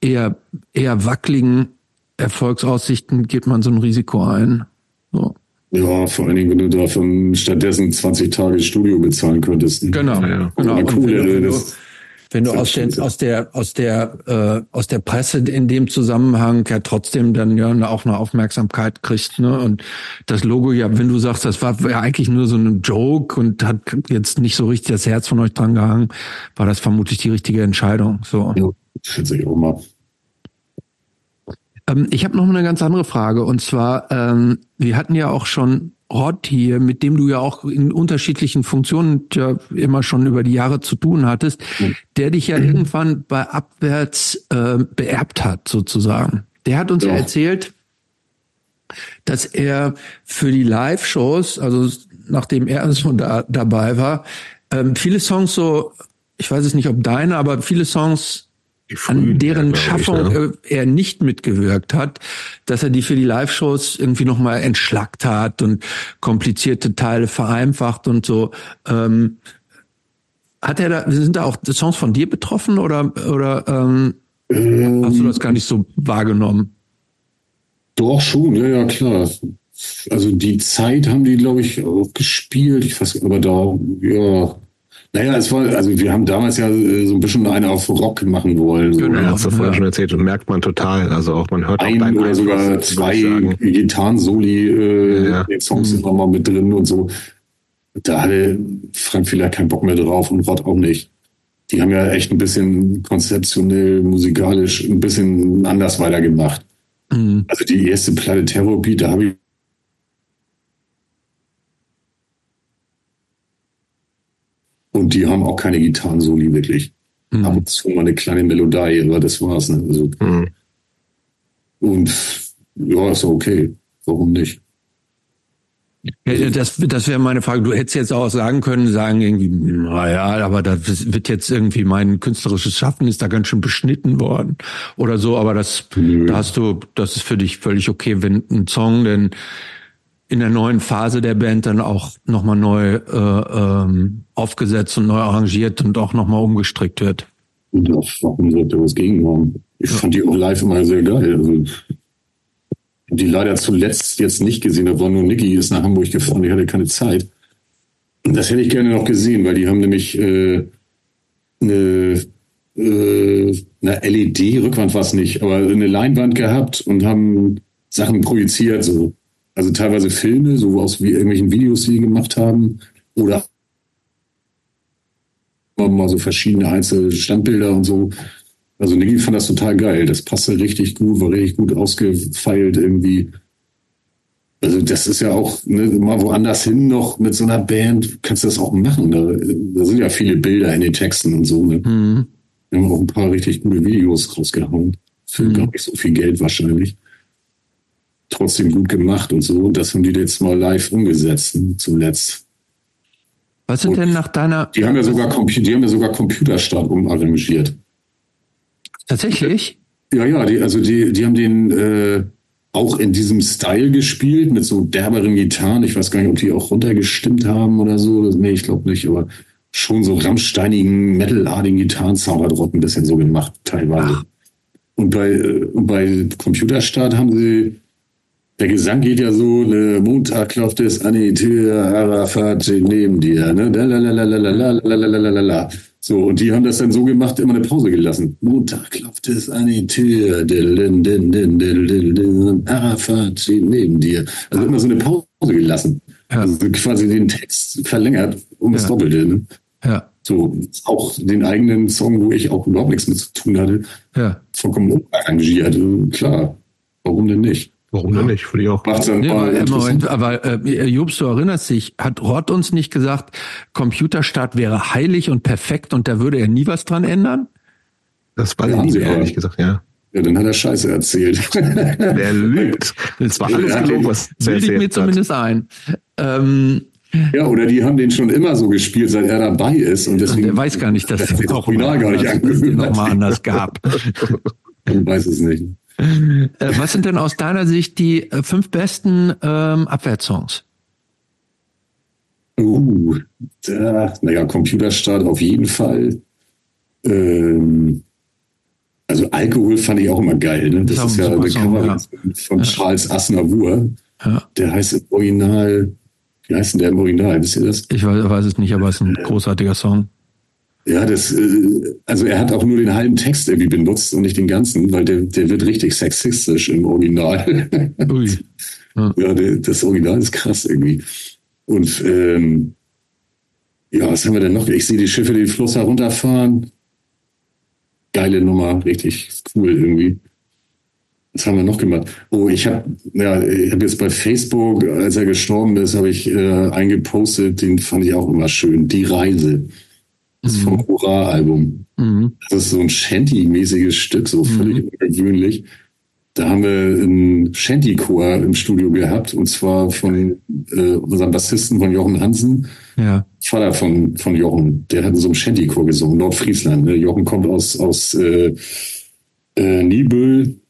eher, eher wackeligen Erfolgsaussichten geht man so ein Risiko ein. So. Ja, vor allen Dingen, wenn du davon stattdessen 20 Tage Studio bezahlen könntest. Genau, ja. genau. Und wenn, wenn, du, wenn du aus, den, aus der aus der äh, aus der Presse in dem Zusammenhang ja trotzdem dann ja auch eine Aufmerksamkeit kriegst, ne? Und das Logo ja, wenn du sagst, das war ja eigentlich nur so ein Joke und hat jetzt nicht so richtig das Herz von euch dran gehangen, war das vermutlich die richtige Entscheidung. So. Ja, schätze ich auch mal. Ähm, ich habe noch eine ganz andere Frage und zwar, ähm, wir hatten ja auch schon Rod hier, mit dem du ja auch in unterschiedlichen Funktionen ja immer schon über die Jahre zu tun hattest, der dich ja irgendwann bei Abwärts äh, beerbt hat, sozusagen. Der hat uns ja, ja erzählt, dass er für die Live-Shows, also nachdem er so da, dabei war, ähm, viele Songs so, ich weiß es nicht, ob deine, aber viele Songs an deren Schaffung ich, ja. er nicht mitgewirkt hat, dass er die für die Live-Shows irgendwie nochmal entschlackt hat und komplizierte Teile vereinfacht und so. Ähm, hat er da, sind da auch Songs von dir betroffen oder, oder ähm, ähm, hast du das gar nicht so wahrgenommen? Doch schon, ja, ja, klar. Also die Zeit haben die, glaube ich, auch gespielt. Ich weiß, aber da, ja, naja, es war, also wir haben damals ja äh, so ein bisschen eine auf Rock machen wollen. So. Genau, hast du vorher schon erzählt und merkt man total. Also auch man hört ein auch oder sogar zwei Gitarren-Soli äh, ja. Songs sind mhm. mal mit drin und so. Da hatte Frank vielleicht keinen Bock mehr drauf und Rod auch nicht. Die haben ja echt ein bisschen konzeptionell, musikalisch ein bisschen anders weitergemacht. Mhm. Also die erste Platte Terror Beat, da habe ich Und die haben auch keine Gitarren-Soli wirklich. Mhm. Ab und zu mal eine kleine Melodie, aber das war's. Ne? Also, mhm. Und ja, ist okay. Warum nicht? Das, das wäre meine Frage. Du hättest jetzt auch sagen können, sagen irgendwie, naja, aber das wird jetzt irgendwie mein künstlerisches Schaffen ist da ganz schön beschnitten worden oder so. Aber das, da hast du, das ist für dich völlig okay, wenn ein Song denn in der neuen Phase der Band dann auch nochmal neu äh, ähm, aufgesetzt und neu arrangiert und auch nochmal umgestrickt wird. Und auch, warum sollte was gegen haben? Ich ja. fand die auch live immer sehr geil. Also, die leider zuletzt jetzt nicht gesehen habe, war nur Niki ist nach Hamburg gefahren, die hatte keine Zeit. Das hätte ich gerne noch gesehen, weil die haben nämlich äh, eine, äh, eine LED-Rückwand war es nicht, aber eine Leinwand gehabt und haben Sachen projiziert, so. Also teilweise Filme, so aus wie irgendwelchen Videos, die, die gemacht haben, oder mal so verschiedene einzelne Standbilder und so. Also Niki fand das total geil. Das passte richtig gut, war richtig gut ausgefeilt irgendwie. Also das ist ja auch ne, mal woanders hin noch mit so einer Band kannst du das auch machen. Da, da sind ja viele Bilder in den Texten und so. Ne? Mhm. Wir haben auch ein paar richtig gute Videos rausgehauen. Für mhm. gar nicht so viel Geld wahrscheinlich. Trotzdem gut gemacht und so. Und das haben die jetzt mal live umgesetzt ne, zuletzt. Was sind und denn nach deiner... Die haben ja sogar, die haben ja sogar Computerstart umarrangiert. Tatsächlich? Ja, ja, die, also die, die haben den... Äh, auch in diesem Style gespielt, mit so derberen Gitarren. Ich weiß gar nicht, ob die auch runtergestimmt haben oder so. Nee, ich glaube nicht, aber schon so rammsteinigen, metalartigen Gitarrensound hat ein bisschen so gemacht, teilweise. Ach. Und bei, äh, und bei Computerstart haben sie, der Gesang geht ja so, ne, Montag klopft es an die Tür, Arafat neben dir, ne, la so, und die haben das dann so gemacht, immer eine Pause gelassen. Montag klopft es an die Tür, din, din, din, din, Arafat steht neben dir. Also immer so eine Pause gelassen. Also quasi den Text verlängert um das Doppelte. Ne? Ja. So, auch den eigenen Song, wo ich auch überhaupt nichts mit zu tun hatte, ja. vollkommen umarrangiert. Klar, warum denn nicht? Warum denn nicht? Finde ich auch. Dann nee, Moment, aber äh, Jobs, du erinnerst dich, hat Rott uns nicht gesagt, Computerstart wäre heilig und perfekt und da würde er nie was dran ändern? Das war ja, nie, ehrlich gesagt, ja. Ja, dann hat er Scheiße erzählt. Der lügt. Das war alles gelogen, was er ich mir zumindest ein. Ähm, ja, oder die haben den schon immer so gespielt, seit er dabei ist. Und deswegen. Der weiß gar nicht, dass es das Original gar nicht angehört noch mal anders gab. Man weiß es nicht. Äh, was sind denn aus deiner Sicht die äh, fünf besten ähm, Abwärtssongs? Uh, da, naja, Computerstart auf jeden Fall. Ähm, also Alkohol fand ich auch immer geil. Ne? Das, das ist ja eine Cover ja. von ja. Charles Aznavour. Ja. Der heißt im Original, wie heißt denn der im Original? Wisst ihr das? Ich weiß, weiß es nicht, aber es ist ein großartiger Song. Ja, das, äh, also er hat auch nur den halben Text irgendwie benutzt und nicht den ganzen, weil der, der wird richtig sexistisch im Original. Ui. Ja, ja der, das Original ist krass irgendwie. Und ähm, ja, was haben wir denn noch? Ich sehe die Schiffe den Fluss herunterfahren. Geile Nummer, richtig cool irgendwie. Was haben wir noch gemacht? Oh, ich habe ja, ich habe jetzt bei Facebook, als er gestorben ist, habe ich äh, eingepostet, den fand ich auch immer schön. Die Reise. Das mhm. vom Hurra-Album. Mhm. Das ist so ein Shanty-mäßiges Stück, so völlig mhm. ungewöhnlich. Da haben wir einen Shanty-Chor im Studio gehabt, und zwar von äh, unserem Bassisten von Jochen Hansen. Ja. Vater von, von Jochen, der hat in so einem Shanty-Chor gesungen, Nordfriesland. Ne? Jochen kommt aus, aus äh, äh, Nibel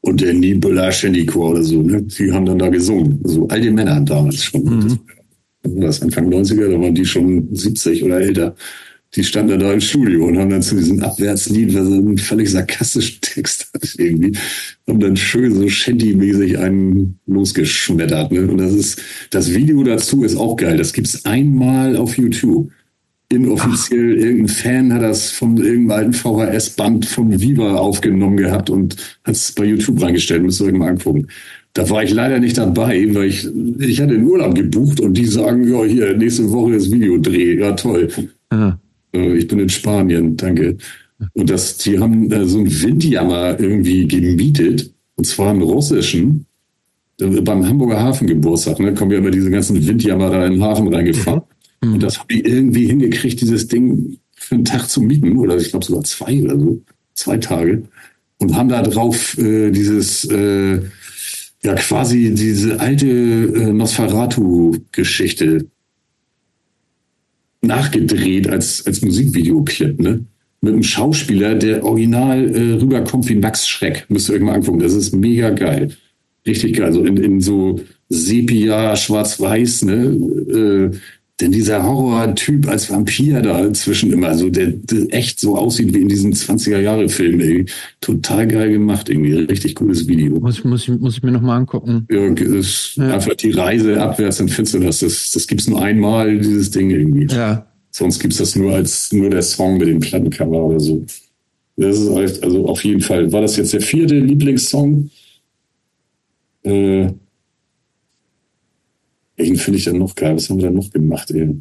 und der Nibüller Shanty-Chor oder so. Ne? Die haben dann da gesungen. So alte Männer damals schon. Mhm das Anfang 90er, da waren die schon 70 oder älter. Die standen da im Studio und haben dann zu diesem Abwärtslied, was einen völlig sarkastischen Text hat irgendwie, haben dann schön so Shanty-mäßig einen losgeschmettert. Ne? Und das ist, das Video dazu ist auch geil. Das gibt's einmal auf YouTube. Inoffiziell, Ach. irgendein Fan hat das von irgendeinem alten VHS-Band vom Viva aufgenommen gehabt und hat es bei YouTube reingestellt. Müsst ihr euch mal angucken. Da war ich leider nicht dabei, weil ich, ich hatte den Urlaub gebucht und die sagen, ja, hier, nächste Woche das Videodreh. Ja, toll. Aha. Äh, ich bin in Spanien, danke. Und das, die haben so einen Windjammer irgendwie gemietet, und zwar einen russischen, äh, beim Hamburger Hafengeburtstag, ne, kommen ja immer diese ganzen Windjammer da in den Hafen reingefahren. Mhm. Und das haben die irgendwie hingekriegt, dieses Ding für einen Tag zu mieten, oder ich glaube sogar zwei oder so, zwei Tage. Und haben da drauf äh, dieses äh, ja quasi diese alte äh, Nosferatu-Geschichte nachgedreht als, als Musikvideoclip, ne? Mit einem Schauspieler, der original äh, rüberkommt wie Max Schreck. Müsst ihr mal angucken. Das ist mega geil. Richtig geil. So in, in so Sepia, schwarz-weiß, ne? Äh, denn dieser Horror-Typ als Vampir da inzwischen immer so, der, der, echt so aussieht wie in diesen 20er-Jahre-Filmen, total geil gemacht, irgendwie. Richtig cooles Video. Muss, muss, ich, muss ich mir nochmal angucken. Ja, ist ja. einfach die Reise abwärts in Finsternis. Das, das gibt's nur einmal, dieses Ding irgendwie. Ja. Sonst gibt's das nur als nur der Song mit dem Plattencover oder so. Das ist also auf jeden Fall. War das jetzt der vierte Lieblingssong? Äh, welchen finde ich dann noch geil? Was haben wir dann noch gemacht, ey?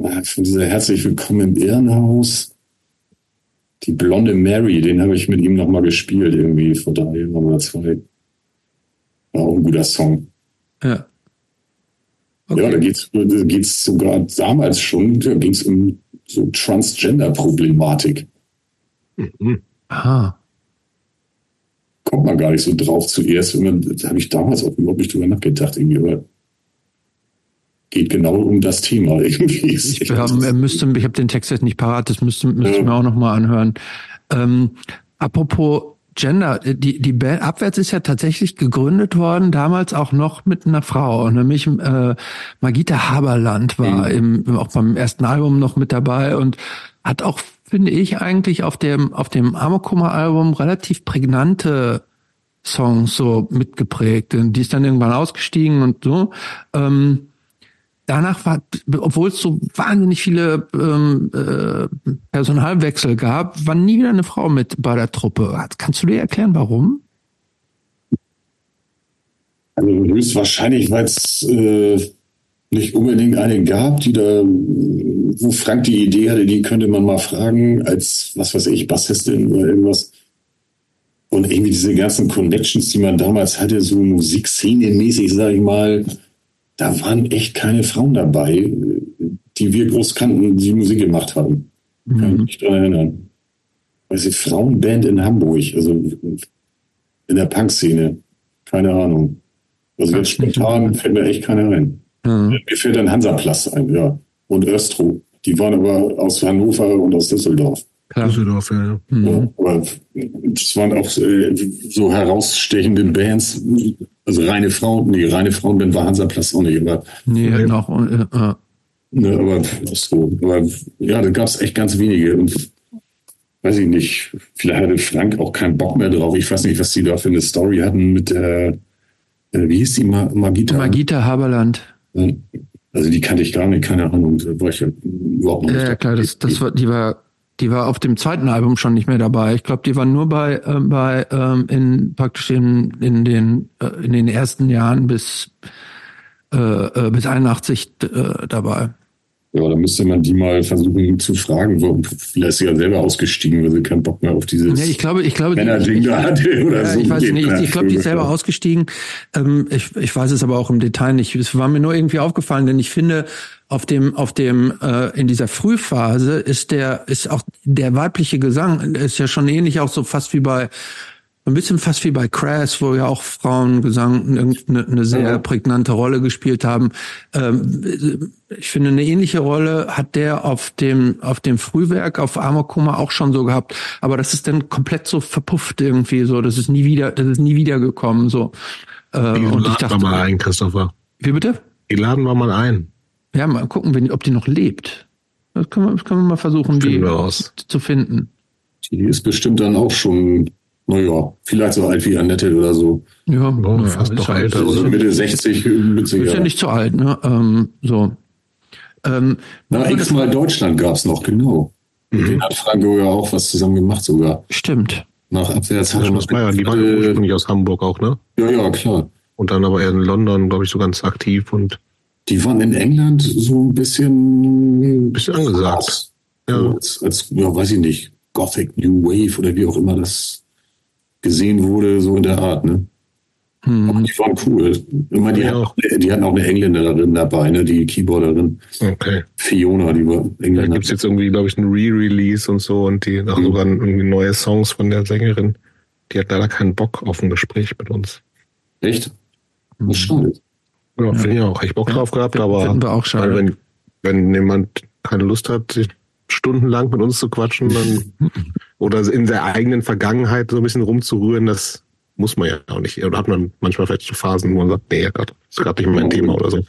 Ah, Von dieser Herzlich Willkommen im Ehrenhaus. Die blonde Mary, den habe ich mit ihm nochmal gespielt, irgendwie vor drei Jahren oder zwei. War auch ein guter Song. Ja. Ja, da geht's, da geht's sogar damals schon, da ging's um so Transgender-Problematik. Mhm. Ah. Kommt man gar nicht so drauf zuerst. Wenn man, da habe ich damals auch überhaupt nicht drüber nachgedacht, irgendwie, aber geht genau um das Thema irgendwie. Ich, haben, er müsste, ich habe den Text jetzt nicht parat, das müsste, müsste ich Ja. mir auch nochmal anhören. Ähm, apropos Gender, die, die Band Abwärts ist ja tatsächlich gegründet worden, damals auch noch mit einer Frau, nämlich äh, Magita Haberland war im, auch beim ersten Album noch mit dabei und hat auch, finde ich, eigentlich auf dem, auf dem Amokuma-Album relativ prägnante Songs so mitgeprägt. Die ist dann irgendwann ausgestiegen und so. Ähm, danach war, obwohl es so wahnsinnig viele ähm, äh, Personalwechsel gab, war nie wieder eine Frau mit bei der Truppe. Kannst du dir erklären, warum? Also höchstwahrscheinlich, weil es äh, nicht unbedingt eine gab, die da, wo Frank die Idee hatte, die könnte man mal fragen, als, was weiß ich, Bassistin oder irgendwas. Und irgendwie diese ganzen Connections, die man damals hatte, so Musikszene-mäßig, sag ich mal, da waren echt keine Frauen dabei, die wir groß kannten, die Musik gemacht haben. Kann ich mich dran erinnern. Weiß ich, Frauenband in Hamburg, also in der Punk-Szene. Keine Ahnung. Also jetzt spontan fällt mir echt keiner ein. Mhm. Mir fällt dann Hansaplatz ein, ja. Und Östrow. Die waren aber aus Hannover und aus Düsseldorf. Klar. Düsseldorf, ja. ja. Mhm. Ja, aber das waren auch äh, so herausstechende Bands. Also reine Frauen, nee, reine Frauenband war Hansaplatz auch nicht, aber, Nee, Nee. noch. Äh, äh, ne, aber Östrow. Aber ja, da gab es echt ganz wenige. Und weiß ich nicht, vielleicht hatte Frank auch keinen Bock mehr drauf. Ich weiß nicht, was die da für eine Story hatten mit der, äh, wie hieß die, Ma Magita? Magita Haberland. Also die kannte ich gar nicht, keine Ahnung. War ich ja überhaupt noch nicht. ja, klar, das, das war, die war, die war auf dem zweiten Album schon nicht mehr dabei. Ich glaube, die war nur bei, ähm, bei ähm, in praktisch in, in den äh, in den ersten Jahren bis äh, äh, bis 81 äh, dabei. Ja, da müsste man die mal versuchen zu fragen. Wo, vielleicht ist sie ja selber ausgestiegen, weil sie keinen Bock mehr auf dieses Ja, ich glaube, ich glaube, die, Männer-Ding da hatte oder ja, so. ich weiß nicht, ich, ich glaube, die ist selber ausgestiegen. Ähm, ich, ich weiß es aber auch im Detail nicht. Es war mir nur irgendwie aufgefallen, denn ich finde, auf dem, auf dem, äh, in dieser Frühphase ist der, ist auch der weibliche Gesang ist ja schon ähnlich auch so fast wie bei, ein bisschen fast wie bei Crash, wo ja auch Frauengesang eine, eine sehr Ja. prägnante Rolle gespielt haben. Ähm, ich finde, eine ähnliche Rolle hat der auf dem, auf dem Frühwerk, auf Amokuma auch schon so gehabt. Aber das ist dann komplett so verpufft irgendwie so. Das ist nie wieder, das ist nie wieder gekommen, so. Äh, Die und ich laden dachte, wir mal ein, Christopher. wie bitte? Die laden wir mal ein. Ja, mal gucken, wenn, ob die noch lebt. Das können wir, das können wir mal versuchen, die zu finden. Die ist bestimmt dann auch schon, naja, vielleicht so alt wie Annette oder so. Ja, Oh, ja, fast ist noch ja- älter, Also Mitte 60 mit Ist ja nicht zu alt, ne? Ähm, so. Ähm, Na, X-mal Deutschland gab's noch, genau. Mit denen hat Franco ja auch was zusammen gemacht sogar. stimmt. Nach Abwärts hat er noch die waren ja äh, ursprünglich aus Hamburg auch, ne? Ja, ja, klar. Und dann aber eher in London, glaube ich, so ganz aktiv und Die waren in England so ein bisschen, Bisschen angesagt. Ja. Ja. Als, als, ja, weiß ich nicht, Gothic New Wave oder wie auch immer das gesehen wurde, so in der Art, ne? Hm. Aber die waren cool. Immer die, Ja, hatten, auch. die hatten auch eine Engländerin dabei, ne? Die Keyboarderin. Okay. Fiona, die war Da Engländerin. gibt's jetzt irgendwie, glaube ich, ein Re-Release und so und die auch sogar irgendwie neue Songs von der Sängerin. Die hat leider keinen Bock auf ein Gespräch mit uns. Echt? Was schade. Ja, finde ich auch. Ich Bock drauf gehabt, aber finden wir auch schade. weil wenn, wenn jemand keine Lust hat, sich stundenlang mit uns zu quatschen, dann oder in der eigenen Vergangenheit so ein bisschen rumzurühren, das muss man ja auch nicht. Oder hat man manchmal vielleicht so Phasen, wo man sagt, nee, das ist gerade nicht mein Thema oder so.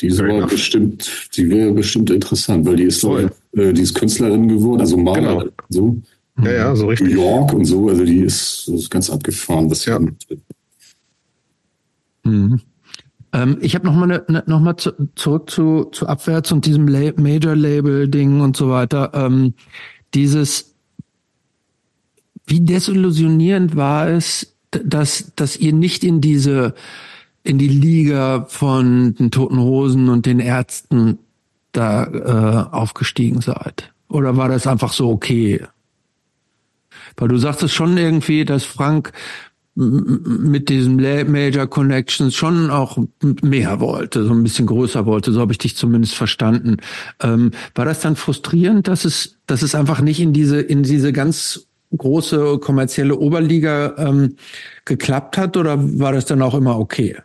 Die aber enough. bestimmt, die wäre bestimmt interessant, weil die ist, Voll. äh, die ist Künstlerin geworden, also Malerin, Genau. so. Ja, ja, so New richtig. York und so, also die ist, ist ganz abgefahren, was Ja. Mhm. Ähm, ich habe noch mal, ne, ne, noch mal zu, zurück zu, zu Abwärts und diesem La Major-Label-Ding und so weiter. Ähm, dieses, wie desillusionierend war es, dass, dass ihr nicht in diese, in die Liga von den Toten Hosen und den Ärzten da äh, aufgestiegen seid? Oder war das einfach so okay? Weil du sagtest schon irgendwie, dass Frank mit diesem Major Connections schon auch mehr wollte, so ein bisschen größer wollte, so habe ich dich zumindest verstanden. Ähm, war das dann frustrierend, dass es, dass es einfach nicht in diese, in diese ganz große kommerzielle Oberliga ähm, geklappt hat oder war das dann auch immer okay?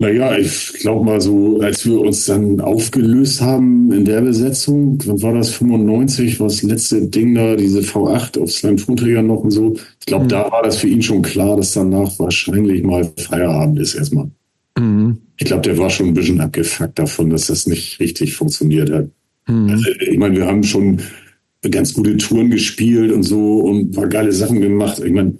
Naja, ich glaube mal so, als wir uns dann aufgelöst haben in der Besetzung, wann war das 95, war das letzte Ding da, diese V8 auf seinem Tonträger noch und so. Ich glaube, mhm. da war das für ihn schon klar, dass danach wahrscheinlich mal Feierabend ist erstmal. Mhm. Ich glaube, der war schon ein bisschen abgefuckt davon, dass das nicht richtig funktioniert hat. Mhm. Also, ich meine, wir haben schon ganz gute Touren gespielt und so und ein paar geile Sachen gemacht. Ich meine,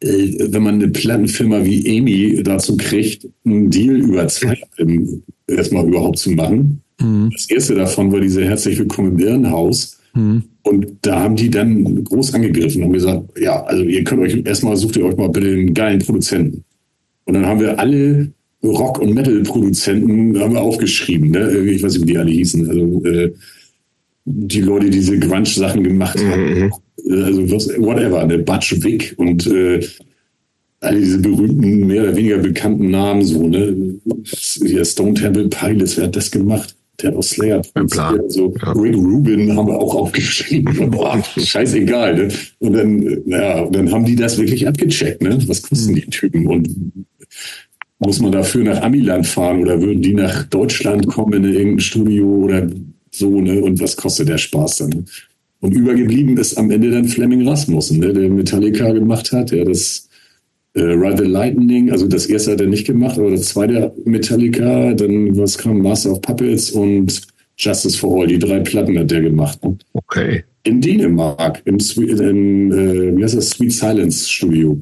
äh, wenn man eine Plattenfirma wie Amy dazu kriegt, einen Deal über zwei Alben erstmal überhaupt zu machen. Mhm. Das erste davon war diese Herzlich Willkommen im Irrenhaus. Mhm. Und da haben die dann groß angegriffen und gesagt, ja, also ihr könnt euch erstmal, sucht ihr euch mal bitte einen geilen Produzenten. Und dann haben wir alle Rock- und Metal-Produzenten haben wir aufgeschrieben, ne? Ich weiß nicht, wie die alle hießen. Also äh, die Leute, die diese Grunge-Sachen gemacht haben. Mhm. Äh, also was, whatever, ne, Butch Vig und äh, all diese berühmten, mehr oder weniger bekannten Namen, so, ne? Hier Stone Temple Pilots, wer hat das gemacht? Der aus Slayer. Plan. So, ja. Rick Rubin haben wir auch aufgeschrieben. Boah, scheißegal, ne? Und dann, ja, dann haben die das wirklich abgecheckt, ne? Was kosten die Typen? Und muss man dafür nach Amiland fahren oder würden die nach Deutschland kommen in irgendein Studio oder so, ne? Und was kostet der Spaß dann? Und übergeblieben ist am Ende dann Fleming Rasmussen, ne, der Metallica gemacht hat, der das äh, Ride the Lightning, also das erste hat er nicht gemacht, aber das zweite Metallica, dann was kam Master of Puppets und Justice for All, die drei Platten hat der gemacht. Ne? Okay. In Dänemark, im, im äh, wie heißt das, Sweet Silence Studio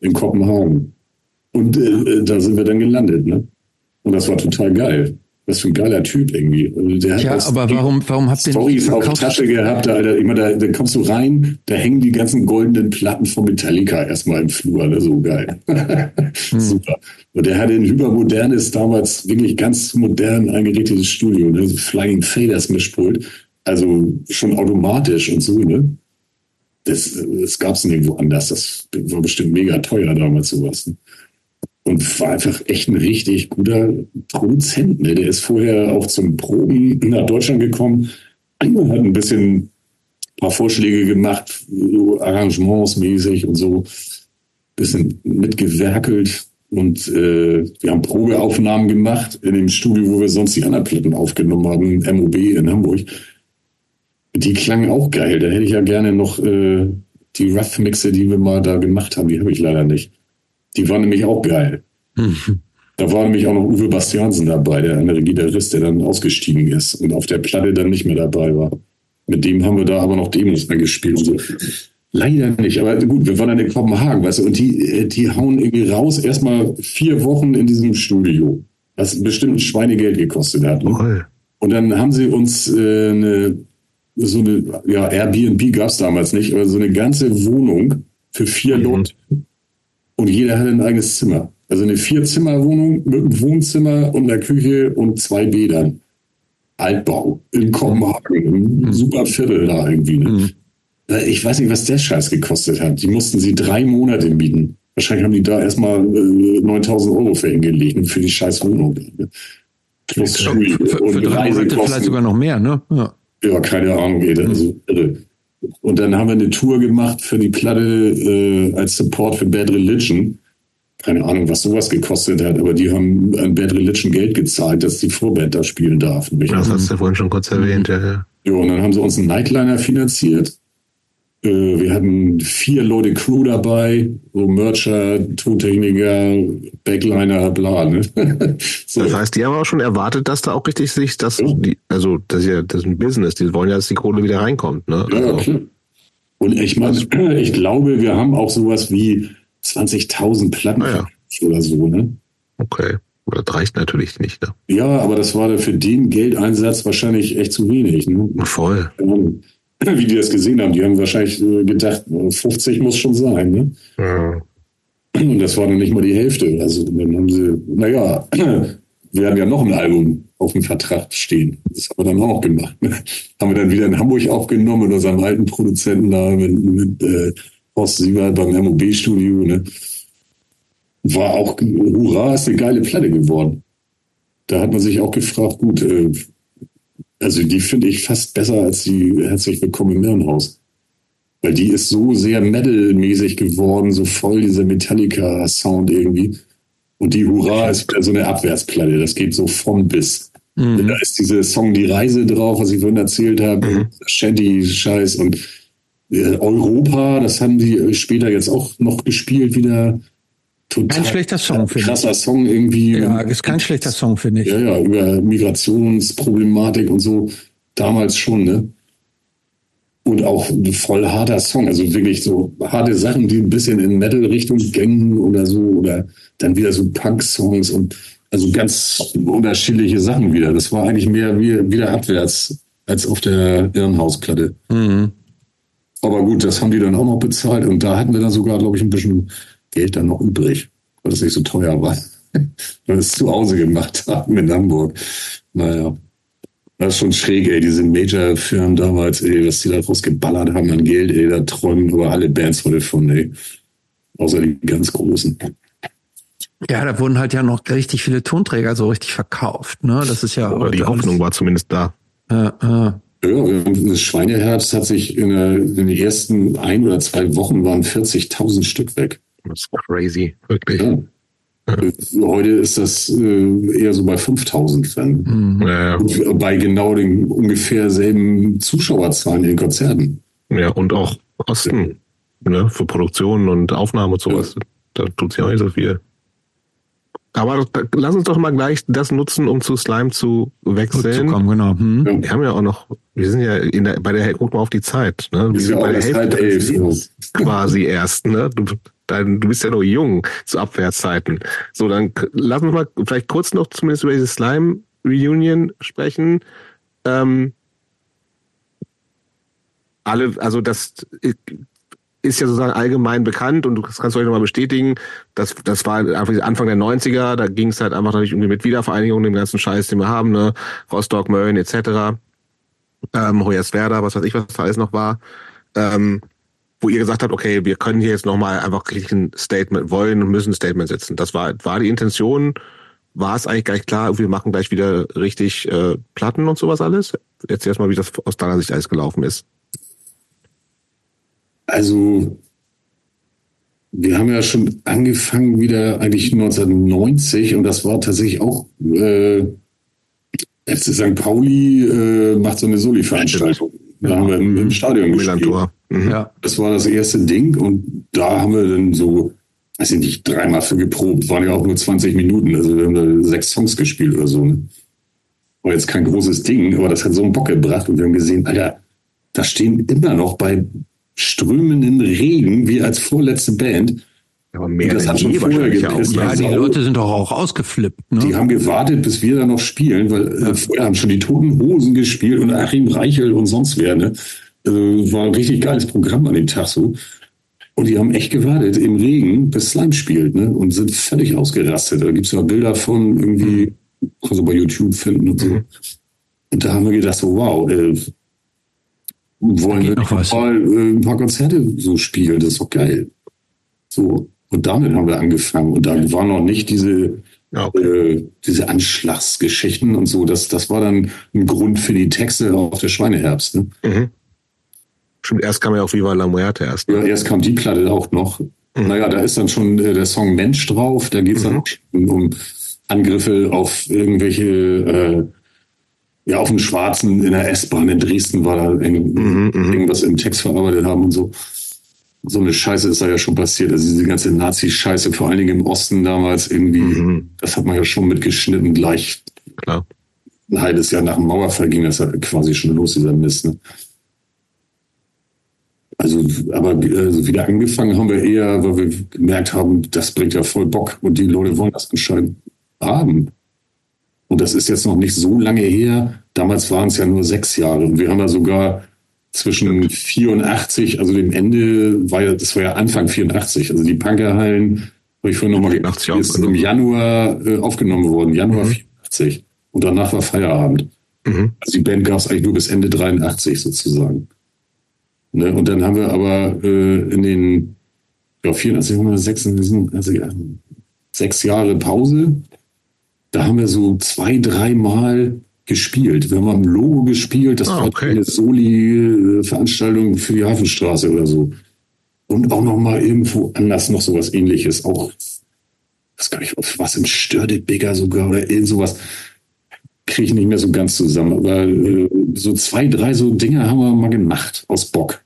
in Kopenhagen. Und äh, äh, da sind wir dann gelandet, ne? Und das war total geil. Was für ein geiler Typ irgendwie. Also der ja, aber warum, warum habt ihr Storys auf Tasche gehabt, Alter. Ich meine, da, da kommst du rein, da hängen die ganzen goldenen Platten von Metallica erstmal im Flur, ne? so geil. hm. Super. Und der hatte ein hypermodernes, damals wirklich ganz modern eingerichtetes Studio, ne? Flying Faders Mischpult. Also schon automatisch und so, ne? Das, das gab es nirgendwo anders. Das war bestimmt mega teuer damals sowas. Ne? Und war einfach echt ein richtig guter Produzent. Ne? Der ist vorher auch zum Proben nach Deutschland gekommen, hat ein bisschen ein paar Vorschläge gemacht, so Arrangements mäßig und so, bisschen mitgewerkelt. Und äh, wir haben Probeaufnahmen gemacht in dem Studio, wo wir sonst die anderen Platten aufgenommen haben, MOB in Hamburg. Die klangen auch geil. Da hätte ich ja gerne noch äh, die Rough-Mixe, die wir mal da gemacht haben, die habe ich leider nicht. Die waren nämlich auch geil. Mhm. Da war nämlich auch noch Uwe Bastiansen dabei, der andere Gitarrist, der dann ausgestiegen ist und auf der Platte dann nicht mehr dabei war. Mit dem haben wir da aber noch Demos angespielt so. Leider nicht, aber gut, wir waren dann in Kopenhagen, weißt du, und die, die hauen irgendwie raus, erstmal vier Wochen in diesem Studio, was bestimmt Schweinegeld gekostet hat. Ne? Und dann haben sie uns äh, eine, so eine, ja, Airbnb gab es damals nicht, aber so eine ganze Wohnung für vier mhm. Leute und jeder hatte ein eigenes Zimmer. Also eine Vier-Zimmer-Wohnung mit einem Wohnzimmer und einer Küche und zwei Bädern. Altbau in Kopenhagen, mhm. super Viertel da irgendwie. Ne? Mhm. Ich weiß nicht, was der Scheiß gekostet hat. Die mussten sie drei Monate mieten. Wahrscheinlich haben die da erstmal äh, 9000 Euro für hingelegt für die scheiß Wohnung. Plus für, für, für drei Monate vielleicht sogar noch mehr, ne? Ja, ja keine Ahnung. Ey, also, irre. Und dann haben wir eine Tour gemacht für die Platte äh, als Support für Bad Religion. Keine Ahnung, was sowas gekostet hat, aber die haben an Bad Religion Geld gezahlt, dass die Vorband da spielen darf. Das hast du vorhin schon kurz erwähnt, ja. ja. Ja, und dann haben sie uns einen Nightliner finanziert. Äh, wir hatten vier Leute Crew dabei, so Mercher, Tontechniker, Backliner, bla. Ne? so. Das heißt, die haben auch schon erwartet, dass da auch richtig sich das, ja. die, also das ist ja das ist ein Business, die wollen ja, dass die Kohle wieder reinkommt. Ne? Ja, also. klar. Und ich meine, ich glaube, wir haben auch sowas wie 20.000 Platten ah, ja. oder so, ne? Okay. Aber das reicht natürlich nicht, ne? Ja, aber das war für den Geldeinsatz wahrscheinlich echt zu wenig. Ne? Voll. Wie die das gesehen haben, die haben wahrscheinlich äh, gedacht, 50 muss schon sein. Ne? Ja. Und das war dann nicht mal die Hälfte. Also dann haben sie, naja, wir hatten ja noch ein Album auf dem Vertrag stehen. Das haben wir dann auch gemacht. Ne? Haben wir dann wieder in Hamburg aufgenommen mit unserem alten Produzenten da, mit, mit äh, Horst Siebert beim MOB-Studio. Ne? War auch, hurra, ist eine geile Platte geworden. Da hat man sich auch gefragt, gut, äh, also die finde ich fast besser als die Herzlich Willkommen im Irrenhaus. Weil die ist so sehr metal-mäßig geworden, so voll dieser Metallica-Sound irgendwie. Und die Hurra ist wieder so eine Abwärtsplatte. Das geht so von bis. Mhm. Da ist diese Song Die Reise drauf, was ich vorhin erzählt habe. Mhm. Shanty-Scheiß und äh, Europa, das haben die später jetzt auch noch gespielt wieder. Total Kein schlechter Song, finde ich. krasser Song irgendwie. Ja, ist kein schlechter Song, finde ich. Ja, ja, über Migrationsproblematik und so. Damals schon, ne? Und auch ein voll harter Song. Also wirklich so harte Sachen, die ein bisschen in Metal-Richtung gängen oder so. Oder dann wieder so Punk-Songs und also ganz unterschiedliche Sachen wieder. Das war eigentlich mehr wie, wieder abwärts als auf der Irrenhausplatte. Mhm. Aber gut, das haben die dann auch noch bezahlt und da hatten wir dann sogar, glaube ich, ein bisschen Geld dann noch übrig, weil das nicht so teuer war. weil wir es zu Hause gemacht haben in Hamburg. Naja. Das ist schon schräg, ey, diese Major-Firmen damals, ey, was die da rausgeballert haben an Geld, ey, da träumen aber alle Bands heute von, ey. Außer die ganz großen. Ja, da wurden halt ja noch richtig viele Tonträger so richtig verkauft. Ne? Das ist ja. Aber die Hoffnung war zumindest da. Äh, äh. Ja, und das Schweineherz hat sich in, der, in den ersten ein oder zwei Wochen waren 40.000 Stück weg. Das ist crazy, wirklich. Ja. Heute ist das äh, eher so bei 5000 dann. Mhm. Ja, Und Bei genau den ungefähr selben Zuschauerzahlen in den Konzerten. ja, und auch Kosten ne, für Produktion und Aufnahme und sowas. Da tut sich auch nicht so viel. Aber da, lass uns doch mal gleich das nutzen, um zu Slime zu wechseln. Zu kommen, genau. Hm. Ja. Wir haben ja auch noch, wir sind ja in der, bei der, guck mal auf die Zeit, ne? Wir sind ja bei der Hälfte quasi erst, ne? Du, dein, du bist ja noch jung zu Abwärtszeiten. So, dann lass uns mal vielleicht kurz noch zumindest über diese Slime Reunion sprechen. Ähm, alle, also das ist ja sozusagen allgemein bekannt und das kannst du euch nochmal bestätigen, das, das war einfach Anfang der 90er, da ging es halt einfach natürlich irgendwie mit Wiedervereinigung, dem ganzen Scheiß, den wir haben, ne? Rostock, Mölln etc. Ähm, Hoyerswerda, was weiß ich, was da alles noch war. Ähm, wo ihr gesagt habt, okay, wir können hier jetzt nochmal einfach richtig ein Statement wollen und müssen ein Statement setzen. Das war, war die Intention, war es eigentlich gleich klar, wir machen gleich wieder richtig äh, Platten und sowas alles? Erzähl erst mal, wie das aus deiner Sicht alles gelaufen ist. Also, wir haben ja schon angefangen wieder eigentlich 1990 und das war tatsächlich auch, äh, FC St. Pauli äh, macht so eine Soli-Veranstaltung. Da haben wir im, im Stadion gespielt. Mhm. Ja. Das war das erste Ding und da haben wir dann so, weiß ich nicht, dreimal für geprobt. Waren ja auch nur 20 Minuten, also wir haben da sechs Songs gespielt oder so. Ne? War jetzt kein großes Ding, aber das hat so einen Bock gebracht und wir haben gesehen, Alter, da stehen immer noch bei strömenden Regen, wir als vorletzte Band, Aber mehr Das hat schon vorher gepisst? Ja, die. Leute sind doch auch ausgeflippt. Ne? die haben gewartet, bis wir da noch spielen, weil äh, vorher haben schon die Toten Hosen gespielt und Achim Reichel und sonst wer. Ne? Also, war ein richtig geiles Programm an dem Tag so. Und die haben echt gewartet im Regen, bis Slime spielt, ne? Und sind völlig ausgerastet. Da gibt's ja Bilder von irgendwie, kannst du bei YouTube finden und so. Mhm. Und da haben wir gedacht, so, wow, äh, wollen wir noch was. mal äh, ein paar Konzerte so spielen, das ist doch geil. So. Und damit haben wir angefangen. Und da waren noch nicht diese, Ja, okay. äh, diese Anschlagsgeschichten und so. Das, das war dann ein Grund für die Texte auf der Schweineherbst. Ne? Mhm. Stimmt, erst kam ja auch Viva la Muerte erst. Ja, Ne? erst kam die Platte auch noch. Naja, da ist dann schon äh, der Song Mensch drauf. Da geht's dann auch schon um Angriffe auf irgendwelche, äh, ja, auf einen Schwarzen in der S-Bahn in Dresden war da irgend- Mhm, mhm. irgendwas im Text verarbeitet haben und so. So eine Scheiße ist da ja schon passiert. Also diese ganze Nazi-Scheiße, vor allen Dingen im Osten damals irgendwie, Mhm. das hat man ja schon mitgeschnitten. Gleich Klar. ein halbes Jahr nach dem Mauerfall ging das ja quasi schon los, dieser Mist. Ne? Also, aber also wieder angefangen haben wir eher, weil wir gemerkt haben, das bringt ja voll Bock und die Leute wollen das anscheinend. haben. Und das ist jetzt noch nicht so lange her. Damals waren es ja nur sechs Jahre. Und wir haben ja sogar zwischen 84, also dem Ende, war ja, das war ja Anfang 84, also die Punkerhallen, habe ich vorhin nochmal gedacht, ist im Januar äh, aufgenommen worden, Januar mhm. 84. Und danach war Feierabend. Mhm. Also die Band gab es eigentlich nur bis Ende 83 sozusagen. Ne? Und dann haben wir aber äh, in den ja, 84, 186, also, ja, sechs Jahre Pause. Da haben wir so zwei, dreimal gespielt. Wir haben am Logo gespielt. Das ah, okay. war eine Soli-Veranstaltung für die Hafenstraße oder so. Und auch noch mal irgendwo anders noch sowas ähnliches. Auch, was gar nicht, was im Störde-Bigger sogar oder irgend sowas. Kriege ich nicht mehr so ganz zusammen. Aber äh, so zwei, drei so Dinge haben wir mal gemacht. Aus Bock.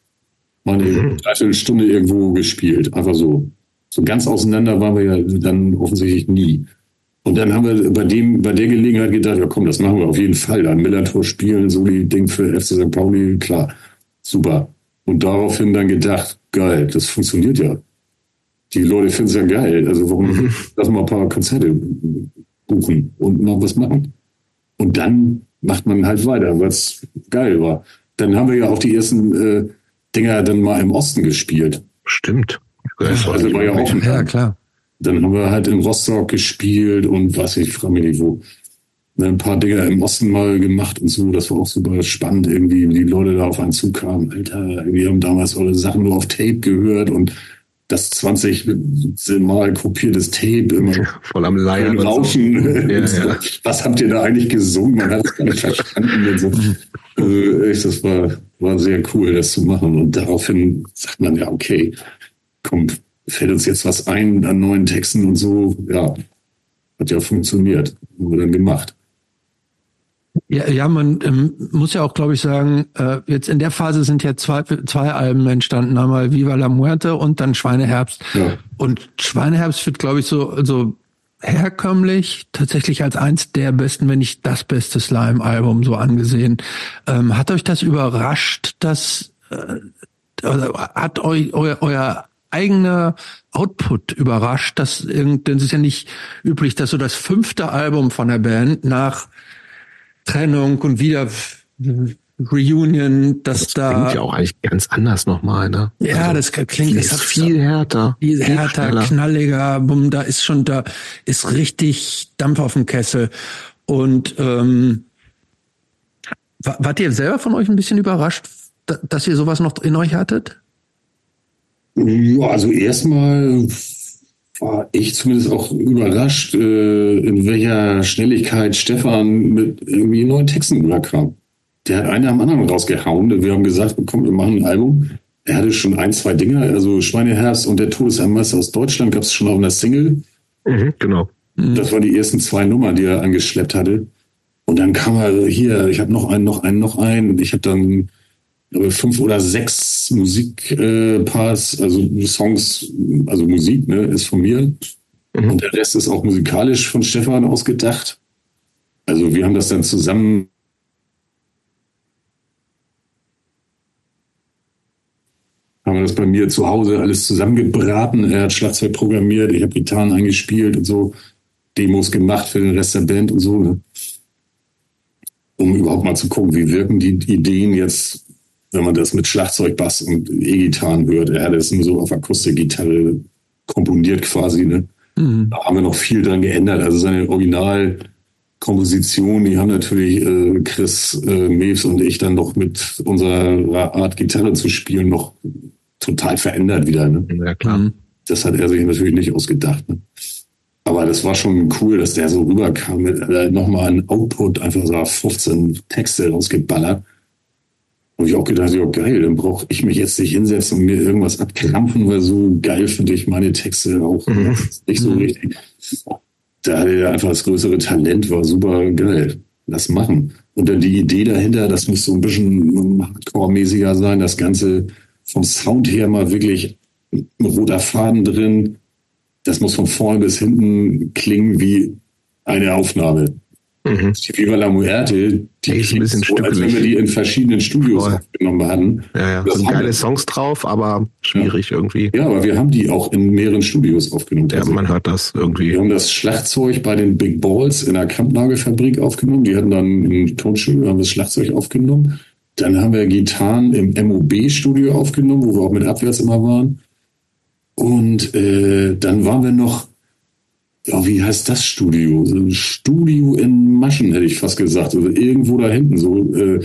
Mal eine mhm. Dreiviertelstunde irgendwo gespielt. Einfach so. So ganz auseinander waren wir ja dann offensichtlich nie. Und dann haben wir bei dem, bei der Gelegenheit gedacht, ja komm, das machen wir auf jeden Fall. Ein Millantor spielen, so die Ding für FC St. Pauli, klar, super. Und daraufhin dann gedacht, geil, das funktioniert ja. Die Leute finden es ja geil. Also warum mhm. lass mal ein paar Konzerte buchen und noch was machen? Und dann macht man halt weiter, weil es geil war. Dann haben wir ja auch die ersten äh, Dinger dann mal im Osten gespielt. Stimmt. Ja, also war ja auch ja, klar. Dann haben wir halt in Rostock gespielt und was ich frage mich nicht wo. Ein paar Dinger im Osten mal gemacht und so. Das war auch super spannend irgendwie, wie die Leute da auf einen zukamen. Alter, wir haben damals eure Sachen nur auf Tape gehört und das 20 Mal kopiertes Tape immer voll am Leiern Rauschen. Ja, ja. Was habt ihr da eigentlich gesungen? Man hat es gar nicht verstanden. So. Echt, das war, war sehr cool, das zu machen. Und daraufhin sagt man ja, okay, komm, fällt uns jetzt was ein an neuen Texten und so. Ja, hat ja funktioniert. Wir dann gemacht. Ja, ja, man ähm, muss ja auch, glaube ich, sagen, äh, jetzt in der Phase sind ja zwei, zwei Alben entstanden, einmal Viva la Muerte und dann Schweineherbst. Ja. Und Schweineherbst wird, glaube ich, so, so herkömmlich tatsächlich als eins der besten, wenn nicht das beste Slime-Album so angesehen. Ähm, hat euch das überrascht, dass äh, hat euch euer, euer eigener Output überrascht, dass denn es ist ja nicht üblich, dass so das fünfte Album von der Band nach Trennung und wieder Reunion, dass das da. Klingt ja auch eigentlich ganz anders nochmal, ne? Ja, also, das klingt das hat viel härter. Viel härter, schneller. knalliger, bumm, da ist schon, da ist richtig Dampf auf dem Kessel. Und ähm, wart ihr selber von euch ein bisschen überrascht, dass ihr sowas noch in euch hattet? Ja, also erstmal war ich zumindest auch überrascht, äh, in welcher Schnelligkeit Stefan mit irgendwie neuen Texten überkam. Der hat einen am anderen rausgehauen. Wir haben gesagt, komm, wir machen ein Album. Er hatte schon ein, zwei Dinge, also Schweineherz und der Todesermeister aus Deutschland gab es schon auf einer Single. Mhm, genau. Mhm. Das waren die ersten zwei Nummern, die er angeschleppt hatte. Und dann kam er hier, ich habe noch einen, noch einen, noch einen. Und ich habe dann fünf oder sechs Musikparts, äh, also Songs, also Musik, ne, ist von mir. Mhm. Und der Rest ist auch musikalisch von Stefan ausgedacht. Also wir haben das dann zusammen haben wir das bei mir zu Hause alles zusammengebraten. Er hat Schlagzeug programmiert, ich habe Gitarren eingespielt und so, Demos gemacht für den Rest der Band und so. Ne? Um überhaupt mal zu gucken, wie wirken die Ideen jetzt wenn man das mit Schlagzeug, Bass und E-Gitarren hört. Er hat es nur so auf Akustikgitarre komponiert quasi. Ne? Mhm. Da haben wir noch viel dran geändert. Also seine Originalkomposition, die haben natürlich äh, Chris äh, Mews und ich dann noch mit unserer Art Gitarre zu spielen noch total verändert wieder. Ne? Ja, klar. Mhm. Das hat er sich natürlich nicht ausgedacht. Ne? Aber das war schon cool, dass der so rüberkam mit äh, nochmal ein Output, einfach so 15 Texte rausgeballert. Und ich auch gedacht, ja geil, dann brauche ich mich jetzt nicht hinsetzen und mir irgendwas abkrampfen, weil so geil finde ich meine Texte auch mhm. nicht so mhm. richtig. Da hatte er einfach das größere Talent, war super geil. Lass machen. Und dann die Idee dahinter, das muss so ein bisschen Hardcore-mäßiger sein, das Ganze vom Sound her mal wirklich ein roter Faden drin. Das muss von vorne bis hinten klingen wie eine Aufnahme. Mhm. Die Viva la Muerte, die ist ein bisschen so, als wenn wir die in verschiedenen Studios Voll. aufgenommen hatten. Ja, ja. Das sind geile wir. Songs drauf, aber schwierig irgendwie. Ja, aber wir haben die auch in mehreren Studios aufgenommen. Ja, Also, man hört das irgendwie. wir haben das Schlagzeug bei den Big Balls in der Kampnagelfabrik aufgenommen. Die hatten dann im Tonstudio haben das Schlagzeug aufgenommen. Dann haben wir Gitarren im MOB-Studio aufgenommen, wo wir auch mit Abwärts immer waren. Und äh, dann waren wir noch, ja, wie heißt das Studio? So ein Studio in Maschen, hätte ich fast gesagt. Also irgendwo da hinten, so äh,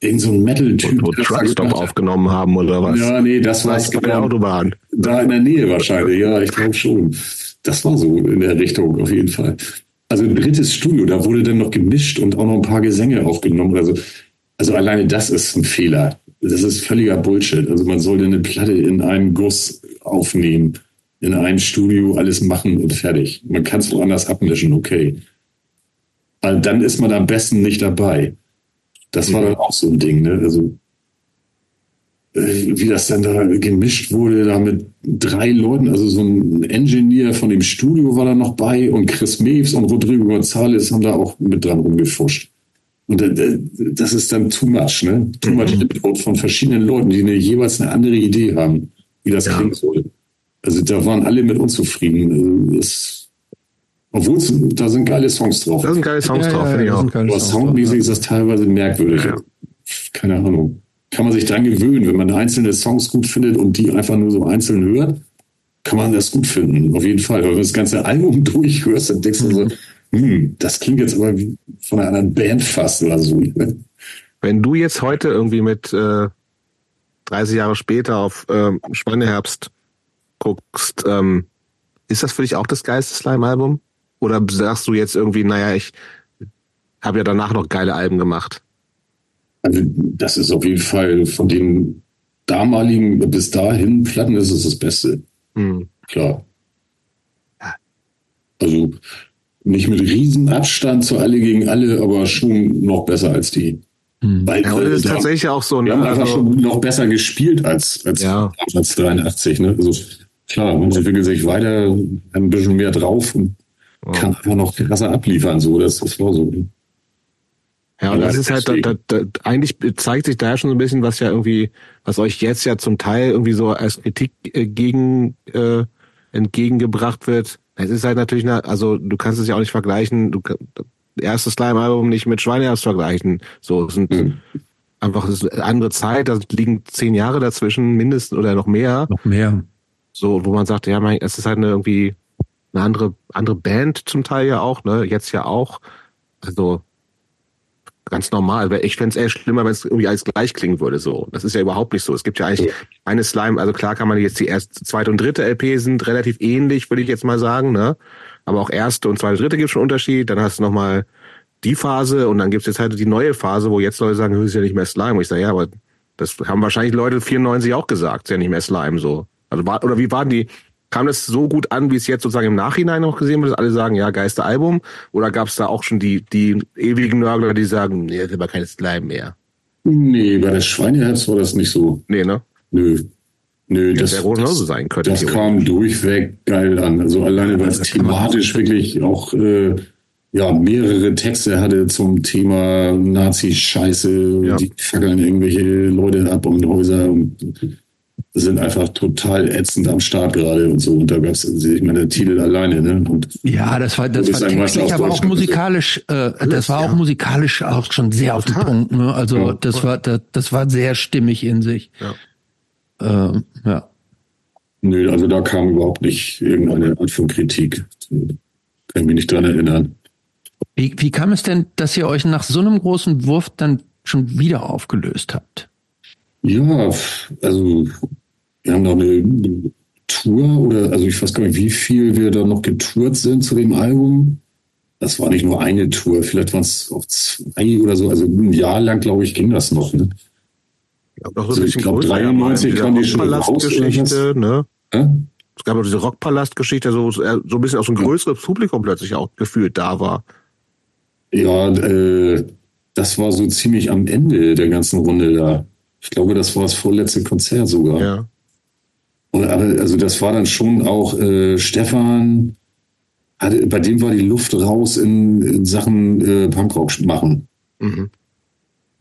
irgend so ein Metal-Typ. Wo Truckstop aufgenommen haben oder was? Ja, nee, das war Was bei der Autobahn. da in der Nähe wahrscheinlich, ja, ich glaube schon. Das war so in der Richtung auf jeden Fall. Also ein drittes Studio, da wurde dann noch gemischt und auch noch ein paar Gesänge aufgenommen. Also, also alleine das ist ein Fehler. Das ist völliger Bullshit. Also man sollte eine Platte in einem Guss aufnehmen, in einem Studio alles machen und fertig. Man kann es woanders abmischen, okay. Aber dann ist man am besten nicht dabei. Das war dann auch so ein Ding, ne? Also äh, wie das dann da gemischt wurde, da mit drei Leuten, also so ein Engineer von dem Studio war da noch bei und Chris Meves und Rodrigo González haben da auch mit dran rumgefuscht. Und äh, das ist dann too much, ne? Too much Input von verschiedenen Leuten, die eine, jeweils eine andere Idee haben, wie das Ja. klingen soll. Also da waren alle mit unzufrieden. Also das, obwohl da sind geile Songs drauf. Da sind geile Songs Ja, drauf, ja, finde ich ja, auch. Aber soundmäßig ist das teilweise merkwürdig. Ja. Keine Ahnung. Kann man sich dran gewöhnen, wenn man einzelne Songs gut findet und die einfach nur so einzeln hört, kann man das gut finden. Auf jeden Fall. Aber wenn du das ganze Album durchhörst, dann denkst du so, hm, das klingt jetzt aber wie von einer anderen Band fast oder so. Wenn du jetzt heute irgendwie mit äh, 30 Jahre später auf ähm, Schweineherbst guckst, ähm, ist das für dich auch das geilste Slime-Album? Oder sagst du jetzt irgendwie, naja, ich habe ja danach noch geile Alben gemacht? Also das ist auf jeden Fall von den damaligen bis dahin Platten ist es das Beste. Hm. Klar. Also nicht mit Riesenabstand zu alle gegen alle, aber schon noch besser als die. Weil, Ja, und das ist tatsächlich auch so, Wir ne? haben einfach Also, schon noch besser gespielt als, als, Ja. als 83. Ne? Also klar, man entwickelt sich weiter, ein bisschen mehr drauf und kann einfach noch krasser abliefern. So, das, das war so. Ja, und Ja, das ist halt, da, da, da, eigentlich zeigt sich da ja schon so ein bisschen, was ja irgendwie, was euch jetzt ja zum Teil irgendwie so als Kritik äh, gegen, äh, entgegengebracht wird. Es ist halt natürlich, eine, also du kannst es ja auch nicht vergleichen, du erstes Slime-Album nicht mit Schweineherz vergleichen. So, es sind Mhm. einfach es ist eine andere Zeit, da liegen zehn Jahre dazwischen, mindestens oder noch mehr. Noch mehr. So, wo man sagt, ja, mein, es ist halt eine irgendwie eine andere, andere Band zum Teil ja auch, ne? Jetzt ja auch. Also ganz normal. Weil Ich fänd's eher schlimmer, wenn es irgendwie alles gleich klingen würde. So, das ist ja überhaupt nicht so. Es gibt ja eigentlich eine Slime. Also klar kann man jetzt die erste, zweite und dritte LP sind relativ ähnlich, würde ich jetzt mal sagen. Ne, aber auch erste und zweite, dritte gibt schon Unterschied. Dann hast du noch mal die Phase und dann gibt's jetzt halt die neue Phase, wo jetzt Leute sagen, das ist ja nicht mehr Slime. Und ich sage, ja, aber das haben wahrscheinlich Leute 94 auch gesagt, ist ja nicht mehr Slime so. Also war, oder wie waren die? Kam das so gut an, wie es jetzt sozusagen im Nachhinein noch gesehen wird, dass alle sagen, ja, geilste Album? Oder gab es da auch schon die, die ewigen Nörgler, die sagen, nee, das ist aber kein Slime mehr? Nee, bei der Schweineherz war das nicht so. Nee, ne? Nö. Nö, Das das, hätte genauso sein können. das kam durchweg geil an. Also alleine, weil es thematisch wirklich auch äh, ja, mehrere Texte hatte zum Thema Nazi-Scheiße, Ja. die fackeln irgendwelche Leute ab und Häuser und sind einfach total ätzend am Start gerade und so. Und da gab's, also ich meine, der Titel alleine, ne? Und Ja, das war, das war textlich, aber auch Deutsch. musikalisch, äh, das war auch musikalisch auch schon sehr auf den Punkt, ne? Also Ja. das war, das, das war sehr stimmig in sich. Ja. Ähm, ja. nö, also da kam überhaupt nicht irgendeine Art von Kritik. Kann ich mich nicht dran erinnern. Wie, wie kam es denn, dass ihr euch nach so einem großen Wurf dann schon wieder aufgelöst habt? Ja, also wir haben noch eine Tour oder also ich weiß gar nicht, wie viel wir da noch getourt sind zu dem Album. Das war nicht nur eine Tour, vielleicht waren es auch zwei oder so. Also ein Jahr lang, glaube ich, ging das noch. Ne? Ja, noch so Also ich bisschen glaub, größer, 93 ja, kam die schon Rockpalast-Geschichte, ne? Ja? Es gab auch diese Rockpalast-Geschichte, so, so ein bisschen auch so ein größeres Publikum plötzlich auch gefühlt da war. Ja, äh, das war so ziemlich am Ende der ganzen Runde da. Ich glaube, das war das vorletzte Konzert sogar. Ja. Und, also das war dann schon auch äh, Stefan, hatte, bei dem war die Luft raus in, in Sachen äh, Punkrock machen. Mhm.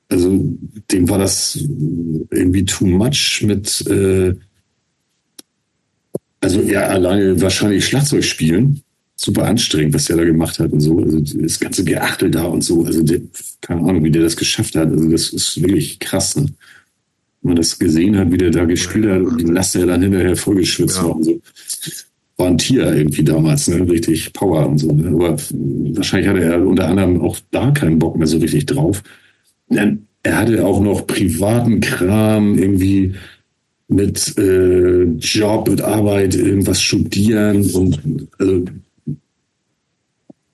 Also dem war das irgendwie too much mit, äh, also er alleine wahrscheinlich Schlagzeug spielen. Super anstrengend, was der da gemacht hat und so. Also das ganze Geachtel da und so. Also der, keine Ahnung, wie der das geschafft hat. Also das ist wirklich krass. Ne? Man das gesehen hat, wie der da gespielt hat und die Last, der dann hinterher vollgeschwitzt Ja. war so. War ein Tier irgendwie damals, ne? richtig Power und so. Ne? Aber wahrscheinlich hatte er unter anderem auch da keinen Bock mehr so richtig drauf. Denn er hatte auch noch privaten Kram, irgendwie mit äh, Job, mit Arbeit, irgendwas studieren und also,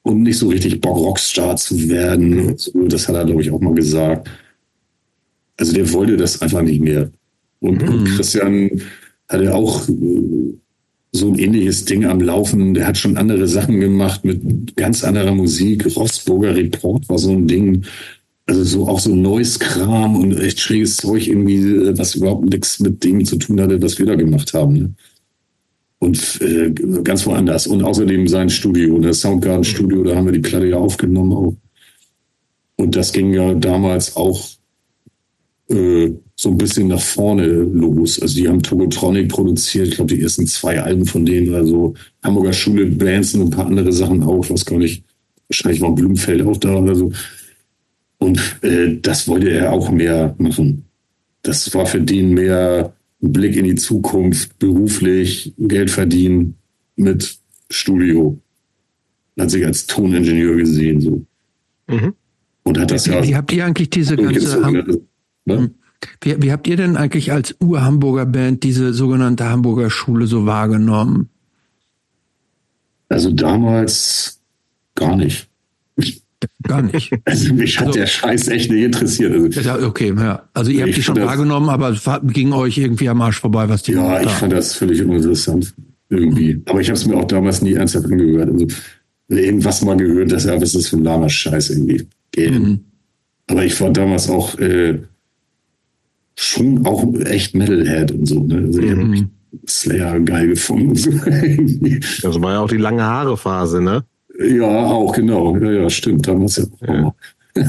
um nicht so richtig Bock, Rockstar zu werden. So. Das hat er, glaube ich, auch mal gesagt. Also der wollte das einfach nicht mehr. Und, und Christian hatte auch äh, so ein ähnliches Ding am Laufen. Der hat schon andere Sachen gemacht mit ganz anderer Musik. Rossburger Report war so ein Ding. Also so auch so neues Kram und echt schräges Zeug irgendwie, äh, was überhaupt nichts mit dem zu tun hatte, was wir da gemacht haben. Ne? Und äh, ganz woanders. Und außerdem sein Studio, das Soundgarden Studio, da haben wir die Platte ja aufgenommen auch. Und das ging ja damals auch äh, so ein bisschen nach vorne los. Also die haben Togotronic produziert, ich glaube die ersten zwei Alben von denen, also Hamburger Schule, Bands und ein paar andere Sachen auch, was gar nicht, wahrscheinlich war Blumfeld auch da oder so. Und äh, das wollte er auch mehr machen. Das war für den mehr Blick in die Zukunft, beruflich, Geld verdienen mit Studio. Hat sich als Toningenieur gesehen so. Mhm. Und hat das ja Wie habt ihr eigentlich diese ganze. Ham Ne? wie, wie habt ihr denn eigentlich als Ur-Hamburger Band diese sogenannte Hamburger Schule so wahrgenommen? Also damals gar nicht. Gar nicht. Also mich hat Also- der Scheiß echt nicht interessiert. Also, okay, ja. Also ihr habt die schon wahrgenommen, aber es ging euch irgendwie am Arsch vorbei, was die ja, ich haben. fand das völlig uninteressant irgendwie. Mhm. Aber ich habe es mir auch damals nie ernsthaft angehört. Also irgendwas mal gehört, dass ja, was ist das für ein lahmer Scheiß irgendwie. Mhm. Aber ich war damals auch äh, schon auch echt Metalhead und so. Ne? Also ich Mhm. Slayer geil gefunden. Das war ja auch die lange Haare Phase, ne? ja, auch genau. Ja, ja, stimmt. Damals ja. auch.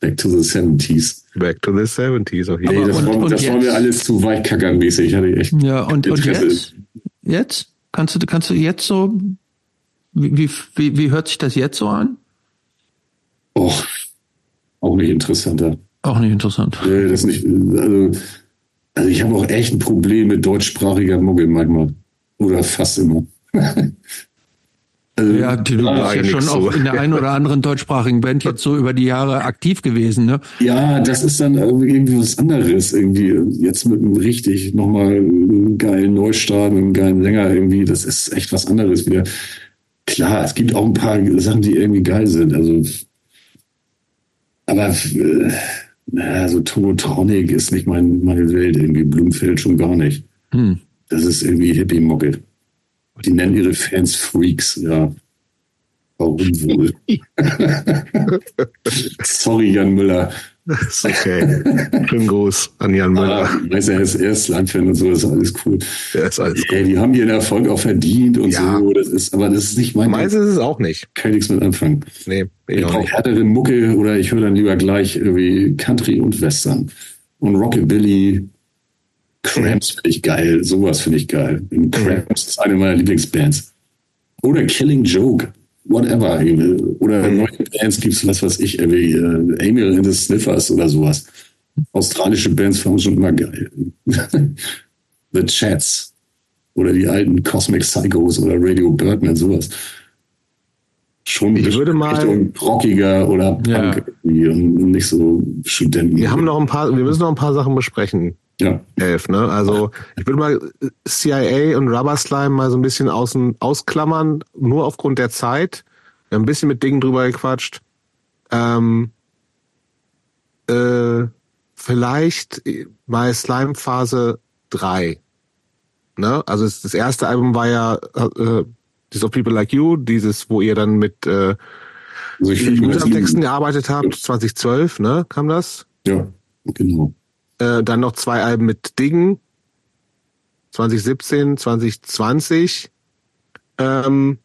Back to the 70s. Back to the 70s auf jeden Nee, Aber das, und- war, und das war mir alles zu weichkackermäßig. Ich hatte echt Ja, und, und jetzt? Jetzt? Kannst du, kannst du jetzt so, wie, wie, wie, hört sich das jetzt so an? Oh, auch nicht interessanter. Auch nicht interessant. Nee, das nicht. Also, also ich habe auch echt ein Problem mit deutschsprachiger Mucke manchmal. Oder fast immer. also, Ja, du bist ja schon so. auch in der einen oder anderen deutschsprachigen Band jetzt so über die Jahre aktiv gewesen, ne? ja, das ist dann irgendwie was anderes. Irgendwie jetzt mit einem richtig nochmal geilen Neustart, einem geilen Sänger irgendwie. Das ist echt was anderes wieder. Klar, es gibt auch ein paar Sachen, die irgendwie geil sind. Also, aber äh, na, so Togotronic ist nicht mein, meine Welt irgendwie. Blumfeld schon gar nicht. Hm. Das ist irgendwie Hippie-Mucke. Die nennen ihre Fans Freaks, ja. Warum wohl? Sorry, Jan Müller. Ist okay. Schönen Gruß an Jan Müller. Ah, weiß er ist Erstlandfan und so, das ist alles cool. Der ist alles Ey, die haben ihren Erfolg auch verdient und Ja. so. Das ist, aber das ist nicht mein. Meins ist es auch nicht. Kann ich nichts mit anfangen. Nee, Ich ich auch brauche härtere Mucke oder ich höre dann lieber gleich irgendwie Country und Western. Und Rockabilly, Cramps finde ich geil. Sowas finde ich geil. Und Cramps ist eine meiner Lieblingsbands. Oder Killing Joke. Whatever. Oder neue Bands gibt's was weiß ich, irgendwie, äh, Emil and the Sniffers oder sowas. Australische Bands fand ich schon immer geil. the Chats. Oder die alten Cosmic Psychos oder Radio Birdman, sowas. Schon Ich würde mal- Richtung rockiger oder Punk Ja. irgendwie und nicht so Studenten. Wir haben noch ein paar, wir müssen noch ein paar Sachen besprechen. Ja. Elf, ne? Also ich würde mal CIA und Rubber Slime mal so ein bisschen außen ausklammern, nur aufgrund der Zeit. Wir haben ein bisschen mit Dingen drüber gequatscht. Ähm, äh, vielleicht mal Slime Phase 3. Ne? Also es, das erste Album war ja äh, This of People Like You, dieses, wo ihr dann mit äh, Also Texten gearbeitet habt, 2012, ne? Kam das? Ja, genau. Äh, dann noch zwei Alben mit Dingen. 2017, 2020. Ähm,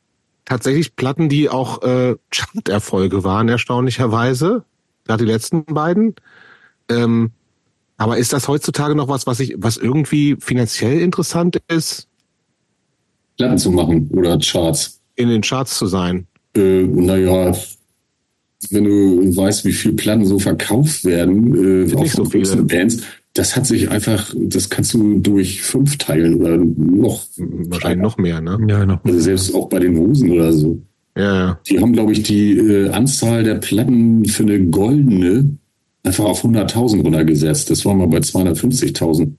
tatsächlich Platten, die auch äh, Chart-Erfolge waren, erstaunlicherweise. Gerade die letzten beiden. Ähm, aber ist das heutzutage noch was, was ich, was irgendwie finanziell interessant ist? Platten zu machen oder Charts. In den Charts zu sein. Äh, naja, wenn du weißt, wie viele Platten so verkauft werden, äh, auch so viele Bands, das hat sich einfach, das kannst du durch fünf teilen oder noch. Wahrscheinlich noch mehr, ne? Ja, noch. Also selbst auch bei den Hosen oder so. Ja, ja. Die haben, glaube ich, die äh, Anzahl der Platten für eine goldene einfach auf 100.000 runtergesetzt. Das war mal bei 250.000.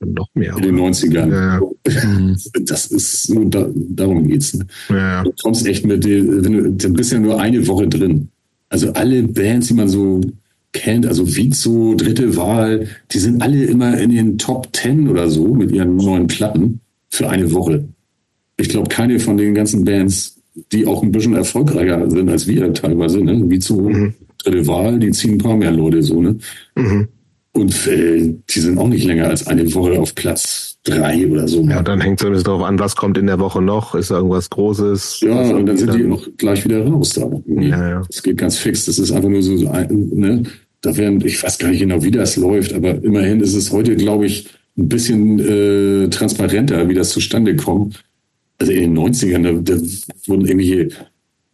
Noch mehr. In den 90ern. Ja, ja. Das ist nur da, darum geht's. Ne? Ja, du kommst echt mit, wenn du, du bist ja nur eine Woche drin. Also alle Bands, die man so kennt, also Vizo, dritte Wahl, die sind alle immer in den Top Ten oder so mit ihren neuen Platten für eine Woche. Ich glaube, keine von den ganzen Bands, die auch ein bisschen erfolgreicher sind als wir teilweise, ne? Vizo, mhm. dritte Wahl, die ziehen ein paar mehr Leute so, ne? Mhm. Und äh, die sind auch nicht länger als eine Woche auf Platz drei oder so. Ja, dann hängt es ein bisschen darauf an, was kommt in der Woche noch. Ist da irgendwas Großes? Ja, und dann sind die auch gleich wieder raus da. Ja, ja. Das geht ganz fix. Das ist einfach nur so, ne? Da werden, ich weiß gar nicht genau, wie das läuft, aber immerhin ist es heute, glaube ich, ein bisschen äh, transparenter, wie das zustande kommt. Also in den 90ern, da, da wurden irgendwelche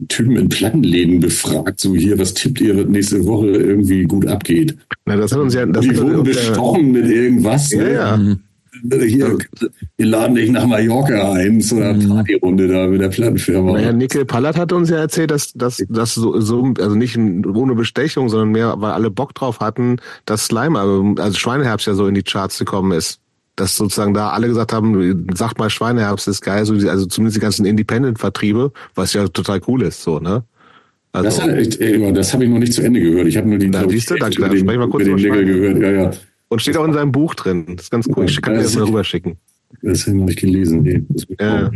Typen in Plattenläden befragt, so hier, was tippt ihr, was nächste Woche irgendwie gut abgeht. Na, das hat uns ja, das die wurden bestochen mit irgendwas. Ja, ne? ja. Mhm. Hier, wir laden dich nach Mallorca ein zu einer mhm. Partyrunde da mit der Plattenfirma. Naja, Nickel Pallat hat uns ja erzählt, dass dass das so, so, also nicht ohne Bestechung, sondern mehr, weil alle Bock drauf hatten, dass Slime, also Schweineherbst ja so in die Charts gekommen ist dass sozusagen da alle gesagt haben, sagt mal Schweineherbst ist geil, so also zumindest die ganzen Independent-Vertriebe, was ja total cool ist, so, ne? Also, das, das habe ich noch nicht zu Ende gehört. Ich habe nur die Na, siehst du, danke, über den, mal kurz über den Deckel gehört. Ja, ja. Und steht auch in seinem Buch drin. Das ist ganz cool. Ich kann dir das mal rüberschicken. Das habe ich noch nicht gelesen. Nee, ja.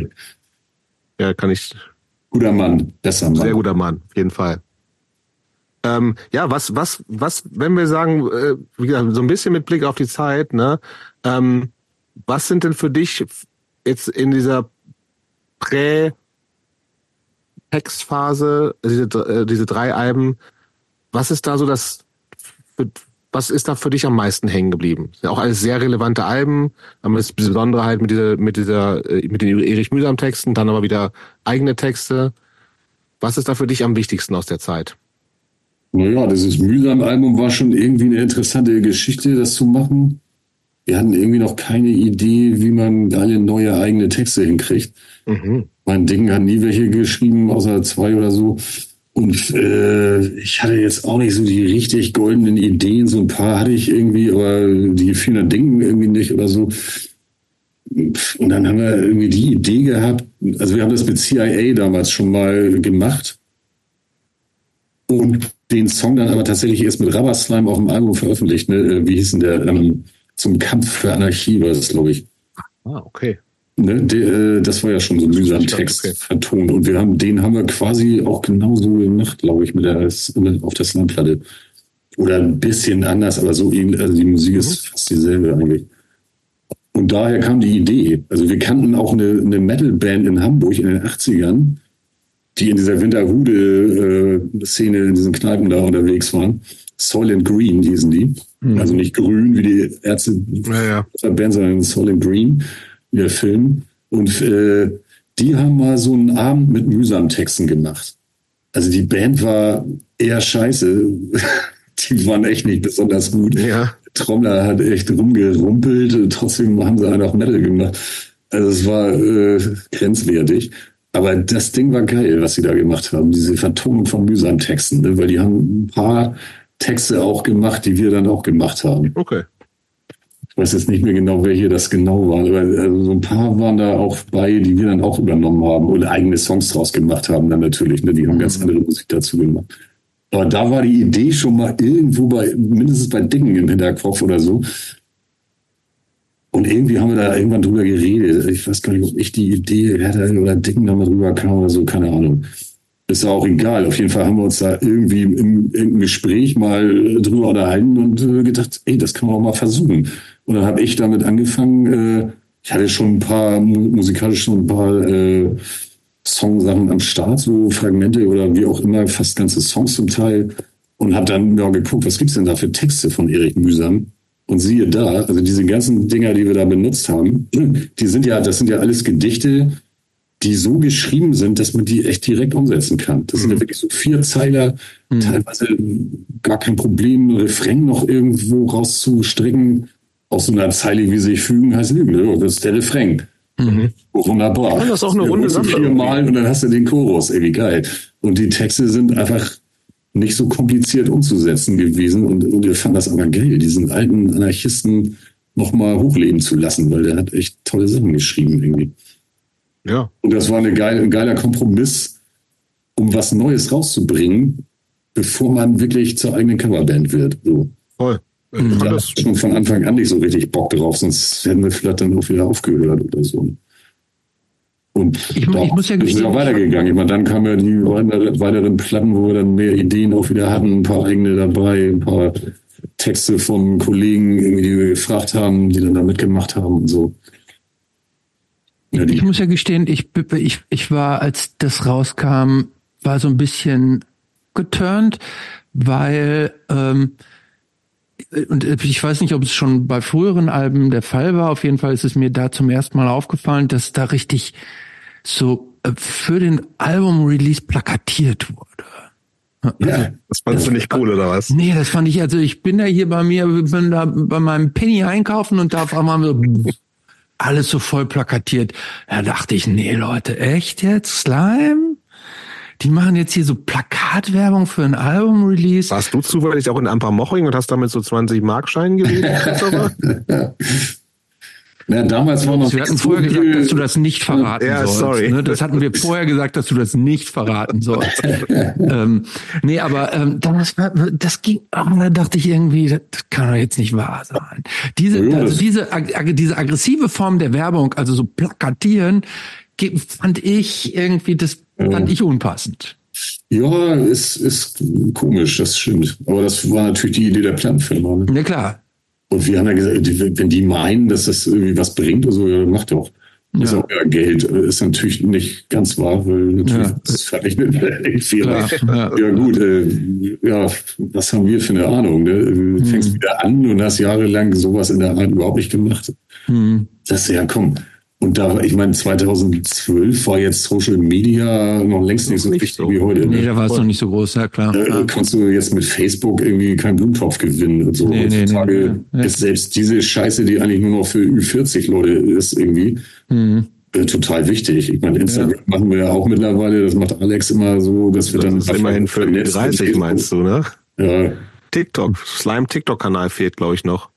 ja, kann ich. Guter Mann, besser Mann. Sehr guter Mann, auf jeden Fall. Ähm, ja, was, was, was, wenn wir sagen, äh, wie gesagt, so ein bisschen mit Blick auf die Zeit, ne? Ähm, was sind denn für dich jetzt in dieser Prä-Textphase, diese, äh, diese drei Alben, was ist da so das, was ist da für dich am meisten hängen geblieben? Ja auch alles sehr relevante Alben, aber das Besondere halt mit dieser, mit dieser, äh, mit den Erich Mühsam Texten, dann aber wieder eigene Texte. Was ist da für dich am wichtigsten aus der Zeit? Naja, dieses Mühsam-Album war schon irgendwie eine interessante Geschichte, das zu machen wir hatten irgendwie noch keine Idee, wie man alle neue eigene Texte hinkriegt. Mhm. Mein Ding hat nie welche geschrieben, außer zwei oder so. Und äh, ich hatte jetzt auch nicht so die richtig goldenen Ideen. So ein paar hatte ich irgendwie, aber die vielen Dingen irgendwie nicht oder so. Und dann haben wir irgendwie die Idee gehabt, also wir haben das mit CIA damals schon mal gemacht. Und den Song dann aber tatsächlich erst mit Rubber Slime auf dem Album veröffentlicht. Ne? Wie hieß denn der? Ähm, zum Kampf für Anarchie war das, glaube ich. Ah, okay. Ne, de, äh, das war ja schon so ein mühsam Text okay. vertont. Und wir haben, den haben wir quasi auch genauso gemacht, glaube ich, mit der, auf der Slamplatte. Oder ein bisschen anders, aber so ähnlich, also die Musik mhm. ist fast dieselbe eigentlich. Und daher kam die Idee. Also wir kannten auch eine, eine Metal-Band in Hamburg in den 80ern, die in dieser Winterhude-Szene äh, in diesen Kneipen da unterwegs waren. Soylent Green hießen die. Mhm. Also nicht grün wie die Ärzte ja, ja. Band, sondern Soylent Green, wie der Film. Und äh, die haben mal so einen Abend mit mühsamen Texten gemacht. Also die Band war eher scheiße. die waren echt nicht besonders gut. Ja. Trommler hat echt rumgerumpelt, trotzdem haben sie halt auch Metal gemacht. Also es war äh, grenzwertig. Aber das Ding war geil, was sie da gemacht haben, diese Vertonung von mühsamen Texten, ne? weil die haben ein paar Texte auch gemacht, die wir dann auch gemacht haben. Okay. Ich weiß jetzt nicht mehr genau, hier das genau war, aber also so ein paar waren da auch bei, die wir dann auch übernommen haben oder eigene Songs draus gemacht haben dann natürlich. Ne? Die haben ganz mhm. andere Musik dazu gemacht. Aber da war die Idee schon mal irgendwo bei, mindestens bei Dingen im Hinterkopf oder so. Und irgendwie haben wir da irgendwann drüber geredet. Ich weiß gar nicht, ob ich die Idee hatte oder Dicken da mal drüber kam oder so, keine Ahnung ist auch egal. Auf jeden Fall haben wir uns da irgendwie im, im Gespräch mal drüber unterhalten und äh, gedacht, ey, das kann man auch mal versuchen. Und dann habe ich damit angefangen, äh, ich hatte schon ein paar musikalisch schon ein paar äh, Songsachen am Start, so Fragmente oder wie auch immer, fast ganze Songs zum Teil. Und habe dann ja, geguckt, was gibt's denn da für Texte von Erik Mühsam? Und siehe da, also diese ganzen Dinger, die wir da benutzt haben, die sind ja, das sind ja alles Gedichte, die so geschrieben sind, dass man die echt direkt umsetzen kann. Das sind ja wirklich so vier Zeiler, Mhm. teilweise gar kein Problem, Refrain noch irgendwo rauszustricken. Aus so einer Zeile, wie sich fügen, heißt Lügen. ne? Das ist der Refrain. Oh, wunderbar. Ja, das ist auch eine runde Sache. Viermal und dann hast du den Chorus. Irgendwie geil. Und die Texte sind einfach nicht so kompliziert umzusetzen gewesen. Und, und wir fanden das aber geil, diesen alten Anarchisten nochmal hochleben zu lassen, weil der hat echt tolle Sachen geschrieben irgendwie. Ja. Und das war eine geil, ein geiler Kompromiss, um was Neues rauszubringen, bevor man wirklich zur eigenen Coverband wird. So. Voll. Ich Da fand hatte das, ich schon von Anfang an nicht so richtig Bock drauf, sonst hätten wir vielleicht dann auch wieder aufgehört oder so. Und Ich- da ich muss ja ist es gestehen, ja weitergegangen. Ich meine, dann kamen ja die weiteren, weiteren Platten, wo wir dann mehr Ideen auch wieder hatten, ein paar eigene dabei, ein paar Texte von Kollegen, irgendwie, die wir gefragt haben, die dann da mitgemacht haben und so. Ich die, muss ja gestehen, ich, ich, ich war, als das rauskam, war so ein bisschen geturnt, weil, ähm, und ich weiß nicht, ob es schon bei früheren Alben der Fall war. Auf jeden Fall ist es mir da zum ersten Mal aufgefallen, dass da richtig so äh, für den Album-Release plakatiert wurde. ja, das fandst du nicht cool, oder was? Nee, das fand ich, also ich bin da hier bei mir, bin da bei meinem Penny einkaufen und da auf einmal so alles so voll plakatiert. Da dachte ich, nee Leute, echt jetzt? Slime? Die machen jetzt hier so Plakatwerbung für ein Album-Release. Warst du zufällig auch in Ampermoching und hast damit so 20 Markscheinen gewählt? Na, damals war noch Wir hatten vorher gesagt, dass du das nicht verraten Ja, sollst. sorry. Ne? Das hatten wir vorher gesagt, dass du das nicht verraten sollst. ähm, nee, aber ähm, das, war- das ging, aber da dachte ich irgendwie, das kann doch jetzt nicht wahr sein. Diese, also diese, ag- diese aggressive Form der Werbung, also so plakatieren, fand ich irgendwie, das fand ich unpassend. Ja, ist, ist komisch, das stimmt. Aber das war natürlich die Idee der Plattenfirma. Ne? Ja klar. Und wir haben ja gesagt, wenn die meinen, dass das irgendwie was bringt oder so, ja, macht doch. Das ist Ja. auch ja Geld. Ist natürlich nicht ganz wahr, weil natürlich Ja. das ist verrechnet Fehler. Klar, ja. Ja gut, äh, ja, was haben wir für eine Ahnung? Ne? Du fängst wieder an und hast jahrelang sowas in der Art überhaupt nicht gemacht. Hm. Das ist ja, komm. Und da, ich meine, 2012 war jetzt Social Media noch längst nicht so wichtig so. wie heute. Nee, Ne? da war es noch nicht so groß, ja klar. Äh, Ja. kannst du jetzt mit Facebook irgendwie keinen Blumentopf gewinnen und so. Nee, nee, Heutzutage nee, nee, nee. ist selbst diese Scheiße, die eigentlich nur noch für Ü40 Leute ist, irgendwie Hm. äh, total wichtig. Ich meine, Instagram machen wir ja auch mittlerweile, das macht Alex immer so, dass wir Das dann ist immerhin für die Netz und 30, Facebook- meinst du, ne? Ja. TikTok, Slime-TikTok-Kanal fehlt, glaube ich, noch.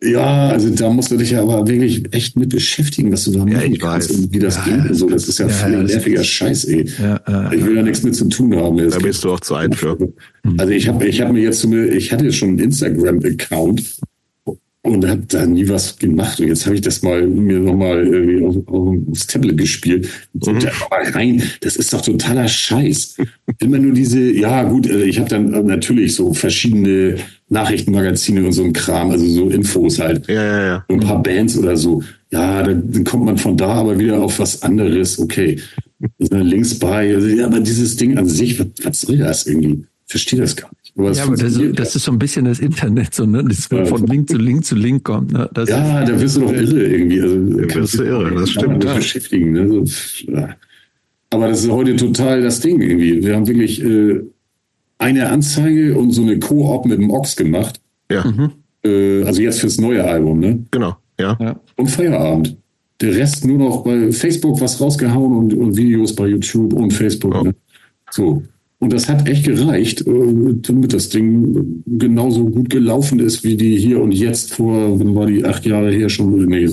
Ja, also da musst du dich ja aber wirklich echt mit beschäftigen, was du da machen ich kannst weiß. und wie das Ja, geht so. Das ist ja, ja, voll ja, das nerviger ist- Scheiß, ey. Ja, ja, Ich will da nichts mit zu tun haben. Da bist du auch zu alt für. Also ich habe ich hab mir jetzt ich hatte schon einen Instagram-Account und habe da nie was gemacht. Und jetzt habe ich das mal mir nochmal irgendwie auf, auf, aufs Tablet gespielt. Und da mal rein, das ist doch totaler Scheiß. Immer nur diese, ja gut, äh, ich habe dann natürlich so verschiedene Nachrichtenmagazine und so ein Kram, also so Infos halt. Ja, ja, ja. So ein paar Bands oder so. Ja, dann, dann kommt man von da aber wieder auf was anderes. Okay. Ist dann links bei. Also, ja, aber dieses Ding an sich, was, was soll das irgendwie? Ich verstehe das gar nicht. Aber Ja, aber das, funktioniert das ist so ein bisschen das Internet, so, ne? Das Ja. von Link zu Link zu Link kommt. Ne? Das ja, da wirst du doch irre irgendwie. Also, wirst du irre, das stimmt, ja. beschäftigen. Ne? So, ja. Aber das ist heute total das Ding irgendwie. Wir haben wirklich äh, eine Anzeige und so eine Koop mit dem Ochs gemacht. Ja, Äh, also jetzt fürs neue Album, ne? genau. Ja. Ja. Und Feierabend. Der Rest nur noch bei Facebook was rausgehauen und, und Videos bei YouTube und Facebook. Ja. Ne? So. Und das hat echt gereicht, äh, damit das Ding genauso gut gelaufen ist, wie die hier und jetzt vor, wann war die, acht Jahre her schon? Nee,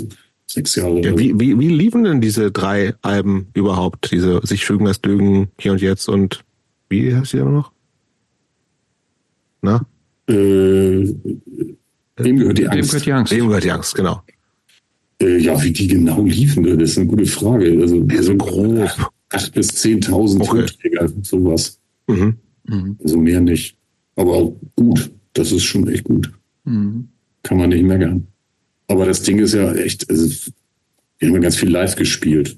sechs Jahre. Ja, wie, wie, wie liefen denn diese drei Alben überhaupt? Diese sich fügen das Lügen, hier und jetzt und wie heißt die immer noch? Na? äh, dem gehört die Angst. gehört die Angst. Dem gehört die Angst, genau. Äh, ja, wie die genau liefen, ne? das ist eine gute Frage. Also, Ja, so grob. Acht bis 10.000 Okay. Tonträger, sowas. Mhm. Mhm. Also mehr nicht. Aber gut, das ist schon echt gut. Mhm. Kann man nicht meckern. Aber das Ding ist ja echt, also, wir haben ja ganz viel live gespielt.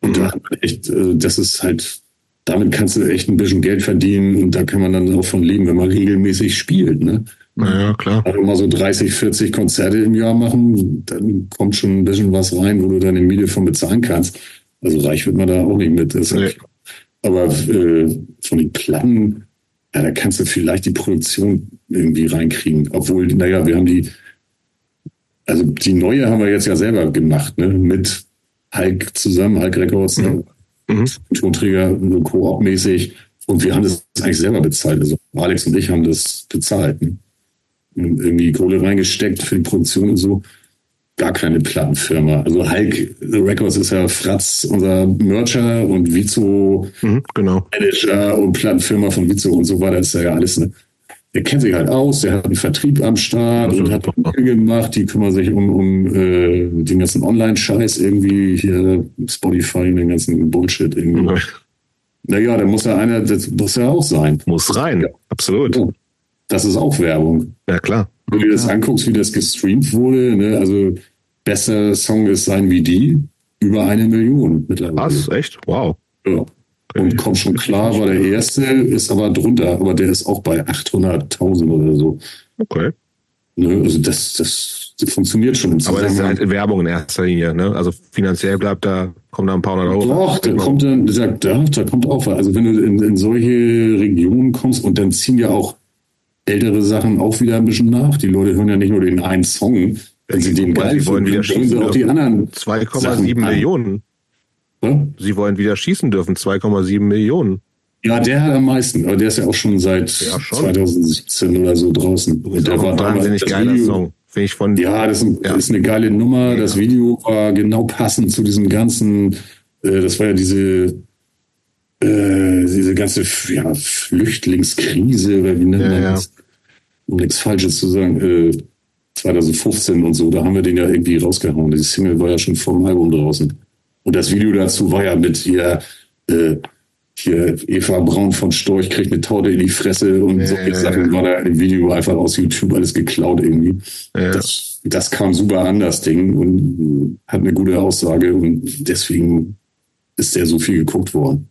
Und da hat man echt, äh, das ist halt, damit kannst du echt ein bisschen Geld verdienen und da kann man dann auch von leben, wenn man regelmäßig spielt. Ne? Naja, klar. Also mal so 30, 40 Konzerte im Jahr machen, dann kommt schon ein bisschen was rein, wo du deine Miete von bezahlen kannst. Also reich wird man da auch nicht mit. Nee. Aber äh, von den Platten, ja, da kannst du vielleicht die Produktion irgendwie reinkriegen. Obwohl, naja, wir haben die, also die neue haben wir jetzt ja selber gemacht, ne? Mit Hulk zusammen, Hulk Records, ne? Mhm. Tonträger, so Koop-mäßig. Und wir haben das eigentlich selber bezahlt. Also Alex und ich haben das bezahlt. Ne? Und irgendwie Kohle reingesteckt für die Produktion und so. Gar keine Plattenfirma. Also Hulk Records ist ja Fratz, unser Mercher und Vizo Mhm, genau. Manager und Plattenfirma von Vizo und so weiter. Das ist ja alles, ne? Der kennt sich halt aus, der hat einen Vertrieb am Start und hat. Mühe gemacht, die kümmern sich um, um äh, den ganzen Online-Scheiß irgendwie, hier Spotify, den ganzen Bullshit irgendwie. Mhm. Naja, da muss ja einer, das muss ja auch sein. Muss rein. Absolut. Ja. Das ist auch Werbung. Ja, klar. Wenn du dir das anguckst, wie das gestreamt wurde, ne, also bester Song ist sein wie die, über eine Million mittlerweile. Was? Echt? Wow. Ja. Und komm schon klar, war der erste, ist aber drunter, aber der ist auch bei 800.000 oder so. Okay. Ne? Also das, das, das funktioniert schon im Aber das ist halt Werbung in erster Linie, ne? Also finanziell bleibt da, kommen da ein paar hundert Euro. Doch, da kommt dann, da, da, da kommt auch was. Also wenn du in, in solche Regionen kommst und dann ziehen ja auch ältere Sachen auch wieder ein bisschen nach. Die Leute hören ja nicht nur den einen Song, wenn sie den geil wollen finden, wieder hören sie auch die anderen. 2,7 Sachen an. Millionen. Ne? Sie wollen wieder schießen dürfen. 2,7 Millionen. Ja, der hat am meisten, aber der ist ja auch schon seit Ja, schon. 2017 oder so draußen. Das ist auch ein wahnsinnig geiler Video- Song. Finde ich von. Ja, das ist, ein, Ja. ist eine geile Nummer. Das Video war genau passend zu diesem ganzen, äh, das war ja diese, äh, diese ganze ja, Flüchtlingskrise, oder wie nennt Ja, man ja. das? Um nichts Falsches zu sagen, äh, 2015 und so, da haben wir den ja irgendwie rausgehauen. Die Single war ja schon vor dem Album draußen. Und das Video dazu war ja mit ihr, äh, hier Eva Braun von Storch kriegt eine Torte in die Fresse und Ja, solche ja, Sachen ja. war da im Video einfach aus YouTube alles geklaut irgendwie. Ja. Das, das kam super an, das Ding, und hat eine gute Aussage und deswegen ist der so viel geguckt worden.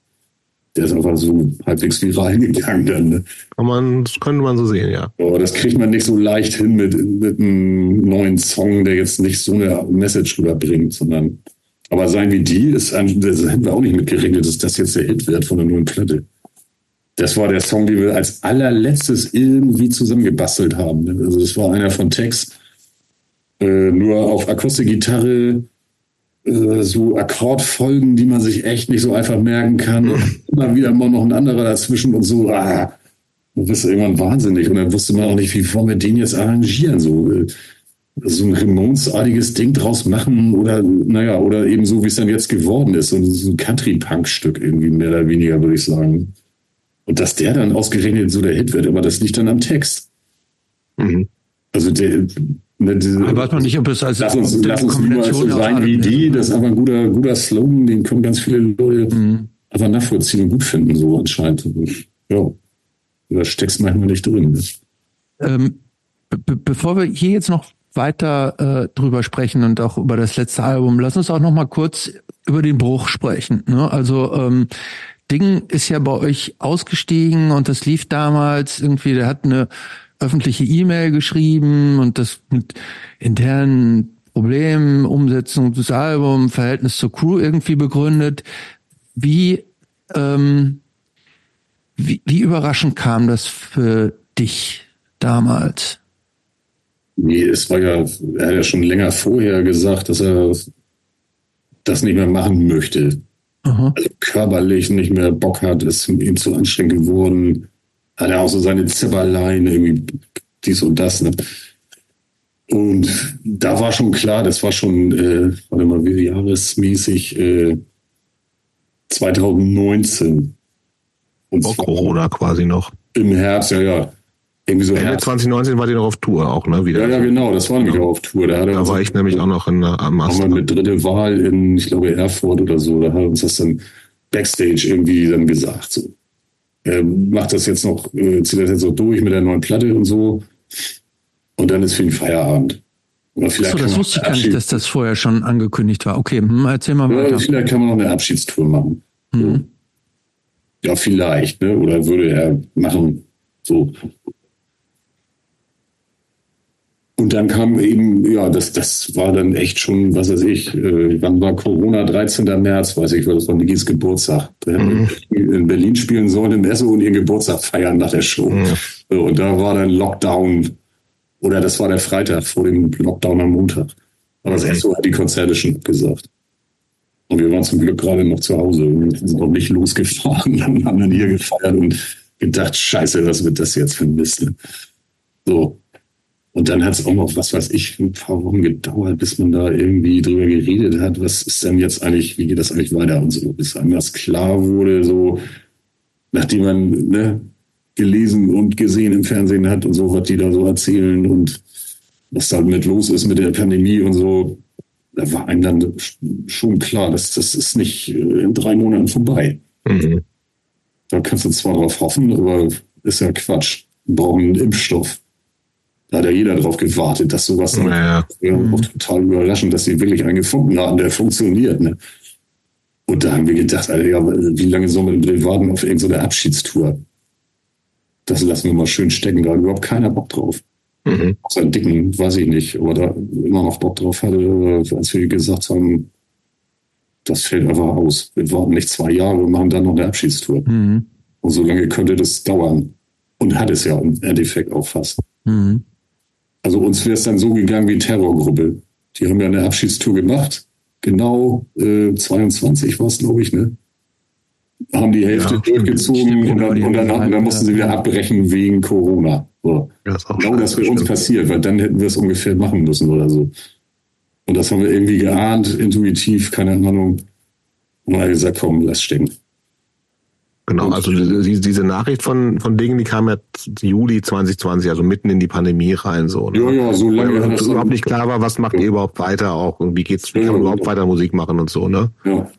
Der ist einfach so halbwegs viral gegangen dann. Ne? Kann man, das könnte man so sehen, ja. Aber das kriegt man nicht so leicht hin mit, mit einem neuen Song, der jetzt nicht so eine Message rüberbringt, sondern aber sein wie die ist, das hätten wir auch nicht mitgerechnet, dass das jetzt der Hit wird von der neuen Platte. Das war der Song, den wir als allerletztes irgendwie zusammengebastelt haben. Also das war einer von Tex, äh, nur auf Akustikgitarre, äh, so Akkordfolgen, die man sich echt nicht so einfach merken kann. Und immer wieder mal noch ein anderer dazwischen und so. Ah, du bist irgendwann wahnsinnig. Und dann wusste man auch nicht, wie wollen wir den jetzt arrangieren. So, äh, so ein Ramones-artiges Ding draus machen oder, naja, oder eben so, wie es dann jetzt geworden ist. Und so ein Country-Punk-Stück irgendwie, mehr oder weniger, würde ich sagen. Und dass der dann ausgerechnet so der Hit wird, aber das liegt dann am Text. Mhm. Also der, ne, diese, Ich weiß man nicht, ob es als Lass uns, lass uns niemals so sein wie die. Das ist einfach ein guter, guter Slogan, den können ganz viele Leute Mhm. einfach nachvollziehen und gut finden, so anscheinend. Ja. Da steckst manchmal nicht drin. Ähm, be bevor wir hier jetzt noch weiter äh, drüber sprechen und auch über das letzte Album, lass uns auch noch mal kurz über den Bruch sprechen. Ne? Also ähm, Ding ist ja bei euch ausgestiegen und das lief damals irgendwie, der hat eine öffentliche E-Mail geschrieben und das mit internen Problemen, Umsetzung des Albums, Verhältnis zur Crew irgendwie begründet. Wie, ähm, wie, wie überraschend kam das für dich damals? Nee, es war ja, er hat ja schon länger vorher gesagt, dass er das nicht mehr machen möchte. Aha. Also körperlich nicht mehr Bock hat, ist ihm zu anstrengend geworden. Hat er auch so seine Zipperlein, irgendwie dies und das. Ne? Und da war schon klar, das war schon, äh, warte mal, wie jahresmäßig, äh, 2019. Und Vor Corona quasi noch. im Herbst, ja, ja. Irgendwie so Ende Herbst. 2019 war die noch auf Tour auch, ne? Wieder. Ja, ja, genau, das war nämlich auch auf Tour. Da, Da war ich nämlich auch noch in der am haben Master. wir eine dritte Wahl in, ich glaube, Erfurt oder so. Da hat uns das dann Backstage irgendwie dann gesagt. So. Er macht das jetzt noch, äh, zieht das jetzt noch durch mit der neuen Platte und so. Und dann ist für ihn Feierabend. Oder vielleicht so, das wusste ich gar nicht, dass das vorher schon angekündigt war. Okay, hm, erzähl mal Ja, weiter. vielleicht kann man noch eine Abschiedstour machen. Mhm. Ja, vielleicht, ne? Oder würde er machen. So. Und dann kam eben, ja, das, das war dann echt schon, was weiß ich, äh, wann war Corona? 13. März, weiß ich, weil das war Nigis Geburtstag. Hätten wir in Berlin spielen sollen, in Esso und ihren Geburtstag feiern nach der Show. So, und da war dann Lockdown. Oder das war der Freitag vor dem Lockdown am Montag. Aber das Esso hat die Konzerte schon abgesagt. Und wir waren zum Glück gerade noch zu Hause und sind noch nicht losgefahren und haben dann hier gefeiert und gedacht, scheiße, was wird das jetzt für ein Mist? ne? So. Und dann hat es auch noch, was weiß ich, ein paar Wochen gedauert, bis man da irgendwie drüber geredet hat, was ist denn jetzt eigentlich, wie geht das eigentlich weiter und so, bis einem das klar wurde, so, nachdem man ne, gelesen und gesehen im Fernsehen hat und so, was die da so erzählen und was da mit los ist mit der Pandemie und so, da war einem dann schon klar, dass das ist nicht äh, in drei Monaten vorbei. Mhm. Da kannst du zwar drauf hoffen, aber ist ja Quatsch. Wir brauchen einen Impfstoff. Da hat ja jeder drauf gewartet, dass sowas Naja. ja, auch total überraschend, dass sie wirklich einen gefunden haben, der funktioniert. Ne? Und da haben wir gedacht, Alter, ja, wie lange sollen wir denn warten auf irgendeine Abschiedstour? Das lassen wir mal schön stecken, da hat überhaupt keiner Bock drauf. Mhm. Außer dicken, weiß ich nicht, aber da immer noch Bock drauf hatte, als wir gesagt haben, das fällt einfach aus. Wir warten nicht zwei Jahre und machen dann noch eine Abschiedstour. Mhm. Und so lange könnte das dauern. Und hat es ja im Endeffekt auch fast. Mhm. Also uns wäre es dann so gegangen wie Terrorgruppe. Die haben ja eine Abschiedstour gemacht. Genau äh, 22 war es, glaube ich, ne? Haben die Hälfte Ja, durchgezogen stimmt, und, dann, und dann, hatten, dann mussten sie wieder abbrechen wegen Corona. So. Ja, auch Genau das wäre uns passiert, weil dann hätten wir es ungefähr machen müssen oder so. Und das haben wir irgendwie geahnt, intuitiv, keine Ahnung. Und haben gesagt, komm, lass stecken. Genau, also diese, Nachricht von, von Dingen, die kam ja Juli 2020, also mitten in die Pandemie rein, so. Ne? Ja, ja, so lange Weil das überhaupt nicht klar war, was macht ihr überhaupt weiter auch und wie geht's, wie Ja, kann man ja, überhaupt ja. weiter Musik machen und so, ne? Ja.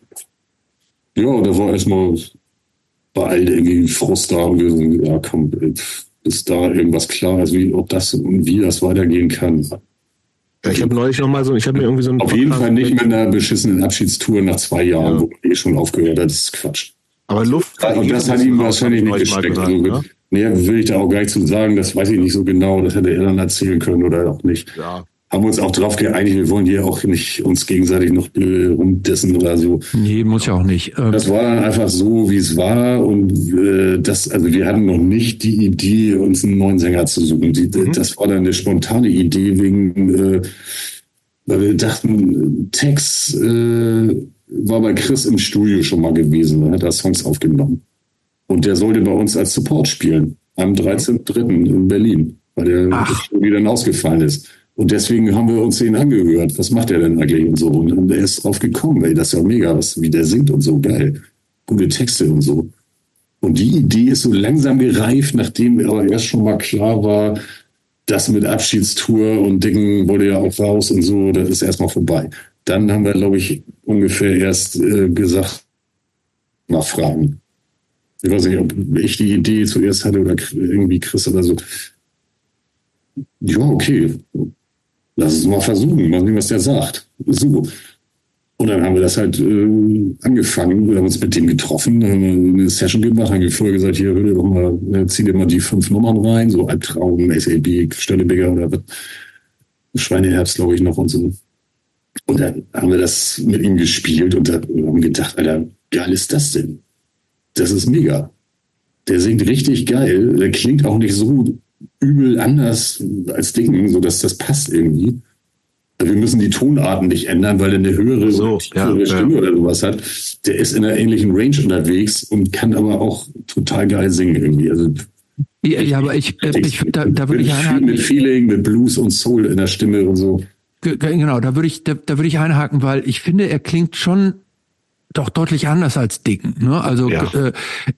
Ja, da war erstmal bei allen irgendwie Frust da und wir so, ja komm, ist da irgendwas klar, also wie, ob das und wie das weitergehen kann. Ja, ich habe neulich noch mal so, ich habe mir irgendwie so ein Auf jeden Fall nicht mit einer beschissenen Abschiedstour nach zwei Jahren, Ja. wo man eh schon aufgehört hat, das ist Quatsch. Aber Luft. Und das hat ihm wahrscheinlich nicht gesteckt. gesagt, Also, ne? nee, will ich da auch gar nicht zu sagen, das weiß ich nicht so genau, das hätte er dann erzählen können oder auch nicht. Ja. Haben uns auch darauf geeinigt, wir wollen hier auch nicht uns gegenseitig noch äh, rumdissen oder so. Nee, muss ja auch nicht. Ähm, Das war dann einfach so, wie es war. Und äh, das, also wir hatten noch nicht die Idee, uns einen neuen Sänger zu suchen. Die, Das war dann eine spontane Idee wegen, äh, weil wir dachten, Tex äh, war bei Chris im Studio schon mal gewesen und hat da Songs aufgenommen. Und der sollte bei uns als Support spielen am 13.3. in Berlin, weil der Ach. irgendwie dann ausgefallen ist. Und deswegen haben wir uns den angehört. Was macht er denn eigentlich und so? Und er ist drauf gekommen, ey, das ist ja mega, was, wie der singt und so, geil. Gute Texte und so. Und die Idee ist so langsam gereift, nachdem aber erst schon mal klar war, das mit Abschiedstour und Dingen wollte ja auch raus und so, das ist erstmal vorbei. Dann haben wir, glaube ich, ungefähr erst äh, gesagt, nachfragen. Ich weiß nicht, ob ich die Idee zuerst hatte oder irgendwie Chris oder so. Ja, okay. Lass es mal versuchen, mal sehen, was der sagt. So. Und dann haben wir das halt äh, angefangen. Wir haben uns mit dem getroffen, haben eine Session gemacht, haben vorher gesagt, hier, hör dir doch mal, äh, zieh dir mal die fünf Nummern rein, so Albtraum, SAB, Stellebigger oder was. Schweineherbst, glaube ich, noch und so. Und dann haben wir das mit ihm gespielt und da haben gedacht, Alter, geil ist das denn? Das ist mega. Der singt richtig geil. Der klingt auch nicht so übel anders als Ding, so dass das passt irgendwie. Wir müssen die Tonarten nicht ändern, weil er eine höhere So, ja, Stimme ja. oder sowas hat. Der ist in einer ähnlichen Range unterwegs und kann aber auch total geil singen irgendwie. Also ja, ja, aber ich, äh, ich da, da würde mit, ich viel- einhaken. mit Feeling, mit Blues und Soul in der Stimme und so. Ge- ge- Genau, da würde ich, da, da würde ich einhaken, weil ich finde, er klingt schon doch deutlich anders als Dicken. Ne? Also Ja. äh,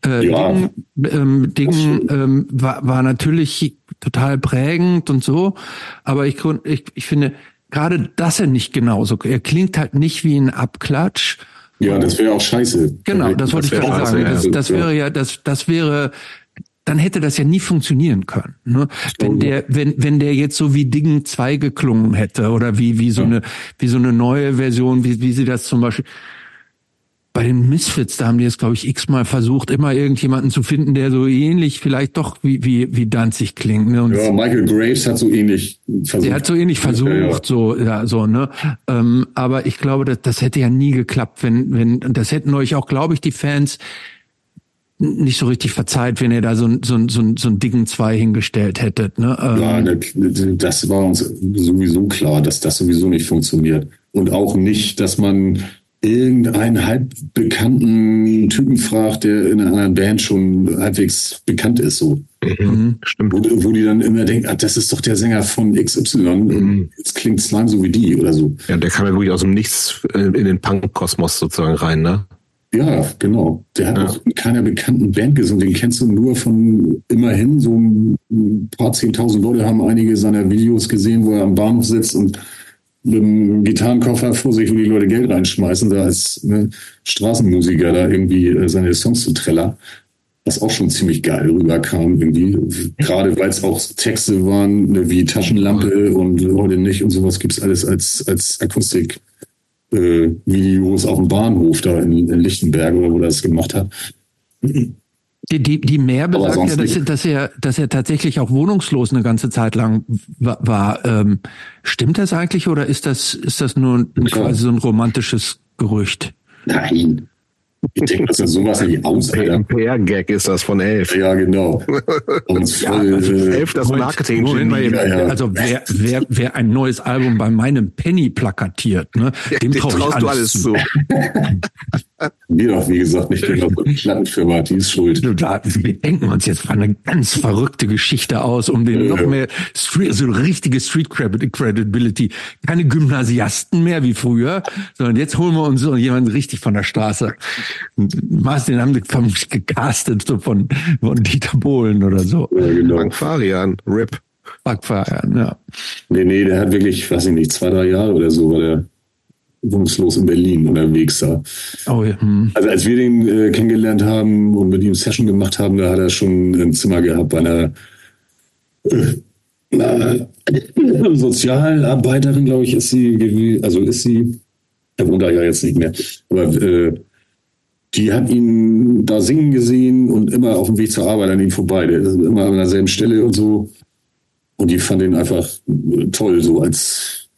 äh, Ja. Dicken, ähm, Dicken ähm, war, war natürlich total prägend und so, aber ich, ich, ich finde gerade, dass er nicht genauso, er klingt halt nicht wie ein Abklatsch. Ja, das wäre auch scheiße. Genau, das wollte ich gerade sagen. Das, das wäre ja, das, das wäre dann hätte das ja nie funktionieren können. Ne? Wenn der, wenn, wenn der jetzt so wie Dingen 2 geklungen hätte oder wie, wie so eine, wie so eine neue Version, wie, wie sie das zum Beispiel, bei den Misfits, da haben die es, glaube ich, x-mal versucht, immer irgendjemanden zu finden, der so ähnlich vielleicht doch wie, wie, wie Danzig klingt. Ne? Und ja, Michael Graves hat so ähnlich versucht. Der hat so ähnlich versucht, ja, ja. so, ja, so, ne. Ähm, aber ich glaube, das, das hätte ja nie geklappt, wenn, wenn, das hätten euch auch, glaube ich, die Fans nicht so richtig verzeiht, wenn ihr da so, so, so, so einen dicken Zwei hingestellt hättet. Ne? Ähm, ja, das war uns sowieso klar, dass das sowieso nicht funktioniert. Und auch nicht, dass man irgendeinen halbbekannten Typen fragt, der in einer Band schon halbwegs bekannt ist, so. Mhm, stimmt. Wo, wo, die dann immer denken, ah, das ist doch der Sänger von XY mhm. und jetzt klingt Slime so wie die oder so. Ja, der kam ja wirklich aus dem Nichts äh, in den Punk-Kosmos sozusagen rein, ne? Ja, genau. Der hat ja. auch in keiner bekannten Band gesungen. Den kennst du nur von immerhin so ein paar zehntausend Leute haben einige seiner Videos gesehen, wo er am Bahnhof sitzt und mit einem Gitarrenkoffer vor sich, wo die Leute Geld reinschmeißen, da als ne, Straßenmusiker da irgendwie äh, seine Songs zu trällern. Was auch schon ziemlich geil rüberkam irgendwie. Gerade weil es auch Texte waren, ne, wie Taschenlampe und heute nicht und sowas gibt's alles als, als Akustik. Äh, Videos auf dem Bahnhof da in, in Lichtenberg oder wo er das gemacht hat. Die, die, die Mehr besagt ja, dass, dass, er, dass er tatsächlich auch wohnungslos eine ganze Zeit lang war. Ähm, stimmt das eigentlich oder ist das, ist das nur ja. quasi so ein romantisches Gerücht? Nein. Ich denke, dass er sowas nicht aus. Ein PR-Gag ist das von Elf. Ja, genau. Und ja, also Elf, das Marketing. Moment, Moment, ja, ja. Also wer, wer, wer ein neues Album bei meinem Penny plakatiert, ne, dem, dem traust alles du alles zu. Mir doch, wie gesagt, nicht genau die Plattenfirma, die ist schuld. Wir denken uns jetzt eine ganz verrückte Geschichte aus, um den noch mehr Street, so richtige Street Credibility. Keine Gymnasiasten mehr wie früher, sondern jetzt holen wir uns so jemanden richtig von der Straße. Martin haben vermutlich gecastet, so von, von Dieter Bohlen oder so. Ja, genau. Frank Farian, RIP. Frank Farian, ja. Nee, nee, der hat wirklich, weiß ich nicht, zwei, drei Jahre oder so war der wohnungslos in Berlin unterwegs da. Oh, ja. Hm. Also als wir den äh, kennengelernt haben und mit ihm Session gemacht haben, da hat er schon ein Zimmer gehabt bei einer äh, Sozialarbeiterin, glaube ich, ist sie, also ist sie, er wohnt da ja jetzt nicht mehr, aber äh, die hat ihn da singen gesehen und immer auf dem Weg zur Arbeit an ihm vorbei. Der ist immer an derselben Stelle und so. Und die fand ihn einfach toll, so als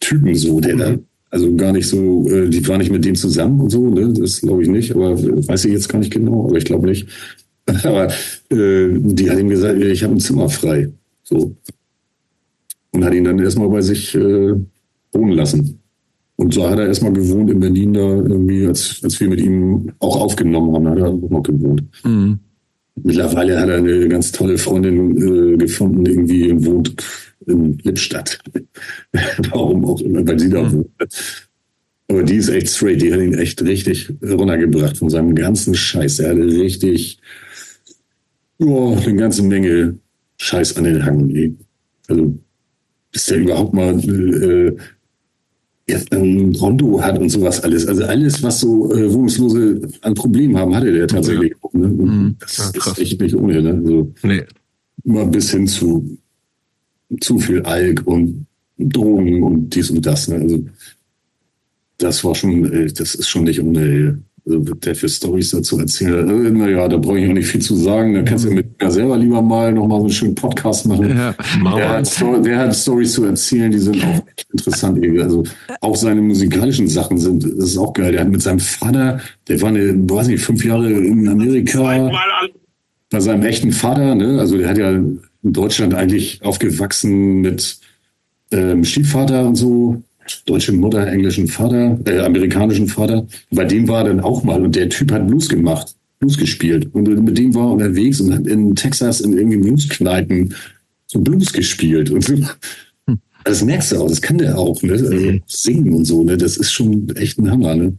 Typen so, der da, also gar nicht so, äh, die war nicht mit dem zusammen und so, ne? Das glaube ich nicht, aber weiß ich jetzt gar nicht genau, aber ich glaube nicht. Aber äh, die hat ihm gesagt, ich habe ein Zimmer frei. So. Und hat ihn dann erstmal bei sich äh, wohnen lassen. Und so hat er erstmal gewohnt in Berlin da irgendwie, als, als wir mit ihm auch aufgenommen haben, hat er auch noch gewohnt. Mhm. Mittlerweile hat er eine ganz tolle Freundin äh, gefunden, irgendwie und wohnt in Lippstadt. Warum auch immer, weil sie da mhm. wohnt. Aber die ist echt straight, die hat ihn echt richtig runtergebracht von seinem ganzen Scheiß. Er hatte richtig, oh, eine ganze Menge Scheiß an den Hang. Also, bis der überhaupt mal äh, jetzt ein Konto hat und sowas alles. Also alles, was so äh, Wohnungslose an Problemen haben, hatte der tatsächlich. Ja. Ne? Mhm. Das ja, ist echt nicht ohne. Ne? Also, nee. Mal bis hin zu zu viel Alk und Drogen und dies und das. Ne? Also das war schon, äh, das ist schon nicht ohne also der für Stories dazu erzählt. Äh, naja, da brauche ich auch nicht viel zu sagen. Da kannst du mit mir selber lieber mal nochmal so einen schönen Podcast machen. Ja, der, hat, der hat Stories zu erzählen, die sind auch echt interessant. Also auch seine musikalischen Sachen sind, das ist auch geil. Der hat mit seinem Vater, der war eine, weiß nicht, fünf Jahre in Amerika. Bei seinem echten Vater, ne? Also der hat ja in Deutschland eigentlich aufgewachsen mit ähm, Stiefvater und so deutsche Mutter, englischen Vater, äh, amerikanischen Vater. Bei dem war er dann auch mal und der Typ hat Blues gemacht, Blues gespielt und mit dem war er unterwegs und hat in Texas in irgendwie Blueskneipen so Blues gespielt und so. Hm. Das merkst du auch, das kann der auch, ne? Also mhm. singen und so, ne? Das ist schon echt ein Hammer, ne?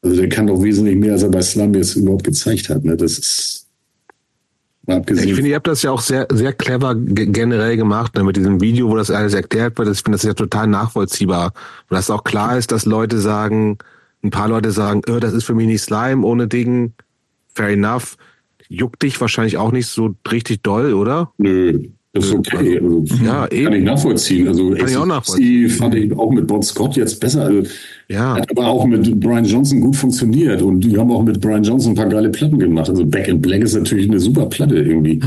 Also der kann doch wesentlich mehr, als er bei Slum jetzt überhaupt gezeigt hat, ne? Das ist Abgesehen. Ich finde, ihr habt das ja auch sehr, sehr clever generell gemacht, ne, mit diesem Video, wo das alles erklärt wird. Ich finde das ja total nachvollziehbar. Und dass auch klar ist, dass Leute sagen, ein paar Leute sagen, oh, das ist für mich nicht Slime ohne Ding. Fair enough. juckt dich wahrscheinlich auch nicht so richtig doll, oder? Nö, das ist okay. Also, Ja, kann eben. ich nachvollziehen. Also Kann ich auch nachvollziehen. fand ich auch mit Bon Scott jetzt besser. Also, Ja. Hat aber auch mit Brian Johnson gut funktioniert und die haben auch mit Brian Johnson ein paar geile Platten gemacht. Also Back in Black ist natürlich eine super Platte irgendwie.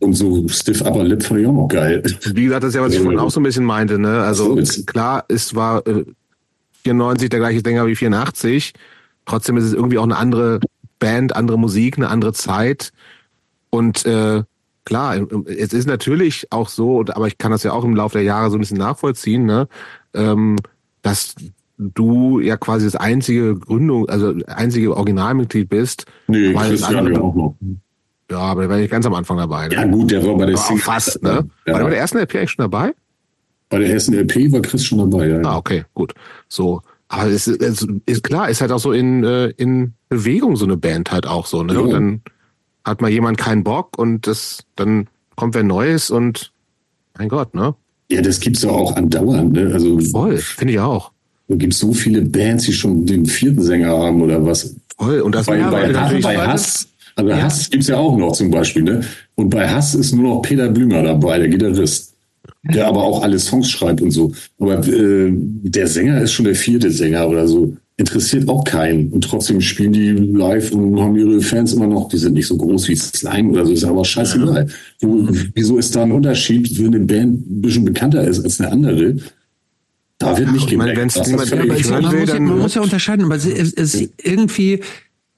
Und so Stiff Upper Lip fand ich auch noch geil. Wie gesagt, das ist ja, was ich vorhin auch so ein bisschen meinte, ne? Also So klar, es war äh, 94 der gleiche Sänger wie 84. Trotzdem ist es irgendwie auch eine andere Band, andere Musik, eine andere Zeit. Und äh, klar, es ist natürlich auch so, aber ich kann das ja auch im Laufe der Jahre so ein bisschen nachvollziehen, ne? Ähm, dass du ja quasi das einzige Gründung, also einzige Originalmitglied bist. Nee, Christian ja auch noch. ja, aber der war nicht ganz am Anfang dabei. Ne? Ja gut, der war bei der Sing- fast, ne? Ja. War der bei der ersten LP eigentlich schon dabei? Bei der ersten LP war Chris schon dabei, ja. Ah, okay, gut. So. Aber es ist, es ist klar, ist halt auch so in, äh, in Bewegung so eine Band halt auch so, ne? Ja. Und dann hat mal jemand keinen Bock und das, dann kommt wer Neues und mein Gott, ne? Ja, das gibt's ja auch andauernd, ne? Also Voll, finde ich auch. Da gibt's so viele Bands, die schon den vierten Sänger haben oder was. Voll. Und das Bei, Ja, bei, Hass, bei Hass, also Hass gibt's ja auch noch zum Beispiel, ne? Und bei Hass ist nur noch Peter Blümer dabei, der Gitarrist. Der aber auch alle Songs schreibt und so. Aber äh, der Sänger ist schon der vierte Sänger oder so. Interessiert auch keinen. Und trotzdem spielen die live und haben ihre Fans immer noch, die sind nicht so groß wie Slime oder so, ist aber scheißegal. Wo, wieso ist da ein Unterschied, wenn eine Band ein bisschen bekannter ist als eine andere? Da wird nicht gemerkt. Das ist niemand- hören man, will, muss ja, dann man muss ja unterscheiden, aber es, es, es, irgendwie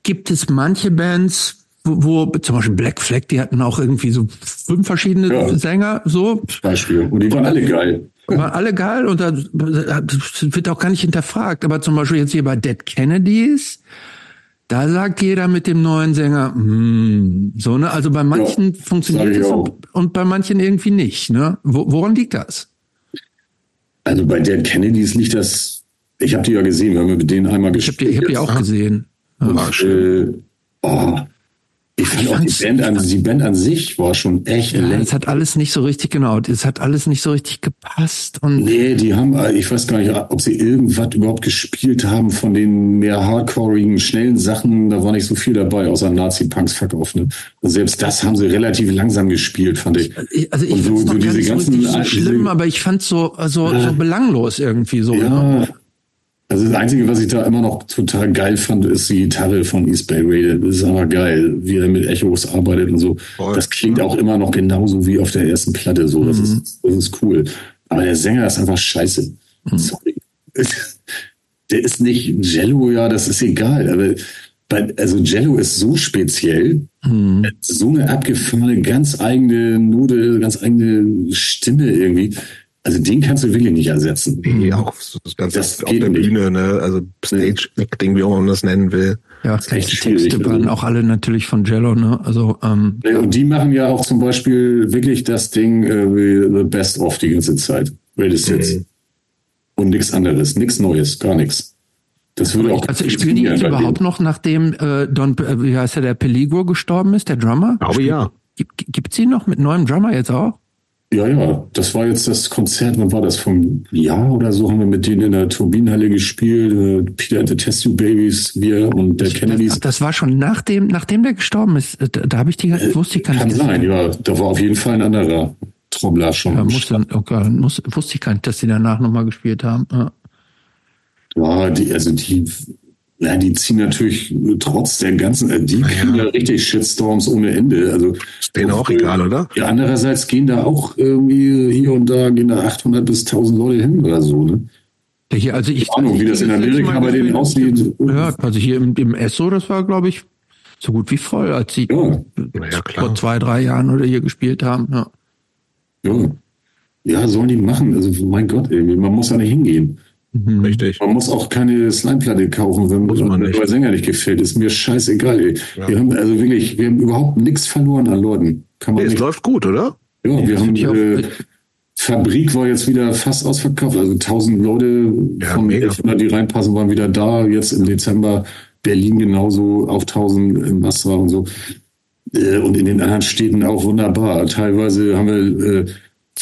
gibt es manche Bands, wo, wo zum Beispiel Black Flag, die hatten auch irgendwie so fünf verschiedene Ja. Sänger, so, Beispiel. Und die waren alle geil. waren alle geil und da das wird auch gar nicht hinterfragt. Aber zum Beispiel jetzt hier bei Dead Kennedys, da sagt jeder mit dem neuen Sänger, hm, so ne, also bei manchen Ja, funktioniert es auch. und, und bei manchen irgendwie nicht, ne? Wo, woran liegt das? Also bei Dead Kennedys liegt das, ich habe die ja gesehen, wir haben mit denen einmal Ich habe die, gespielt. ich hab die auch gesehen. Und, äh, oh, ich fand auch die Band, an, die Band an sich war schon echt Ja, es hat alles nicht so richtig, genau, es hat alles nicht so richtig gepasst und Nee, die haben, äh, ich weiß gar nicht, ob sie irgendwas überhaupt gespielt haben von den mehr hardcoreigen, schnellen Sachen. Da war nicht so viel dabei, außer Nazi-Punks verkauft. Ne? Und selbst das haben sie relativ langsam gespielt, fand ich. Also ich Und so- fand's noch so gar diese nicht so ganzen so schlimm, aber ich fand's so, so, so belanglos irgendwie so. Ne? Also das Einzige, was ich da immer noch total geil fand, ist die Gitarre von East Bay Radio. Das ist aber geil, wie er mit Echos arbeitet und so. Voll. Das klingt auch immer noch genauso wie auf der ersten Platte. So, das, Mhm. ist, das ist cool. Aber der Sänger ist einfach scheiße. Mhm. Sorry. Der ist nicht Jello, ja, das ist egal. Aber also Jello ist so speziell, Mhm. so eine abgefahrene, ganz eigene Note, ganz eigene Stimme irgendwie. Also den kannst du wirklich nicht ersetzen. Nee, auch so das Ganze Das auf geht der nicht. Bühne, ne? Also Stage Acting, wie auch immer man das nennen will. Ja, echt die schwierig, Texte also. waren auch alle natürlich von Jello, ne? Also, ähm, Ja, Und die machen ja auch zum Beispiel wirklich das Ding äh, wie The Best of die ganze Zeit. Greatest Hits. Mhm. Und nichts anderes, nichts Neues, gar nichts. Das würde auch also spielen die jetzt überhaupt noch, nachdem äh, Don, äh, wie heißt der, der Peligro gestorben ist, der Drummer? Ich glaube ja. Gibt, gibt's ihn noch mit neuem Drummer jetzt auch? Ja, ja, das war jetzt das Konzert, wann war das? Vom Jahr oder so haben wir mit denen in der Turbinenhalle gespielt. Äh, Peter and the Test Tube Babies, wir und der Kennedys. Das, das war schon nachdem, nachdem der gestorben ist. Äh, Da, habe ich die, wusste ich gar Kann nicht. sein, ja. Da war auf jeden Fall ein anderer Trommler schon. Ja, muss dann, okay, muss, wusste ich gar nicht, dass die danach nochmal gespielt haben. Ja. Ja, die, also die, ja, die ziehen natürlich trotz der ganzen, äh, die kriegen ja richtig Shitstorms ohne Ende. Also Ist denen auch egal, oder? Ja, andererseits gehen da auch irgendwie hier und da gehen da 800 bis 1000 Leute hin oder so. Ne? Ja, Hier, also ich, Ahnung, wie das in Amerika bei denen aussieht. Ja, also hier im, im Esso, das war, glaube ich, so gut wie voll, als sie Ja, Na ja, vor zwei, drei Jahren oder hier gespielt haben. Ja. ja. Ja, sollen die machen. Also mein Gott, irgendwie, man muss da nicht hingehen. Richtig. Man muss auch keine Slime-Platte kaufen, wenn Muss man der Sänger nicht gefällt. Ist mir scheißegal. Ey. Wir haben also wirklich, wir haben überhaupt nichts verloren an Leuten. Kann man Nee, es läuft gut, oder? Ja, wir das haben äh, Fabrik war jetzt wieder fast ausverkauft. Also 1000 Leute Ja, von mega. 1100, die reinpassen, waren wieder da. Jetzt im Dezember Berlin genauso auf 1000 im Wasser und so. Äh, Und in den anderen Städten auch wunderbar. Teilweise haben wir äh,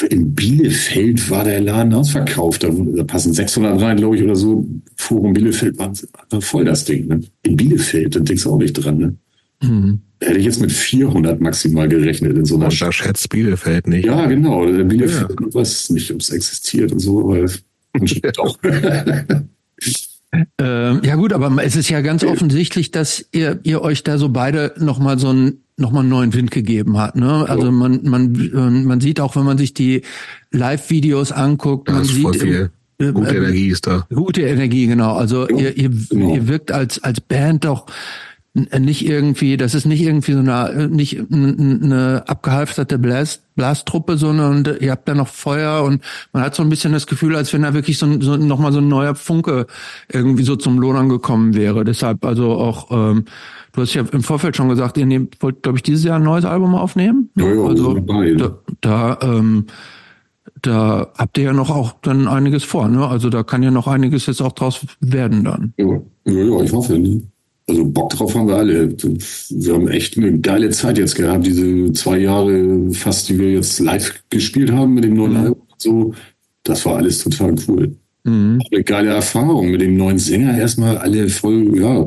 in Bielefeld war der Laden ausverkauft. Da, da passen 600 rein, glaube ich, oder so. Forum Bielefeld war war voll das Ding. Ne? In Bielefeld, da denkst du auch nicht dran. Ne? Mhm. Hätte ich jetzt mit 400 maximal gerechnet in so einer Und da schätzt Bielefeld nicht. Ja, genau. Bielefeld ja. weiß nicht, ob es existiert und so, aber anscheinend doch. äh, ja gut, aber es ist ja ganz offensichtlich, dass ihr, ihr euch da so beide nochmal so einen nochmal einen neuen Wind gegeben hat. Ne? Also man, man, man sieht auch, wenn man sich die Live-Videos anguckt, das man sieht voll viel. Im, gute Energie ist da. Gute Energie, genau. Also ja, ihr, ihr, genau. ihr wirkt als als Band doch nicht irgendwie, das ist nicht irgendwie so eine, nicht eine abgehalfterte Blast, Blastruppe, sondern ihr habt da noch Feuer und man hat so ein bisschen das Gefühl, als wenn da wirklich so, so nochmal so ein neuer Funke irgendwie so zum Lohnern gekommen wäre. Deshalb also auch, ähm, du hast ja im Vorfeld schon gesagt, ihr nehmt, wollt, glaube ich, dieses Jahr ein neues Album aufnehmen. Ja, ja, also dabei, da, da ähm, da habt ihr ja noch auch dann einiges vor, ne? Also da kann ja noch einiges jetzt auch draus werden dann. Ja, ja, ja ich hoffe. Ne? Also Bock drauf haben wir alle. Wir haben echt eine geile Zeit jetzt gehabt, diese zwei Jahre fast, die wir jetzt live gespielt haben mit dem neuen mhm. Album. So, das war alles total cool. Mhm. Eine geile Erfahrung mit dem neuen Sänger. Erstmal alle voll, ja,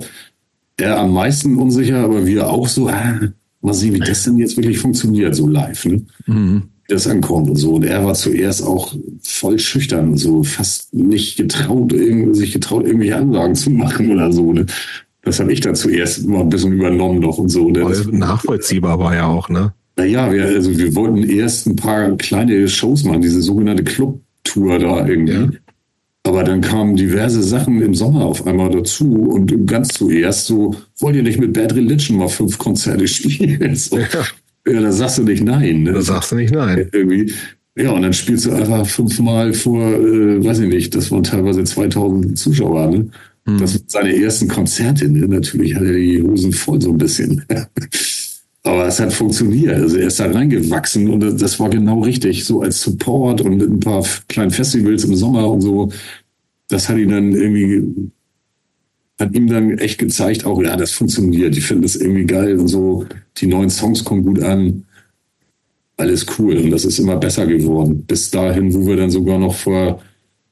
er am meisten unsicher, aber wir auch so, ah, mal sehen, wie das denn jetzt wirklich funktioniert, so live. Ne? Mhm das ankommt und so. Und er war zuerst auch voll schüchtern und so, fast nicht getraut, sich getraut, irgendwelche Anlagen zu machen oder so. Ne? Das habe ich dann zuerst mal ein bisschen übernommen noch und so. Ne? nachvollziehbar war ja auch, ne? Naja, wir, also wir wollten erst ein paar kleine Shows machen, diese sogenannte Club-Tour da irgendwie. Ja. Aber dann kamen diverse Sachen im Sommer auf einmal dazu und ganz zuerst so, wollt ihr nicht mit Bad Religion mal fünf Konzerte spielen? So. Ja. ja, da sagst du nicht nein. Ne? Da sagst du nicht nein. Irgendwie. Ja, und dann spielst du einfach fünfmal vor, äh, weiß ich nicht, das waren teilweise 2000 Zuschauer, ne? Mhm. Das sind seine ersten Konzerte. Ne? Natürlich hat er die Hosen voll so ein bisschen. Aber es hat funktioniert. Also er ist da reingewachsen und das war genau richtig. So als Support und ein paar kleinen Festivals im Sommer und so. Das hat ihn dann irgendwie, hat ihm dann echt gezeigt, auch ja, das funktioniert. Die finden das irgendwie geil und so. Die neuen Songs kommen gut an. Alles cool. Und das ist immer besser geworden. Bis dahin, wo wir dann sogar noch vor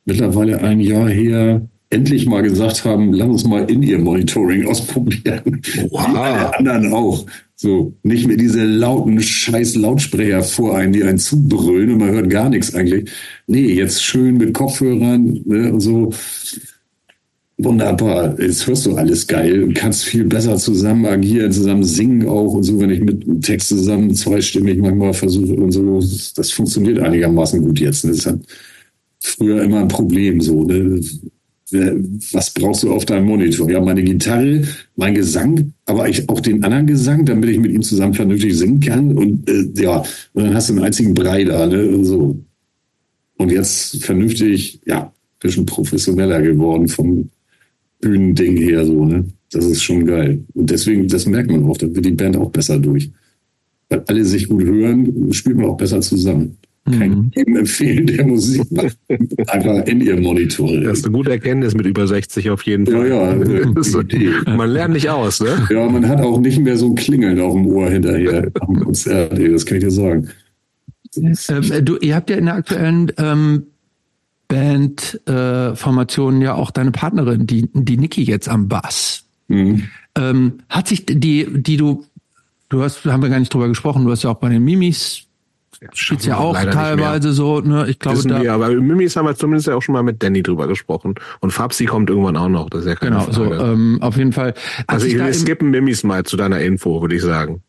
mittlerweile ein Jahr her endlich mal gesagt haben, lass uns mal in ihr Monitoring ausprobieren. Wow. Alle anderen auch. So, nicht mehr diese lauten scheiß Lautsprecher vor einen, die einen zubrüllen und man hört gar nichts eigentlich. Nee, jetzt schön mit Kopfhörern ne, und so. Wunderbar. Jetzt hörst du alles geil und kannst viel besser zusammen agieren, zusammen singen auch und so, wenn ich mit Text zusammen zweistimmig manchmal versuche und so. Das funktioniert einigermaßen gut jetzt. Das hat früher immer ein Problem so. Ne? Was brauchst du auf deinem Monitor? Ja, meine Gitarre, mein Gesang, aber ich auch den anderen Gesang, damit ich mit ihm zusammen vernünftig singen kann. Und äh, ja, und dann hast du einen einzigen Brei da, ne? Und so. Und jetzt vernünftig, ja, bisschen professioneller geworden vom Bühnending her, so, ne? Das ist schon geil. Und deswegen, das merkt man auch, da wird die Band auch besser durch. Weil alle sich gut hören, spielt man auch besser zusammen. Kann mhm. empfehlen, der Musik macht. Einfach in ihr Monitor. Das ist eine gute Erkenntnis mit über 60 auf jeden Fall. Ja, ja. man lernt nicht aus, ne? Ja, man hat auch nicht mehr so ein Klingeln auf dem Ohr hinterher am Konzert, das kann ich dir sagen. Ähm, du, ihr habt ja in der aktuellen ähm, Bandformation äh, ja auch deine Partnerin, die, die Niki jetzt am Bass. Mhm. Ähm, hat sich die, die du, du hast, haben wir gar nicht drüber gesprochen, du hast ja auch bei den Mimis Steht's ja auch teilweise so, ne? Ich glaube, da. Wir, aber Mimis haben wir zumindest ja auch schon mal mit Danny drüber gesprochen. Und Fabsi kommt irgendwann auch noch, das ist ja keine Genau, Frage. so, ähm, auf jeden Fall. Also ich, wir skippen Mimis mal zu deiner Info, würde ich sagen.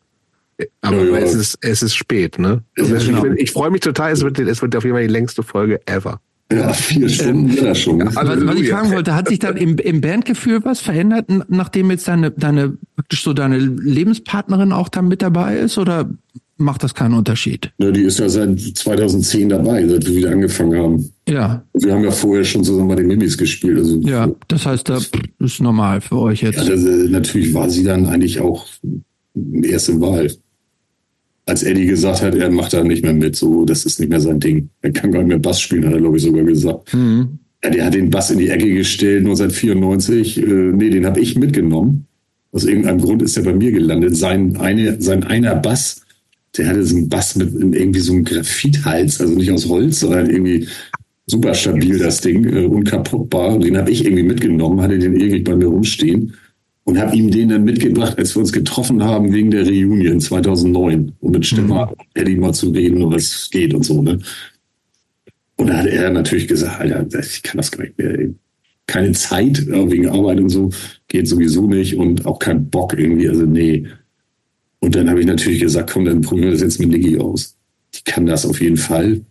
Aber ja, ja. es ist, es ist spät, ne? Ich, genau. ich freue mich total, es wird, es wird auf jeden Fall die längste Folge ever. Ja, vier Stunden ähm, ja schon. Aber was ich fragen wollte, hat sich dann im, im Bandgefühl was verändert, nachdem jetzt deine, deine, praktisch so deine Lebenspartnerin auch dann mit dabei ist? Oder macht das keinen Unterschied. Ja, die ist ja seit 2010 dabei, seit wir wieder angefangen haben. Ja. Wir haben ja vorher schon zusammen bei den Mimis gespielt. Also ja, das heißt, das ist normal für euch jetzt. Ja, das, äh, natürlich war sie dann eigentlich auch erste Wahl. Als Eddie gesagt hat, er macht da nicht mehr mit, so, das ist nicht mehr sein Ding. Er kann gar nicht mehr Bass spielen, hat er, glaube ich, sogar gesagt. Mhm. Ja, der hat den Bass in die Ecke gestellt, nur seit 94. Äh, nee, den habe ich mitgenommen. Aus irgendeinem Grund ist er bei mir gelandet. Sein, eine, sein einer Bass der hatte so einen Bass mit irgendwie so einem Graphithals, also nicht aus Holz, sondern irgendwie super stabil, das Ding, äh, unkaputtbar. Und den habe ich irgendwie mitgenommen, hatte den irgendwie bei mir rumstehen. und habe ihm den dann mitgebracht, als wir uns getroffen haben wegen der Reunion 2009, um mit Stefan mhm. Eddie mal zu reden, um was geht und so. Ne? Und da hat er natürlich gesagt, Alter, ich kann das gar nicht mehr. Keine Zeit wegen Arbeit und so, geht sowieso nicht und auch kein Bock irgendwie, also nee. Und dann habe ich natürlich gesagt, komm, dann probieren wir das jetzt mit Niki aus. Die kann das auf jeden Fall.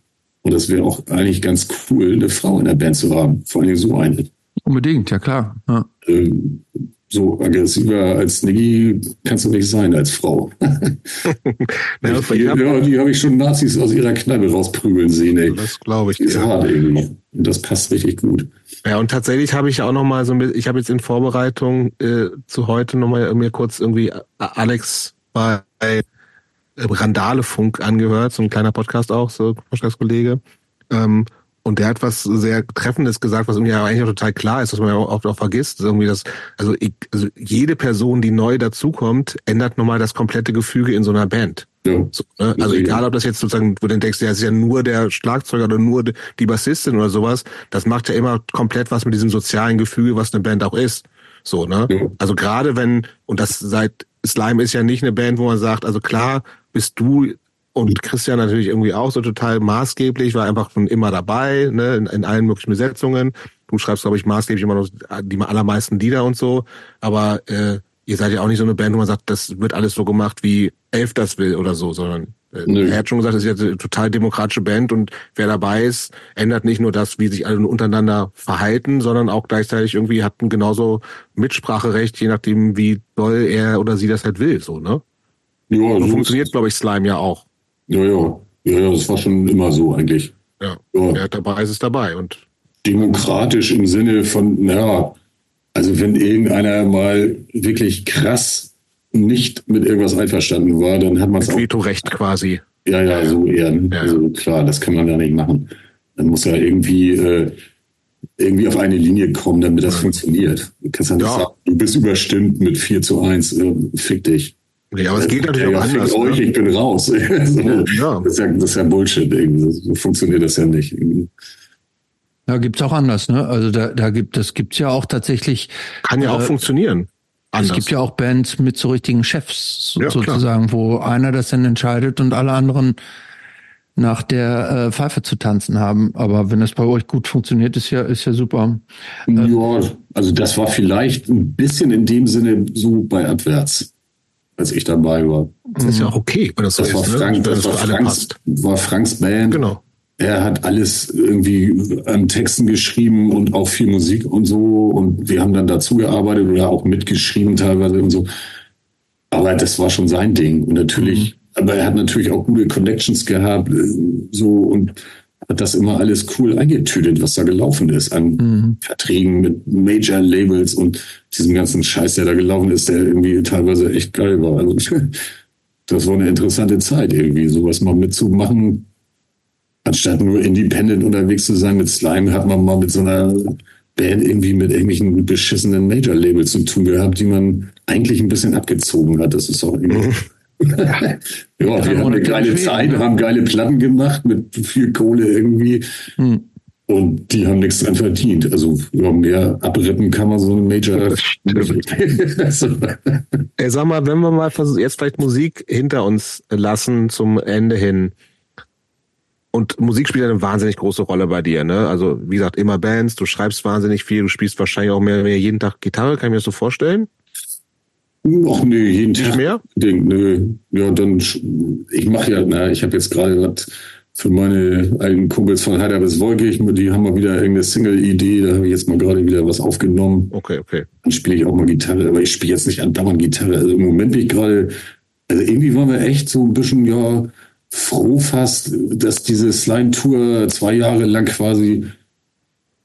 Und das wäre auch eigentlich ganz cool, eine Frau in der Band zu haben. Vor allem so eine. Unbedingt, ja klar. Ja. Ähm, so aggressiver als Niggi kannst du nicht sein als Frau. ja, die, ja, die habe ich schon Nazis aus ihrer Kneipe rausprügeln sehen. Ey. Das glaube ich. Ist ja. hart irgendwie. Und das passt richtig gut. Ja, und tatsächlich habe ich auch noch mal so ein bisschen, ich habe jetzt in Vorbereitung äh, zu heute noch mal mir kurz irgendwie Alex bei äh, Randale-Funk angehört, so ein kleiner Podcast auch, so Podcast-Kollege. Ähm, und der hat was sehr Treffendes gesagt, was irgendwie eigentlich auch total klar ist, was man ja auch oft auch vergisst. Irgendwie das, also, ich, also jede Person, die neu dazukommt, ändert nochmal das komplette Gefüge in so einer Band. Ja. So, ne? Also egal, ob das jetzt sozusagen, wo du denkst, ja, es ist ja nur der Schlagzeuger oder nur die Bassistin oder sowas, das macht ja immer komplett was mit diesem sozialen Gefüge, was eine Band auch ist. So, ne? Ja. Also gerade wenn, und das seit Slime ist ja nicht eine Band, wo man sagt, also klar, bist du und Christian natürlich irgendwie auch so total maßgeblich, war einfach schon immer dabei, ne, in, in allen möglichen Besetzungen. Du schreibst, glaube ich, maßgeblich immer noch die allermeisten Lieder und so. Aber äh, ihr seid ja auch nicht so eine Band, wo man sagt, das wird alles so gemacht, wie Elf das will oder so, sondern äh, er hat schon gesagt, es ist jetzt eine total demokratische Band und wer dabei ist, ändert nicht nur das, wie sich alle untereinander verhalten, sondern auch gleichzeitig irgendwie hat ein genauso Mitspracherecht, je nachdem, wie doll er oder sie das halt will, so, ne? Ja, so funktioniert, glaube ich, Slime ja auch. Ja, ja. Ja, ja, das war schon immer so eigentlich. Ja. ja. Wer dabei ist, ist dabei. Und Demokratisch im Sinne von, ja, also wenn irgendeiner mal wirklich krass nicht mit irgendwas einverstanden war, dann hat man es auch. Vetorecht quasi. Ja, ja, so eher. Ja. Also klar, das kann man ja nicht machen. Dann muss ja irgendwie äh, irgendwie auf eine Linie kommen, damit das funktioniert. Du kannst ja nicht sagen, du bist überstimmt mit 4 zu 1, äh, fick dich. Ja, aber es geht natürlich ja, auch anders. Ne? Euch, ich bin raus. so, ja. Das, ist ja, das ist ja Bullshit. So funktioniert das ja nicht. Ja, gibt's auch anders, ne? Also da, da gibt das gibt's ja auch tatsächlich. Kann ja äh, auch funktionieren. Anders. Es gibt ja auch Bands mit so richtigen Chefs ja, sozusagen, klar. wo einer das dann entscheidet und alle anderen nach der äh, Pfeife zu tanzen haben. Aber wenn es bei euch gut funktioniert, ist ja ist ja super. Ja, also das war vielleicht ein bisschen in dem Sinne so bei Abwärts als ich dabei war. Das ist ja auch okay, wenn das, das so war ist. Ne? Frank, ne? das, das war, Franks, war Franks Band. Genau. Er hat alles irgendwie an Texten geschrieben und auch viel Musik und so. Und wir haben dann dazu gearbeitet oder auch mitgeschrieben teilweise und so. Aber das war schon sein Ding. Und natürlich, mhm. aber er hat natürlich auch gute Connections gehabt, äh, so und hat das immer alles cool eingetütet, was da gelaufen ist an mhm. Verträgen mit Major-Labels und diesem ganzen Scheiß, der da gelaufen ist, der irgendwie teilweise echt geil war. Also, das war eine interessante Zeit irgendwie, sowas mal mitzumachen. Anstatt nur independent unterwegs zu sein mit Slime, hat man mal mit so einer Band irgendwie mit irgendwelchen beschissenen Major-Labels zu tun gehabt, die man eigentlich ein bisschen abgezogen hat. Das ist auch irgendwie mhm. ja, wir haben eine geile Zeit, ne? haben geile Platten gemacht mit viel Kohle irgendwie. Hm. Und die haben nichts dran verdient. Also ja, mehr abrippen kann man so eine Major. Ey, sag mal, wenn wir mal jetzt vielleicht Musik hinter uns lassen zum Ende hin. Und Musik spielt eine wahnsinnig große Rolle bei dir, ne? Also, wie gesagt, immer Bands, du schreibst wahnsinnig viel, du spielst wahrscheinlich auch mehr, mehr jeden Tag Gitarre, kann ich mir das so vorstellen? Ach nee, jeden Nicht Tag. mehr? Ding, nö. Ja, dann, ich mache ja, na, ich habe jetzt gerade für meine alten Kumpels von Heider bis Wolkig, die haben mal wieder irgendeine Single-Idee, da habe ich jetzt mal gerade wieder was aufgenommen. Okay, okay. Dann spiele ich auch mal Gitarre, aber ich spiele jetzt nicht andauernd Gitarre. Also im Moment bin ich gerade, also irgendwie waren wir echt so ein bisschen, ja, froh fast, dass diese Slime-Tour zwei Jahre lang quasi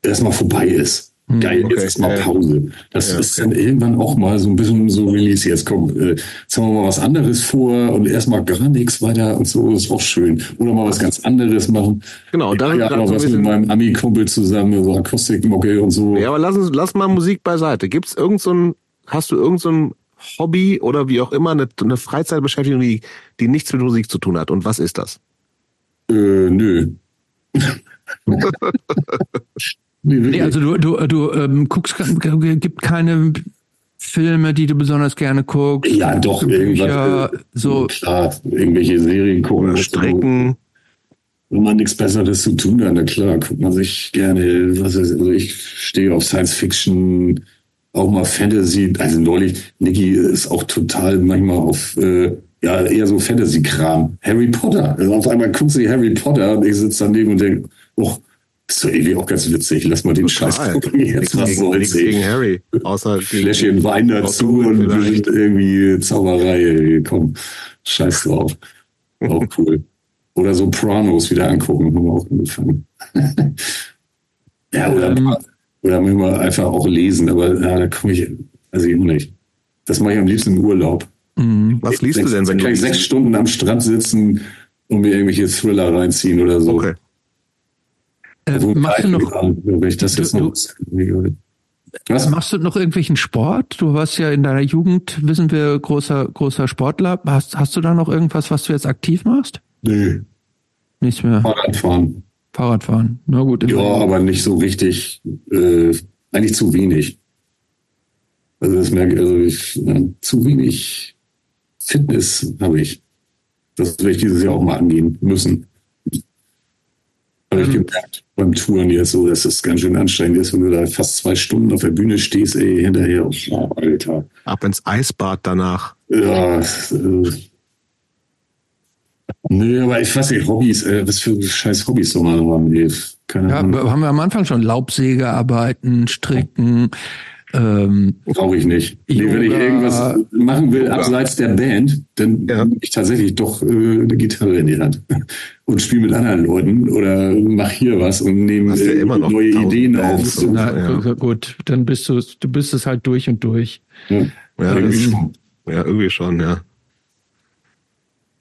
erstmal vorbei ist. Hm, Geil, okay. jetzt ist mal Pause. Das ja, ist dann irgendwann auch mal so ein bisschen so Release. Jetzt kommt, äh, jetzt haben wir mal was anderes vor und erstmal gar nichts weiter und so, ist auch schön. Oder mal was ganz anderes machen. Genau, dann ja, noch was mit meinem Ami-Kumpel zusammen, so Akustikmucke und so. Ja, aber lass uns, lass mal Musik beiseite. Gibt's irgend so ein, hast du irgend so ein Hobby oder wie auch immer, eine, eine Freizeitbeschäftigung, die, die nichts mit Musik zu tun hat? Und was ist das? Äh, nö. Nee, also du, du, du ähm, guckst, gibt keine Filme, die du besonders gerne guckst? Ja, doch, Bücher, irgendwas. äh, so. Klar, irgendwelche Serien gucken. Strecken. Wenn man nichts Besseres zu tun hat, na klar, guckt man sich gerne, was ist, also ich stehe auf Science Fiction, auch mal Fantasy. Also neulich, Niki ist auch total manchmal auf, äh, ja, eher so Fantasy-Kram. Harry Potter. Also auf einmal guckt sie Harry Potter und ich sitze daneben und denke, oh, ist doch irgendwie auch ganz witzig. Lass mal den Scheiß Total. gucken. Jetzt was gegen, soll's, gegen Harry. Außer gegen Fläschchen Wein dazu und vielleicht. irgendwie Zauberei. Komm, scheiß drauf. Auch cool. Oder Sopranos wieder angucken, haben wir auch angefangen. ja, oder, Ähm. Oder manchmal einfach auch lesen, aber ja, da komme ich, also ich auch nicht. Das mache ich am liebsten im Urlaub. Mhm. Was liest du Sechs- denn, wenn kann du ich sechs? Stunden am Strand sitzen und mir irgendwelche Thriller reinziehen oder so. Okay. Äh, Also, machst du noch, wenn ich das jetzt du- noch. Was? machst du noch irgendwelchen Sport? Du warst ja in deiner Jugend, wissen wir, großer, großer Sportler. Hast, hast du da noch irgendwas, was du jetzt aktiv machst? Nö, Nichts mehr. Fahrradfahren. Fahrradfahren. Na gut. Ja, aber nicht so richtig, äh, eigentlich zu wenig. Also das merke ich, also ich, äh, zu wenig Fitness habe ich. Das werde ich dieses Jahr auch mal angehen müssen. Habe ich Ähm. gemerkt beim Touren jetzt so, dass es ganz schön anstrengend ist, wenn du da fast zwei Stunden auf der Bühne stehst, ey, hinterher, oh, Alter. Ab ins Eisbad danach. Ja, äh, Nö, aber ich weiß nicht, Hobbys, äh, was für scheiß Hobbys soll man haben? ey? Keine Ja, Ahnung. haben wir am Anfang schon Laubsäge arbeiten, stricken, ähm, Brauche ich nicht. Nee, wenn ich Yoga. irgendwas machen will, abseits der Band, dann Ja. nehme ich tatsächlich doch äh, eine Gitarre in die Hand und spiele mit anderen Leuten oder mach hier was und nehme ja äh, immer noch neue Ideen Bands auf. So. na, ja. gu- gut, dann bist du, du bist es halt durch und durch. Ja. Ja, Irgendwie schon. Ja, irgendwie schon, ja.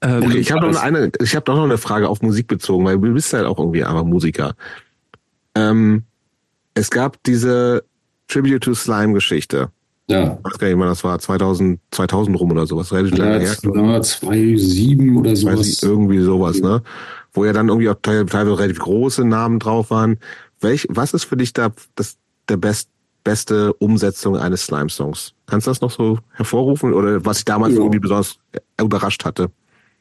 Ähm, Okay, ich habe noch eine, ich habe doch noch eine Frage auf Musik bezogen, weil du bist halt auch irgendwie einfach Musiker. Ähm, es gab diese Tribute to Slime Geschichte. Ja. Ich weiß gar nicht, wann das war, 2000, 2000 rum oder sowas. Relativ lange Ja, her. ja, zwei, sieben oder Ich weiß sowas. nicht, irgendwie sowas, ne? Wo ja dann irgendwie auch teil- teilweise relativ große Namen drauf waren. Welch, was ist für dich da das, der best, beste Umsetzung eines Slime-Songs? Kannst du das noch so hervorrufen oder was ich damals Ja. irgendwie besonders überrascht hatte?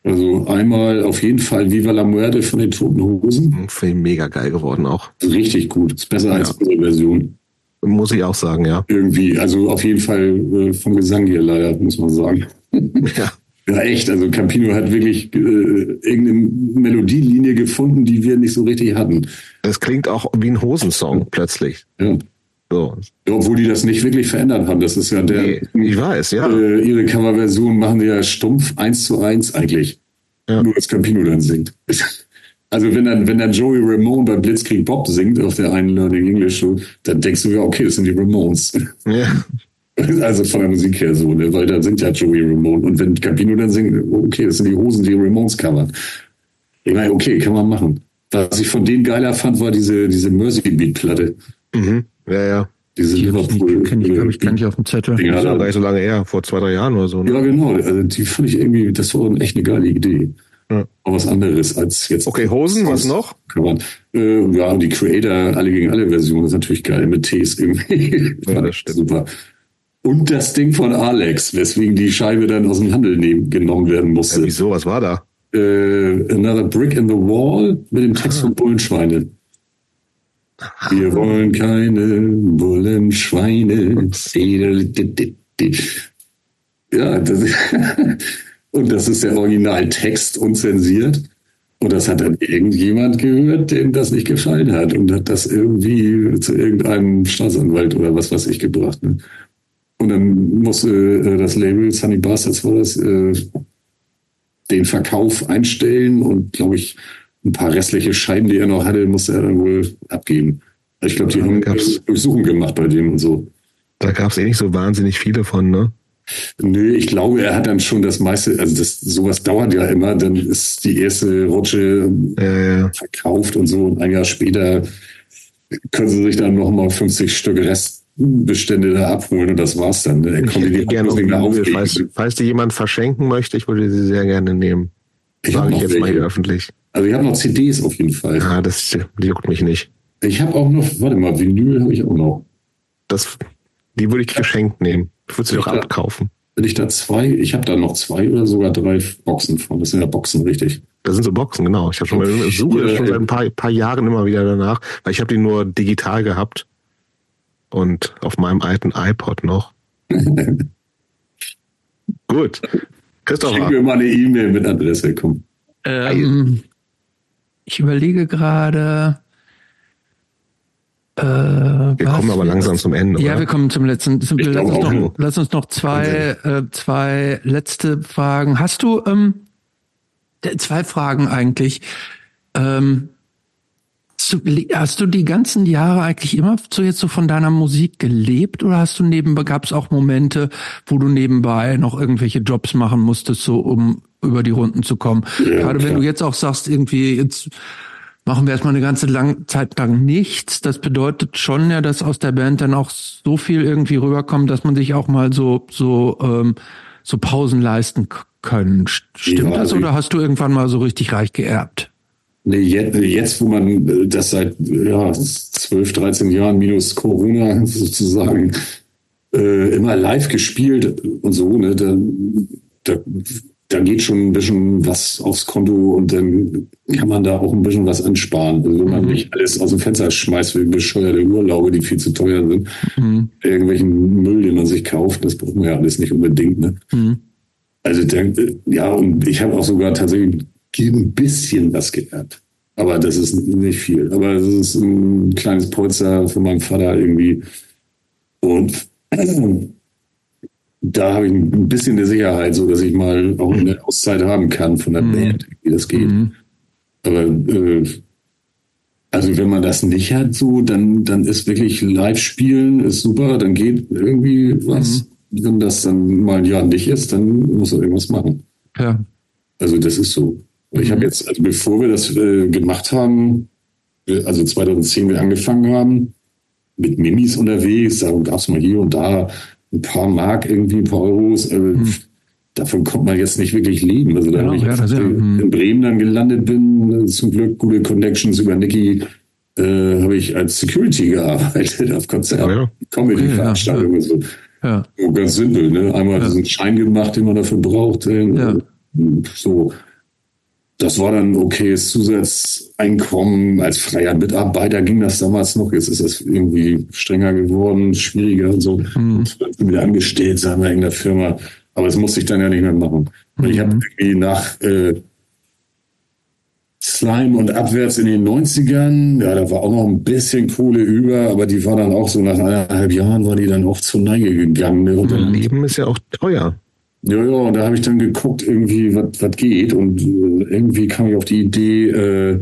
Also einmal auf jeden Fall Viva la Muerte von den Toten Hosen. Hm, Film mega geil geworden auch. Richtig gut. Ist besser als Ja. unsere Version. Muss ich auch sagen, ja. Irgendwie. Also auf jeden Fall äh, vom Gesang hier leider, muss man sagen. Ja. Ja, echt. Also Campino hat wirklich äh, irgendeine Melodielinie gefunden, die wir nicht so richtig hatten. Es klingt auch wie ein Hosensong plötzlich. Ja. So. Obwohl die das nicht wirklich verändert haben. Das ist ja der. Nee, ich weiß, ja. Äh, ihre Coverversion machen die ja stumpf eins zu eins eigentlich. Ja. Nur dass Campino dann singt. Also wenn dann, wenn dann Joey Ramone bei Blitzkrieg Bob singt auf der einen Learning English Show, dann denkst du ja, okay, das sind die Ramones. ja. Also von der Musik her so, ne? weil da singt ja Joey Ramone. Und wenn Campino dann singt, okay, das sind die Hosen, die Ramones covern. Ich meine, okay, kann man machen. Was ich von denen geiler fand, war diese, diese Mercy Beat Platte. Mhm. Ja, ja. Diese die Liverpool. nicht, kenn ich, glaube ich, gar nicht auf dem Zettel. Das da. war gar nicht so lange her, vor zwei, drei Jahren oder so. Ne? Ja, genau. Also die fand ich irgendwie, das war echt eine geile Idee. Ja. Aber was anderes als jetzt. Okay, Hosen, was noch? Man, äh, ja, die Creator, alle gegen alle Version ist natürlich geil mit Ts irgendwie. Ja, Fand das ich stimmt. Super. Und das Ding von Alex, weswegen die Scheibe dann aus dem Handel nehmen, genommen werden musste. Ja, wieso? Was war da? äh, Another Brick in the Wall mit dem Text von Bullenschweine. Wir wollen keine Bullenschweine. Ja, das, und das ist der Originaltext unzensiert. Und das hat dann irgendjemand gehört, dem das nicht gefallen hat und hat das irgendwie zu irgendeinem Staatsanwalt oder was weiß ich gebracht. Ne? Und dann musste äh, das Label Sunny Bastards war das, äh, den Verkauf einstellen und glaube ich ein paar restliche Scheiben, die er noch hatte, musste er dann wohl abgeben. Ich glaube, die haben gab's- Durchsuchung gemacht bei dem und so. Da gab es eh nicht so wahnsinnig viele von, ne? Nö, ich glaube, er hat dann schon das meiste, also das, sowas dauert ja immer, dann ist die erste Rutsche Ja, ja. verkauft und so und ein Jahr später können sie sich dann nochmal 50 Stück Restbestände da abholen und das war's dann. Dann Ich hätte gerne auflegen. falls, falls die jemand verschenken möchte, ich würde sie sehr gerne nehmen. Ich Sage ich jetzt mal hier öffentlich. Also ich habe noch CDs auf jeden Fall. Ah, das juckt mich nicht. Ich habe auch noch, warte mal, Vinyl habe ich auch noch. Das, die würde ich geschenkt nehmen. Würdest du auch Ja. abkaufen? Wenn ich da zwei, ich habe da noch zwei oder sogar drei Boxen von. Das sind ja Boxen, richtig. Das sind so Boxen, genau. Ich habe schon mal ich suche Ja, schon ja. seit ein paar, paar Jahren immer wieder danach, weil ich habe die nur digital gehabt und auf meinem alten iPod noch. Gut. Schick Christopher, mir mal eine E-Mail mit Adresse, komm. Ähm, ich überlege gerade. Äh, wir kommen aber langsam zum Ende. Ja, oder? wir kommen zum letzten. Zum, lass, uns noch, lass uns noch zwei, äh, zwei letzte Fragen. Hast du ähm, zwei Fragen eigentlich? Ähm, hast du- die ganzen Jahre eigentlich immer so jetzt so von deiner Musik gelebt oder hast du nebenbei gab es auch Momente, wo du nebenbei noch irgendwelche Jobs machen musstest, so um über die Runden zu kommen? Ja, Gerade wenn klar. du jetzt auch sagst, irgendwie jetzt machen wir erstmal eine ganze lang, Zeit lang nichts. Das bedeutet schon ja, dass aus der Band dann auch so viel irgendwie rüberkommt, dass man sich auch mal so so ähm, so Pausen leisten können. St- Stimmt Ja, das also oder hast du irgendwann mal so richtig reich geerbt? Nee, jetzt, wo man äh, das seit ja, 12, 13 Jahren minus Corona sozusagen äh, immer live gespielt und so, ne, da, da, da geht schon ein bisschen was aufs Konto und dann kann man da auch ein bisschen was ansparen. Also wenn man nicht alles aus dem Fenster schmeißt wie bescheuerte Urlaube, die viel zu teuer sind, Mhm. irgendwelchen Müll, den man sich kauft, das braucht man ja alles nicht unbedingt. Ne? Mhm. Also äh, ja, und ich habe auch sogar tatsächlich ein bisschen was geerbt. Aber das ist nicht viel. Aber es ist ein kleines Polster von meinem Vater irgendwie. Und da habe ich ein bisschen eine Sicherheit, so dass ich mal auch eine Auszeit haben kann von der Band, wie das geht. Mhm. Aber äh, also wenn man das nicht hat, so, dann, dann ist wirklich Live-Spielen ist super, dann geht irgendwie was. Wenn das dann mal ein Jahr nicht ist, dann muss er irgendwas machen. Ja. Also das ist so. Ich habe jetzt, also bevor wir das äh, gemacht haben, äh, also 2010 wir angefangen haben, mit Mimis unterwegs, da gab es mal hier und da ein paar Mark irgendwie, ein paar Euros. Äh, Davon kommt man jetzt nicht wirklich leben. Also da Genau, ich, ja, das ja, äh, mhm. in Bremen dann gelandet bin, äh, zum Glück gute Connections über Niki, äh, habe ich als Security gearbeitet auf Konzerten, Ja, ja. Comedy-Veranstaltungen und so. Ja. Oh, ganz simpel, ne? Einmal diesen Schein gemacht, den man dafür braucht. äh, Ja. So. Das war dann ein okayes Zusatzeinkommen. Als freier Mitarbeiter ging das damals noch. Jetzt ist das irgendwie strenger geworden, schwieriger und so. Bin wieder angestellt, sagen wir in der Firma. Aber das musste ich dann ja nicht mehr machen. Und ich habe irgendwie nach äh, Slime und abwärts in den 90ern, ja, da war auch noch ein bisschen Kohle über, aber die war dann auch so nach eineinhalb Jahren war die dann auch zur Neige gegangen. Ne? Und dann, Leben ist ja auch teuer. Ja, ja, und da habe ich dann geguckt, irgendwie, was geht. Und äh, irgendwie kam ich auf die Idee, äh,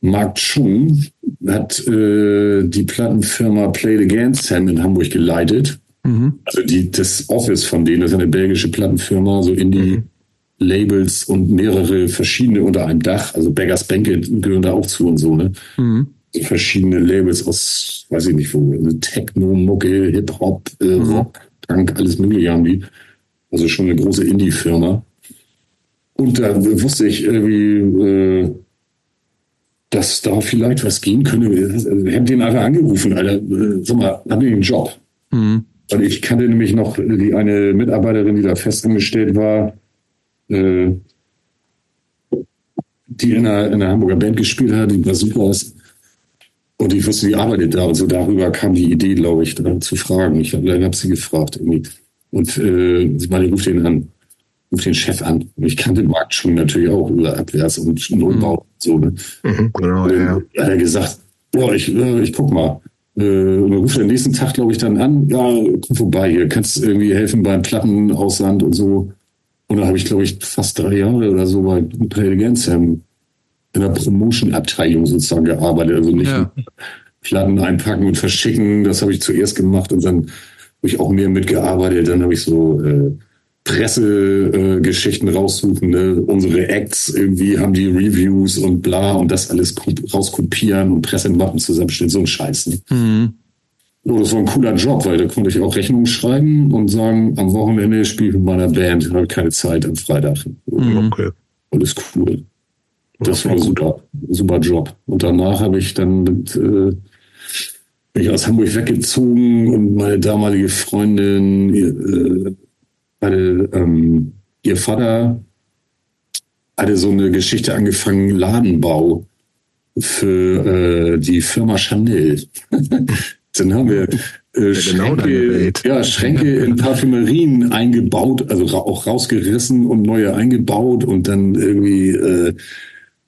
Mark Chung hat äh, die Plattenfirma Play the Again Sam in Hamburg geleitet. Mhm. Also die, das Office von denen, das ist eine belgische Plattenfirma, so Indie-Labels und mehrere verschiedene unter einem Dach. Also Beggars Banquet gehören da auch zu und so, ne? Mhm. Verschiedene Labels aus, weiß ich nicht wo, also Techno, Mucke, Hip-Hop, äh, Rock, Punk, alles mögliche haben die. Also schon eine große Indie-Firma. Und da wusste ich irgendwie, äh, dass da vielleicht was gehen könnte. Also, ich habe den einfach angerufen, Alter, äh, sag mal, hab ich einen Job? Mhm. Weil ich kannte nämlich noch die eine Mitarbeiterin, die da festangestellt war, äh, die in einer, in einer Hamburger Band gespielt hat, die war super ist. Und ich wusste, die arbeitet da. Und so darüber kam die Idee, glaube ich, zu fragen. Ich habe hab sie gefragt irgendwie. Und äh, meinte, ruf den an, ruf den Chef an. Und ich kannte Markt schon natürlich auch über Abwärts und Nullbau und so. Ne? Mhm, genau, Und ja, hat er gesagt, boah, ich, äh, ich guck mal. Äh, und dann ruft er am nächsten Tag, glaube ich, dann an, ja, komm vorbei hier, kannst irgendwie helfen beim Plattenausland und so. Und dann habe ich, glaube ich, fast drei Jahre oder so bei Play It Again Sam in der Promotion-Abteilung sozusagen gearbeitet. Also nicht Ja. Platten einpacken und verschicken, das habe ich zuerst gemacht und dann habe ich auch mehr mitgearbeitet. Dann habe ich so äh, Pressegeschichten äh, raussuchen, ne? unsere Acts irgendwie haben die Reviews und bla und das alles ko- rauskopieren und Pressemappen zusammenstellen, so ein Scheiß. Ne? Mhm. Oh, das war ein cooler Job, weil da konnte ich auch Rechnungen schreiben und sagen, am Wochenende spiele ich mit meiner Band, habe keine Zeit am Freitag. Mhm. Okay. Alles cool. Das war super, super Job. Und danach habe ich dann mit, äh, bin ich aus Hamburg weggezogen und meine damalige Freundin, ihr, äh, hatte, ähm, ihr Vater hatte so eine Geschichte angefangen, Ladenbau für äh, die Firma Chanel. Dann haben wir äh, Schränke, ja, Schränke in Parfümerien eingebaut, also ra auch rausgerissen und neue eingebaut und dann irgendwie äh,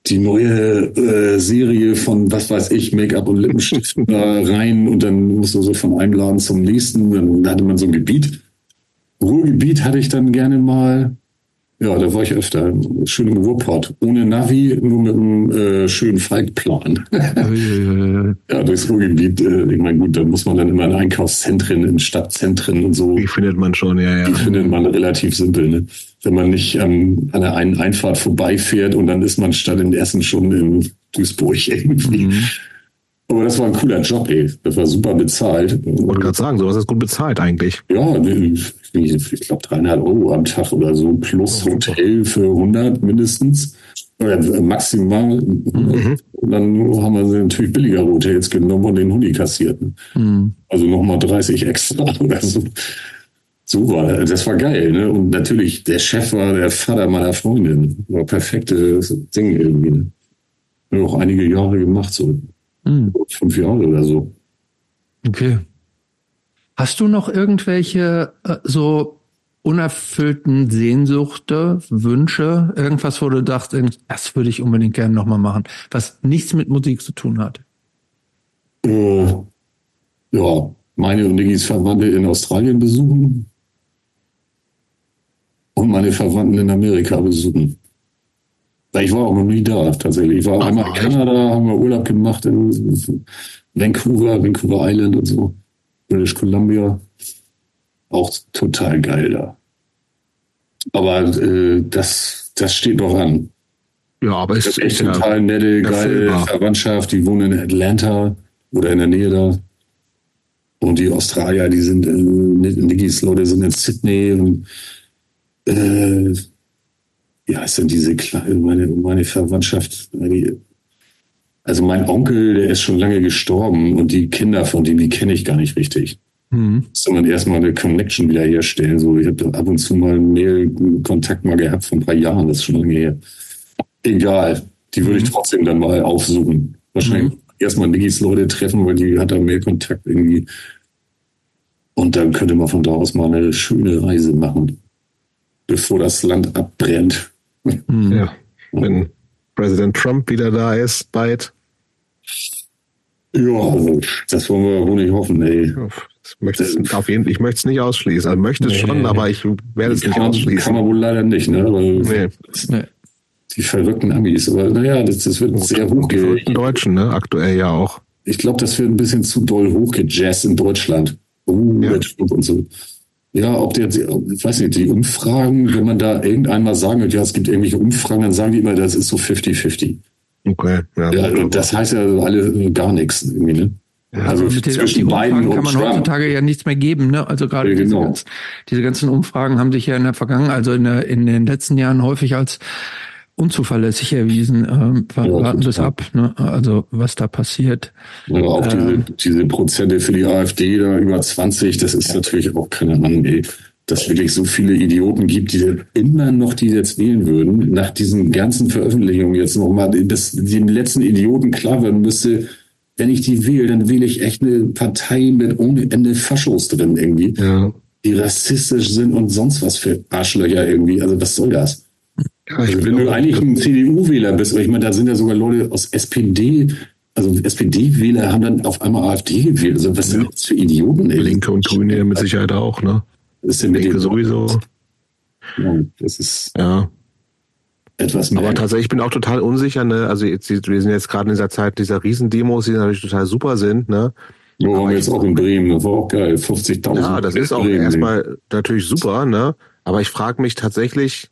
die neue äh, Serie von, was weiß ich, Make-up und Lippenstift da rein und dann musste so von einem Laden zum nächsten. Dann hatte man so ein Gebiet. Ruhrgebiet hatte ich dann gerne mal. Ja, da war ich öfter. Schön im Ruhrpott. Ohne Navi, nur mit einem äh, schönen Faltplan. ja, durchs Ruhrgebiet. Äh, ich meine, gut, da muss man dann immer in Einkaufszentren, in Stadtzentren und so. Die findet man schon, ja, ja. Die findet man relativ simpel, ne? Wenn man nicht ähm, an der einen Einfahrt vorbeifährt und dann ist man statt in Essen schon in Duisburg irgendwie. Mhm. Aber das war ein cooler Job, ey. Das war super bezahlt. Ich wollte gerade sagen, sowas ist gut bezahlt eigentlich. Ja, ich, ich glaube 300 Euro am Tag oder so, plus Hotel für 100 mindestens. Oder maximal. Mhm. Und dann haben wir sie natürlich billiger Hotels genommen und den Huni kassiert. Mhm. Also nochmal 30 extra oder so. So war das war geil, ne? Und natürlich, der Chef war der Vater meiner Freundin. War perfektes Ding irgendwie. Ne? Auch einige Jahre gemacht, so. Hm. Fünf Jahre oder so. Okay. Hast du noch irgendwelche äh, so unerfüllten Sehnsuchte, Wünsche, irgendwas, wo du dachtest, das würde ich unbedingt gerne nochmal machen, was nichts mit Musik zu tun hat? Äh, ja, meine und Niggis Verwandte in Australien besuchen und meine Verwandten in Amerika besuchen. Ich war auch noch nie da, tatsächlich. Ich war Ach, einmal in Kanada, haben wir Urlaub gemacht in Vancouver, Vancouver Island und so. British Columbia. Auch total geil da. Aber äh, das, das steht doch an. Ja, aber es ist echt total nette, geile Verwandtschaft. Die wohnen in Atlanta oder in der Nähe da. Und die Australier, die sind, äh, Nickys Leute sind in Sydney und äh, wie heißt denn diese kleine, meine, meine Verwandtschaft? Also mein Onkel, der ist schon lange gestorben und die Kinder von dem, die kenne ich gar nicht richtig. Mhm. Muss man erstmal eine Connection wieder herstellen. So, ich habe ab und zu mal Mail-Kontakt mal gehabt vor ein paar Jahren, das ist schon lange her. Egal, die würde mhm. ich trotzdem dann mal aufsuchen. Wahrscheinlich mhm. erstmal Niggis Leute treffen, weil die hat da Mail-Kontakt irgendwie. Und dann könnte man von da aus mal eine schöne Reise machen, bevor das Land abbrennt. Mhm. Ja, wenn Präsident Trump wieder da ist, bald. Ja, das wollen wir wohl nicht hoffen, ey. Ich möchte es, auf jeden, ich möchte es nicht ausschließen. Also möchte es nee, schon, aber ich werde es nicht ausschließen. Kann man wohl leider nicht, ne? Weil nee. Die verrückten Amis. Aber naja, das, das wird sehr hoch. Die verrückten Deutschen, ne? Aktuell ja auch. Ich glaube, das wird ein bisschen zu doll hochgejazzt in Deutschland. Oh, ja. und so. Ja, ob der, ich weiß nicht, die Umfragen, wenn man da irgendeinmal sagen wird, ja, es gibt irgendwelche Umfragen, dann sagen die immer, das ist so 50-50. Okay, ja. ja das heißt ja alle gar nichts irgendwie, ne? Ja, also den zwischen beiden kann man Trump. heutzutage ja nichts mehr geben, ne? Also gerade ja, genau. diese, ganz, diese ganzen Umfragen haben sich ja in der Vergangenheit, also in, der, in den letzten Jahren häufig als unzuverlässig erwiesen. Ähm, warten das ab, ne? also was da passiert. Ja, auch ähm, diese, diese Prozente für die AfD da über 20, das ist natürlich auch keine Ahnung, ey, dass wirklich so viele Idioten gibt, die immer noch die jetzt wählen würden, nach diesen ganzen Veröffentlichungen jetzt nochmal, dass dem letzten Idioten klar werden müsste, wenn ich die wähle, dann wähle ich echt eine Partei mit ohne Ende Faschos drin irgendwie, ja. die rassistisch sind und sonst was für Arschlöcher irgendwie. Also was soll das? Ja, ich Wenn du eigentlich ein CDU-Wähler bist, aber ich meine, da sind ja sogar Leute aus SPD, also SPD-Wähler haben dann auf einmal AfD gewählt. Also was sind das für Idioten? Ey? Linke und Grüne mit Sicherheit auch, ne? Das ist ja mit Linke sowieso. Ja, das ist ja. etwas mehr. Aber tatsächlich, ich bin auch total unsicher, ne? Also jetzt, wir sind jetzt gerade in dieser Zeit dieser Riesendemos, die natürlich total super sind, ne? Wir waren jetzt auch in Bremen, das war auch geil, 50.000. Ja, das ist auch Bremen. erstmal natürlich super, ne? Aber ich frage mich tatsächlich,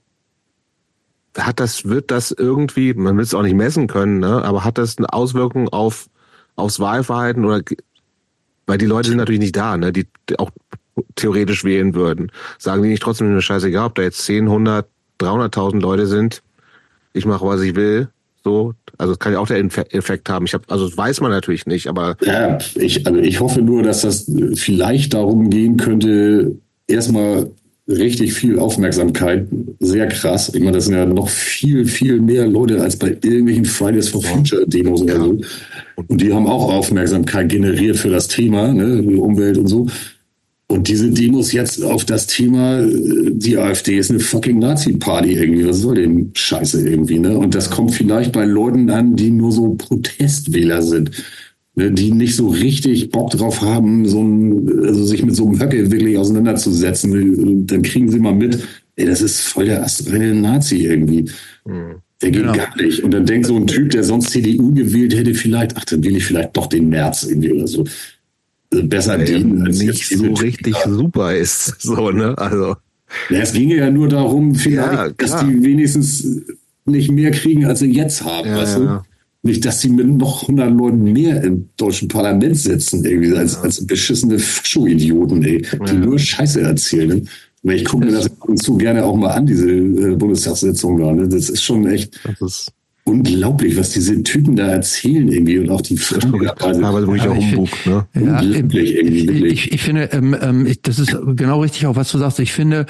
hat das, wird das irgendwie, man will es auch nicht messen können, ne, aber hat das eine Auswirkung auf, aufs Wahlverhalten oder, weil die Leute sind natürlich nicht da, ne, die auch theoretisch wählen würden. Sagen die nicht trotzdem eine scheißegal, ob da jetzt 10, 100, 300.000 Leute sind, ich mache, was ich will, So, also das kann ja auch der Effekt haben. Ich habe, also das weiß man natürlich nicht, aber ja, ich, also ich hoffe nur, dass das vielleicht darum gehen könnte, erstmal richtig viel Aufmerksamkeit, sehr krass. Ich meine, das sind ja noch viel, viel mehr Leute als bei irgendwelchen Fridays for Future Demos oder so. Und die haben auch Aufmerksamkeit generiert für das Thema, ne, Umwelt und so. Und diese Demos jetzt auf das Thema, die AfD ist eine fucking Nazi-Party irgendwie. Was soll denn Scheiße irgendwie, ne? Und das kommt vielleicht bei Leuten an, die nur so Protestwähler sind. Ne, die nicht so richtig Bock drauf haben, so ein, also sich mit so einem Höcke wirklich auseinanderzusetzen. Dann kriegen sie mal mit, ey, das ist voll der astreine Nazi irgendwie. Mhm. Der geht genau. gar nicht. Und dann denkt so ein Typ, der sonst CDU gewählt hätte, vielleicht, ach, dann will ich vielleicht doch den März irgendwie oder so besser dienen. Als nicht so richtig Kinder. super ist. So, ne? Also. Ja, es ginge ja nur darum, vielleicht, ja, dass die wenigstens nicht mehr kriegen, als sie jetzt haben. Ja, weißt du? Ja. Nicht, dass sie mit noch 100 Leuten mehr im deutschen Parlament sitzen, irgendwie, als, als beschissene Fascho-Idioten, ey, die nur Scheiße erzählen. Ich gucke mir das ab und zu gerne auch mal an, diese äh, Bundestagssitzung da. Ne? Das ist schon echt. Ist unglaublich, was diese Typen da erzählen irgendwie und auch die Fragen. Aber wirklich auch Humbug, ne? Ja, unglaublich irgendwie. Wirklich. Ich, ich finde, ähm, ähm, ich, das ist genau richtig auch, was du sagst. Ich finde,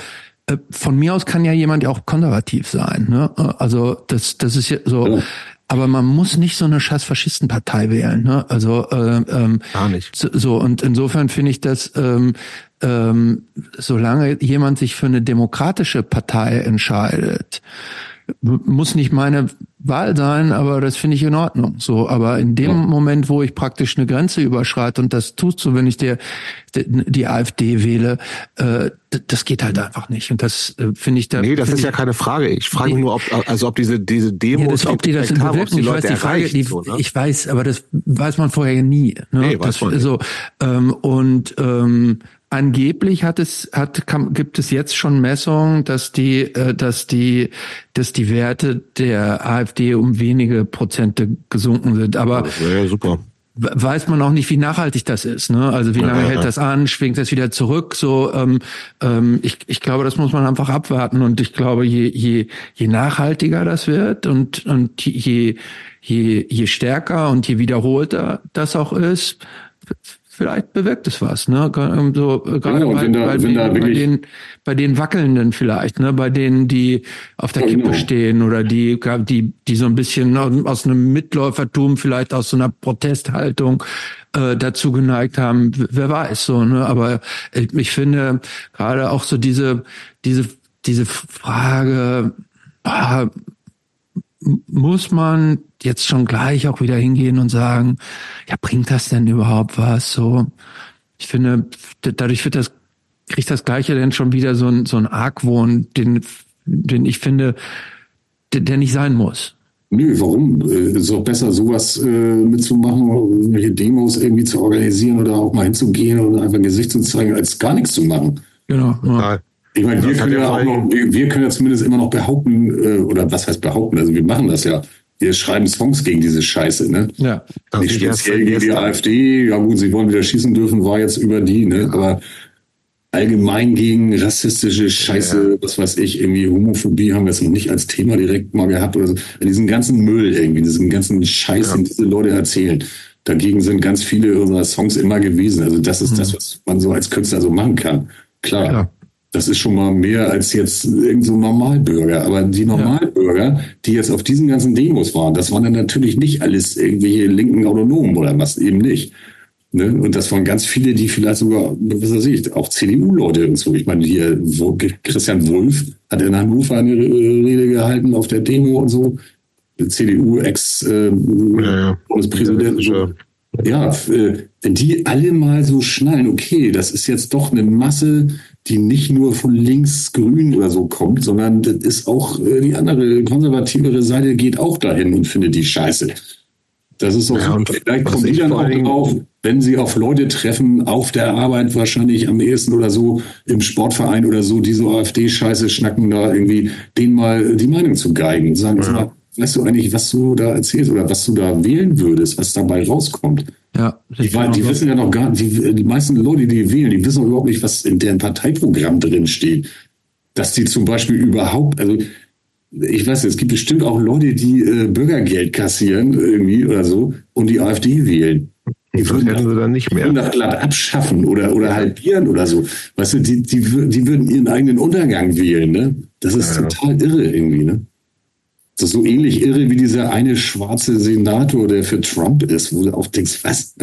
äh, von mir aus kann ja jemand ja auch konservativ sein. Ne? Also das, das ist ja so. Ja. Aber man muss nicht so eine scheiß Faschistenpartei wählen. Ne? Also äh, ähm, gar nicht. So und insofern finde ich das, ähm, ähm, solange jemand sich für eine demokratische Partei entscheidet, muss nicht meine Wahl sein, aber das finde ich in Ordnung. So, aber in dem ja. Moment, wo ich praktisch eine Grenze überschreite und das tust du, wenn ich dir die AfD wähle, äh, das geht halt einfach nicht. Und das äh, finde ich da. Nee, das ist ja keine Frage. Ich frage nee, nur, ob also ob diese diese Demos, ja, das, ob die das haben, ob die ich Leute weiß die Frage, die, so, ne? ich weiß, aber das weiß man vorher nie. Ne? Nee, weiß das, man nicht. So ähm, und ähm, Angeblich hat es, hat, kann, gibt es jetzt schon Messungen, dass die, äh, dass die, dass die Werte der AfD um wenige Prozente gesunken sind. Aber ja, super. weiß man auch nicht, wie nachhaltig das ist. Ne? Also wie lange ja, hält das an? Schwingt das wieder zurück? So, ähm, ähm, ich, ich glaube, das muss man einfach abwarten. Und ich glaube, je, je, je nachhaltiger das wird und, und je, je, je stärker und je wiederholter das auch ist, vielleicht bewirkt es was, ne? Ähm, so, äh, gerade ja, bei, da, bei, den, bei, den, bei den Wackelnden vielleicht, ne? Bei denen, die auf der Kippe genau. stehen oder die, die, die so ein bisschen aus einem Mitläufertum, vielleicht aus so einer Protesthaltung äh, dazu geneigt haben, wer weiß so, ne? Aber ich, ich finde gerade auch so diese, diese, diese Frage, ah, muss man jetzt schon gleich auch wieder hingehen und sagen, ja, bringt das denn überhaupt was? So, ich finde, dadurch wird das, kriegt das Gleiche denn schon wieder so ein, so ein Argwohn, den, den ich finde, der, der nicht sein muss. Nö, warum? Äh, ist doch besser, sowas äh, mitzumachen, irgendwelche Demos irgendwie zu organisieren oder auch mal hinzugehen und einfach ein Gesicht zu zeigen, als gar nichts zu machen. Genau. Ja. Ich meine, wir können ja auch noch, wir, können ja zumindest immer noch behaupten, äh, oder was heißt behaupten, also wir machen das ja. Wir schreiben Songs gegen diese Scheiße, ne? Ja. Nicht speziell gegen die AfD, ja gut, sie wollen wieder schießen dürfen, war jetzt über die, ne? Aber allgemein gegen rassistische Scheiße, ja. was weiß ich, irgendwie Homophobie haben wir es noch nicht als Thema direkt mal gehabt oder so. Diesen ganzen Müll irgendwie, diesen ganzen Scheiß, ja. den diese Leute erzählen. Dagegen sind ganz viele unserer Songs immer gewesen. Also das ist mhm. das, was man so als Künstler so machen kann. Klar. Klar. Das ist schon mal mehr als jetzt irgend so Normalbürger. Aber die Normalbürger, die jetzt auf diesen ganzen Demos waren, das waren dann natürlich nicht alles irgendwelche linken Autonomen oder was eben nicht. Ne? Und das waren ganz viele, die vielleicht sogar, was weiß ich, auch CDU-Leute und so. Ich meine, hier Christian Wulff hat in Hannover eine Rede gehalten auf der Demo und so. CDU-Ex-Bundespräsident. Äh, ja, ja. Ja, äh, wenn die alle mal so schnallen, okay, das ist jetzt doch eine Masse, die nicht nur von links grün oder so kommt, sondern das ist auch äh, die andere konservativere Seite geht auch dahin und findet die scheiße. Das ist auch ja, so. Vielleicht kommen die dann auch drauf, wenn sie auf Leute treffen, auf der Arbeit wahrscheinlich am ehesten oder so, im Sportverein oder so, die so AfD-Scheiße schnacken, da irgendwie denen mal die Meinung zu geigen. Sagen, ja. mal, weißt du eigentlich, was du da erzählst oder was du da wählen würdest, was dabei rauskommt? Ja, die, war, die wissen ja noch gar nicht, die, die meisten Leute, die wählen, die wissen überhaupt nicht, was in deren Parteiprogramm drin steht. Dass die zum Beispiel überhaupt, also ich weiß nicht, es gibt bestimmt auch Leute, die äh, Bürgergeld kassieren irgendwie oder so und die AfD wählen. Die Das würden, sie dann nicht die mehr. das glatt abschaffen oder, oder halbieren oder so. Weißt du, die, die, die würden ihren eigenen Untergang wählen, ne? Das ist Ja. total irre irgendwie, ne? Das ist so ähnlich irre wie dieser eine schwarze Senator, der für Trump ist, wo du auch denkst, was?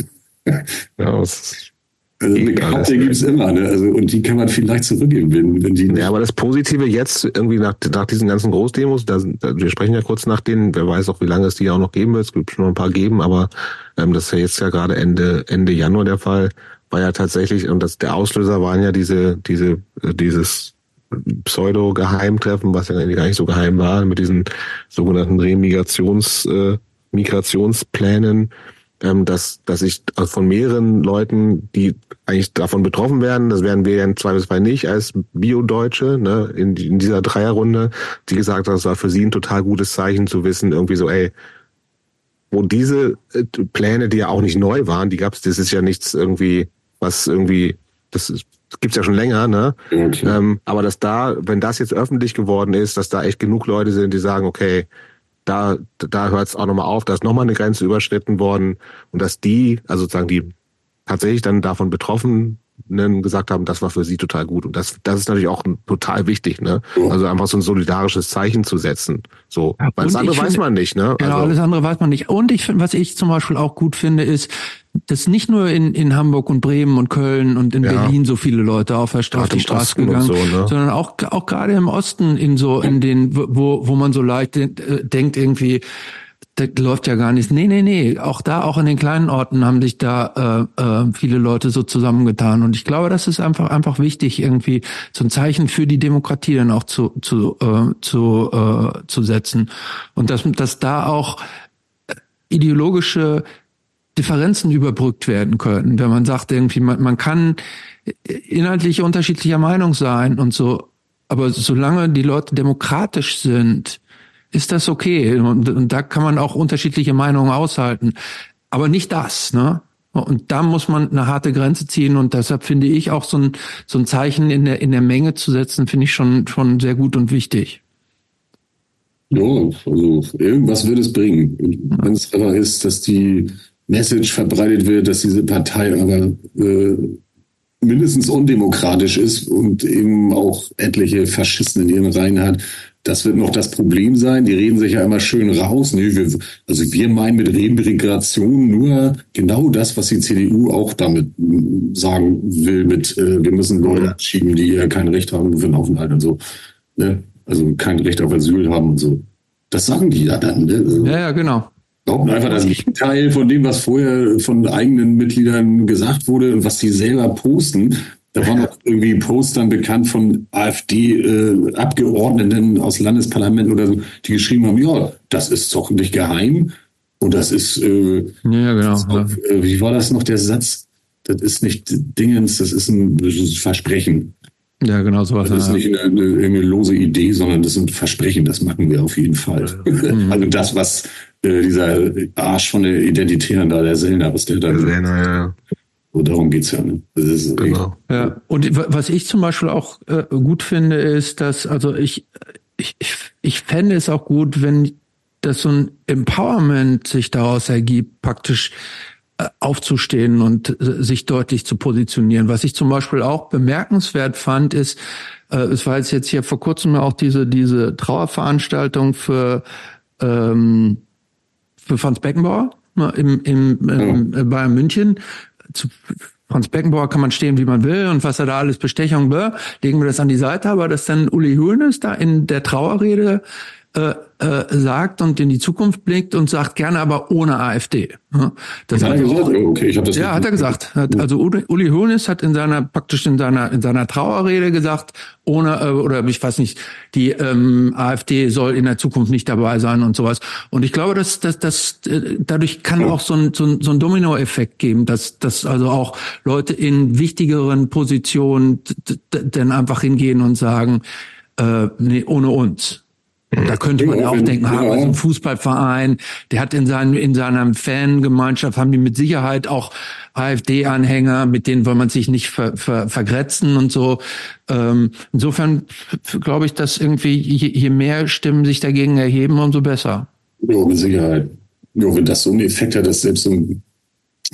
Ja, das ist Also eine alles, Karte gibt es immer, ne? Also, und die kann man vielleicht zurückgewinnen, wenn die Ja, aber das Positive jetzt irgendwie nach, nach diesen ganzen Großdemos, da, da, wir sprechen ja kurz nach denen, wer weiß auch, wie lange es die auch noch geben wird, es gibt schon noch ein paar geben, aber ähm, das ist ja jetzt ja gerade Ende, Ende Januar der Fall, war ja tatsächlich, und das, der Auslöser waren ja diese, diese, äh, dieses Pseudo-Geheimtreffen, was ja gar nicht so geheim war, mit diesen sogenannten Remigrations, äh, Migrationsplänen, ähm, dass, dass ich also von mehreren Leuten, die eigentlich davon betroffen werden, das werden wir ja im Zweifelsfall nicht als Bio-Deutsche, ne, in, in dieser Dreierrunde, die gesagt haben, das war für sie ein total gutes Zeichen zu wissen, irgendwie so, ey, wo diese äh, Pläne, die ja auch nicht neu waren, die gab's, das ist ja nichts irgendwie, was irgendwie, das, ist, gibt's ja schon länger, ne? Ähm, aber dass da, wenn das jetzt öffentlich geworden ist, dass da echt genug Leute sind, die sagen, okay, da, da hört es auch nochmal auf, da ist nochmal eine Grenze überschritten worden und dass die, also sozusagen die tatsächlich dann davon Betroffenen gesagt haben, das war für sie total gut. Und das, das ist natürlich auch total wichtig, ne? Also einfach so ein solidarisches Zeichen zu setzen. So. Weil das andere weiß man nicht, ne? Genau, alles andere weiß man nicht. Und ich finde, was ich zum Beispiel auch gut finde, ist, dass nicht nur in, in Hamburg und Bremen und Köln und in Ja. Berlin so viele Leute auf, der Stra- auf Gerade die Straße Osten gegangen, so, ne? sondern auch, auch gerade im Osten in so, in den, wo, wo man so leicht äh, denkt irgendwie, das läuft ja gar nicht. Nee, nee, nee. Auch da, auch in den kleinen Orten haben sich da äh, äh, viele Leute so zusammengetan. Und ich glaube, das ist einfach einfach wichtig, irgendwie so ein Zeichen für die Demokratie dann auch zu zu äh, zu äh, zu setzen. Und dass dass da auch ideologische Differenzen überbrückt werden können, wenn man sagt irgendwie, man, man kann inhaltlich unterschiedlicher Meinung sein und so, aber solange die Leute demokratisch sind, ist das okay und, und da kann man auch unterschiedliche Meinungen aushalten, aber nicht das, ne? Und da muss man eine harte Grenze ziehen und deshalb finde ich auch so ein so ein Zeichen in der in der Menge zu setzen, finde ich schon schon sehr gut und wichtig. Ja, also irgendwas wird es bringen. Und Wenn es aber ist, dass die Message verbreitet wird, dass diese Partei aber äh, mindestens undemokratisch ist und eben auch etliche Faschisten in ihren Reihen hat, das wird noch das Problem sein. Die reden sich ja immer schön raus. Nee, wir, also wir meinen mit Remigration nur genau das, was die CDU auch damit sagen will, mit äh, wir müssen Leute abschieben, die ja kein Recht haben für einen Aufenthalt und so. Ne? Also kein Recht auf Asyl haben und so. Das sagen die ja dann. Ne? Also, Ja, ja, genau. Behaupten einfach das Gegenteil von dem, was vorher von eigenen Mitgliedern gesagt wurde und was die selber posten. Da waren auch irgendwie Postern bekannt von AfD-Abgeordneten aus Landesparlamenten oder so, die geschrieben haben, ja, das ist doch nicht geheim und das ist, äh, Ja, genau. ist auch, äh, wie war das noch der Satz? Das ist nicht Dingens, das ist ein, Versprechen. Ja, genau sowas. Das ist ja. nicht eine, eine, irgendeine lose Idee, sondern das sind Versprechen, das machen wir auf jeden Fall. also das, was äh, dieser Arsch von der Identitären da, der Sellner, was der da, Ja, ja, so darum geht's ja. Ne? Das ist, genau. Ja, und wa- was ich zum Beispiel auch äh, gut finde, ist, dass, also ich, ich, ich, ich fände es auch gut, wenn das so ein Empowerment sich daraus ergibt, praktisch äh, aufzustehen und äh, sich deutlich zu positionieren. Was ich zum Beispiel auch bemerkenswert fand, ist, äh, es war jetzt hier vor kurzem auch diese, diese Trauerveranstaltung für, ähm, für Franz Beckenbauer ne, im, im, im äh, Bayern München. Zu Franz Beckenbauer kann man stehen, wie man will und was er da alles Bestechung, bläh, legen wir das an die Seite, aber dass dann Uli Hoeneß da in der Trauerrede äh, äh, sagt und in die Zukunft blickt und sagt gerne aber ohne AfD. Das hat er gesagt? Okay, ich habe das ja, hat er gesagt. Hat, also Uli, Uli Hoeneß hat in seiner praktisch in seiner in seiner Trauerrede gesagt, ohne äh, oder ich weiß nicht, die ähm, AfD soll in der Zukunft nicht dabei sein und sowas. Und ich glaube, dass dass das äh, dadurch kann auch so ein so ein, so ein Dominoeffekt geben, dass dass also auch Leute in wichtigeren Positionen dann einfach hingehen und sagen, äh, nee, ohne uns. Da könnte man ja auch denken, ja. aber so ein Fußballverein, der hat in seinem, in seiner Fangemeinschaft, haben die mit Sicherheit auch AfD-Anhänger, mit denen will man sich nicht ver, ver, vergrätzen und so. Ähm, insofern glaube ich, dass irgendwie je, je mehr Stimmen sich dagegen erheben, umso besser. Ja, mit Sicherheit. Ja, wenn das so einen Effekt hat, dass selbst so ein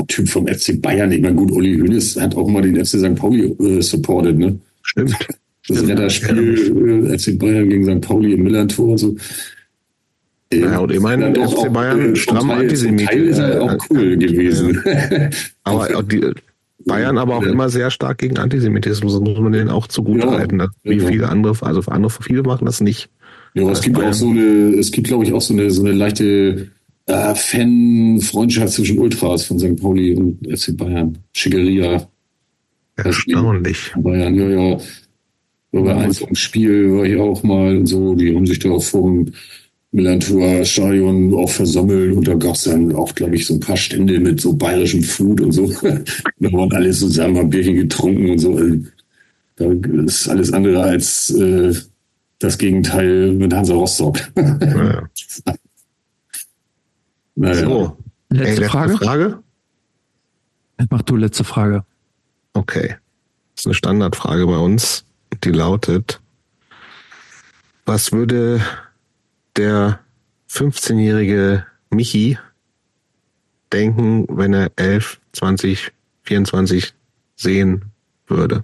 Typ vom FC Bayern, ich meine, gut, Uli Hoeneß hat auch mal den FC St. Pauli äh, supported, ne? Stimmt. Das Retterspiel ja. äh, FC Bayern gegen St. Pauli im Millantor und so. Ja, und immerhin FC auch, Bayern äh, stramm Teil, Antisemit. Teil ist halt auch cool gewesen. Ja. aber auch die, Bayern aber auch ja. immer sehr stark gegen Antisemitismus, muss man denen auch zugute ja, halten. Wie viele andere, also andere, viele machen das nicht. Ja, aber es gibt Bayern. auch so eine, es gibt, glaube ich, auch so eine, so eine leichte äh, Fan-Freundschaft zwischen Ultras von St. Pauli und FC Bayern. Schickeria. Erstaunlich. Bayern, ja, ja. So bei eins im Spiel war ich auch mal und so, die haben sich da auch vom Millantor Stadion auch versammelt und da gab es dann auch, glaube ich, so ein paar Stände mit so bayerischem Food und so. da waren alle zusammen, haben Bierchen getrunken und so. Also, da ist alles andere als äh, das Gegenteil mit Hansa Rostock. naja. naja. So, letzte, Ey, letzte Frage? Frage? Mach du letzte Frage. Okay. Das ist eine Standardfrage bei uns die lautet, was würde der 15-jährige Michi denken, wenn er 11, 20, 24 sehen würde?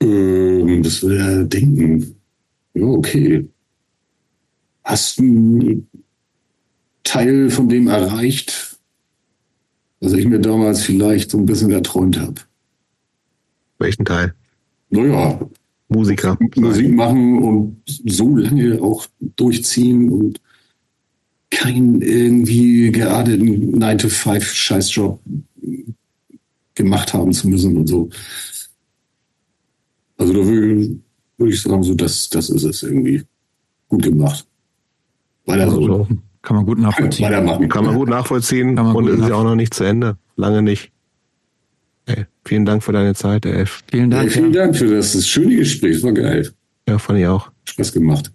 Das würde er denken. Ja, okay. Hast du einen Teil von dem erreicht, was ich mir damals vielleicht so ein bisschen erträumt habe? Welchen Teil? Naja, Musiker. Musik machen und so lange auch durchziehen und keinen irgendwie geerdeten 9-to-5-Scheißjob gemacht haben zu müssen und so. Also da würde, würde ich sagen, so das, das ist es irgendwie gut gemacht. Weiter also so. Kann man gut nachvollziehen. Weitermachen. Kann man gut nachvollziehen man und ist ja auch noch nicht zu Ende. Lange nicht. Hey, vielen Dank für deine Zeit, Elf. Vielen Dank. Hey, vielen ja. Dank für das, das schöne Gespräch. Das war geil. Ja, fand ich auch. Spaß gemacht.